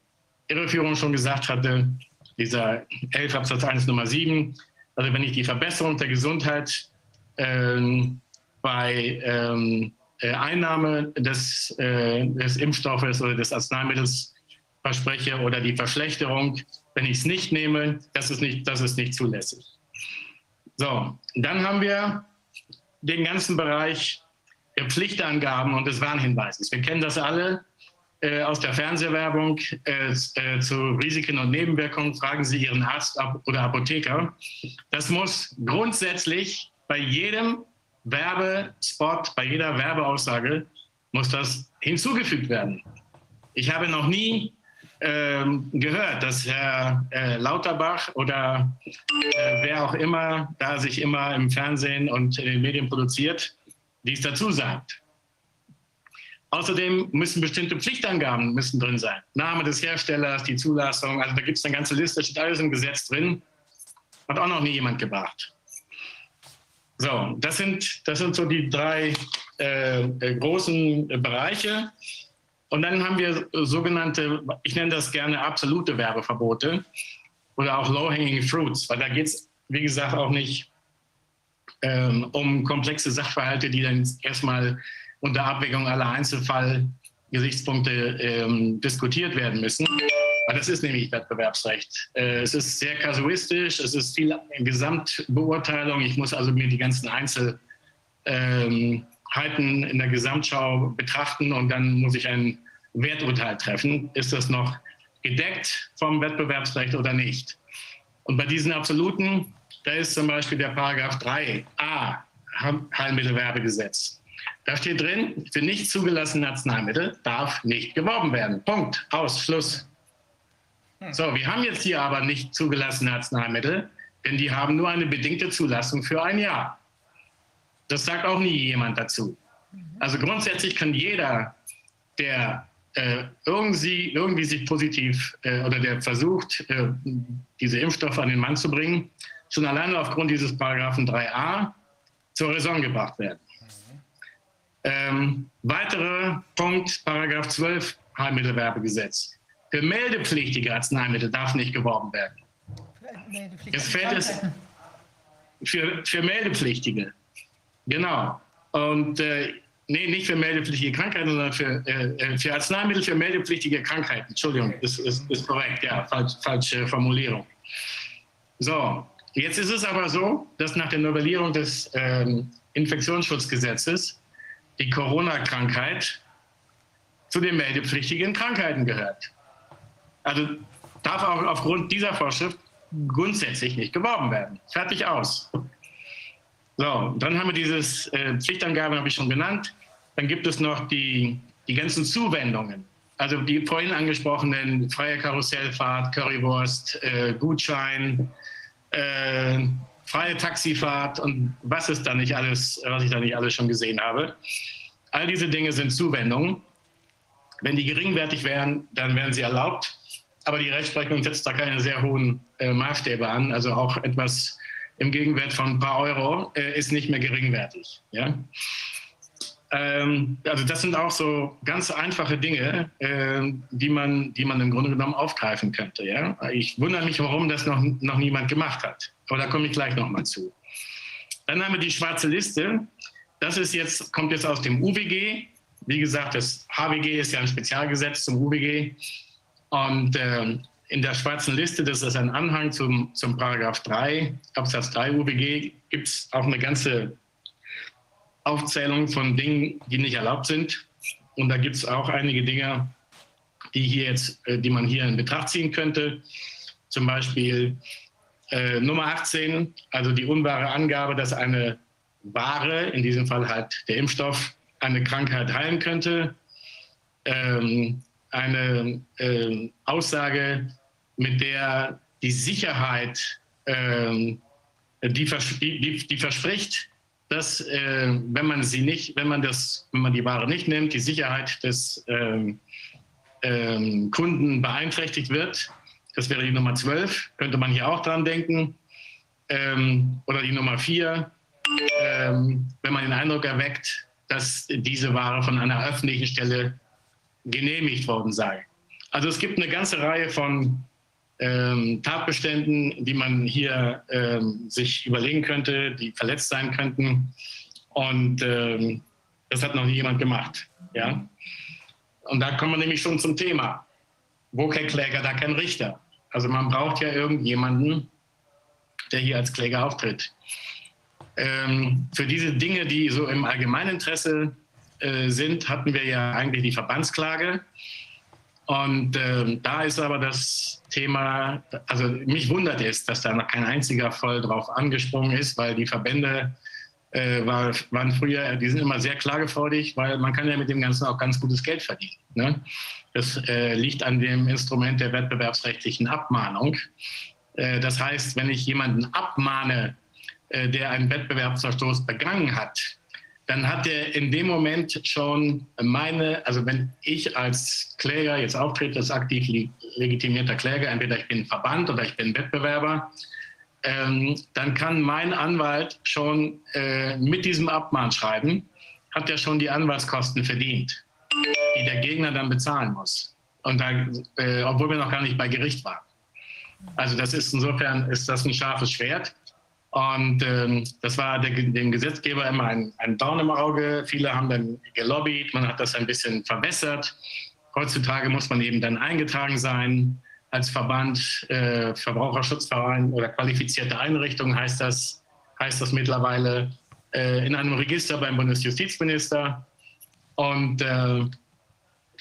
Irreführung schon gesagt hatte. dieser 11 Absatz 1 Nummer 7. Also wenn ich die Verbesserung der Gesundheit ähm, bei ähm, äh, Einnahme des, äh, des Impfstoffes oder des Arzneimittels verspreche oder die Verschlechterung, wenn ich es nicht nehme, das ist nicht, das ist nicht zulässig. So, dann haben wir den ganzen Bereich der Pflichtangaben und des Warnhinweises. Wir kennen das alle äh, aus der Fernsehwerbung äh, äh, zu Risiken und Nebenwirkungen. Fragen Sie Ihren Arzt oder Apotheker. Das muss grundsätzlich bei jedem Werbespot, bei jeder Werbeaussage muss das hinzugefügt werden. Ich habe noch nie ähm, gehört, dass Herr äh, Lauterbach oder äh, wer auch immer da sich immer im Fernsehen und in den Medien produziert, dies dazu sagt. Außerdem müssen bestimmte Pflichtangaben müssen drin sein. Name des Herstellers, die Zulassung, also da gibt es eine ganze Liste, steht alles im Gesetz drin. Hat auch noch nie jemand gebracht. So, das sind, das sind so die drei äh, äh großen Bereiche. Und dann haben wir sogenannte, ich nenne das gerne absolute Werbeverbote oder auch low-hanging fruits, weil da geht es, wie gesagt, auch nicht ähm, um komplexe Sachverhalte, die dann erstmal unter Abwägung aller Einzelfallgesichtspunkte ähm, diskutiert werden müssen. Aber das ist nämlich Wettbewerbsrecht. Äh, es ist sehr kasuistisch, es ist viel Gesamtbeurteilung. Ich muss also mir die ganzen Einzelheiten ähm, in der Gesamtschau betrachten und dann muss ich ein Werturteil treffen. Ist das noch gedeckt vom Wettbewerbsrecht oder nicht? Und bei diesen absoluten, da ist zum Beispiel der Paragraph 3a Heilmittelwerbegesetz. Da steht drin, für nicht zugelassene Arzneimittel darf nicht geworben werden. Punkt. Aus. Schluss. So, wir haben jetzt hier aber nicht zugelassene Arzneimittel, denn die haben nur eine bedingte Zulassung für ein Jahr. Das sagt auch nie jemand dazu. Also grundsätzlich kann jeder, der äh, irgendwie, irgendwie sich positiv äh, oder der versucht, äh, diese Impfstoffe an den Mann zu bringen, schon alleine aufgrund dieses Paragraphen 3a zur Raison gebracht werden. Ähm, weiterer Punkt, Paragraph 12 Heilmittelwerbegesetz. Für meldepflichtige Arzneimittel darf nicht geworben werden. Jetzt fällt es für, für meldepflichtige. Genau. Und äh, nee, nicht für meldepflichtige Krankheiten, sondern für, äh, äh, für Arzneimittel für meldepflichtige Krankheiten. Entschuldigung, ist, ist, ist korrekt, ja, falsch, falsche Formulierung. So, jetzt ist es aber so, dass nach der Novellierung des ähm, Infektionsschutzgesetzes die Corona-Krankheit zu den meldepflichtigen Krankheiten gehört. Also darf auch aufgrund dieser Vorschrift grundsätzlich nicht geworben werden. Fertig aus. So, dann haben wir dieses äh, Pflichtangaben, habe ich schon genannt. Dann gibt es noch die, die ganzen Zuwendungen. Also die vorhin angesprochenen freie Karussellfahrt, Currywurst, äh, Gutschein, äh, freie Taxifahrt und was ist da nicht alles, was ich da nicht alles schon gesehen habe. All diese Dinge sind Zuwendungen. Wenn die geringwertig wären, dann wären sie erlaubt. Aber die Rechtsprechung setzt da keine sehr hohen äh, Maßstäbe an. Also auch etwas im Gegenwert von ein paar Euro äh, ist nicht mehr geringwertig. Ja? Ähm, also das sind auch so ganz einfache Dinge, äh, die, man, die man im Grunde genommen aufgreifen könnte. Ja? Ich wundere mich, warum das noch, noch niemand gemacht hat. Aber da komme ich gleich nochmal zu. Dann haben wir die schwarze Liste. Das ist jetzt, kommt jetzt aus dem UWG. Wie gesagt, das HWG ist ja ein Spezialgesetz zum UWG. Und äh, in der schwarzen Liste, das ist ein Anhang zum, zum Paragraph 3, Absatz 3 UWG, gibt es auch eine ganze Aufzählung von Dingen, die nicht erlaubt sind. Und da gibt es auch einige Dinge, die, hier jetzt, äh, die man hier in Betracht ziehen könnte. Zum Beispiel äh, Nummer 18, also die unwahre Angabe, dass eine Ware, in diesem Fall halt der Impfstoff, eine Krankheit heilen könnte. Ähm, eine äh, Aussage, mit der die Sicherheit, ähm, die, vers die, die, verspricht, dass äh, wenn man sie nicht, wenn man das, wenn man die Ware nicht nimmt, die Sicherheit des ähm, ähm, Kunden beeinträchtigt wird. Das wäre die Nummer 12, könnte man hier auch dran denken. Ähm, oder die Nummer 4, ähm, wenn man den Eindruck erweckt, dass diese Ware von einer öffentlichen Stelle genehmigt worden sei. Also es gibt eine ganze Reihe von ähm, Tatbeständen, die man hier ähm, sich überlegen könnte, die verletzt sein könnten. Und ähm, das hat noch nie jemand gemacht. Ja? Und da kommen wir nämlich schon zum Thema. Wo kein Kläger, da kein Richter. Also man braucht ja irgendjemanden, der hier als Kläger auftritt. Ähm, für diese Dinge, die so im Allgemeininteresse äh, sind, hatten wir ja eigentlich die Verbandsklage. Und ähm, da ist aber das Thema, also mich wundert es, dass da noch kein einziger voll drauf angesprungen ist, weil die Verbände äh, war, waren früher, die sind immer sehr klagefreudig, weil man kann ja mit dem Ganzen auch ganz gutes Geld verdienen. Ne? Das äh, liegt an dem Instrument der wettbewerbsrechtlichen Abmahnung. Äh, das heißt, wenn ich jemanden abmahne, äh, der einen Wettbewerbsverstoß begangen hat, dann hat er in dem Moment schon meine, also wenn ich als Kläger jetzt auftrete, als aktiv legitimierter Kläger, entweder ich bin Verband oder ich bin Wettbewerber, ähm, dann kann mein Anwalt schon äh, mit diesem Abmahnschreiben, hat er schon die Anwaltskosten verdient, die der Gegner dann bezahlen muss. Und da, äh, obwohl wir noch gar nicht bei Gericht waren. Also das ist insofern ist das ein scharfes Schwert. Und ähm, das war der, dem Gesetzgeber immer ein, ein Dorn im Auge. Viele haben dann gelobbyt, man hat das ein bisschen verbessert. Heutzutage muss man eben dann eingetragen sein als Verband, äh, Verbraucherschutzverein oder qualifizierte Einrichtung heißt das, heißt das mittlerweile äh, in einem Register beim Bundesjustizminister. Und, äh,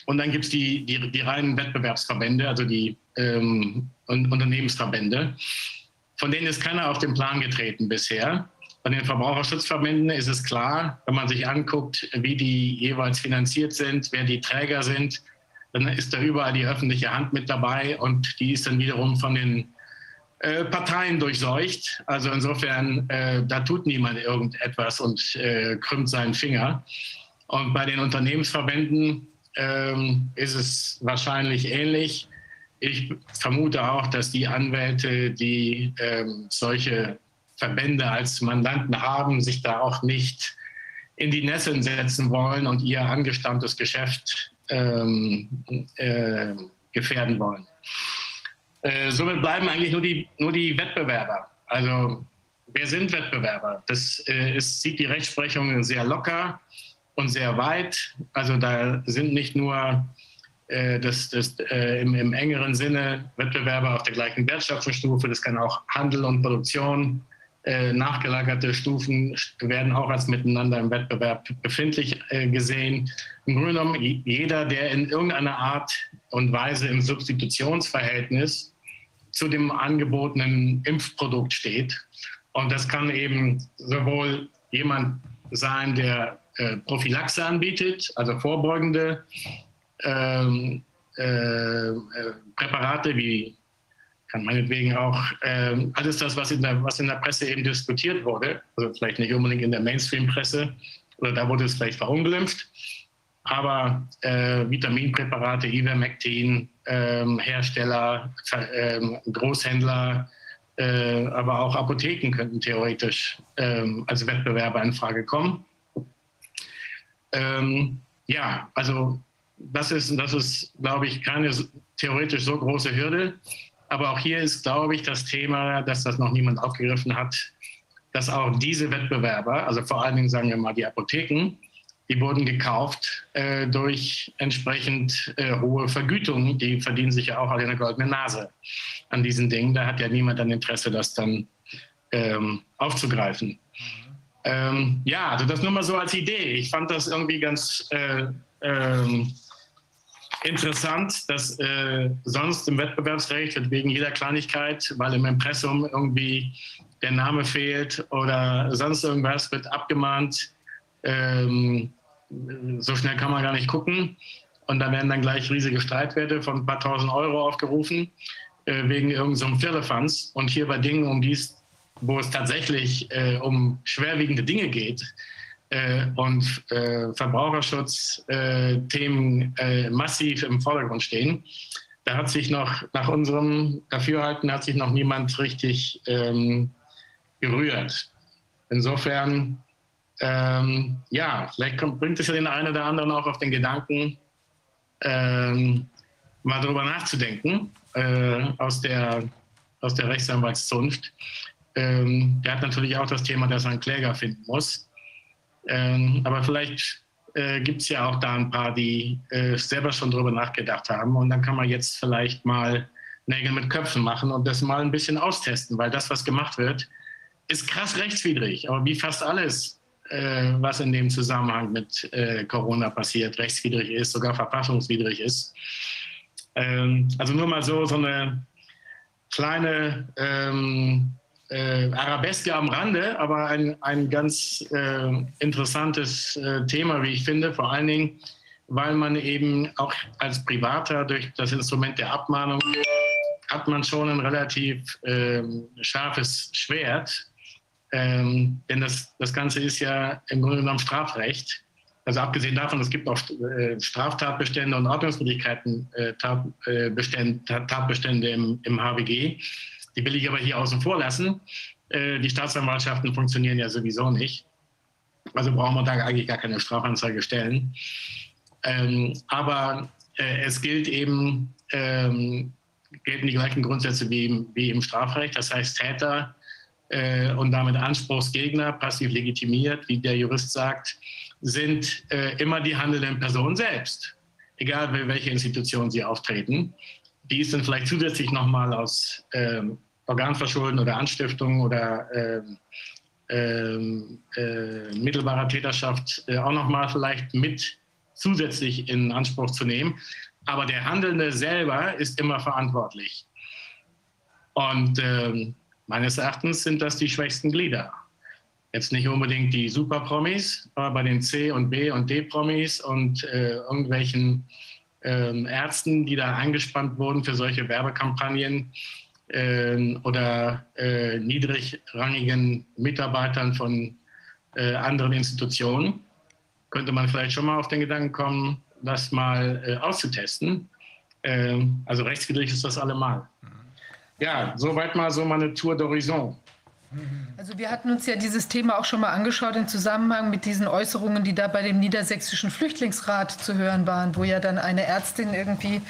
und dann gibt es die, die, die reinen Wettbewerbsverbände, also die ähm, Unternehmensverbände. Von denen ist keiner auf den Plan getreten bisher. Bei den Verbraucherschutzverbänden ist es klar, wenn man sich anguckt, wie die jeweils finanziert sind, wer die Träger sind, dann ist da überall die öffentliche Hand mit dabei und die ist dann wiederum von den äh, Parteien durchseucht. Also insofern, äh, da tut niemand irgendetwas und äh, krümmt seinen Finger. Und bei den Unternehmensverbänden ähm, ist es wahrscheinlich ähnlich. Ich vermute auch, dass die Anwälte, die ähm, solche Verbände als Mandanten haben, sich da auch nicht in die Nesseln setzen wollen und ihr angestammtes Geschäft ähm, äh, gefährden wollen. Äh, somit bleiben eigentlich nur die, nur die Wettbewerber. Also wer sind Wettbewerber? Das äh, ist, sieht die Rechtsprechung sehr locker und sehr weit. Also da sind nicht nur äh, das, das, äh, im, im, engeren Sinne Wettbewerber auf der gleichen Wertschöpfungsstufe. Das kann auch Handel und Produktion. Äh, nachgelagerte Stufen werden auch als miteinander im Wettbewerb befindlich äh, gesehen. Im Grunde genommen jeder, der in irgendeiner Art und Weise im Substitutionsverhältnis zu dem angebotenen Impfprodukt steht. Und das kann eben sowohl jemand sein, der äh, Prophylaxe anbietet, also vorbeugende ähm, äh, äh, Präparate wie kann meinetwegen auch äh, alles das, was in, der, was in der Presse eben diskutiert wurde, also vielleicht nicht unbedingt in der Mainstream-Presse oder da wurde es vielleicht verunglimpft, aber äh, Vitaminpräparate, Ivermectin, ähm, Hersteller, ähm, Großhändler, äh, aber auch Apotheken könnten theoretisch ähm, als Wettbewerber in Frage kommen. Ähm, ja, also das ist, das ist, glaube ich, keine theoretisch so große Hürde. Aber auch hier ist, glaube ich, das Thema, dass das noch niemand aufgegriffen hat, dass auch diese Wettbewerber, also vor allen Dingen sagen wir mal die Apotheken, die wurden gekauft äh, durch entsprechend äh, hohe Vergütungen. Die verdienen sich ja auch alle eine goldene Nase an diesen Dingen. Da hat ja niemand ein Interesse, das dann ähm, aufzugreifen. Ähm, ja, also das nur mal so als Idee. Ich fand das irgendwie ganz äh, ähm, interessant, dass äh, sonst im Wettbewerbsrecht wegen jeder Kleinigkeit, weil im Impressum irgendwie der Name fehlt oder sonst irgendwas, wird abgemahnt. Ähm, so schnell kann man gar nicht gucken. Und da werden dann gleich riesige Streitwerte von ein paar tausend Euro aufgerufen äh, wegen irgendeinem so Firlefanz. Und hier bei Dingen, um die wo es tatsächlich äh, um schwerwiegende Dinge geht, äh, und äh, Verbraucherschutzthemen äh, massiv im Vordergrund stehen. Da hat sich noch, nach unserem Dafürhalten, hat sich noch niemand richtig ähm, gerührt. Insofern, ähm, ja, vielleicht kommt, bringt es ja den einen oder anderen auch auf den Gedanken, ähm, mal darüber nachzudenken äh, aus, der, aus der Rechtsanwaltszunft. Ähm, der hat natürlich auch das Thema, dass er einen Kläger finden muss. Ähm, aber vielleicht äh, gibt es ja auch da ein paar, die äh, selber schon darüber nachgedacht haben. Und dann kann man jetzt vielleicht mal Nägel mit Köpfen machen und das mal ein bisschen austesten, weil das, was gemacht wird, ist krass rechtswidrig. Aber wie fast alles, äh, was in dem Zusammenhang mit äh, Corona passiert, rechtswidrig ist, sogar verfassungswidrig ist. Ähm, also nur mal so, so eine kleine ähm, äh, Arabeske am Rande, aber ein, ein ganz äh, interessantes äh, Thema, wie ich finde, vor allen Dingen, weil man eben auch als Privater durch das Instrument der Abmahnung hat man schon ein relativ ähm, scharfes Schwert, ähm, denn das, das Ganze ist ja im Grunde genommen Strafrecht. Also abgesehen davon, es gibt auch äh, Straftatbestände und Ordnungswidrigkeiten, äh, Tatbestände, Tatbestände im, im HWG. Die will ich aber hier außen vor lassen. Äh, die Staatsanwaltschaften funktionieren ja sowieso nicht. Also brauchen wir da eigentlich gar keine Strafanzeige stellen. Ähm, aber äh, es gilt eben, ähm, gelten die gleichen Grundsätze wie im, Strafrecht. Das heißt, Täter äh, und damit Anspruchsgegner, passiv legitimiert, wie der Jurist sagt, sind immer die handelnden Personen selbst, egal welche Institution sie auftreten. Die ist dann vielleicht zusätzlich nochmal aus ähm, Organverschulden oder Anstiftung oder ähm, ähm, äh, mittelbarer Täterschaft äh, auch nochmal vielleicht mit zusätzlich in Anspruch zu nehmen. Aber der Handelnde selber ist immer verantwortlich. Und ähm, meines Erachtens sind das die schwächsten Glieder. Jetzt nicht unbedingt die Super-Promis, aber bei den C- und B- und D-Promis und äh, irgendwelchen ähm, Ärzten, die da eingespannt wurden für solche Werbekampagnen oder äh, niedrigrangigen Mitarbeitern von äh, anderen Institutionen, könnte man vielleicht schon mal auf den Gedanken kommen, das mal äh, auszutesten. Ähm, also rechtswidrig ist das allemal. Ja, soweit mal so meine Tour d'Horizon. Also wir hatten uns ja dieses Thema auch schon mal angeschaut im Zusammenhang mit diesen Äußerungen, die da bei dem Niedersächsischen Flüchtlingsrat zu hören waren, wo ja dann eine Ärztin irgendwie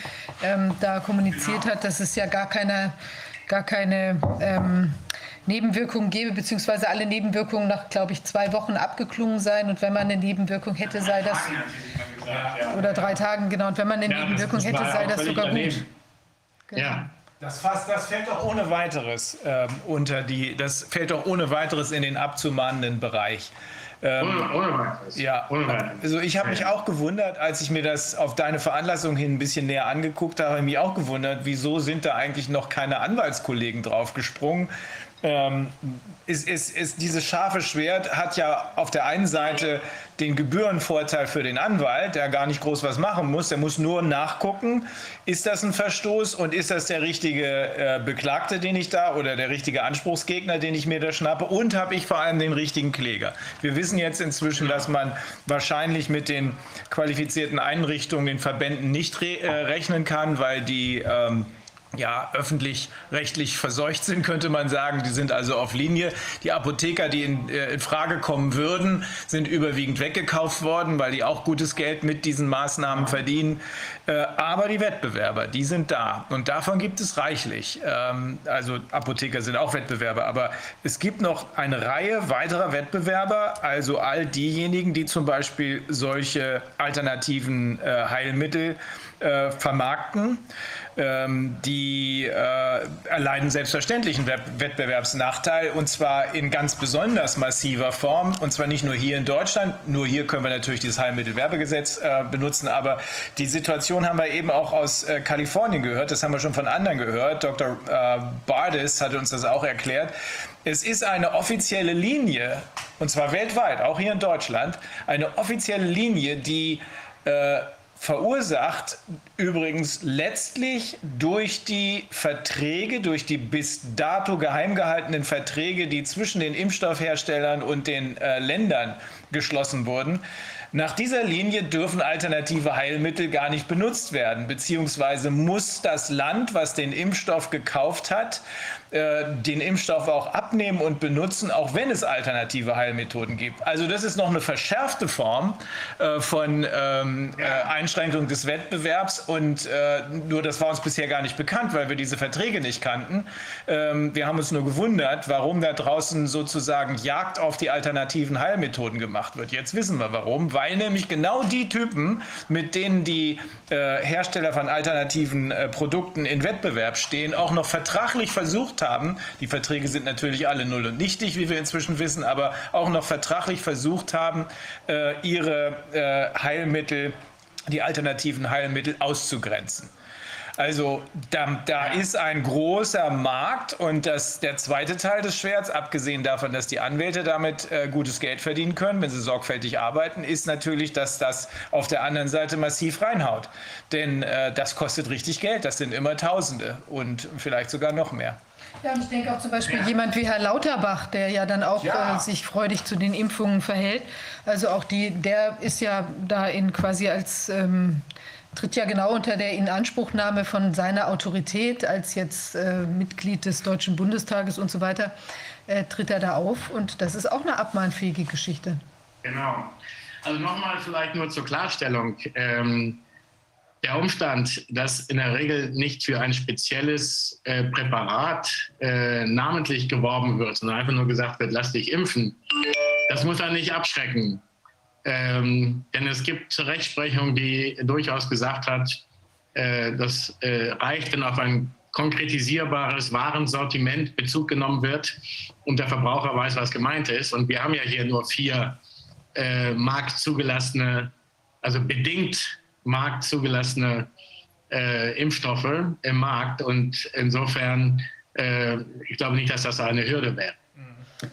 ähm, da kommuniziert hat, dass es ja gar keine, gar keine ähm, Nebenwirkungen gäbe, beziehungsweise alle Nebenwirkungen nach, glaube ich, zwei Wochen abgeklungen seien. Und wenn man eine Nebenwirkung hätte, sei das... Oder drei Tagen, genau. Und wenn man eine ja, Nebenwirkung hätte, sei das sogar daneben. gut. Genau. Ja. Das, fast, das fällt doch ohne weiteres ähm, unter die, das fällt doch ohne weiteres in den abzumahnenden Bereich. Ähm, ohne, ohne weiteres. Ja, ohne weiteres. also ich habe mich auch gewundert, als ich mir das auf deine Veranlassung hin ein bisschen näher angeguckt habe, habe ich mich auch gewundert, wieso sind da eigentlich noch keine Anwaltskollegen draufgesprungen. Ähm, ist, ist, ist dieses scharfe Schwert hat ja auf der einen Seite den Gebührenvorteil für den Anwalt, der gar nicht groß was machen muss. Der muss nur nachgucken, ist das ein Verstoß und ist das der richtige äh, Beklagte, den ich da oder der richtige Anspruchsgegner, den ich mir da schnappe und habe ich vor allem den richtigen Kläger. Wir wissen jetzt inzwischen, dass man wahrscheinlich mit den qualifizierten Einrichtungen, den Verbänden nicht re äh, rechnen kann, weil die ähm, ja, öffentlich-rechtlich verseucht sind, könnte man sagen. Die sind also auf Linie. Die Apotheker, die in, äh, in, Frage kommen würden, sind überwiegend weggekauft worden, weil die auch gutes Geld mit diesen Maßnahmen verdienen. Äh, aber die Wettbewerber, die sind da. Und davon gibt es reichlich. Ähm, also Apotheker sind auch Wettbewerber. Aber es gibt noch eine Reihe weiterer Wettbewerber, also all diejenigen, die zum Beispiel solche alternativen äh, Heilmittel äh, vermarkten. Ähm, die äh, erleiden selbstverständlich einen Wettbewerbsnachteil und zwar in ganz besonders massiver Form und zwar nicht nur hier in Deutschland, nur hier können wir natürlich dieses Heilmittelwerbegesetz äh, benutzen, aber die Situation haben wir eben auch aus äh, Kalifornien gehört, das haben wir schon von anderen gehört. Dr. Äh, Bardis hat uns das auch erklärt. Es ist eine offizielle Linie, und zwar weltweit, auch hier in Deutschland, eine offizielle Linie, die äh, verursacht übrigens letztlich durch die Verträge, durch die bis dato geheim gehaltenen Verträge, die zwischen den Impfstoffherstellern und den äh, Ländern geschlossen wurden. Nach dieser Linie dürfen alternative Heilmittel gar nicht benutzt werden, beziehungsweise muss das Land, was den Impfstoff gekauft hat, äh, den Impfstoff auch abnehmen und benutzen, auch wenn es alternative Heilmethoden gibt. Also das ist noch eine verschärfte Form äh, von ähm, äh, Einschränkung des Wettbewerbs und äh, nur das war uns bisher gar nicht bekannt, weil wir diese Verträge nicht kannten. Ähm, wir haben uns nur gewundert, warum da draußen sozusagen Jagd auf die alternativen Heilmethoden gemacht wird. Jetzt wissen wir warum, weil nämlich genau die Typen, mit denen die äh, Hersteller von alternativen Produkten in Wettbewerb stehen, auch noch vertraglich versucht haben, die Verträge sind natürlich alle null und nichtig, wie wir inzwischen wissen, aber auch noch vertraglich versucht haben, äh, ihre äh, Heilmittel, die alternativen Heilmittel auszugrenzen. Also da, da ist ein großer Markt und das, der zweite Teil des Schwerts, abgesehen davon, dass die Anwälte damit äh, gutes Geld verdienen können, wenn sie sorgfältig arbeiten, ist natürlich, dass das auf der anderen Seite massiv reinhaut. Denn äh, das kostet richtig Geld, das sind immer Tausende und vielleicht sogar noch mehr. Ja, und ich denke auch zum Beispiel ja. jemand wie Herr Lauterbach, der ja dann auch ja. äh, sich freudig zu den Impfungen verhält. Also auch die, der ist ja da in quasi als ähm, tritt ja genau unter der Inanspruchnahme von seiner Autorität als jetzt äh, Mitglied des Deutschen Bundestages und so weiter, äh, tritt er da auf. Und das ist auch eine abmahnfähige Geschichte. Genau. Also nochmal vielleicht nur zur Klarstellung. Ähm, der Umstand, dass in der Regel nicht für ein spezielles äh, Präparat äh, namentlich geworben wird, sondern einfach nur gesagt wird, lass dich impfen, das muss dann nicht abschrecken. Ähm, denn es gibt Rechtsprechung, die durchaus gesagt hat, äh, das äh, reicht, wenn auf ein konkretisierbares Warensortiment Bezug genommen wird und der Verbraucher weiß, was gemeint ist. Und wir haben ja hier nur vier äh, marktzugelassene, also bedingt marktzugelassene äh, Impfstoffe im Markt. Und insofern, äh, ich glaube nicht, dass das eine Hürde wäre.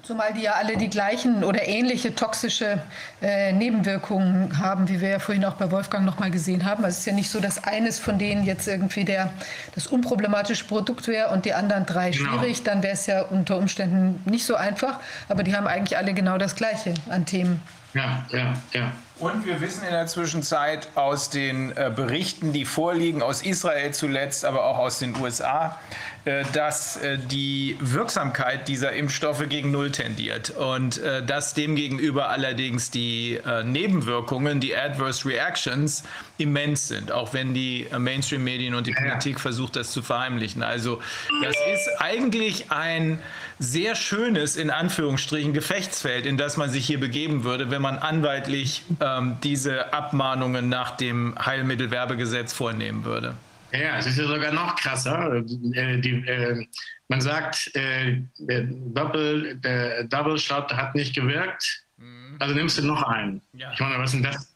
Zumal die ja alle die gleichen oder ähnliche toxische äh, Nebenwirkungen haben, wie wir ja vorhin auch bei Wolfgang noch mal gesehen haben. Also es ist ja nicht so, dass eines von denen jetzt irgendwie der, das unproblematische Produkt wäre und die anderen drei genau. schwierig. Dann wäre es ja unter Umständen nicht so einfach. Aber die haben eigentlich alle genau das Gleiche an Themen. Ja, ja, ja. Und wir wissen in der Zwischenzeit aus den äh, Berichten, die vorliegen, aus Israel zuletzt, aber auch aus den USA, dass äh, die Wirksamkeit dieser Impfstoffe gegen Null tendiert und äh, dass demgegenüber allerdings die Nebenwirkungen, die Adverse Reactions, immens sind, auch wenn die Mainstream-Medien und die Politik versucht, das zu verheimlichen. Also das ist eigentlich ein sehr schönes, in Anführungsstrichen, Gefechtsfeld, in das man sich hier begeben würde, wenn man anwaltlich ähm, diese Abmahnungen nach dem Heilmittelwerbegesetz vornehmen würde. Ja, es ist ja sogar noch krasser. Äh, die, äh, man sagt, äh, der, Doppel, der Double Shot hat nicht gewirkt, mhm. also nimmst du noch einen. Ja. Ich meine, was ist denn das?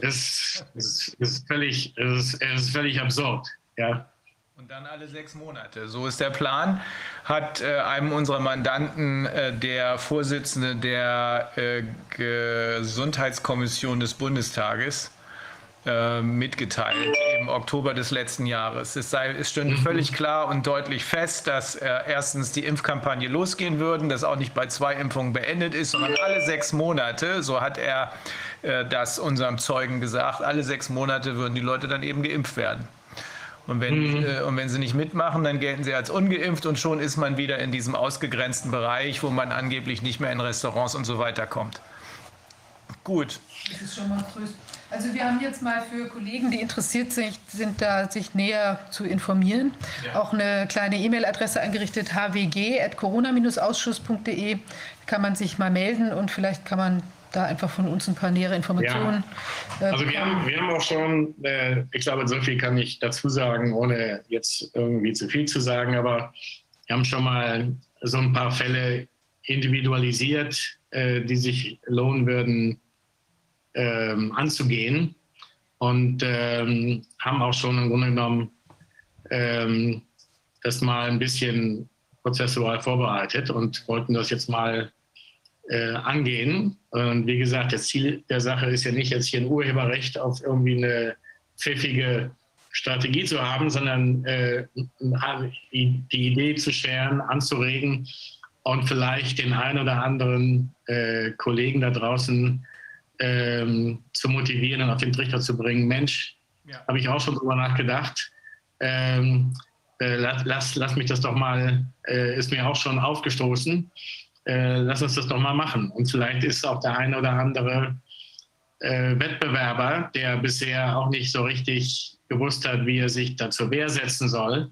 Das, das ist, völlig, ist, ist völlig absurd. Ja. Und dann alle sechs Monate. So ist der Plan. Hat äh, einem unserer Mandanten äh, der Vorsitzende der äh, Gesundheitskommission des Bundestages äh, mitgeteilt im Oktober des letzten Jahres. Es, sei, es stünde mhm. völlig klar und deutlich fest, dass äh, erstens die Impfkampagne losgehen würden, dass auch nicht bei zwei Impfungen beendet ist, sondern alle sechs Monate, so hat er äh, das unserem Zeugen gesagt, alle sechs Monate würden die Leute dann eben geimpft werden. Und wenn, mhm. äh, und wenn sie nicht mitmachen, dann gelten sie als ungeimpft und schon ist man wieder in diesem ausgegrenzten Bereich, wo man angeblich nicht mehr in Restaurants und so weiter kommt. Gut. Das ist schon mal tröst. Also wir haben jetzt mal für Kollegen, die interessiert sind, sind da sich näher zu informieren, ja. auch eine kleine E-Mail-Adresse eingerichtet, hwg.corona-ausschuss.de. kann man sich mal melden und vielleicht kann man da einfach von uns ein paar nähere Informationen. Ja. Äh, also wir haben, wir haben auch schon, äh, ich glaube, so viel kann ich dazu sagen, ohne jetzt irgendwie zu viel zu sagen, aber wir haben schon mal so ein paar Fälle individualisiert, äh, die sich lohnen würden, ähm, anzugehen und ähm, haben auch schon im Grunde genommen ähm, das mal ein bisschen prozessual vorbereitet und wollten das jetzt mal äh, angehen. Und wie gesagt, das Ziel der Sache ist ja nicht jetzt hier ein Urheberrecht auf irgendwie eine pfiffige Strategie zu haben, sondern äh, die Idee zu scheren, anzuregen, und vielleicht den einen oder anderen äh, Kollegen da draußen ähm, zu motivieren und auf den Trichter zu bringen. Mensch, Ja. habe ich auch schon drüber nachgedacht. Ähm, äh, lass, lass, lass mich das doch mal, äh, ist mir auch schon aufgestoßen. Äh, lass uns das doch mal machen. Und vielleicht ist auch der eine oder andere äh, Wettbewerber, der bisher auch nicht so richtig gewusst hat, wie er sich da zur Wehr setzen soll,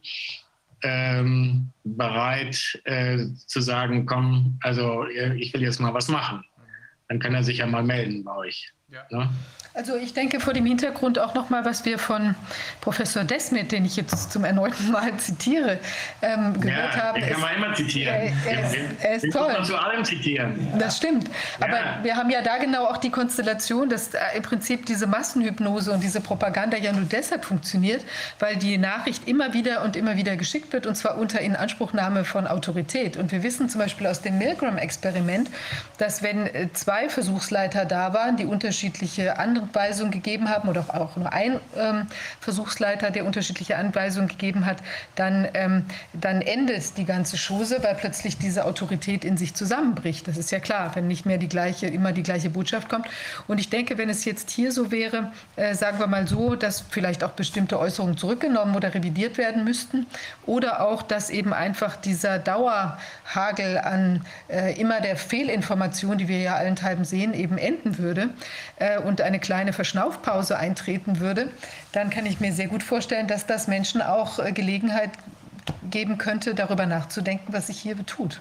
ähm, bereit äh, zu sagen, komm, also äh, ich will jetzt mal was machen. Dann kann er sich ja mal melden bei euch. Ja. Ne? Also ich denke vor dem Hintergrund auch noch mal, was wir von Professor Desmet, den ich jetzt zum erneuten Mal <laughs> zitiere, ähm, gehört Ja, haben. den kann man immer zitieren. Er, er, ist, er ist Den toll. man zu allem zitieren. Das stimmt. Aber Ja. wir haben ja da genau auch die Konstellation, dass äh, im Prinzip diese Massenhypnose und diese Propaganda ja nur deshalb funktioniert, weil die Nachricht immer wieder und immer wieder geschickt wird und zwar unter Inanspruchnahme von Autorität. Und wir wissen zum Beispiel aus dem Milgram-Experiment, dass wenn äh, zwei Versuchsleiter da waren, die unterschiedliche Anweisungen gegeben haben oder auch nur ein ähm, Versuchsleiter, der unterschiedliche Anweisungen gegeben hat, dann, ähm, dann endet die ganze Chose, weil plötzlich diese Autorität in sich zusammenbricht. Das ist ja klar, wenn nicht mehr die gleiche, immer die gleiche Botschaft kommt. Und ich denke, wenn es jetzt hier so wäre, äh, sagen wir mal so, dass vielleicht auch bestimmte Äußerungen zurückgenommen oder revidiert werden müssten oder auch, dass eben einfach dieser Dauerhagel an äh, immer der Fehlinformation, die wir ja allenthalben sehen, eben enden würde äh, und eine kleine Verschnaufpause eintreten würde, dann kann ich mir sehr gut vorstellen, dass das Menschen auch äh, Gelegenheit geben könnte, darüber nachzudenken, was sich hier tut.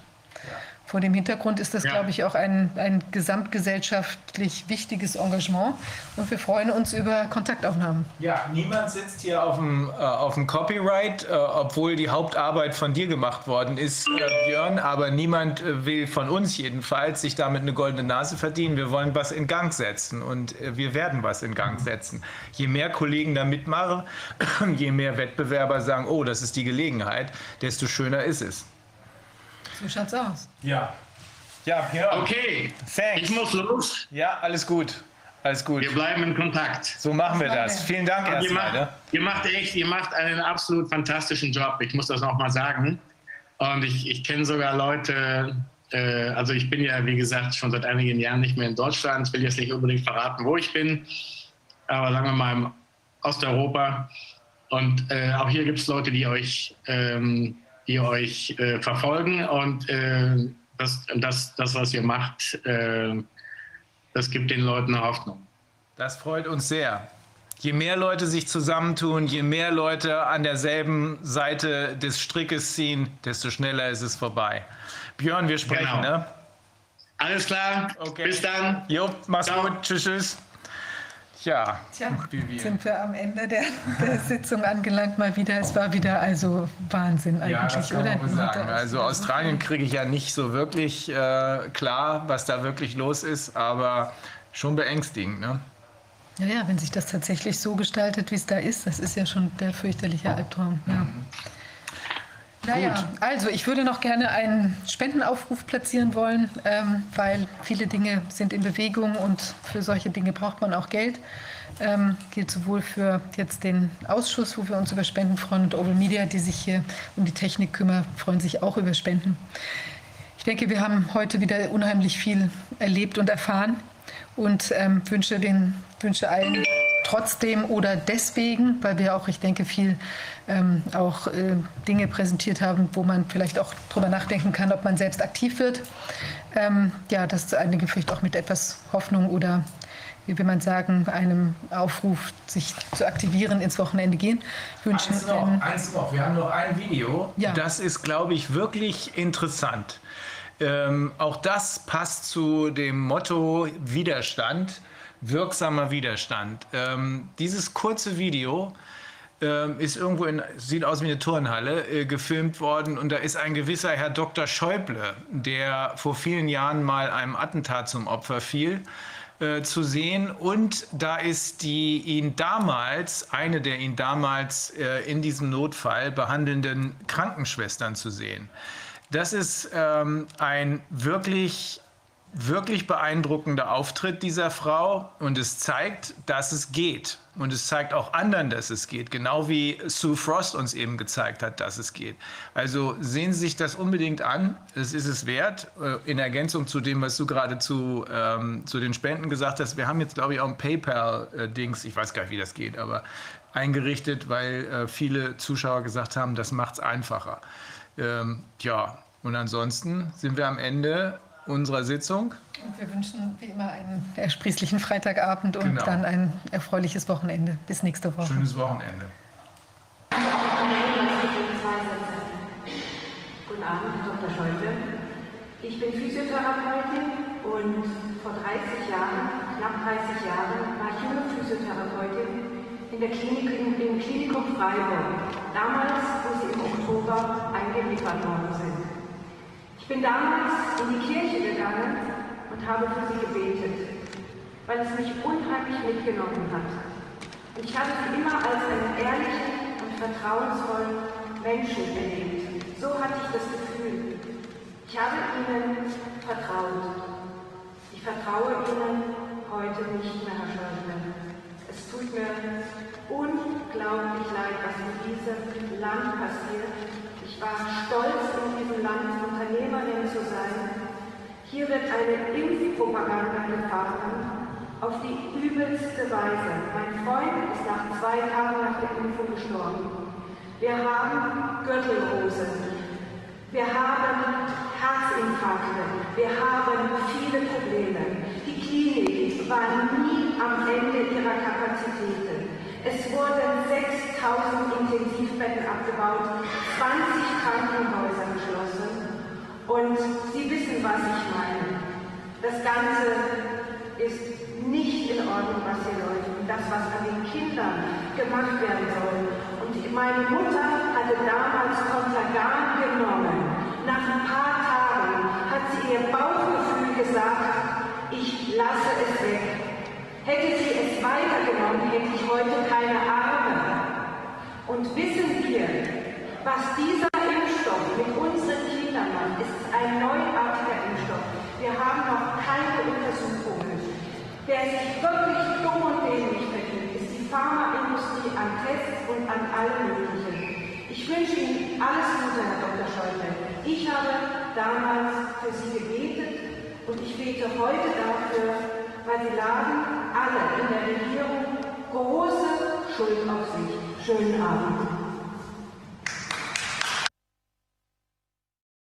Vor dem Hintergrund ist das, Ja. glaube ich, auch ein, ein gesamtgesellschaftlich wichtiges Engagement und wir freuen uns über Kontaktaufnahmen. Ja, niemand sitzt hier auf dem, äh, auf dem Copyright, äh, obwohl die Hauptarbeit von dir gemacht worden ist, äh, Björn. Aber niemand äh, will von uns jedenfalls sich damit eine goldene Nase verdienen. Wir wollen was in Gang setzen und äh, wir werden was in Gang setzen. Je mehr Kollegen da mitmachen, <clears throat> je mehr Wettbewerber sagen, oh, das ist die Gelegenheit, desto schöner ist es. So schaut's aus. Ja. Ja, Björn. Okay, Thanks. ich muss los. Ja, alles gut. Alles gut. Wir bleiben in Kontakt. So machen wir das. Vielen Dank Und ihr, erstmal. macht, Ne? ihr macht echt, ihr macht einen absolut fantastischen Job. Ich muss das noch mal sagen. Und ich, ich kenne sogar Leute, äh, also ich bin ja, wie gesagt, schon seit einigen Jahren nicht mehr in Deutschland. Ich will jetzt nicht unbedingt verraten, wo ich bin, aber sagen wir mal im Osteuropa. Und äh, auch hier gibt es Leute, die euch, ähm, die euch äh, verfolgen. Und äh, das, das, das, was ihr macht, äh, das gibt den Leuten eine Hoffnung. Das freut uns sehr. Je mehr Leute sich zusammentun, je mehr Leute an derselben Seite des Strickes ziehen, desto schneller ist es vorbei. Björn, wir sprechen, Genau. ne? Alles klar. Okay. Bis dann. Jo, mach's Ciao. gut. Tschüss, tschüss. Ja, Tja, Vivian. sind wir am Ende der, der Sitzung angelangt mal wieder. Es war wieder also Wahnsinn eigentlich, ja, das kann oder? man sagen. Also Australien kriege ich ja nicht so wirklich äh, klar, was da wirklich los ist, aber schon beängstigend, ne? Ja, ja, wenn sich das tatsächlich so gestaltet, wie es da ist, das ist ja schon der fürchterliche Albtraum. Ja. Naja, also ich würde noch gerne einen Spendenaufruf platzieren wollen, ähm, weil viele Dinge sind in Bewegung und für solche Dinge braucht man auch Geld. Ähm, gilt sowohl für jetzt den Ausschuss, wo wir uns über Spenden freuen, und Oval Media, die sich hier um die Technik kümmern, freuen sich auch über Spenden. Ich denke, wir haben heute wieder unheimlich viel erlebt und erfahren und ähm, wünsche, den, wünsche allen trotzdem oder deswegen, weil wir auch, ich denke, viel ähm, auch äh, Dinge präsentiert haben, wo man vielleicht auch drüber nachdenken kann, ob man selbst aktiv wird. Ähm, ja, dass einige vielleicht auch mit etwas Hoffnung oder wie will man sagen, einem Aufruf, sich zu aktivieren, ins Wochenende gehen. Wünschen Eins noch, eins noch. Wir haben noch ein Video. Ja. Das ist, glaube ich, wirklich interessant. Ähm, auch das passt zu dem Motto Widerstand, wirksamer Widerstand. Ähm, dieses kurze Video ähm, ist irgendwo in, sieht aus wie eine Turnhalle, äh, gefilmt worden und da ist ein gewisser Herr Dr. Schäuble, der vor vielen Jahren mal einem Attentat zum Opfer fiel äh, zu sehen. Und da ist die ihn damals, eine der ihn damals äh, in diesem Notfall behandelnden Krankenschwestern zu sehen. Das ist ähm, ein wirklich wirklich beeindruckender Auftritt dieser Frau und es zeigt, dass es geht. Und es zeigt auch anderen, dass es geht, genau wie Sue Frost uns eben gezeigt hat, dass es geht. Also sehen Sie sich das unbedingt an, es ist es wert. Äh, In Ergänzung zu dem, was du gerade zu, ähm, zu den Spenden gesagt hast, wir haben jetzt, glaube ich, auch ein PayPal-Dings, ich weiß gar nicht, wie das geht, aber eingerichtet, weil äh, viele Zuschauer gesagt haben, das macht es einfacher. Ähm, ja, und ansonsten sind wir am Ende unserer Sitzung. Und wir wünschen wie immer einen ersprießlichen Freitagabend und Genau. dann ein erfreuliches Wochenende. Bis nächste Woche. Schönes Wochenende. Guten Abend, Dr. Scholte. Ich bin Physiotherapeutin und vor 30 Jahren, knapp 30 Jahren, war ich junge Physiotherapeutin in der Klinik, im, im Klinikum Freiburg. Damals, wo Sie im Oktober eingeliefert worden sind. Ich bin damals in die Kirche gegangen und habe für Sie gebetet, weil es mich unheimlich mitgenommen hat. Ich habe Sie immer als einen ehrlichen und vertrauensvollen Menschen erlebt. So hatte ich das Gefühl. Ich habe Ihnen vertraut. Ich vertraue Ihnen heute nicht mehr, Herr Schäuble. Es tut mir unglaublich leid, was in diesem Land passiert. Ich war stolz, in diesem Land zu. Hier wird eine Impfpropaganda gefahren auf die übelste Weise. Mein Freund ist nach zwei Tagen nach der Impfung gestorben. Wir haben Gürtelrose. Wir haben Herzinfarkte. Wir haben viele Probleme. Die Klinik war nie am Ende ihrer Kapazitäten. Es wurden 6000 Intensivbetten abgebaut, 20 Krankenhäuser. Und Sie wissen, was ich meine. Das Ganze ist nicht in Ordnung, was hier läuft. Und das, was an den Kindern gemacht werden soll. Und meine Mutter hatte damals Contagan genommen. Nach ein paar Tagen hat sie ihr Bauchgefühl gesagt, ich lasse es weg. Hätte sie es weitergenommen, hätte ich heute keine Arme. Und wissen wir, was dieser Impfstoff mit unseren Kindern macht, ist ein neuartiger Impfstoff. Wir haben noch keine Untersuchungen. Wer sich wirklich dumm und dämlich verhält, ist die Pharmaindustrie an Tests und an allem Möglichen. Ich wünsche Ihnen alles Gute, Herr Dr. Scholte. Ich habe damals für Sie gebetet und ich bete heute dafür, weil Sie laden alle in der Regierung große Schuld auf sich. Schönen Abend.